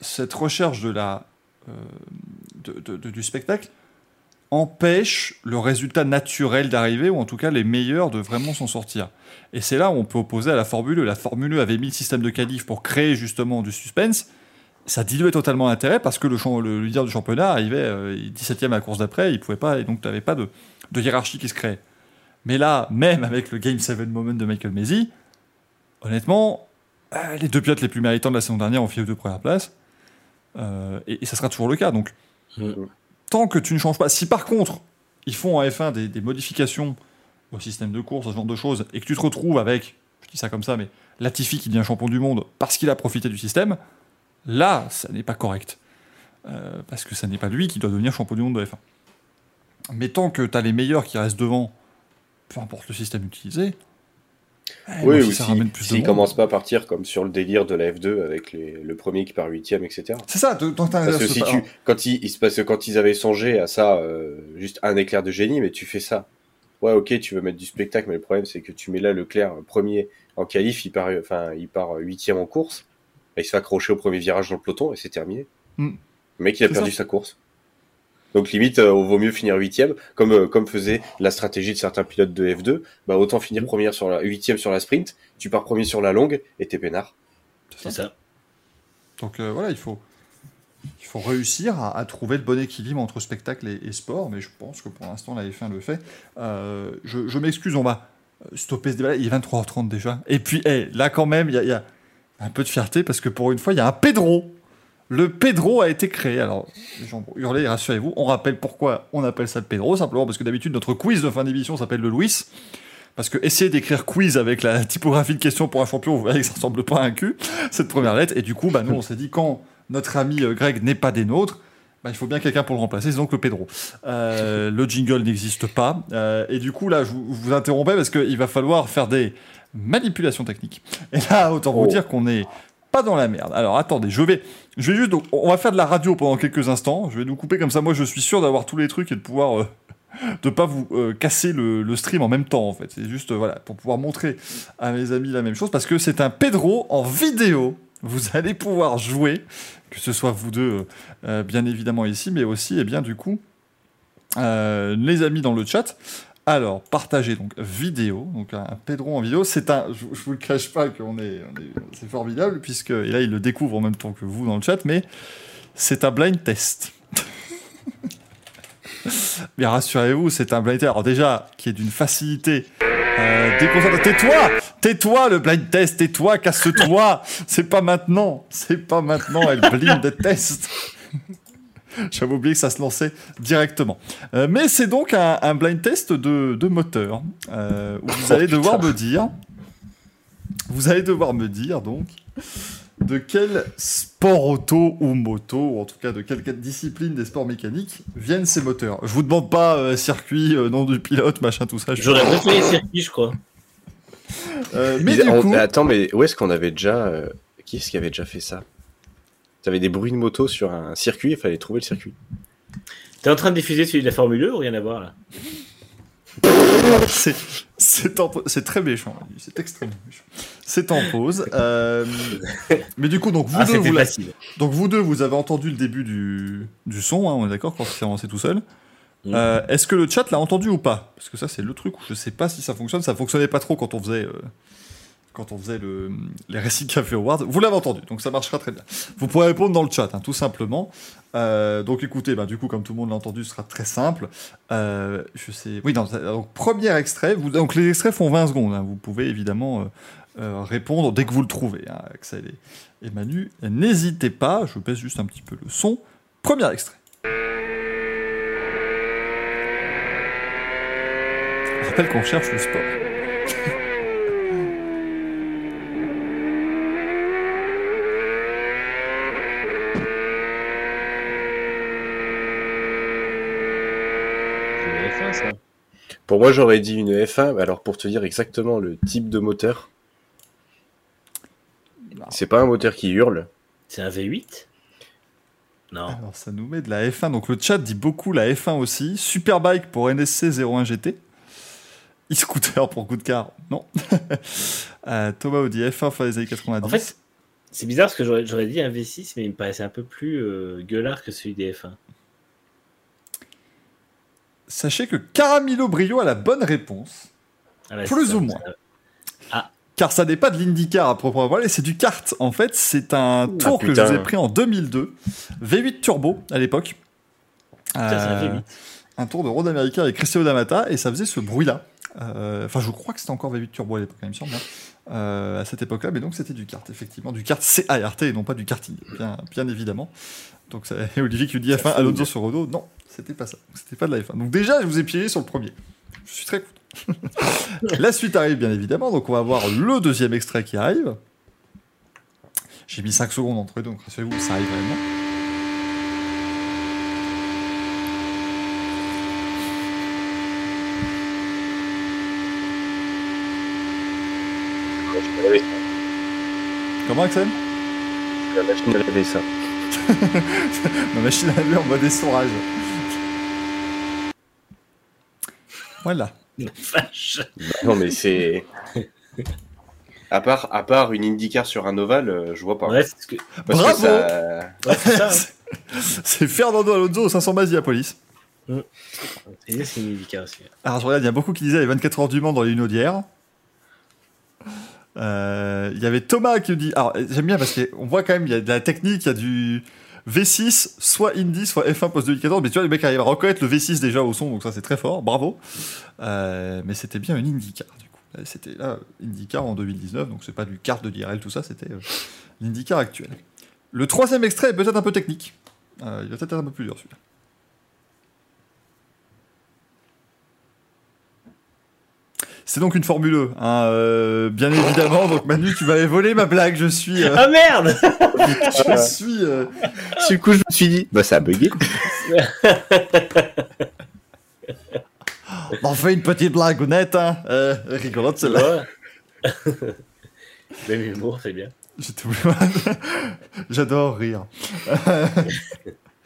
cette recherche de la, euh, de- du spectacle empêche le résultat naturel d'arriver, ou en tout cas les meilleurs de vraiment s'en sortir? Et c'est là où on peut opposer à la Formule 1. La Formule 1 avait mis le système de qualif pour créer justement du suspense. Ça diluait totalement l'intérêt parce que le, le leader du championnat arrivait euh, 17ème à la course d'après, il pouvait pas, et donc tu n'avais pas de, de hiérarchie qui se créait. Mais là, même avec le Game 7 moment de Michael Maisie, honnêtement, euh, les deux pilotes les plus méritants de la saison dernière ont fait les deux premières places. Euh, et, et ça sera toujours le cas. Donc, Mm. tant que tu ne changes pas. Si par contre, ils font en F1 des, des modifications au système de course, ce genre de choses, et que tu te retrouves avec, je dis ça comme ça, mais Latifi qui devient champion du monde parce qu'il a profité du système, là, ça n'est pas correct. Euh, parce que ça n'est pas lui qui doit devenir champion du monde de F1. Mais tant que tu as les meilleurs qui restent devant, peu importe le système utilisé, oui, si ou si- s'ils monde- commencent pas à partir comme sur le délire de la F2 avec les- le premier qui part huitième, etc. C'est ça, tant Parce que si tu, quand ils, il se passe, quand ils avaient songé à ça, euh, juste un éclair de génie, mais tu fais ça. Ouais, ok, tu veux mettre du spectacle, mais le problème c'est que tu mets là Leclerc euh, premier en qualif, il part, enfin, il part huitième en course, et il se fait accrocher au premier virage dans le peloton et c'est terminé. Mm. Le mec, il a perdu ça. sa course. Donc limite, euh, vaut mieux finir huitième, comme euh, comme faisait la stratégie de certains pilotes de F2. Bah autant finir Mm. première sur la huitième sur la sprint, tu pars premier sur la longue et t'es peinard. C'est ça. Donc euh, voilà, il faut, il faut réussir à, à trouver le bon équilibre entre spectacle et, et sport, mais je pense que pour l'instant la F1 le fait. Euh, je je m'excuse, on va stopper ce débat. Il est 23h30 déjà. Et puis eh, là quand même, il y, a- il y a un peu de fierté parce que pour une fois, il y a un Pedro. Le Pedro a été créé. Alors, les gens vont hurler, rassurez-vous. On rappelle pourquoi on appelle ça le Pedro, simplement parce que d'habitude, notre quiz de fin d'émission s'appelle le Louis. Parce que essayer d'écrire quiz avec la typographie de question pour un champion, vous voyez que ça ressemble pas à un cul, cette première lettre. Et du coup, bah, nous, on s'est dit, quand notre ami euh, Greg n'est pas des nôtres, bah, il faut bien quelqu'un pour le remplacer, c'est donc le Pedro. Euh, le jingle n'existe pas. Euh, et du coup, là, je vous, vous interrompais parce qu'il va falloir faire des manipulations techniques. Et là, autant vous Oh. dire qu'on est pas dans la merde. Alors attendez, je vais, je vais juste, donc, on va faire de la radio pendant quelques instants. Je vais nous couper comme ça. Moi, je suis sûr d'avoir tous les trucs et de pouvoir euh, de pas vous euh, casser le, stream en même temps en fait. C'est juste euh, voilà pour pouvoir montrer à mes amis la même chose parce que c'est un Pedro en vidéo. Vous allez pouvoir jouer, que ce soit vous deux euh, bien évidemment ici, mais aussi et bien du coup les amis dans le chat. Alors partagez donc vidéo, donc un, Pedro en vidéo. C'est un, je, je vous le cache pas qu'on est, c'est formidable puisque et là il le découvre en même temps que vous dans le chat, mais c'est un blind test. Mais rassurez-vous, c'est un blind test. Alors déjà, qui est d'une facilité euh. Tais-toi Tais-toi le blind test Tais-toi Casse-toi C'est pas maintenant C'est pas maintenant, elle blind test J'avais oublié que ça se lançait directement. Euh, mais c'est donc un, un blind test de, de moteur. euh, où vous Oh, allez devoir me dire... Vous allez devoir me dire, donc, de quel sport auto ou moto, ou en tout cas de quelle discipline des sports mécaniques viennent ces moteurs? Je vous demande pas euh, circuit, euh, nom du pilote, machin, tout ça. J'aurais préféré circuit, je crois. Euh, mais du on- coup, Attends, mais où est-ce qu'on avait déjà. euh, Qui est-ce qui avait déjà fait ça? T'avais des bruits de moto sur un circuit, il fallait trouver le circuit. T'es en train de diffuser celui de la Formule 1 ou rien à voir là c'est c'est en- c'est très méchant, c'est extrêmement méchant. C'est en pause. euh, mais du coup, donc vous Ah, deux, c'était vous la- facile. donc vous deux, vous avez entendu le début du, du son, hein, on est d'accord quand il s'est lancé tout seul. Mm. Euh, Est-ce que le chat l'a entendu ou pas? Parce que ça, c'est le truc où je sais pas si ça fonctionne. Ça fonctionnait pas trop quand on faisait euh, quand on faisait le, les récits Café Awards. Vous l'avez entendu, donc ça marchera très bien. Vous pourrez répondre dans le chat, hein, tout simplement. Euh, donc écoutez, bah, du coup, comme tout le monde l'a entendu, ce sera très simple. Euh, je sais. Oui, donc, premier extrait. Donc les extraits font 20 secondes. hein. vous pouvez évidemment euh, répondre dès que vous le trouvez. Hein, Axel et Manu, n'hésitez pas. Je baisse juste un petit peu le son. Premier extrait. Je rappelle qu'on cherche le sport. C'est une F1, ça. Pour moi, j'aurais dit une F1. mais Alors, pour te dire exactement le type de moteur, c'est pas un moteur qui hurle. C'est un V8 Non. Alors ça nous met de la F1. Donc le chat dit beaucoup la F1 aussi. Superbike pour NSC 01 GT. E-scooter pour coup de car. Non. Euh, Thomas dit F1 fin des années 90. En fait, c'est bizarre parce que j'aurais j'aurais dit un V6, mais il me paraissait un peu plus euh, gueulard que celui des F1. Sachez que Caramilo Brio a la bonne réponse. Ah Plus ça, ou moins. ça. Car ça n'est pas de l'IndyCar à proprement parler, c'est du kart. En fait, c'est un tour que je vous ai pris en 2002. V8 turbo à l'époque. Euh, V8. un tour de road américain avec Cristiano D'Amata et ça faisait ce bruit-là. Euh, Enfin, je crois que c'était encore V8 Turbo à l'époque, il me semble, hein, euh, à cette époque-là, mais donc c'était du kart, effectivement, du kart CART et non pas du karting, bien, bien évidemment. Donc, ça, Olivier qui nous dit F1 Alonso sur Renault, non, c'était pas ça, c'était pas de la F1. Donc, déjà, je vous ai piégé sur le premier. Je suis très content. la suite arrive, bien évidemment, donc on va voir le deuxième extrait qui arrive. J'ai mis 5 secondes entre les deux, donc rassurez-vous, ça arrive réellement. Comment, Axel? La machine à laver ça. Ma machine à laver en mode essorage. Voilà. Vache. Non, mais c'est. À part, à part une IndyCar sur un ovale, euh, je vois pas. Ouais, c'est ce que... Parce Bravo que ça- ouais, c'est hein. Fernando Alonso au 500 bases Police. C'est c'est une IndyCar aussi. Alors je regarde, il y a beaucoup qui disaient les 24 heures du Mans dans les d'hier. Euh, Il y avait Thomas qui nous dit. Alors j'aime bien parce qu'on voit quand même, il y a de la technique, il y a du V6, soit Indy, soit F1 post 2014. Mais tu vois, le mec arrive à reconnaître le V6 déjà au son, donc ça c'est très fort, bravo. Euh, mais c'était bien une IndyCar du coup. Là, C'était là, IndyCar en 2019, donc c'est pas du kart de l'IRL, tout ça, c'était euh, l'IndyCar actuel. Le troisième extrait est peut-être un peu technique. Euh, il va peut-être être un peu plus dur celui-là. C'est donc une Formule E, hein, euh, bien évidemment. Donc Manu, tu m'avais volé ma blague. Je suis, euh, Ah merde je suis. euh, le coup, je me suis dit, bah ça a bugué. on fait une petite blague honnête, hein. Euh, rigolote celle-là. Même humour, c'est bien. J'adore rire.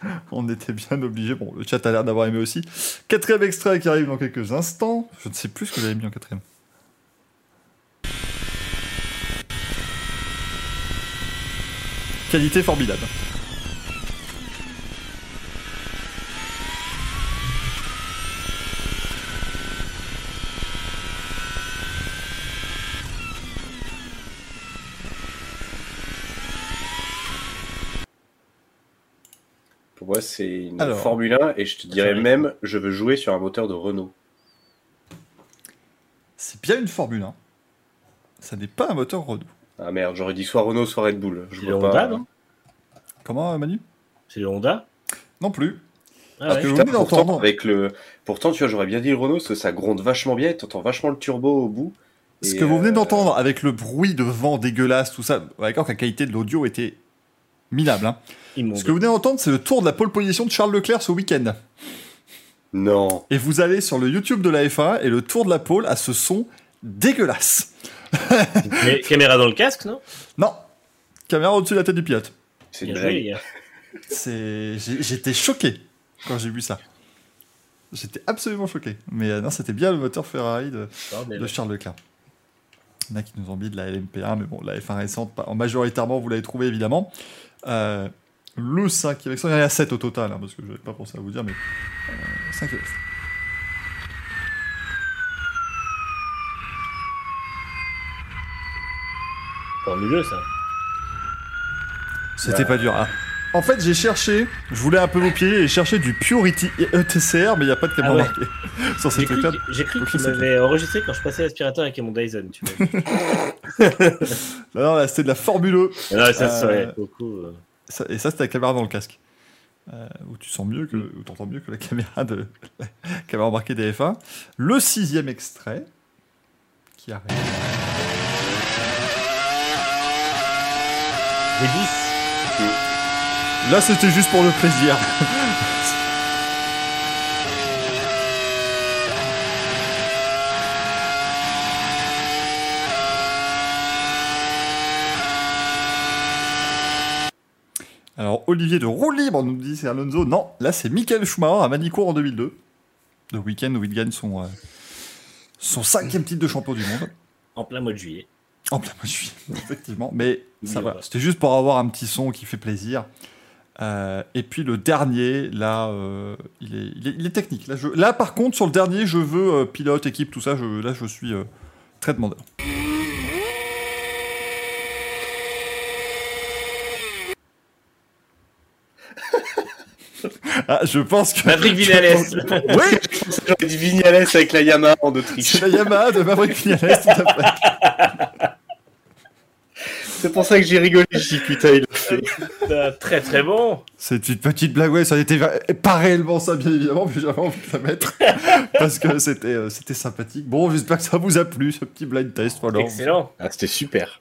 On était bien obligé. Bon, le chat a l'air d'avoir aimé aussi. Quatrième extrait qui arrive dans quelques instants. Je ne sais plus ce que j'avais mis en quatrième. Qualité formidable. Moi, c'est une Alors. Formule 1 et je te dirais même, je veux jouer sur un moteur de Renault. C'est bien une Formule 1. Ça n'est pas un moteur Renault. Ah merde, j'aurais dit soit Renault, soit Red Bull. Je C'est le vois pas. Honda, non? Comment, Manu? C'est le Honda? Non plus. Ah Parce ouais. que vous Putain, venez pourtant, d'entendre. avec le... pourtant, tu vois, j'aurais bien dit le Renault, parce que ça gronde vachement bien, et t'entends vachement le turbo au bout. Ce que vous venez euh, d'entendre avec le bruit de vent dégueulasse, tout ça, d'accord que la qualité de l'audio était minable. Hein. Ce que vous venez d'entendre, c'est le tour de la pole position de Charles Leclerc ce week-end. Non. Et vous allez sur le YouTube de la F1 et le tour de la pole a ce son dégueulasse. Mais caméra dans le casque, non? Non, caméra au-dessus de la tête du pilote. C'est une Bien joué, les blague. gars. C'est, j'ai- j'étais choqué quand j'ai vu ça. J'étais absolument choqué. Mais euh, non, c'était bien le moteur Ferrari de, de Charles Leclerc. Il y en a qui nous ont mis de la LMP1, mais bon, la F1 récente, en majoritairement, vous l'avez trouvé évidemment. Euh, le 5 il y en a 7 au total, hein, parce que je n'avais pas pensé à vous dire, mais euh, 5 Formuleux, ça. C'était pas dur. Ah. En fait, j'ai cherché, je voulais un peu vous pied et chercher du Purity ETCR, mais il n'y a pas de caméra Ah ouais. marquée sur trucs-là. que- j'ai cru qu'il m'avait enregistré quand je passais l'aspirateur avec mon Dyson. Tu vois. Non, non, là, c'était de la Formule E. non, ça Euh, serait beaucoup. euh, Ça- et ça, c'était la caméra dans le casque. Euh, où tu sens mieux que, où t'entends mieux que la caméra de la caméra embarquée des F1. Le sixième extrait qui arrive. Des bis. Là, c'était juste pour le plaisir. Alors, Olivier de Roue Libre nous dit c'est Alonso. Non, là, c'est Michael Schumacher à Manicourt en 2002. Le week-end où il gagne son, euh, son cinquième titre de champion du monde. En plein mois de juillet. En plein mois de juillet, effectivement. Mais ça va. C'était juste pour avoir un petit son qui fait plaisir. Euh, et puis le dernier, là, euh, il, est, il, est, il est technique. Là, je- là, par contre, sur le dernier, je veux euh, pilote, équipe, tout ça. Je, là, je suis euh, très demandeur. ah, je pense que. Maverick Vinales. Oui, J'aurais dit Vignales avec la Yamaha en Autriche. c'est la Yamaha de Maverick Vinales, tout à fait. C'est pour ça que j'ai rigolé. J'ai dit putain, il l'a fait. Euh, très très bon. C'est une petite blague, ouais, ça n'était pas réellement ça, bien évidemment, mais j'avais envie de la mettre parce que c'était euh, c'était sympathique. Bon, j'espère que ça vous a plu, ce petit blind test. Voilà. Excellent. Ah, c'était super.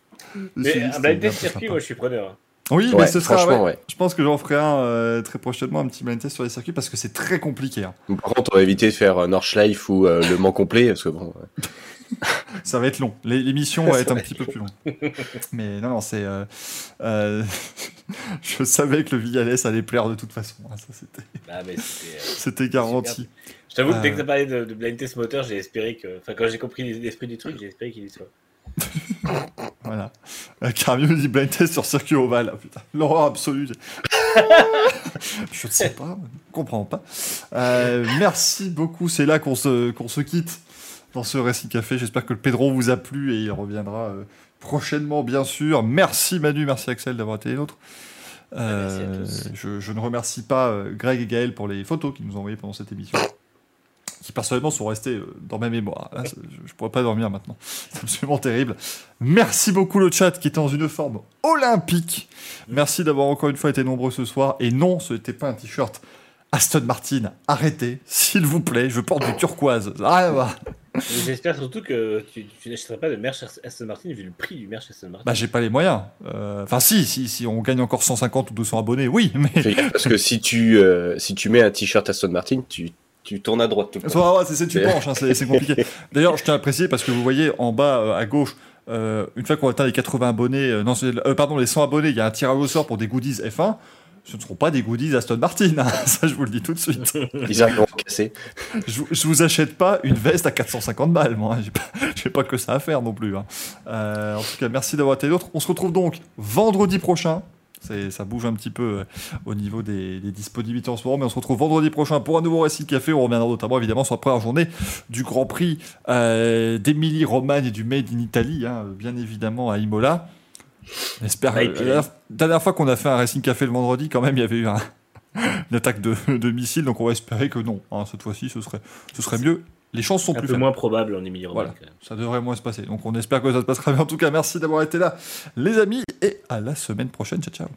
Mais C'est- un blind test circuit, moi je suis preneur. Oui, mais ce sera. franchement, ouais. ouais. Je pense que j'en ferai un euh, très prochainement, un petit blind test sur les circuits parce que c'est très compliqué. hein. Par contre, on va éviter de faire euh, Nordschleife ou euh, Le Mans complet parce que bon. Ça va être long. L'é- L'émission va être un petit peu plus longue. Mais non, non, c'est. euh, euh, je savais que le Vignales allait plaire de toute façon. hein, ça, c'était- Ah, euh, garanti. Je t'avoue que dès que t'as parlé de, de blind test moteur, j'ai espéré que. Enfin, quand j'ai compris l'esprit du truc, j'ai espéré qu'il y soit. Voilà. Euh, Caramio dit blind test sur circuit ovale. Ah, putain, l'horreur absolue. je ne sais pas, je comprends pas. Euh, merci beaucoup. C'est là qu'on se, qu'on se quitte dans ce Racing Café. J'espère que le Pedro vous a plu et il reviendra euh, prochainement, bien sûr. Merci Manu, merci Axel d'avoir été les nôtres. Euh, Merci à tous. je, je ne remercie pas euh, Greg et Gaël pour les photos qu'ils nous ont envoyées pendant cette émission. Qui personnellement sont restées euh, dans ma mémoire. Là, je ne pourrais pas dormir maintenant. C'est absolument terrible. Merci beaucoup le chat qui était dans une forme olympique. Merci d'avoir encore une fois été nombreux ce soir. Et non, ce n'était pas un t-shirt Aston Martin. Arrêtez, s'il vous plaît. Je porte du turquoise. Ça n'a J'espère surtout que tu, tu n'achèteras pas de merch Aston Martin vu le prix du merch Aston Martin. Bah, j'ai pas les moyens. Euh, Enfin, si, si, si on gagne encore 150 ou 200 abonnés, oui, mais. Parce que si tu, euh, si tu mets un t-shirt Aston Martin, tu, tu tournes à droite tout le temps. Ouais, ouais, c'est c'est tu penches, hein, c'est c'est compliqué. D'ailleurs, je tiens à préciser parce que vous voyez en bas euh, à gauche, euh, une fois qu'on atteint les 80 abonnés, euh, non, euh, pardon, les 100 abonnés, il y a un tirage au sort pour des goodies F1. Ce ne seront pas des goodies Aston Martin, hein, ça je vous le dis tout de suite. Ils. Je, vous- je vous achète pas une veste à 450 balles, moi. hein. J'ai pas, pas que ça à faire non plus. hein. Euh, en tout cas, merci d'avoir été d'autres. On se retrouve donc vendredi prochain. Ça bouge un petit peu euh, au niveau des, des disponibilités en ce moment, mais on se retrouve vendredi prochain pour un nouveau Récit Café. On reviendra notamment évidemment sur la première journée du Grand Prix euh, d'Emilie Romagne et du Made in Italy, hein, bien évidemment à Imola. On espère. Ouais, euh, puis- la dernière- fois qu'on a fait un Racing Café le vendredi, quand même, il y avait eu un- une attaque de, de missiles, donc on va espérer que non. hein, cette fois-ci, ce serait, ce serait mieux. Les chances sont un plus peu faibles. moins probable en Émilie Voilà. quand même. Ça devrait moins se passer. Donc on espère que ça se passera bien. En tout cas, merci d'avoir été là, les amis, et à la semaine prochaine. Ciao, ciao.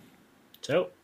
Ciao.